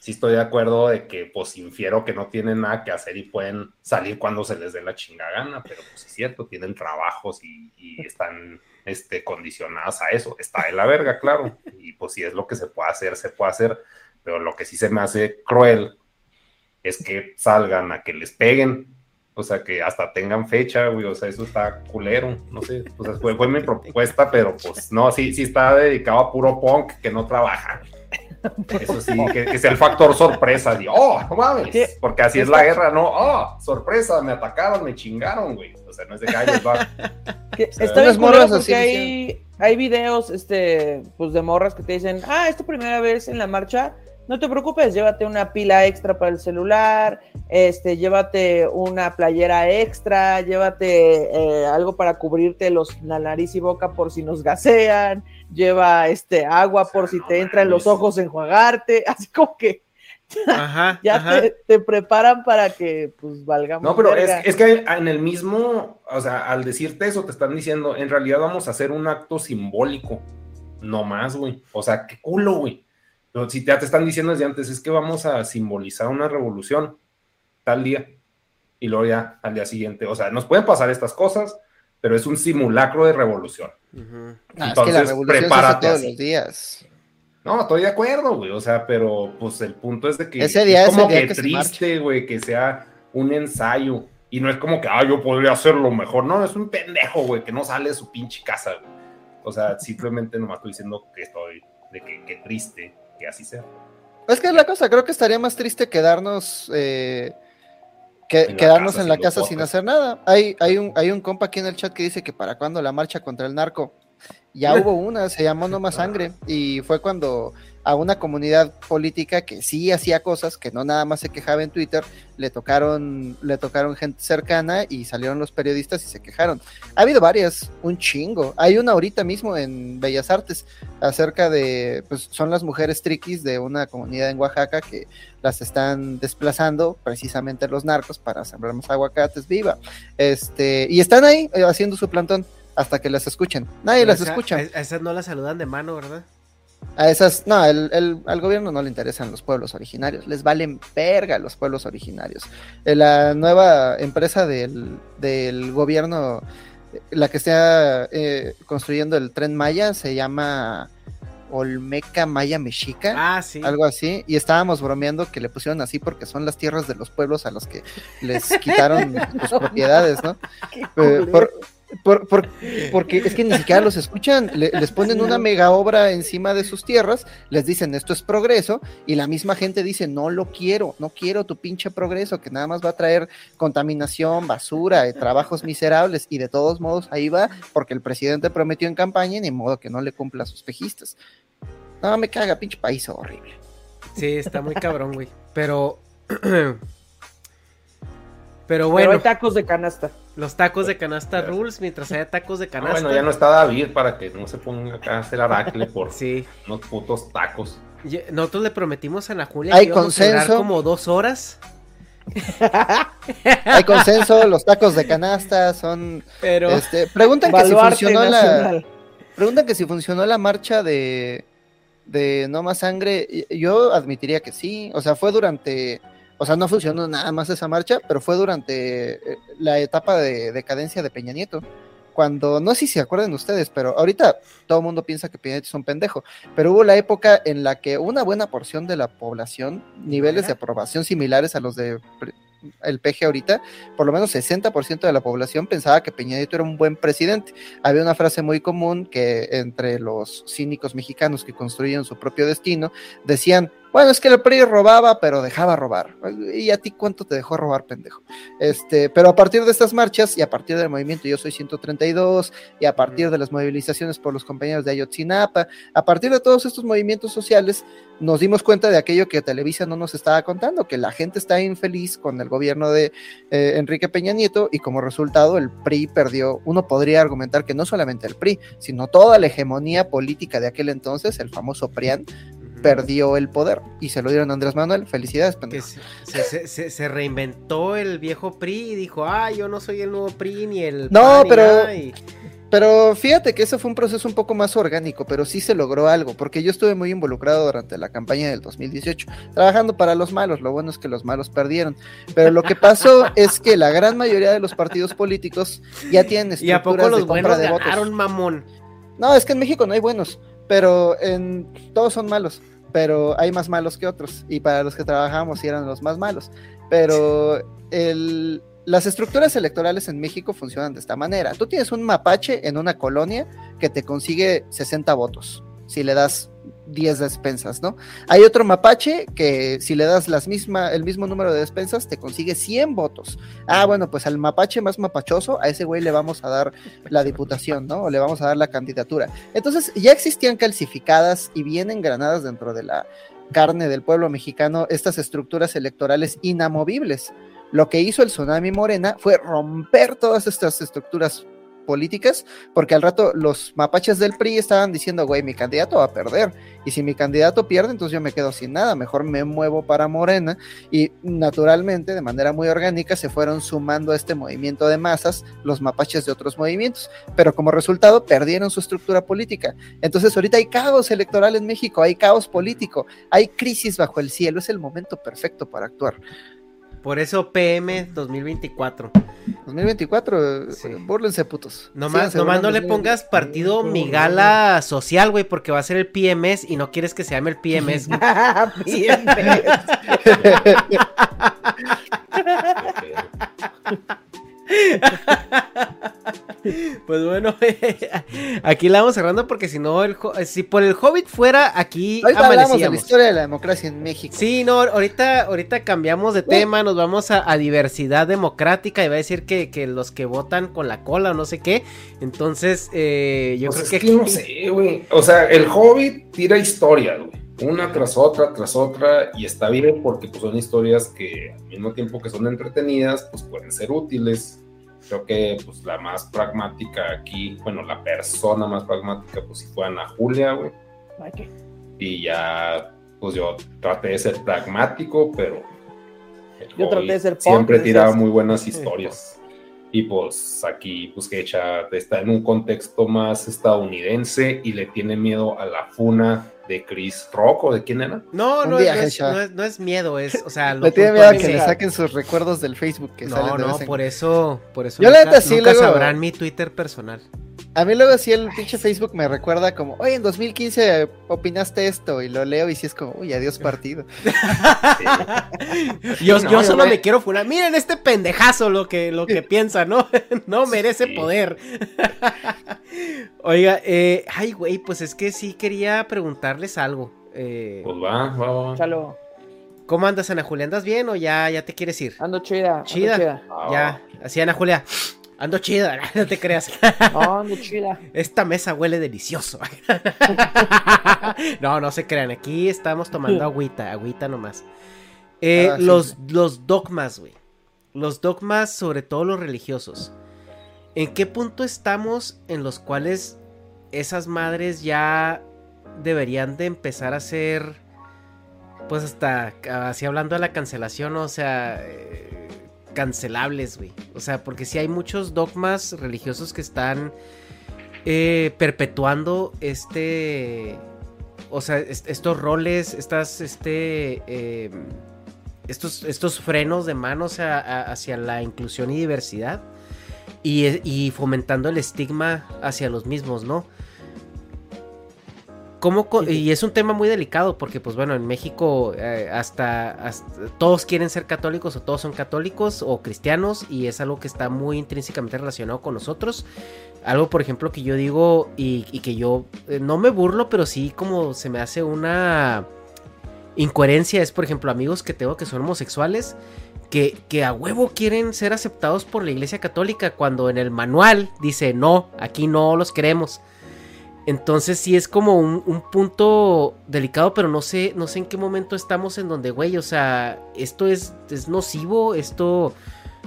sí estoy de acuerdo de que, pues, infiero que no tienen nada que hacer y pueden salir cuando se les dé la chinga gana, pero pues es cierto, tienen trabajos y, y están este, condicionadas a eso. Está de la verga, claro, y pues si es lo que se puede hacer, se puede hacer, pero lo que sí se me hace cruel es que salgan a que les peguen, o sea, que hasta tengan fecha, güey, o sea, eso está culero, no sé, o sea, fue, fue mi propuesta, pero pues no, sí, sí está dedicado a puro punk que no trabaja. Eso sí, que, que sea el factor sorpresa, de, oh, no mames, porque así es la guerra, ¿no? Oh, sorpresa, me atacaron, me chingaron, güey, o sea, no es de calles, va. Está bien morras porque hay, hay videos este, pues de morras que te dicen, ah, es tu primera vez en la marcha, no te preocupes, llévate una pila extra para el celular, este, llévate una playera extra, llévate eh, algo para cubrirte los, la nariz y boca por si nos gasean, lleva este agua por si te entran los ojos enjuagarte, así como que Ajá, ya ajá. Te, te preparan para que pues valgamos. No, pero es, es que en el mismo, o sea, al decirte eso, te están diciendo, en realidad vamos a hacer un acto simbólico, no más, güey. O sea, qué culo, güey. Si ya te están diciendo desde antes, es que vamos a simbolizar una revolución tal día y luego ya al día siguiente. O sea, nos pueden pasar estas cosas, pero es un simulacro de revolución. Ah, es que la Entonces, se hace prepárate todos así. los días. No, estoy de acuerdo, güey. O sea, pero pues el punto es de que Ese día es es como día que, triste, güey, que sea un ensayo. Y no es como que, ah, yo podría hacerlo mejor. No, es un pendejo, güey, que no sale de su pinche casa, güey. O sea, simplemente nomás estoy diciendo que estoy, de que, que triste que así sea. Es que es la cosa, creo que estaría más triste quedarnos eh, que, En la quedarnos casa en la casa sin hacer nada. Hay, hay, un, hay un compa aquí en el chat que dice que para cuando la marcha contra el narco. Ya hubo una, se llamó No Más Sangre, y fue cuando a una comunidad política que sí hacía cosas, que no nada más se quejaba en Twitter, le tocaron, le tocaron gente cercana y salieron los periodistas y se quejaron. Ha habido varias, un chingo. Hay una ahorita mismo en Bellas Artes acerca de, pues son las mujeres triquis de una comunidad en Oaxaca que las están desplazando precisamente los narcos para sembrar más aguacates viva. Este, y están ahí eh, haciendo su plantón hasta que las escuchen. Nadie Pero las esa- escucha. a esas no las saludan de mano, ¿verdad? A esas, no, el, el- al gobierno no le interesan los pueblos originarios, les valen verga los pueblos originarios. Eh, La nueva empresa del, del gobierno, eh, la que está eh, construyendo el tren Maya, se llama Olmeca Maya Mexica. Ah, sí. Algo así, y estábamos bromeando que le pusieron así porque son las tierras de los pueblos a los que les quitaron sus propiedades, ¿no? Eh, por- por- por- porque es que ni siquiera los escuchan, le- les ponen una mega obra encima de sus tierras, les dicen esto es progreso, y la misma gente dice no lo quiero, no quiero tu pinche progreso, que nada más va a traer contaminación, basura, eh, trabajos miserables, y de todos modos ahí va, porque el presidente prometió en campaña, y ni modo que no le cumpla a sus pejistas. No, me caga, pinche país horrible. Sí, está muy cabrón, güey. Pero. Pero Pero bueno, hay tacos de canasta. Los tacos de canasta rules, mientras haya tacos de Ah, canasta. bueno, ya no está David para que no se ponga acá a hacer aracle por Sí. unos putos tacos. Ya- Nosotros le prometimos a Ana Julia Hay que íbamos a consenso. como dos horas. Hay consenso, los tacos de canasta son. Pero. Este, preguntan que si funcionó la. Preguntan que si funcionó la marcha de, de No Más Sangre. Yo admitiría que sí. O sea, fue durante, O sea, no funcionó nada más esa marcha, pero fue durante eh, la etapa de decadencia de Peña Nieto. Cuando, no sé si se acuerdan ustedes, pero ahorita todo el mundo piensa que Peña Nieto es un pendejo, pero hubo la época en la que una buena porción de la población, niveles de aprobación similares a los de el PG ahorita, por lo menos 60% de la población pensaba que Peña Nieto era un buen presidente. Había una frase muy común que entre los cínicos mexicanos que construyen su propio destino decían, bueno, es que el PRI robaba, pero dejaba robar. ¿Y a ti cuánto te dejó robar, pendejo? Este, pero a partir de estas marchas y a partir del movimiento Yo Soy 132 y a partir de las movilizaciones por los compañeros de Ayotzinapa, a partir de todos estos movimientos sociales, nos dimos cuenta de aquello que Televisa no nos estaba contando, que la gente está infeliz con el gobierno de eh, Enrique Peña Nieto y como resultado el PRI perdió, uno podría argumentar que no solamente el PRI, sino toda la hegemonía política de aquel entonces, el famoso PRIAN, perdió el poder y se lo dieron a Andrés Manuel. Felicidades, pendejo. Se, se- se- se reinventó el viejo PRI y dijo, ah, yo no soy el nuevo PRI ni el... No, PAN, ni pero- nada", y- Pero fíjate que ese fue un proceso un poco más orgánico, pero sí se logró algo, porque yo estuve muy involucrado durante la campaña del 2018, trabajando para los malos, lo bueno es que los malos perdieron, pero lo que pasó es que la gran mayoría de los partidos políticos ya tienen ¿Y a poco estructuras de los compra buenos de votos. ganaron, mamón? No, es que en México no hay buenos, pero en todos son malos, pero hay más malos que otros. Y para los que trabajamos eran los más malos. Pero el- las estructuras electorales en México funcionan de esta manera. Tú tienes un mapache en una colonia que te consigue 60 votos si le das 10 despensas, ¿no? Hay otro mapache que si le das las misma, el mismo número de despensas te consigue 100 votos. Ah, bueno, pues al mapache más mapachoso, a ese güey le vamos a dar la diputación, ¿no? O le vamos a dar la candidatura. Entonces, ya existían calcificadas y bien engranadas dentro de la carne del pueblo mexicano estas estructuras electorales inamovibles. Lo que hizo el tsunami Morena fue romper todas estas estructuras políticas, porque al rato los mapaches del PRI estaban diciendo, güey, mi candidato va a perder, y si mi candidato pierde, entonces yo me quedo sin nada, mejor me muevo para Morena, y naturalmente, de manera muy orgánica, se fueron sumando a este movimiento de masas los mapaches de otros movimientos, pero como resultado perdieron su estructura política. Entonces ahorita hay caos electoral en México, hay caos político, hay crisis bajo el cielo, es el momento perfecto para actuar. Por eso PM 2024. 2024, eh, bórlense putos. Nomás, Síganse nomás no le pongas partido Migala social, güey, porque va a ser el PMS y no quieres que se llame el PMS. güey. Pues bueno, aquí la vamos cerrando porque si no, el, ho- si por el Hobbit fuera, aquí Ahorita hablamos de la historia de la democracia en México. Sí, no, ahorita, ahorita cambiamos de tema, nos vamos a, a diversidad democrática y va a decir que, que los que votan con la cola o no sé qué. Entonces, eh, yo Pues creo es que... que no sé, güey. O sea, el Hobbit tira historias, güey. Una tras otra, tras otra, y está bien porque pues, son historias que al mismo tiempo que son entretenidas, pues pueden ser útiles. Creo que pues la más pragmática aquí, bueno, la persona más pragmática, pues si fue Ana Julia, güey. Y ya, pues yo traté de ser pragmático, pero Yo traté de ser siempre tiraba muy buenas historias. Y pues aquí, pues que echa, está en un contexto más estadounidense y le tiene miedo a la funa de Chris Rock o de quién era. No, no, día, no, es, no, es, no es miedo, es, o sea, lo tiene miedo a que le saquen sus recuerdos del Facebook que salen No, de no, por eso, por eso Yo la nunca, neta sí, nunca luego- sabrán mi Twitter personal. A mí luego sí el pinche Facebook me recuerda como, oye, en 2015 opinaste esto y lo leo y sí es como, uy, adiós partido. Yo, No, yo yo solo me- me quiero funar. Miren este pendejazo lo que, lo que piensa, ¿no? No merece poder. Oiga, eh, ay, güey, pues es que sí quería preguntarles algo. Eh, Pues va, va, va. Chalo. ¿Cómo andas, Ana Julia? ¿Andas bien o ya, ya te quieres ir? Ando chida. ando Chida. chida. Ya, así Ana Julia. Ando chida, no te creas. No, ando chida. Esta mesa huele delicioso. no, no se crean. Aquí estamos tomando agüita, agüita nomás. Eh, Ah, sí. los, los dogmas, güey. Los dogmas, sobre todo los religiosos. ¿En qué punto estamos en los cuales esas madres ya deberían de empezar a ser, pues hasta, así hablando de la cancelación, o sea, eh, cancelables, güey? O sea, porque si hay muchos dogmas religiosos que están eh, perpetuando este, o sea, est- estos roles, estas, este, eh, estos, estos frenos de manos hacia la inclusión y diversidad y fomentando el estigma hacia los mismos, ¿no? ¿Cómo co- y es un tema muy delicado porque, pues bueno, en México eh, hasta, hasta todos quieren ser católicos o todos son católicos o cristianos y es algo que está muy intrínsecamente relacionado con nosotros. Algo, por ejemplo, que yo digo y, y que yo eh, no me burlo, pero sí como se me hace una incoherencia es, por ejemplo, amigos que tengo que son homosexuales que, que a huevo quieren ser aceptados por la Iglesia Católica cuando en el manual dice no, aquí no los queremos. Entonces sí es como un, un punto delicado, pero no sé, no sé en qué momento estamos en donde, güey, o sea, esto es, es nocivo, esto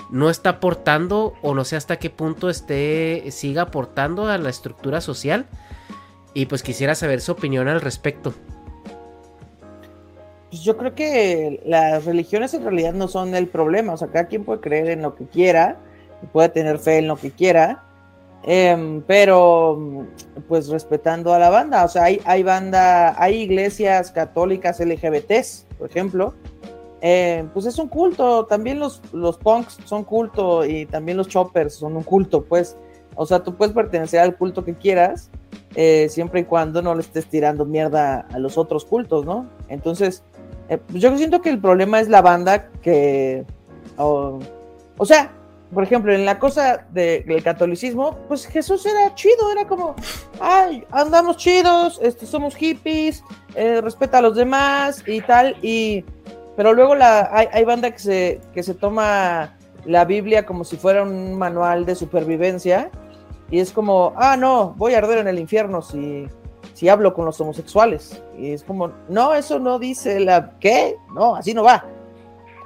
no está aportando, o no sé hasta qué punto esté, siga aportando a la estructura social. Y pues quisiera saber su opinión al respecto. Pues yo creo que las religiones en realidad no son el problema. O sea, cada quien puede creer en lo que quiera, puede tener fe en lo que quiera, em, pero pues respetando a la banda. O sea, hay, hay banda, hay iglesias católicas LGBTs, por ejemplo. em, pues es un culto. También los, los punks son culto y también los choppers son un culto, pues. O sea, tú puedes pertenecer al culto que quieras, eh, siempre y cuando no le estés tirando mierda a los otros cultos, ¿no? Entonces, eh, pues yo siento que el problema es la banda que, o sea, por ejemplo, en la cosa de- del catolicismo, pues Jesús era chido, era como, ay, andamos chidos, este, somos hippies, eh, respeta a los demás y tal, y, pero luego la, hay, hay banda que se, que se toma la Biblia como si fuera un manual de supervivencia, y es como, ah, no, voy a arder en el infierno si, si hablo con los homosexuales. Y es como, no, eso no dice la, ¿qué? No, así no va.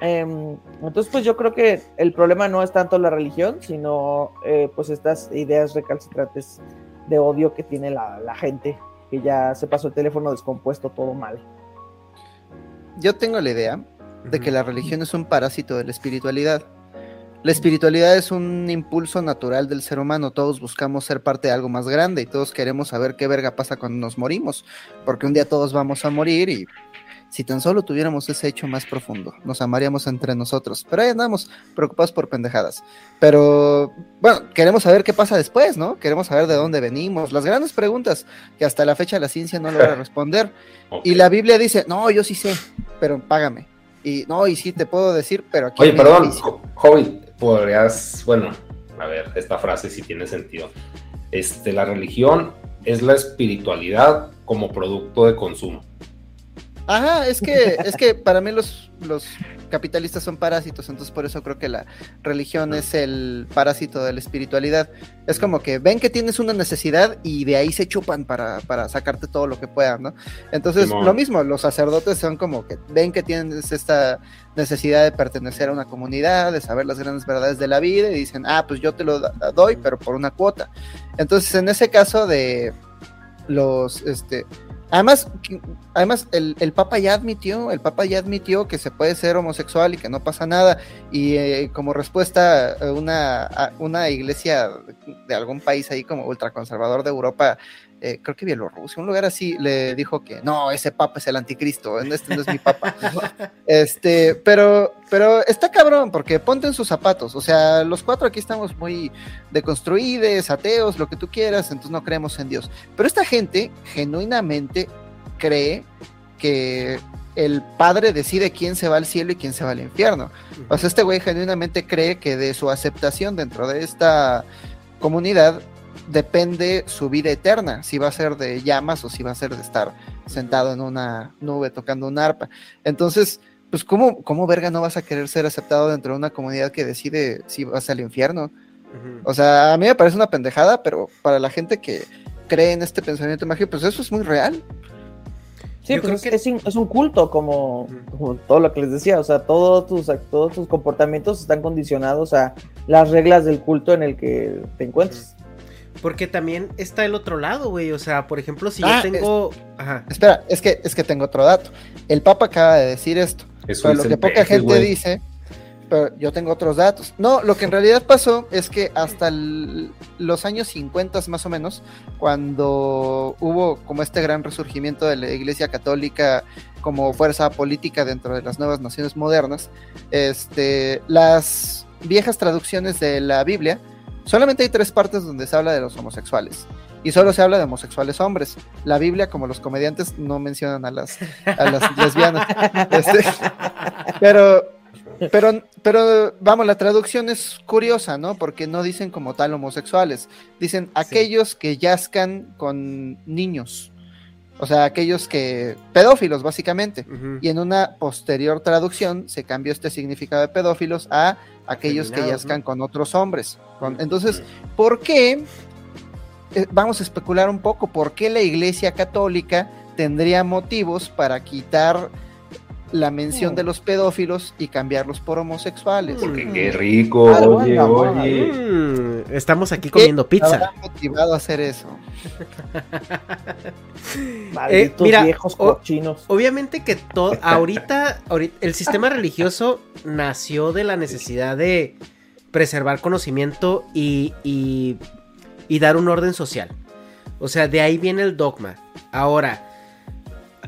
Em, entonces, pues yo creo que el problema no es tanto la religión, sino eh, pues estas ideas recalcitrantes de odio que tiene la, la gente, que ya se pasó el teléfono descompuesto todo mal. Yo tengo la idea de que la religión es un parásito de la espiritualidad. La espiritualidad es un impulso natural del ser humano. Todos buscamos ser parte de algo más grande y todos queremos saber qué verga pasa cuando nos morimos, porque un día todos vamos a morir y si tan solo tuviéramos ese hecho más profundo, nos amaríamos entre nosotros. Pero ahí andamos preocupados por pendejadas. Pero bueno, queremos saber qué pasa después, ¿no? Queremos saber de dónde venimos. Las grandes preguntas que hasta la fecha la ciencia no logra responder. Y la Biblia dice, no, yo sí sé, pero págame. Y no, y sí te puedo decir, pero aquí... Oye, perdón, beneficia". Jo- Hobbit, podrías, bueno, a ver, esta frase sí tiene sentido. Este, la religión es la espiritualidad como producto de consumo. Ajá, es que, es que para mí los, los capitalistas son parásitos, entonces por eso creo que la religión es el parásito de la espiritualidad. Es como que ven que tienes una necesidad y de ahí se chupan para, para sacarte todo lo que puedan, ¿no? Entonces, Simón. lo mismo, los sacerdotes son como que ven que tienes esta necesidad de pertenecer a una comunidad, de saber las grandes verdades de la vida y dicen, ah, pues yo te lo doy, pero por una cuota. Entonces, en ese caso de los, este, Además, además el, el Papa ya admitió, el Papa ya admitió que se puede ser homosexual y que no pasa nada. Y eh, como respuesta, eh, una, una iglesia de algún país ahí como ultraconservador de Europa, eh, creo que Bielorrusia, un lugar así, le dijo que no, ese Papa es el anticristo, este no es mi Papa. Este, pero, pero está cabrón, porque ponte en sus zapatos. O sea, los cuatro aquí estamos muy deconstruidos, ateos, lo que tú quieras, entonces no creemos en Dios. Pero esta gente genuinamente cree que el padre decide quién se va al cielo y quién se va al infierno. O sea, este güey genuinamente cree que de su aceptación dentro de esta comunidad depende su vida eterna, si va a ser de llamas o si va a ser de estar sentado en una nube tocando un arpa. Entonces, pues, ¿cómo, ¿cómo verga no vas a querer ser aceptado dentro de una comunidad que decide si vas al infierno? O sea, a mí me parece una pendejada, pero para la gente que cree en este pensamiento mágico, pues eso es muy real. Sí, pues es, es un- es un culto, como, como todo lo que les decía. O sea, todos tus, todos tus comportamientos están condicionados a las reglas del culto en el que te encuentres. Porque también está el otro lado, güey. O sea, por ejemplo, si Ah, yo tengo. Ajá. Espera, es que, es que tengo otro dato. El Papa acaba de decir esto. Eso pero es lo que poca peje, gente güey. dice, pero yo tengo otros datos. No, lo que en realidad pasó es que hasta el- los años 50 más o menos, cuando hubo como este gran resurgimiento de la Iglesia Católica como fuerza política dentro de las nuevas naciones modernas, este, las viejas traducciones de la Biblia, solamente hay tres partes donde se habla de los homosexuales. Y solo se habla de homosexuales hombres. La Biblia, como los comediantes, no mencionan a las, a las lesbianas. Este, pero, pero, pero, vamos, la traducción es curiosa, ¿no? Porque no dicen como tal homosexuales. Dicen aquellos que yazcan con niños. O sea, aquellos que. pedófilos, básicamente. Y en una posterior traducción se cambió este significado de pedófilos a aquellos que yazcan ¿no? con otros hombres. Con- entonces, ¿por qué? eh, vamos a especular un poco. ¿Por qué la Iglesia Católica tendría motivos para quitar la mención de los pedófilos y cambiarlos por homosexuales? Porque qué rico, Algo oye, oye. Mm, estamos aquí comiendo ¿Qué pizza. motivado a hacer eso? Malditos mira, viejos o- cochinos. Obviamente que todo, ahorita, ahorita, el sistema religioso nació de la necesidad de preservar conocimiento y, y, y dar un orden social. O sea, de ahí viene el dogma. Ahora,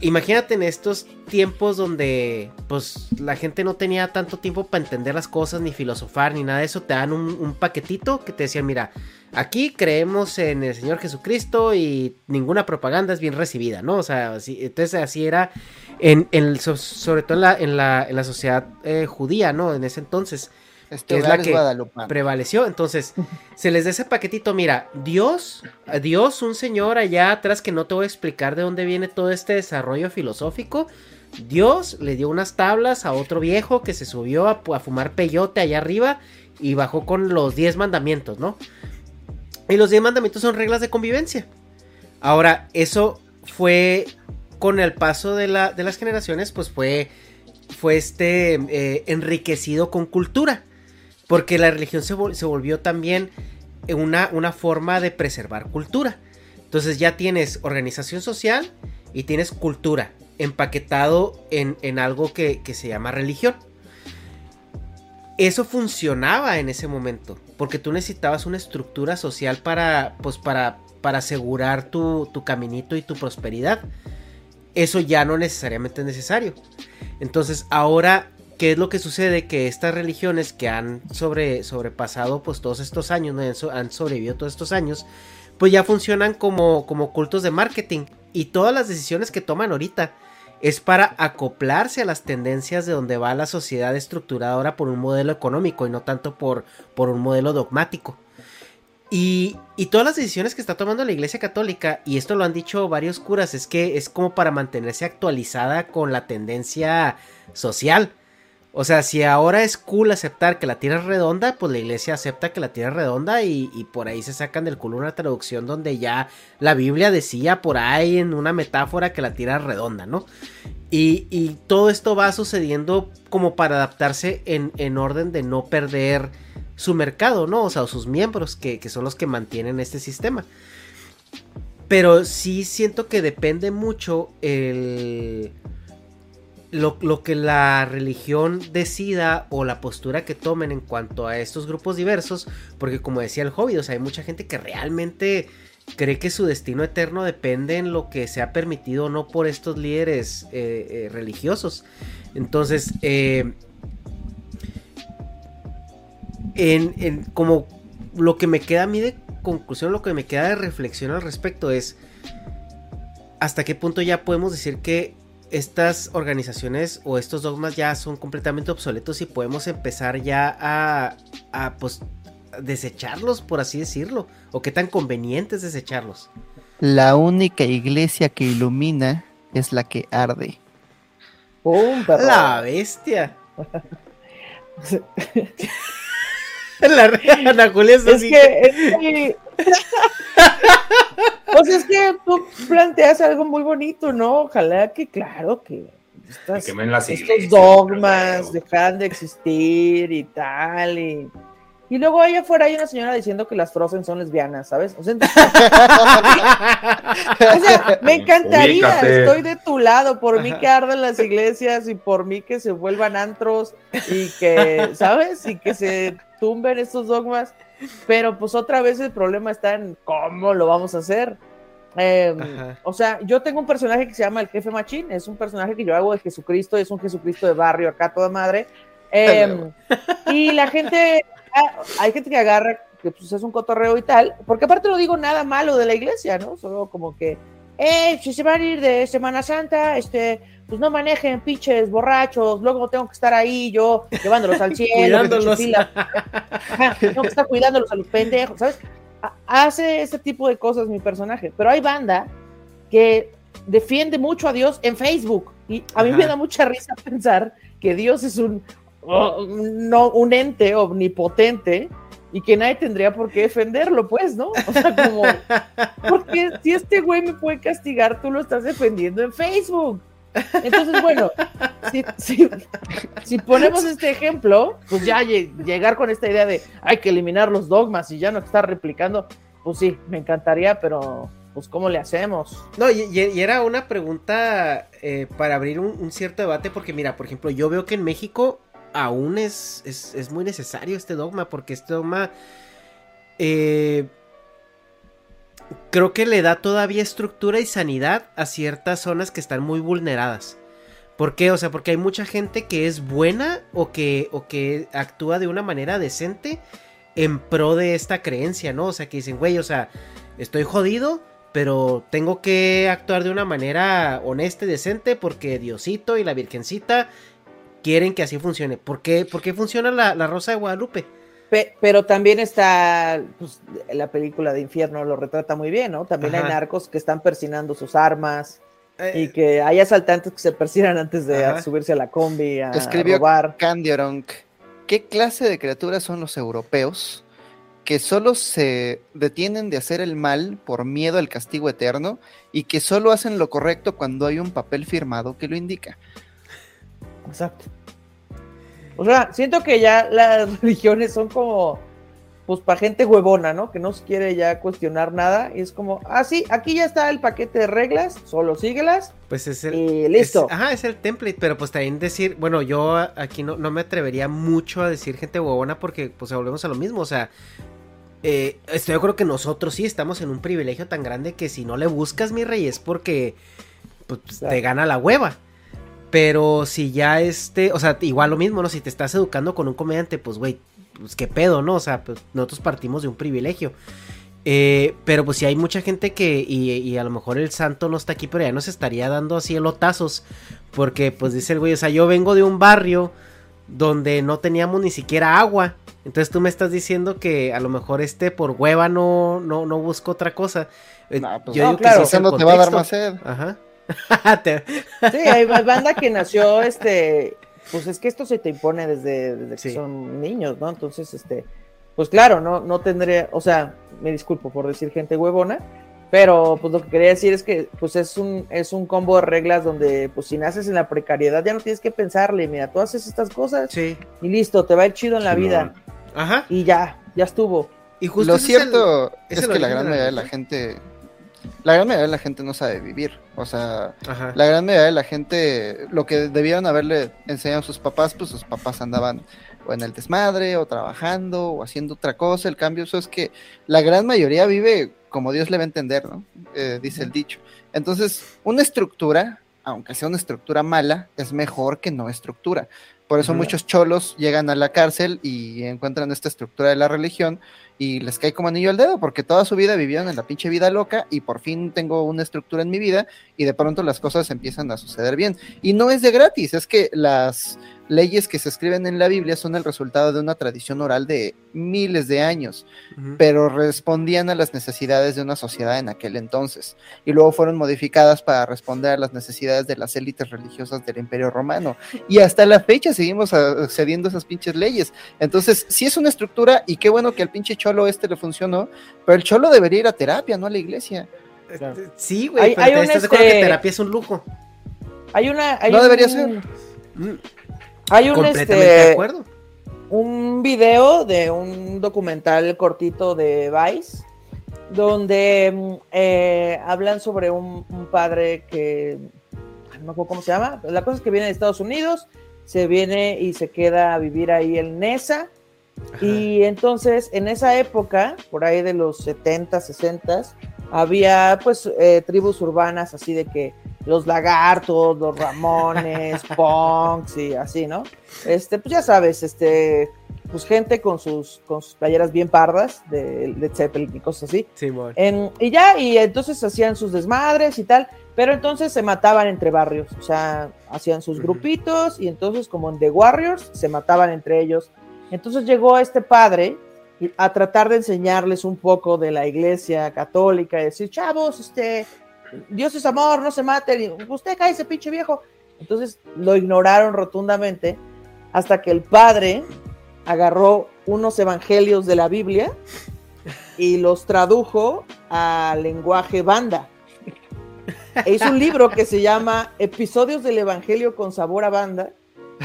imagínate en estos tiempos donde pues la gente no tenía tanto tiempo para entender las cosas, ni filosofar, ni nada de eso, te dan un, un paquetito que te decían, mira, aquí creemos en el Señor Jesucristo y ninguna propaganda es bien recibida, ¿no? O sea, así- entonces así era, en, en- so- sobre todo en la, en la, en la sociedad eh, judía, ¿no? En ese entonces. Este que es la que guadalupano. prevaleció. Entonces, se les da ese paquetito. Mira, Dios, Dios, un señor allá atrás que no te voy a explicar de dónde viene todo este desarrollo filosófico. Dios le dio unas tablas a otro viejo que se subió a, a fumar peyote allá arriba y bajó con los 10 mandamientos, ¿no? Y los 10 mandamientos son reglas de convivencia. Ahora, eso fue con el paso de, la- de las generaciones, pues fue, fue este, eh, enriquecido con cultura. Porque la religión se, se volvió también una, una forma de preservar cultura. Entonces ya tienes organización social y tienes cultura empaquetado en, en algo que, que se llama religión. Eso funcionaba en ese momento, porque tú necesitabas una estructura social para, pues para, para asegurar tu, tu caminito y tu prosperidad. Eso ya no necesariamente es necesario. Entonces ahora, ¿qué es lo que sucede? Que estas religiones que han sobre, sobrepasado pues todos estos años, ¿no? han, so- han sobrevivido todos estos años, pues ya funcionan como, como cultos de marketing. Y todas las decisiones que toman ahorita es para acoplarse a las tendencias de donde va la sociedad estructurada ahora por un modelo económico y no tanto por, por un modelo dogmático. Y, y todas las decisiones que está tomando la Iglesia Católica, y esto lo han dicho varios curas, es que es como para mantenerse actualizada con la tendencia social. O sea, si ahora es cool aceptar que la Tierra es redonda, pues la iglesia acepta que la Tierra es redonda y, por ahí se sacan del culo una traducción donde ya la Biblia decía por ahí en una metáfora que la Tierra es redonda, ¿no? Y, todo esto va sucediendo como para adaptarse en, en orden de no perder su mercado, ¿no? O sea, sus miembros, que, que son los que mantienen este sistema. Pero sí siento que depende mucho el lo, lo que la religión decida o la postura que tomen en cuanto a estos grupos diversos, porque como decía el Hobbit, o sea, hay mucha gente que realmente cree que su destino eterno depende en lo que se ha permitido o no por estos líderes eh, eh, religiosos. Entonces, eh, en, en como lo que me queda a mí de conclusión, lo que me queda de reflexión al respecto es hasta qué punto ya podemos decir que estas organizaciones o estos dogmas ya son completamente obsoletos y podemos empezar ya a, a pues desecharlos, por así decirlo, o qué tan conveniente es desecharlos. La única iglesia que ilumina es la que arde. ¡Pum! La bestia. La re- Ana Julia es Es así que, es que- Pues es que tú planteas algo muy bonito, ¿no? Ojalá que, claro, que estas- las estos dogmas dejan de existir y tal. Y, Y luego allá afuera hay una señora diciendo que las Frozen son lesbianas, ¿sabes? O sea, o sea, me encantaría, Ubícate. estoy de tu lado, por mí que arden las iglesias y por mí que se vuelvan antros y que, ¿sabes? Y que se tumben estos dogmas. Pero pues otra vez el problema está en cómo lo vamos a hacer. Eh, o sea, yo tengo un personaje que se llama el jefe machín, es un personaje que yo hago de Jesucristo, es un Jesucristo de barrio acá toda madre. Eh, y la gente, ah, hay gente que agarra que pues es un cotorreo y tal, porque aparte no digo nada malo de la iglesia, ¿no? Solo como que, eh, si se van a ir de Semana Santa, este, pues no manejen pinches borrachos, luego tengo que estar ahí yo llevándolos al cielo, Cuidándolos. Ajá, tengo que estar cuidándolos a los pendejos, ¿sabes? Ha- Hace ese tipo de cosas mi personaje, pero hay banda que defiende mucho a Dios en Facebook y a mí Ajá. me da mucha risa pensar que Dios es un, oh, no, un ente omnipotente y que nadie tendría por qué defenderlo, pues, ¿no? O sea, como, porque si este güey me puede castigar, tú lo estás defendiendo en Facebook. Entonces, bueno, si, ponemos este ejemplo, pues ya lle- llegar con esta idea de hay que eliminar los dogmas y ya no estar replicando, pues sí, me encantaría, pero pues ¿cómo le hacemos? No, y, era una pregunta eh, para abrir un, un cierto debate, porque mira, por ejemplo, yo veo que en México aún es, es, es muy necesario este dogma, porque este dogma eh, creo que le da todavía estructura y sanidad a ciertas zonas que están muy vulneradas. ¿Por qué? O sea, porque hay mucha gente que es buena o que, o que actúa de una manera decente en pro de esta creencia, ¿no? O sea, que dicen, güey, o sea, estoy jodido, pero tengo que actuar de una manera honesta y decente porque Diosito y la Virgencita quieren que así funcione. ¿Por qué, por qué funciona la, la Rosa de Guadalupe? Pe- pero también está pues, la película de Infierno lo retrata muy bien, ¿no? También hay narcos que están persinando sus armas Eh, y que hay asaltantes que se persinan antes de Ajá. subirse a la combi a Escribió robar. Candy Oronk, ¿Qué clase de criaturas son los europeos que solo se detienen de hacer el mal por miedo al castigo eterno y que solo hacen lo correcto cuando hay un papel firmado que lo indica? Exacto. O sea, siento que ya las religiones son como, pues, para gente huevona, ¿no? Que no se quiere ya cuestionar nada. Y es como, ah, sí, aquí ya está el paquete de reglas, solo síguelas. Pues es el. Y listo. es- ajá, es el template, pero pues también decir, bueno, yo aquí no, no me atrevería mucho a decir gente huevona porque pues volvemos a lo mismo, o sea, eh, estoy de acuerdo que nosotros sí estamos en un privilegio tan grande que si no le buscas, mi rey, es porque pues, te gana la hueva. Pero si ya este, o sea, igual lo mismo, ¿no? Si te estás educando con un comediante, pues, güey, pues qué pedo, ¿no? O sea, pues nosotros partimos de un privilegio. Eh, pero pues si hay mucha gente que, y, y a lo mejor el santo no está aquí, pero ya nos estaría dando así elotazos. Porque pues dice el güey, o sea, yo vengo de un barrio donde no teníamos ni siquiera agua. Entonces tú me estás diciendo que a lo mejor este por hueva no, no, no busco otra cosa. Eh, pues, yo no, digo que claro, sí es el ¿cuándo te va a dar más sed? Ajá. Sí, hay ba- banda que nació, este, pues es que esto se te impone desde, desde que Sí. son niños, ¿no? Entonces, este, pues claro, no, no tendría, o sea, me disculpo por decir gente huevona, pero pues lo que quería decir es que pues es un, es un combo de reglas donde pues si naces en la precariedad ya no tienes que pensarle, mira, tú haces estas cosas y listo, te va a ir chido en la Sí, vida. Ajá. Y ya, ya estuvo. Y Lo cierto es, que la gran mayoría de la gente, la gran mayoría de la gente no sabe vivir. O sea, Ajá. la gran mayoría de la gente, lo que debieron haberle enseñado a sus papás, pues sus papás andaban o en el desmadre, o trabajando, o haciendo otra cosa. El cambio eso es que la gran mayoría vive como Dios le va a entender, ¿no? Eh, dice el dicho. Entonces, una estructura, aunque sea una estructura mala, es mejor que no estructura. Por eso muchos cholos llegan a la cárcel y encuentran esta estructura de la religión y les cae como anillo al dedo, porque toda su vida vivieron en la pinche vida loca y por fin tengo una estructura en mi vida y de pronto las cosas empiezan a suceder bien. Y no es de gratis, es que las leyes que se escriben en la Biblia son el resultado de una tradición oral de miles de años, Ujú. pero respondían a las necesidades de una sociedad en aquel entonces y luego fueron modificadas para responder a las necesidades de las élites religiosas del Imperio Romano y hasta la fecha seguimos accediendo a esas pinches leyes. Entonces, sí es una estructura y qué bueno que al pinche cholo este le funcionó, pero el cholo debería ir a terapia, no a la iglesia. Sí, güey, Hay- pero hay te un, estás de acuerdo que este, terapia es un lujo. Hay una. Hay No un- debería ser. Hay un este, de acuerdo. un video de un documental cortito de Vice, donde mm, eh, hablan sobre un, un padre que, no me acuerdo cómo se llama, la cosa es que viene de Estados Unidos, se viene y se queda a vivir ahí en Nesa, y entonces en esa época, por ahí de los 70, 60, había pues eh, tribus urbanas así de que los lagartos, los ramones, punks y así, ¿no? Este, pues ya sabes, este, pues gente con sus, con sus playeras bien pardas de, de Zeppelin y cosas así. Sí, bueno. En- y ya, y entonces hacían sus desmadres y tal, pero entonces se mataban entre barrios, o sea, hacían sus grupitos y entonces como en The Warriors se mataban entre ellos. Entonces llegó este padre a tratar de enseñarles un poco de la iglesia católica y decir, chavos, este, Dios es amor, no se maten, usted cae ese pinche viejo. Entonces lo ignoraron rotundamente hasta que el padre agarró unos evangelios de la Biblia y los tradujo al lenguaje banda. E hizo un libro que se llama Episodios del Evangelio con sabor a banda.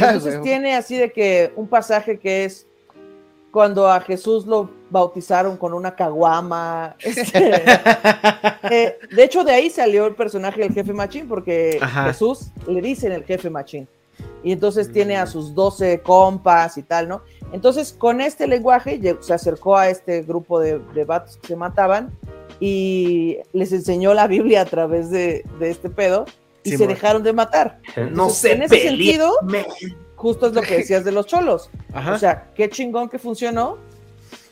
Entonces Huevo. tiene así de que un pasaje que es cuando a Jesús lo bautizaron con una caguama. este, eh, de hecho, de ahí salió el personaje del jefe machín, porque Ajá. Jesús le dicen el jefe machín. Y entonces tiene a sus 12 compas y tal, ¿no? Entonces, con este lenguaje se acercó a este grupo de, de vatos que se mataban y les enseñó la Biblia a través de, de este pedo y se dejaron de matar. No Entonces, se en ese sentido, justo es lo que decías de los cholos. Ajá. O sea, qué chingón que funcionó,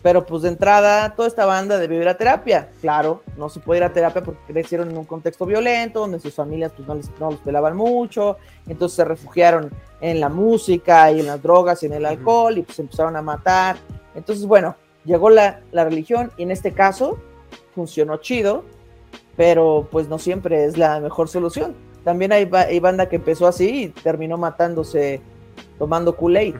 pero pues de entrada toda esta banda debió ir a terapia. Claro, no se puede ir a terapia porque crecieron en un contexto violento, donde sus familias pues no, les, no los pelaban mucho, entonces se refugiaron en la música y en las drogas y en el alcohol y pues empezaron a matar. Entonces, bueno, llegó la, la religión y en este caso funcionó chido, pero pues no siempre es la mejor solución. También hay, ba- hay banda que empezó así y terminó matándose tomando Kool-Aid.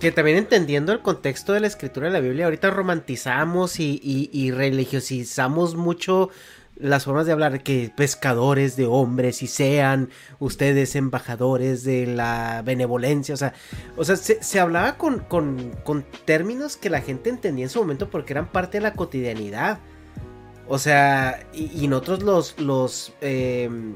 Que también entendiendo el contexto de la escritura de la Biblia, ahorita romantizamos y, y- religiosizamos mucho las formas de hablar, que pescadores de hombres y sean ustedes embajadores de la benevolencia, o sea, o sea se, se hablaba con, con- con términos que la gente entendía en su momento porque eran parte de la cotidianidad. O sea, y, y nosotros los, los, em,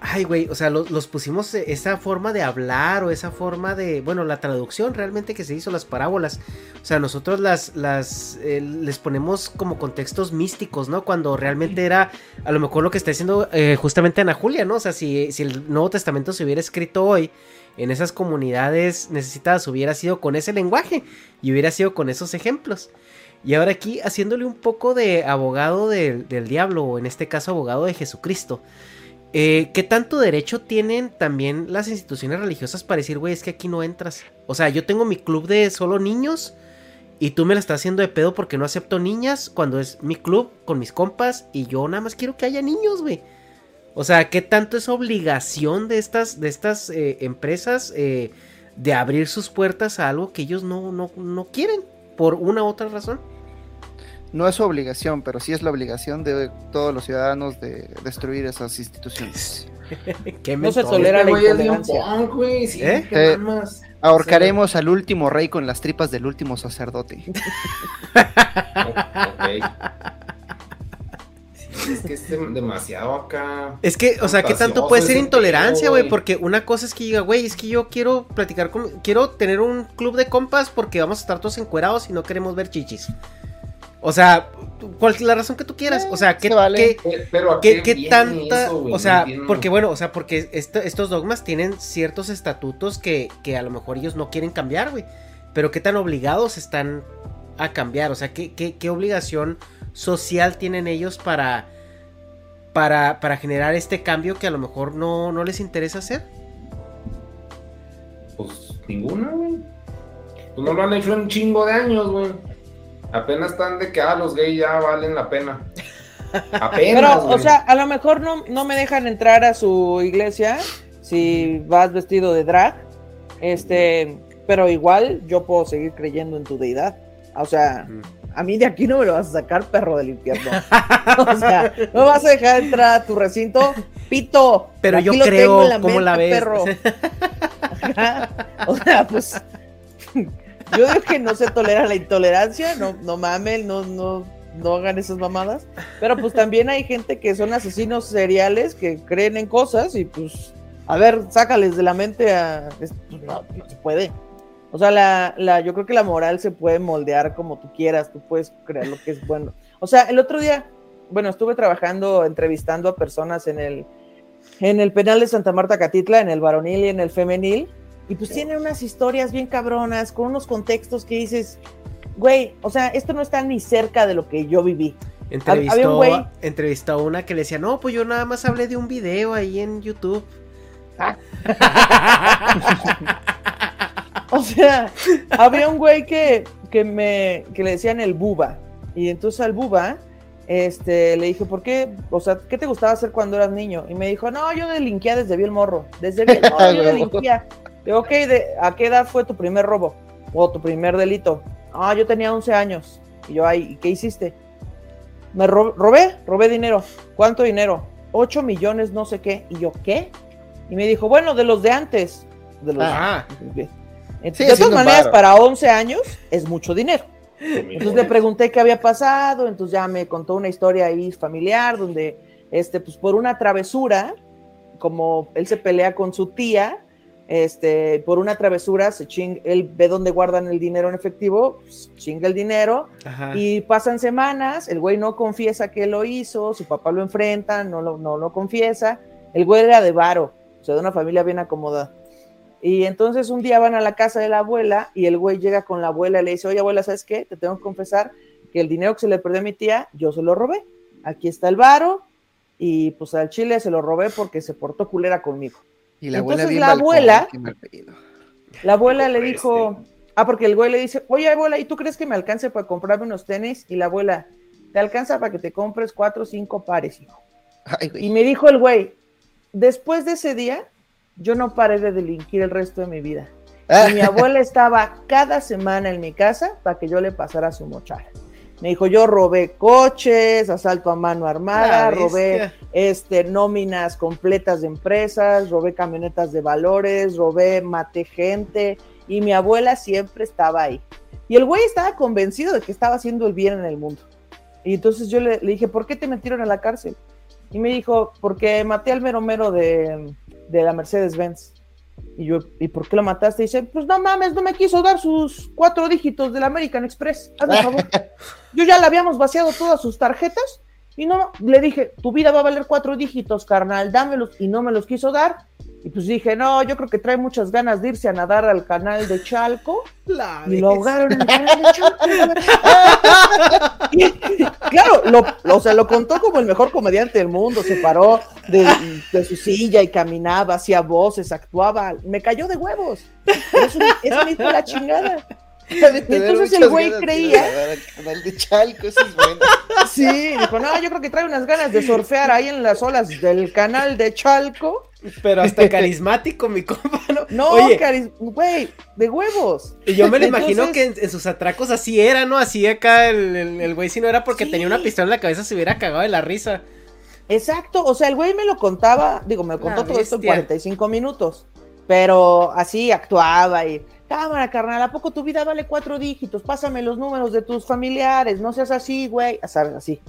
Ay, güey, o sea, los, los pusimos eh, esa forma de hablar o esa forma de, bueno, la traducción realmente que se hizo, las parábolas. O sea, nosotros las, las, eh, les ponemos como contextos místicos, ¿no? Cuando realmente era, a lo mejor lo que está diciendo eh, justamente Ana Julia, ¿no? O sea, si, si el Nuevo Testamento se hubiera escrito hoy en esas comunidades necesitadas, hubiera sido con ese lenguaje y hubiera sido con esos ejemplos. Y ahora aquí haciéndole un poco de abogado del, del diablo, o en este caso abogado de Jesucristo. Eh, ¿Qué tanto derecho tienen también las instituciones religiosas para decir, güey, es que aquí no entras? O sea, yo tengo mi club de solo niños y tú me la estás haciendo de pedo porque no acepto niñas cuando es mi club con mis compas y yo nada más quiero que haya niños, güey. O sea, ¿qué tanto es obligación de estas, de estas eh, empresas eh, de abrir sus puertas a algo que ellos no, no, no quieren por una u otra razón? No es su obligación, pero sí es la obligación de todos los ciudadanos de destruir esas instituciones. Qué No se tolera la intolerancia. güey, sí, ¿Eh? qué Eh. Ahorcaremos al último rey con las tripas del último sacerdote. Ok. Sí, es que es dem- demasiado acá. Es que, o sea, ¿qué tanto puede ser intolerancia, güey? Porque una cosa es que diga, güey, es que yo quiero platicar con... Quiero tener un club de compas porque vamos a estar todos encuerados y no queremos ver chichis. O sea, cual, la razón que tú quieras. O sea, ¿qué, se vale. qué- Eh, Pero ¿a qué- qué qué tanta... eso, o sea, porque bueno, o sea, porque esto- estos dogmas tienen ciertos estatutos que, que a lo mejor ellos no quieren cambiar, güey. Pero qué tan obligados están a cambiar. O sea, qué, qué, qué obligación social tienen ellos para... Para, para generar este cambio que a lo mejor no, no les interesa hacer. Pues ninguna, güey. Pues no lo han hecho en un chingo de años, güey. Apenas están de que ah, los gays ya valen la pena. Apenas. Pero, o sea, a lo mejor no, no me dejan entrar a su iglesia si vas vestido de drag. Este, pero igual yo puedo seguir creyendo en tu deidad. O sea, a mí de aquí no me lo vas a sacar, perro del infierno. O sea, no vas a dejar entrar a tu recinto, pito. Pero yo creo, en la ¿cómo la mente, ves? perro. O sea, pues. Yo digo que no se tolera la intolerancia, no, no mamen, no, no, no hagan esas mamadas. Pero pues también hay gente que son asesinos seriales que creen en cosas y pues, a ver, sácales de la mente a. es- pues, no, no se puede. O sea, la, la, yo creo que la moral se puede moldear como tú quieras, tú puedes creer lo que es bueno. O sea, el otro día, bueno, estuve trabajando, entrevistando a personas en el, en el penal de Santa Marta Catitla, en el varonil y en el femenil, y pues tienen unas historias bien cabronas, con unos contextos que dices, güey, o sea, esto no está ni cerca de lo que yo viví. Entrevistó, Había un güey, entrevistó a una que le decía, no, pues yo nada más hablé de un video ahí en YouTube. o sea, había un güey que, que me, que le decían el buba, y entonces al buba, este, le dije, ¿por qué? O sea, ¿qué te gustaba hacer cuando eras niño? Y me dijo, no, yo delinquía desde bien morro, desde bien morro yo delinquía. Digo, ok, ¿de, ¿a qué edad fue tu primer robo? O tu primer delito. Ah, yo tenía 11 años. Y yo, ay, ¿y qué hiciste? Me ro- robé, robé dinero. ¿Cuánto dinero? 8 millones, no sé qué. Y yo, ¿qué? Y me dijo, bueno, de los de antes. De los Ah. de todas maneras, para 11 años es mucho dinero. Entonces le pregunté qué había pasado, entonces ya me contó una historia ahí familiar donde, este, pues por una travesura, como él se pelea con su tía, este, por una travesura se ching, él ve dónde guardan el dinero en efectivo, pues, chinga el dinero Ajá. y pasan semanas, el güey no confiesa que lo hizo, su papá lo enfrenta, no lo, no lo confiesa, el güey era de varo, o sea, de una familia bien acomodada. Y entonces un día van a la casa de la abuela y el güey llega con la abuela y le dice, oye abuela, ¿sabes qué? Te tengo que confesar que el dinero que se le perdió a mi tía, yo se lo robé. Aquí está el varo y pues al chile se lo robé porque se portó culera conmigo. Y la abuela Entonces bien la abuela, la abuela le dijo, ah, porque el güey le dice, oye abuela, ¿y tú crees que me alcance para comprarme unos tenis? Y la abuela, te alcanza para que te compres cuatro o cinco pares, hijo. Y me dijo el güey, después de ese día, yo no paré de delinquir el resto de mi vida. Y mi abuela estaba cada semana en mi casa para que yo le pasara su mochila. Me dijo, yo robé coches, asalto a mano armada, robé este, nóminas completas de empresas, robé camionetas de valores, robé, maté gente, y mi abuela siempre estaba ahí. Y el güey estaba convencido de que estaba haciendo el bien en el mundo. Y entonces yo le, le dije, ¿por qué te metieron a la cárcel? Y me dijo, porque maté al mero mero de, de la Mercedes-Benz. Y yo, ¿y por qué lo mataste? Y dice, pues no mames, no me quiso dar sus cuatro dígitos del American Express. Hazme favor. Yo ya le habíamos vaciado todas sus tarjetas y no, le dije, tu vida va a valer cuatro dígitos, carnal, dámelos. Y no me los quiso dar. Y pues dije, no, yo creo que trae muchas ganas de irse a nadar al canal de Chalco. y lo ahogaron en el canal de Chalco. Y, claro, lo, lo- o sea, lo contó como el mejor comediante del mundo. Se paró de, de su silla y caminaba, hacía voces, actuaba. Me cayó de huevos. Eso, eso me hizo la chingada. Entonces el güey creía. Canal de Chalco, eso es bueno. Sí, dijo, no, yo creo que trae unas ganas de surfear ahí en las olas del canal de Chalco. Pero hasta carismático, mi compa, ¿no? No, Oye, caris- güey, de huevos. y yo me lo imagino Entonces- que en, en sus atracos así era, ¿no? Así acá el, el- el güey, si no era porque tenía una pistola en la cabeza, se hubiera cagado de la risa. Exacto, o sea, el güey me lo contaba, digo, me lo contó todo esto en bestia. 45 minutos, pero así actuaba y, cámara, carnal, ¿a poco tu vida vale cuatro dígitos? Pásame los números de tus familiares, no seas así, güey, sabes, así.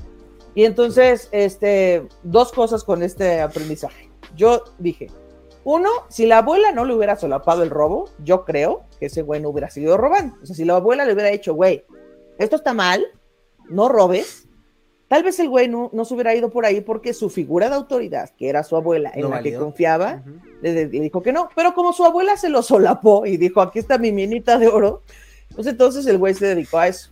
Y entonces, este, dos cosas con este aprendizaje. Yo dije, uno, si la abuela no le hubiera solapado el robo, yo creo que ese güey no hubiera seguido robando. O sea, si la abuela le hubiera dicho, güey, esto está mal, no robes, Tal vez el güey no, no se hubiera ido por ahí porque su figura de autoridad, que era su abuela, en No la que confiaba, le, le dijo que no. Pero como su abuela se lo solapó y dijo, aquí está mi minita de oro, pues entonces el güey se dedicó a eso.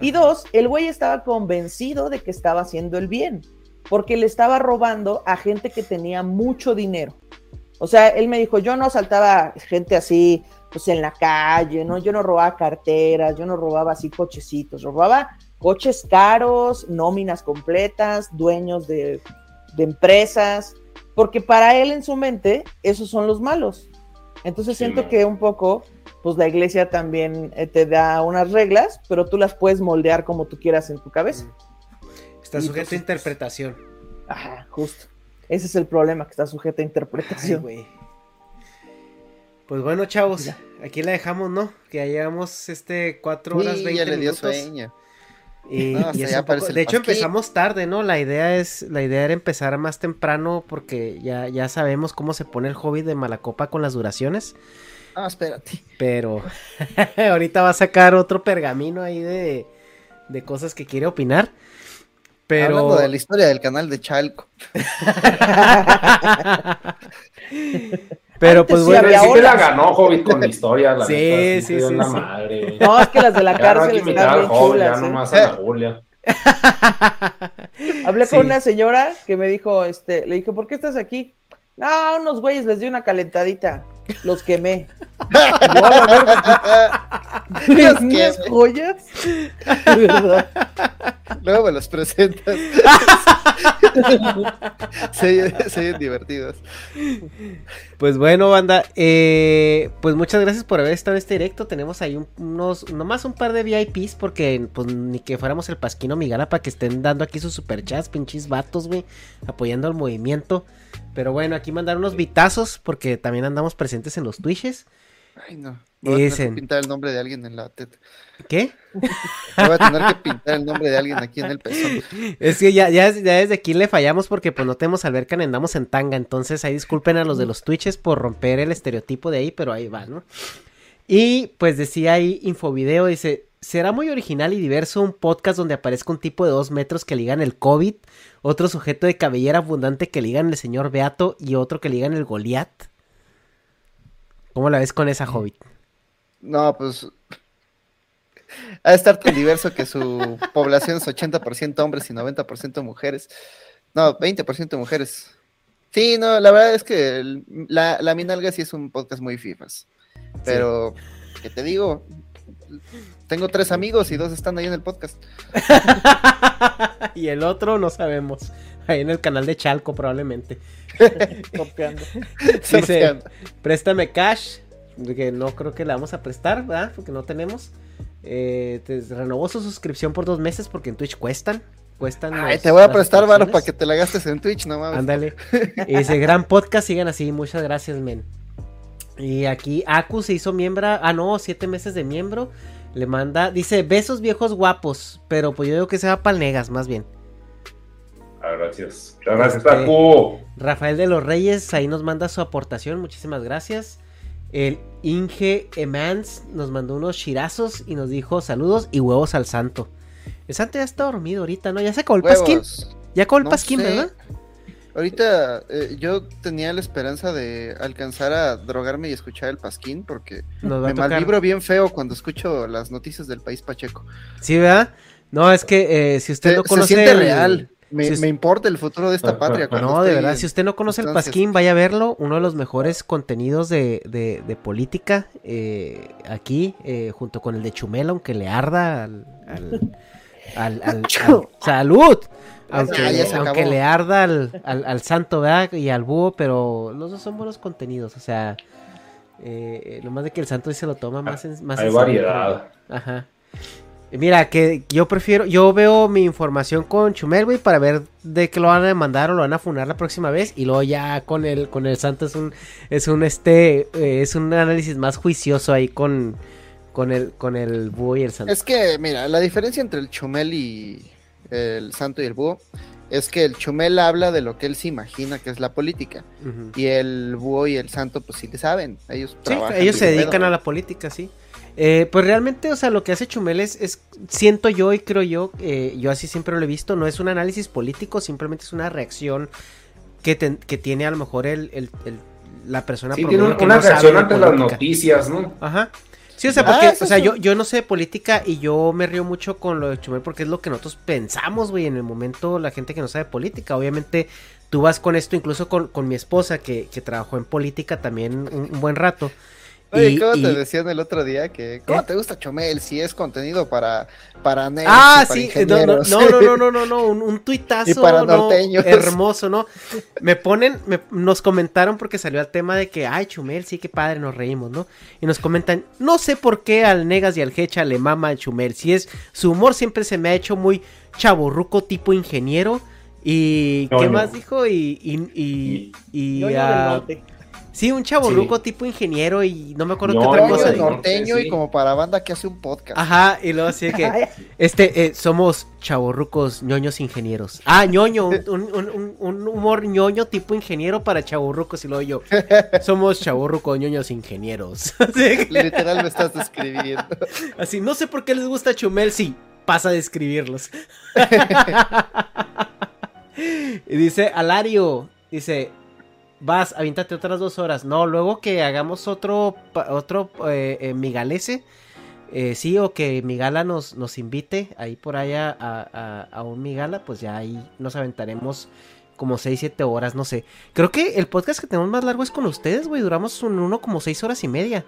Y dos, el güey estaba convencido de que estaba haciendo el bien, porque le estaba robando a gente que tenía mucho dinero. O sea, él me dijo, yo no asaltaba gente así, pues en la calle, ¿no? Yo no robaba carteras, yo no robaba así cochecitos, robaba coches caros, nóminas completas, dueños de, de empresas, porque para él en su mente esos son los malos. Entonces siento que un poco, pues la iglesia también eh, te da unas reglas, pero tú las puedes moldear como tú quieras en tu cabeza. Está Y sujeto a interpretación. Ajá, justo. Ese es el problema, que está sujeto a interpretación. Ay. Pues bueno, chavos, aquí la dejamos, ¿no? Que ya llevamos este 4 horas Sí, 20 ya le dio minutos. sueño. Y, No, poco- de hecho empezamos tarde, ¿no? La idea es, la idea era empezar más temprano porque ya, ya sabemos cómo se pone el hobby de Malacopa con las duraciones. Ah, espérate. Pero ahorita va a sacar otro pergamino ahí de, de cosas que quiere opinar. Pero Hablando de la historia del canal de Chalco. Pero Antes pues sí bueno, sí te la ganó, Hobbit, con la historia. La Sí, sí, dio sí, la sí. madre. No, es que las de la Ya no cárcel que están bien Hobbit, chulas. ya ¿eh? nomás a la Julia. Hablé Sí. con una señora que me dijo, este, le dije, ¿por qué estás aquí? No, unos güeyes les di una calentadita. Los quemé. Yo, a ver, Los unas quemé. joyas. De verdad. Luego me los presentas. se, oyen- se oyen divertidos. Pues bueno, banda, eh, pues muchas gracias por haber estado en este directo. Tenemos ahí un- unos, nomás un par de VIPs, porque pues ni que fuéramos el Pasquino Migala para que estén dando aquí sus superchats, pinches vatos, güey, apoyando al movimiento. Pero bueno, aquí mandar unos vitazos, porque también andamos presentes en los Twitches. Ay, no. Me voy a tener Dicen. que pintar el nombre de alguien en la teta. ¿Qué? Me voy a tener que pintar el nombre de alguien aquí en el pezón. Es que ya, ya, ya desde aquí le fallamos porque pues no tenemos alberca ni andamos en tanga. Entonces ahí disculpen a los de los Twitches por romper el estereotipo de ahí, pero ahí va, ¿no? Y pues decía ahí Infovideo, dice, será muy original y diverso un podcast donde aparezca un tipo de dos metros que ligan el COVID, otro sujeto de cabellera abundante que ligan el señor Beato y otro que ligan el Goliat. ¿Cómo la ves con esa Hobbit? No, pues. Ha de estar tan diverso que su población es 80% hombres y 90% mujeres. No, 20% mujeres. Sí, no, la verdad es que el- la, la Minalga sí es un podcast muy fifas. Pero, ¿qué te digo? Tengo tres amigos y dos están ahí en el podcast. y el otro no sabemos. Ahí en el canal de Chalco probablemente. Copiando. Dice, préstame cash, que no creo que le vamos a prestar, ¿verdad? Porque no tenemos. Eh, te- renovó su suscripción por dos meses porque en Twitch cuestan. Cuestan Ay, los- te voy a prestar, Varo, para que te la gastes en Twitch, no mames. Ándale. Y dice, gran podcast, sigan así, muchas gracias, men. Y aquí Aku se hizo miembro, ah no, siete meses de miembro. Le manda, dice, besos viejos guapos, pero pues yo digo que se va para Negas, más bien. Ah, gracias. Gracias, Este, Taku. Rafael de los Reyes ahí nos manda su aportación, muchísimas gracias. El Inge Emans nos mandó unos chirazos y nos dijo saludos y huevos al santo. El santo ya está dormido ahorita, ¿no? Ya se acabó el pasquín. Ya acabó el No pasquín, sé. ¿verdad? Ahorita eh, yo tenía la esperanza de alcanzar a drogarme y escuchar el pasquín porque Nos va a me tocar. malvibro bien feo cuando escucho las noticias del país Pacheco. Sí, ¿verdad? No, es que eh, si usted Se, no se conoce. siente el- real. Me, si us- me importa el futuro de esta patria. cuando No, de verdad, en si usted no conoce el. Pasquín, vaya a verlo. Uno de los mejores contenidos de, de- de política eh, aquí, eh, junto con el de Chumel, aunque le arda al. al- al- al- al- ¡Salud! Aunque, Ah, ya se aunque acabó. le arda al, al- al santo, ¿verdad? Y al búho, pero los dos son buenos contenidos. O sea, eh, lo más de que el santo sí se lo toma más en, más Hay en variedad. pero- Ajá. Eh, Mira, que yo prefiero, yo veo mi información con Chumel, güey, para ver de qué lo van a mandar o lo van a funar la próxima vez. Y luego ya con el, con el santo es un, es un este, eh, es un análisis más juicioso ahí con, con el, con el búho y el santo. Es que, mira, la diferencia entre el chumel y el santo y el búho es que el chumel habla de lo que él se imagina que es la política. Y el búho y el santo, pues sí le saben. Ellos Sí, trabajan. ellos se dedican pedo. a la política, sí. Eh, pues realmente, o sea, lo que hace Chumel es, es- siento yo y creo yo, eh, yo así siempre lo he visto, no es un análisis político, simplemente es una reacción que, ten- que tiene a lo mejor el, el- el- la persona Sí, tiene que una no reacción ante las política. noticias, ¿no? Ajá. Sí, o sea, Ah, porque, eso o sea, sí. yo, yo no sé de política y yo me río mucho con lo de Chumel porque es lo que nosotros pensamos, güey, en el momento, la gente que no sabe política. Obviamente, tú vas con esto, incluso con, con mi esposa, que, que trabajó en política también un, un buen rato. Oye, Y- ¿cómo y- te decían el otro día? que ¿Cómo te gusta Chumel? Si es contenido para, para nerds Ah, y para sí, no, no, ingenieros. no, no, no, no, no, no, un, un tuitazo Y para no, norteños. hermoso, ¿no? Me ponen, me- nos comentaron porque salió el tema de que, ay, Chumel, sí, qué padre, nos reímos, ¿no? Y nos comentan, no sé por qué al Negas y al Hecha le mama el Chumel, si es, su humor siempre se me ha hecho muy chaborruco tipo ingeniero, y, ¿qué más dijo? Y, y, y. Sí, un chaborruco tipo ingeniero y no me acuerdo qué otra cosa. norteño sí. y como para banda que hace un podcast. Ajá, y luego así de que, este, eh, somos chaborrucos ñoños ingenieros. Ah, ñoño, un, un- un- un humor ñoño tipo ingeniero para chaborrucos y luego yo, somos chaborrucos ñoños ingenieros. Que- Literal me estás describiendo. así, no sé por qué les gusta Chumel, sí, pasa a describirlos. y dice, Alario, dice, vas, avíntate otras dos horas. No, luego que hagamos otro, otro eh, eh, Migalese. eh, sí, o que Migala nos, nos invite ahí por allá a un Migala, pues ya ahí nos aventaremos como 6, 7 horas, no sé. Creo que el podcast que tenemos más largo es con ustedes, güey. Duramos un, uno como 6 horas y media.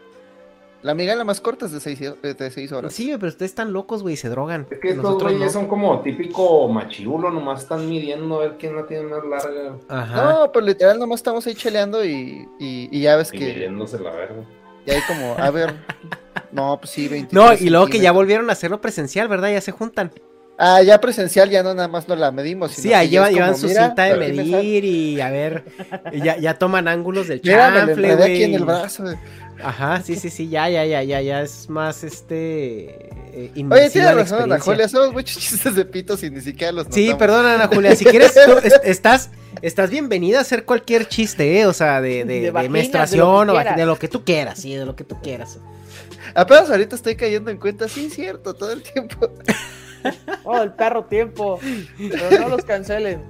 La migala más corta es de 6 de seis horas. Sí, güey, pero ustedes están locos, güey, y se drogan. Es que estos Nosotros güeyes no. son como típico machirulo, nomás están midiendo a ver quién la tiene más larga Ajá. No, pero literal nomás estamos ahí cheleando y, y, y ya ves y que midiéndose la verga. y ahí como, a ver, no, pues sí, 23 No, y luego que ya volvieron a hacerlo presencial, ¿verdad? Ya se juntan. Ah, ya presencial ya no nada más no la medimos. sino Sí, ahí llevan, llevan como, su mira, cinta de medir y a ver, ya, ya toman ángulos del chanfle, enredé aquí en güey. el brazo. güey. Ajá, sí, sí, sí, ya, ya, ya, ya, ya es más este. eh, Oye, tienes razón, Ana. Julia, hacemos muchos chistes de pitos y ni siquiera los Sí, notamos. perdón, Ana Julia, si quieres, tú estás, estás bienvenida a hacer cualquier chiste, ¿eh? O sea, de, de, menstruación o de lo que tú quieras, sí, de lo que tú quieras. Apenas ahorita estoy cayendo en cuenta, sí, cierto, todo el tiempo. Oh, el perro tiempo. Pero no los cancelen.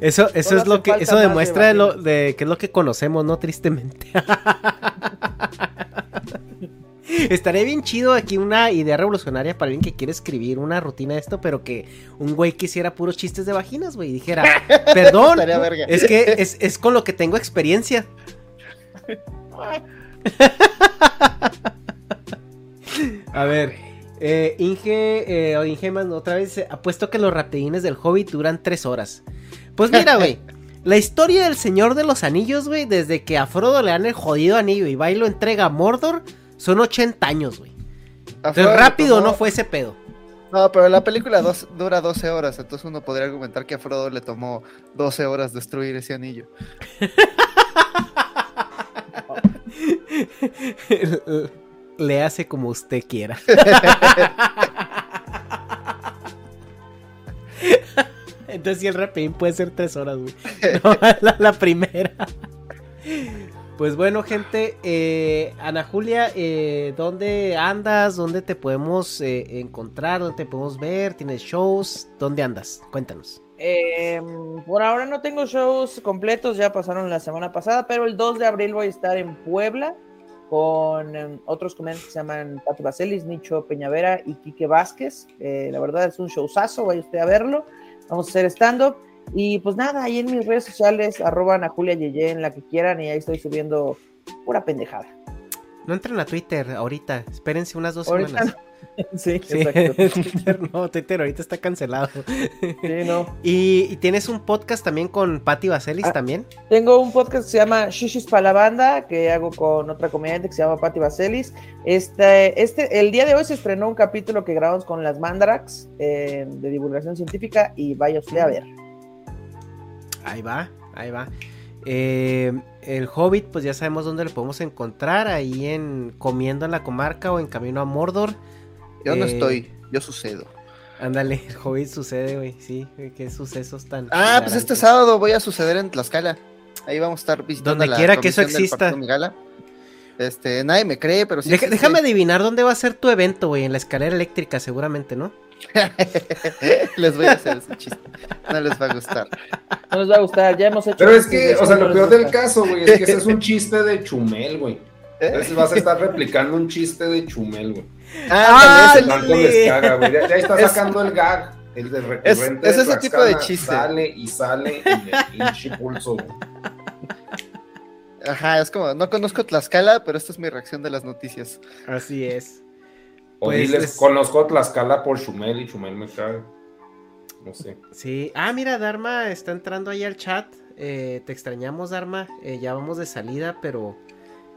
Eso, eso es lo que, eso demuestra de lo, de que es lo que conocemos, ¿no? Tristemente. Estaría bien chido aquí una idea revolucionaria para alguien que quiere escribir una rutina de esto, pero que un güey quisiera puros chistes de vaginas, güey, y dijera, perdón, es que es, es con lo que tengo experiencia. A ver, eh, Inge, eh, o Ingeman otra vez dice, apuesto que los rapidines del Hobbit duran tres horas. Pues mira, güey, la historia del Señor de los Anillos, güey, desde que a Frodo le dan el jodido anillo y va y lo entrega a Mordor, son 80 años, güey. Entonces, rápido tomó- no fue ese pedo. No, pero la película dos- dura 12 horas, entonces uno podría argumentar que a Frodo le tomó 12 horas destruir ese anillo. le hace como usted quiera. Entonces si el rapidín puede ser tres horas, güey. No, la, la primera. Pues bueno, gente, eh, Ana Julia, eh, ¿dónde andas? ¿Dónde te podemos eh, encontrar? ¿Dónde te podemos ver? ¿Tienes shows? ¿Dónde andas? Cuéntanos. Eh, por ahora no tengo shows completos, ya pasaron la semana pasada, pero el 2 de abril voy a estar en Puebla con eh, otros comediantes que se llaman Pati Baselis, Nicho Peñavera y Quique Vázquez. Eh, la verdad es un showzazo, vaya usted a verlo. Vamos a hacer stand-up. Y pues nada, ahí en mis redes sociales, arroba Ana Julia Yeye en la que quieran, y ahí estoy subiendo pura pendejada. No entren a Twitter ahorita. Espérense unas dos Ahorita semanas. Sí, Sí, exacto. Twitter no, Twitter ahorita está cancelado. Sí, no. Y, y tienes un podcast también con Patti Vaselis Ah. también. Tengo un podcast que se llama Shishis para la banda, que hago con otra comediante que se llama Patti Vaselis. Este, este, el día de hoy se estrenó un capítulo que grabamos con las Mandarax eh, de divulgación científica y vaya usted a ver. Ahí va, ahí va. Eh, el Hobbit, pues ya sabemos dónde lo podemos encontrar. Ahí en Comiendo en la Comarca o en Camino a Mordor. Yo no Eh, estoy, yo sucedo. Ándale, el Hobbit sucede, güey. Sí, güey, qué sucesos tan. Ah, pues este sábado voy a suceder en Tlaxcala. Ahí vamos a estar visitando Donde la quiera que eso exista. Este, nadie me cree, pero sí. Deja- déjame adivinar dónde va a ser tu evento, güey. En la escalera eléctrica, seguramente, ¿no? les voy a hacer ese chiste. No les va a gustar. No les va a gustar, ya hemos hecho. Pero es que, o sea, eso, lo peor del caso, güey, es que ese es un chiste de Chumel, güey. Entonces vas a estar replicando un chiste de Chumel, güey. Ah, Tanto les caga, güey. Ya, ya está Es- sacando el gag, el de recurrente. es ese tipo de chiste. Sale y sale en el pinche pulso, güey. Ajá, es como, no conozco Tlaxcala, pero esta es mi reacción de las noticias. Así es. O Pues diles, es- conozco Tlaxcala por Chumel y Chumel me caga. No sé. Sí. Ah, mira, Dharma está entrando ahí al chat. Eh, te extrañamos, Dharma. Eh, ya vamos de salida, pero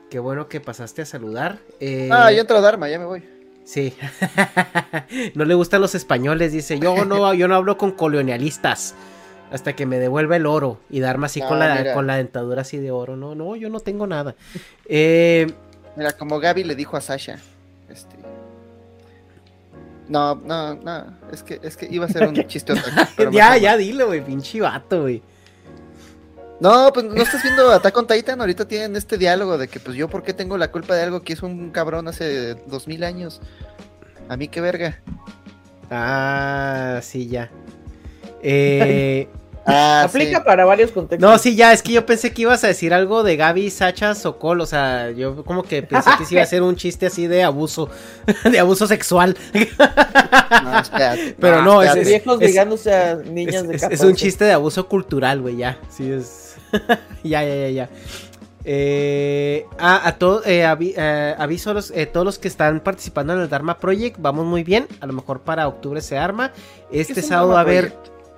qué bueno que pasaste a saludar. Eh, Ah, ya entró Dharma, ya me voy. Sí. no le gustan los españoles, dice. Yo no, yo no hablo con colonialistas. Hasta que me devuelva el oro y darme así con, Ah, la, mira. con la dentadura así de oro. No, no, yo no tengo nada. Eh, Mira, como Gaby le dijo a Sasha. Este. No, no, no. Es que, es que iba a ser un chiste pero ya, ya, dilo, güey, pinche vato, güey. No, pues no estás viendo Attack on Titan. Ahorita tienen este diálogo de que, pues yo, ¿por qué tengo la culpa de algo que es un cabrón hace dos mil años? A mí qué verga. Ah, sí, ya. Eh, Ah, Aplica para varios contextos. no, sí, ya, es que yo pensé que ibas a decir algo de Gaby, Sacha, Sokol, o sea, yo como que pensé que sí iba a ser un chiste así de abuso, de abuso sexual. No, espérate. Pero no, es, espérate. es- viejos es- ligándose a niñas es- de es- 14. es un chiste de abuso cultural, güey, ya, sí es... ya, ya, ya, ya. Eh, ah, a eh, avi- eh, aviso a los, eh, todos los que están participando en el Dharma Project, vamos muy bien, a lo mejor para octubre se arma. Este es sábado va a haber...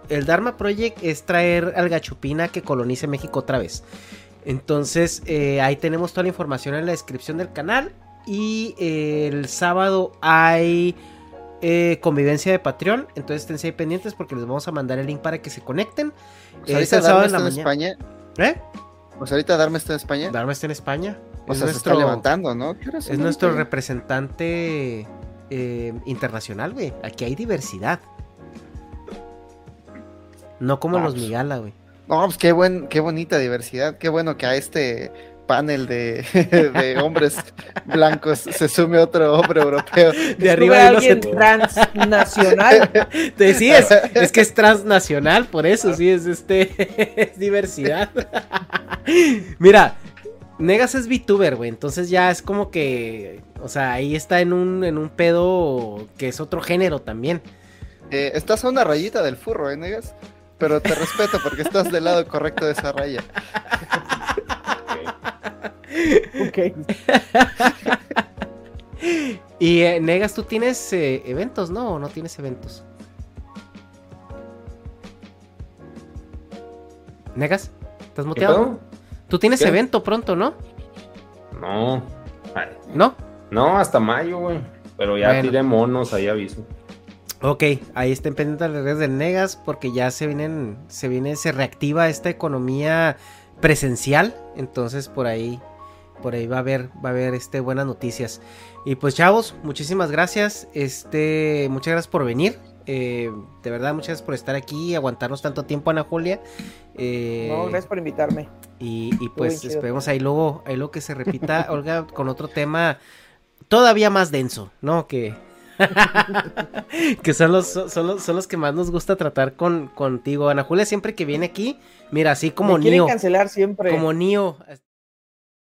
El Dharma Project es traer al gachupina que colonice México otra vez. Entonces, eh, ahí tenemos toda la información en la descripción del canal. Y eh, el sábado hay eh, convivencia de Patreon. Entonces, esténse ahí pendientes porque les vamos a mandar el link para que se conecten. Pues el sábado Dharma en la mañana. España. ¿Eh? Pues ahorita Dharma está en España. Dharma está en España. O es sea, se está levantando, ¿no? ¿Qué hora son es nuestro representante eh, internacional, güey. Aquí hay diversidad. No como los pues. Migala, güey. No, pues qué, buen, qué bonita diversidad. Qué bueno que a este panel de, de hombres blancos se sume otro hombre europeo. De arriba de alguien set- transnacional. Te- sí, es, es que es transnacional, por eso sí es este es diversidad. Mira, Negas es VTuber, güey, entonces ya es como que, o sea, ahí está en un en un pedo que es otro género también. Eh, estás a una rayita del furro, ¿eh, Negas? Pero te respeto porque estás del lado correcto de esa raya. ok. Y eh, Negas, tú tienes eh, eventos, ¿no? ¿O no tienes eventos? Negas, ¿estás muteado? Tú tienes ¿Qué? evento pronto, ¿no? No. Ay, ¿No? no, hasta mayo, güey. Pero ya Bueno. tiré monos, ahí aviso. Ok, ahí estén pendientes de las redes de Negas porque ya se vienen, se viene, se reactiva esta economía presencial, entonces por ahí, por ahí va a haber, va a haber este buenas noticias. Y pues chavos, muchísimas gracias, este, muchas gracias por venir, eh, de verdad muchas gracias por estar aquí, aguantarnos tanto tiempo Ana Julia. eh, No, gracias por invitarme. y, y pues esperemos ahí luego, ahí luego que se repita, Olga, con otro tema todavía más denso, ¿no? Que, que son los, son, los, son los que más nos gusta tratar con, contigo. Ana Julia siempre que viene aquí, mira, así como Me Neo. cancelar siempre. Como Neo.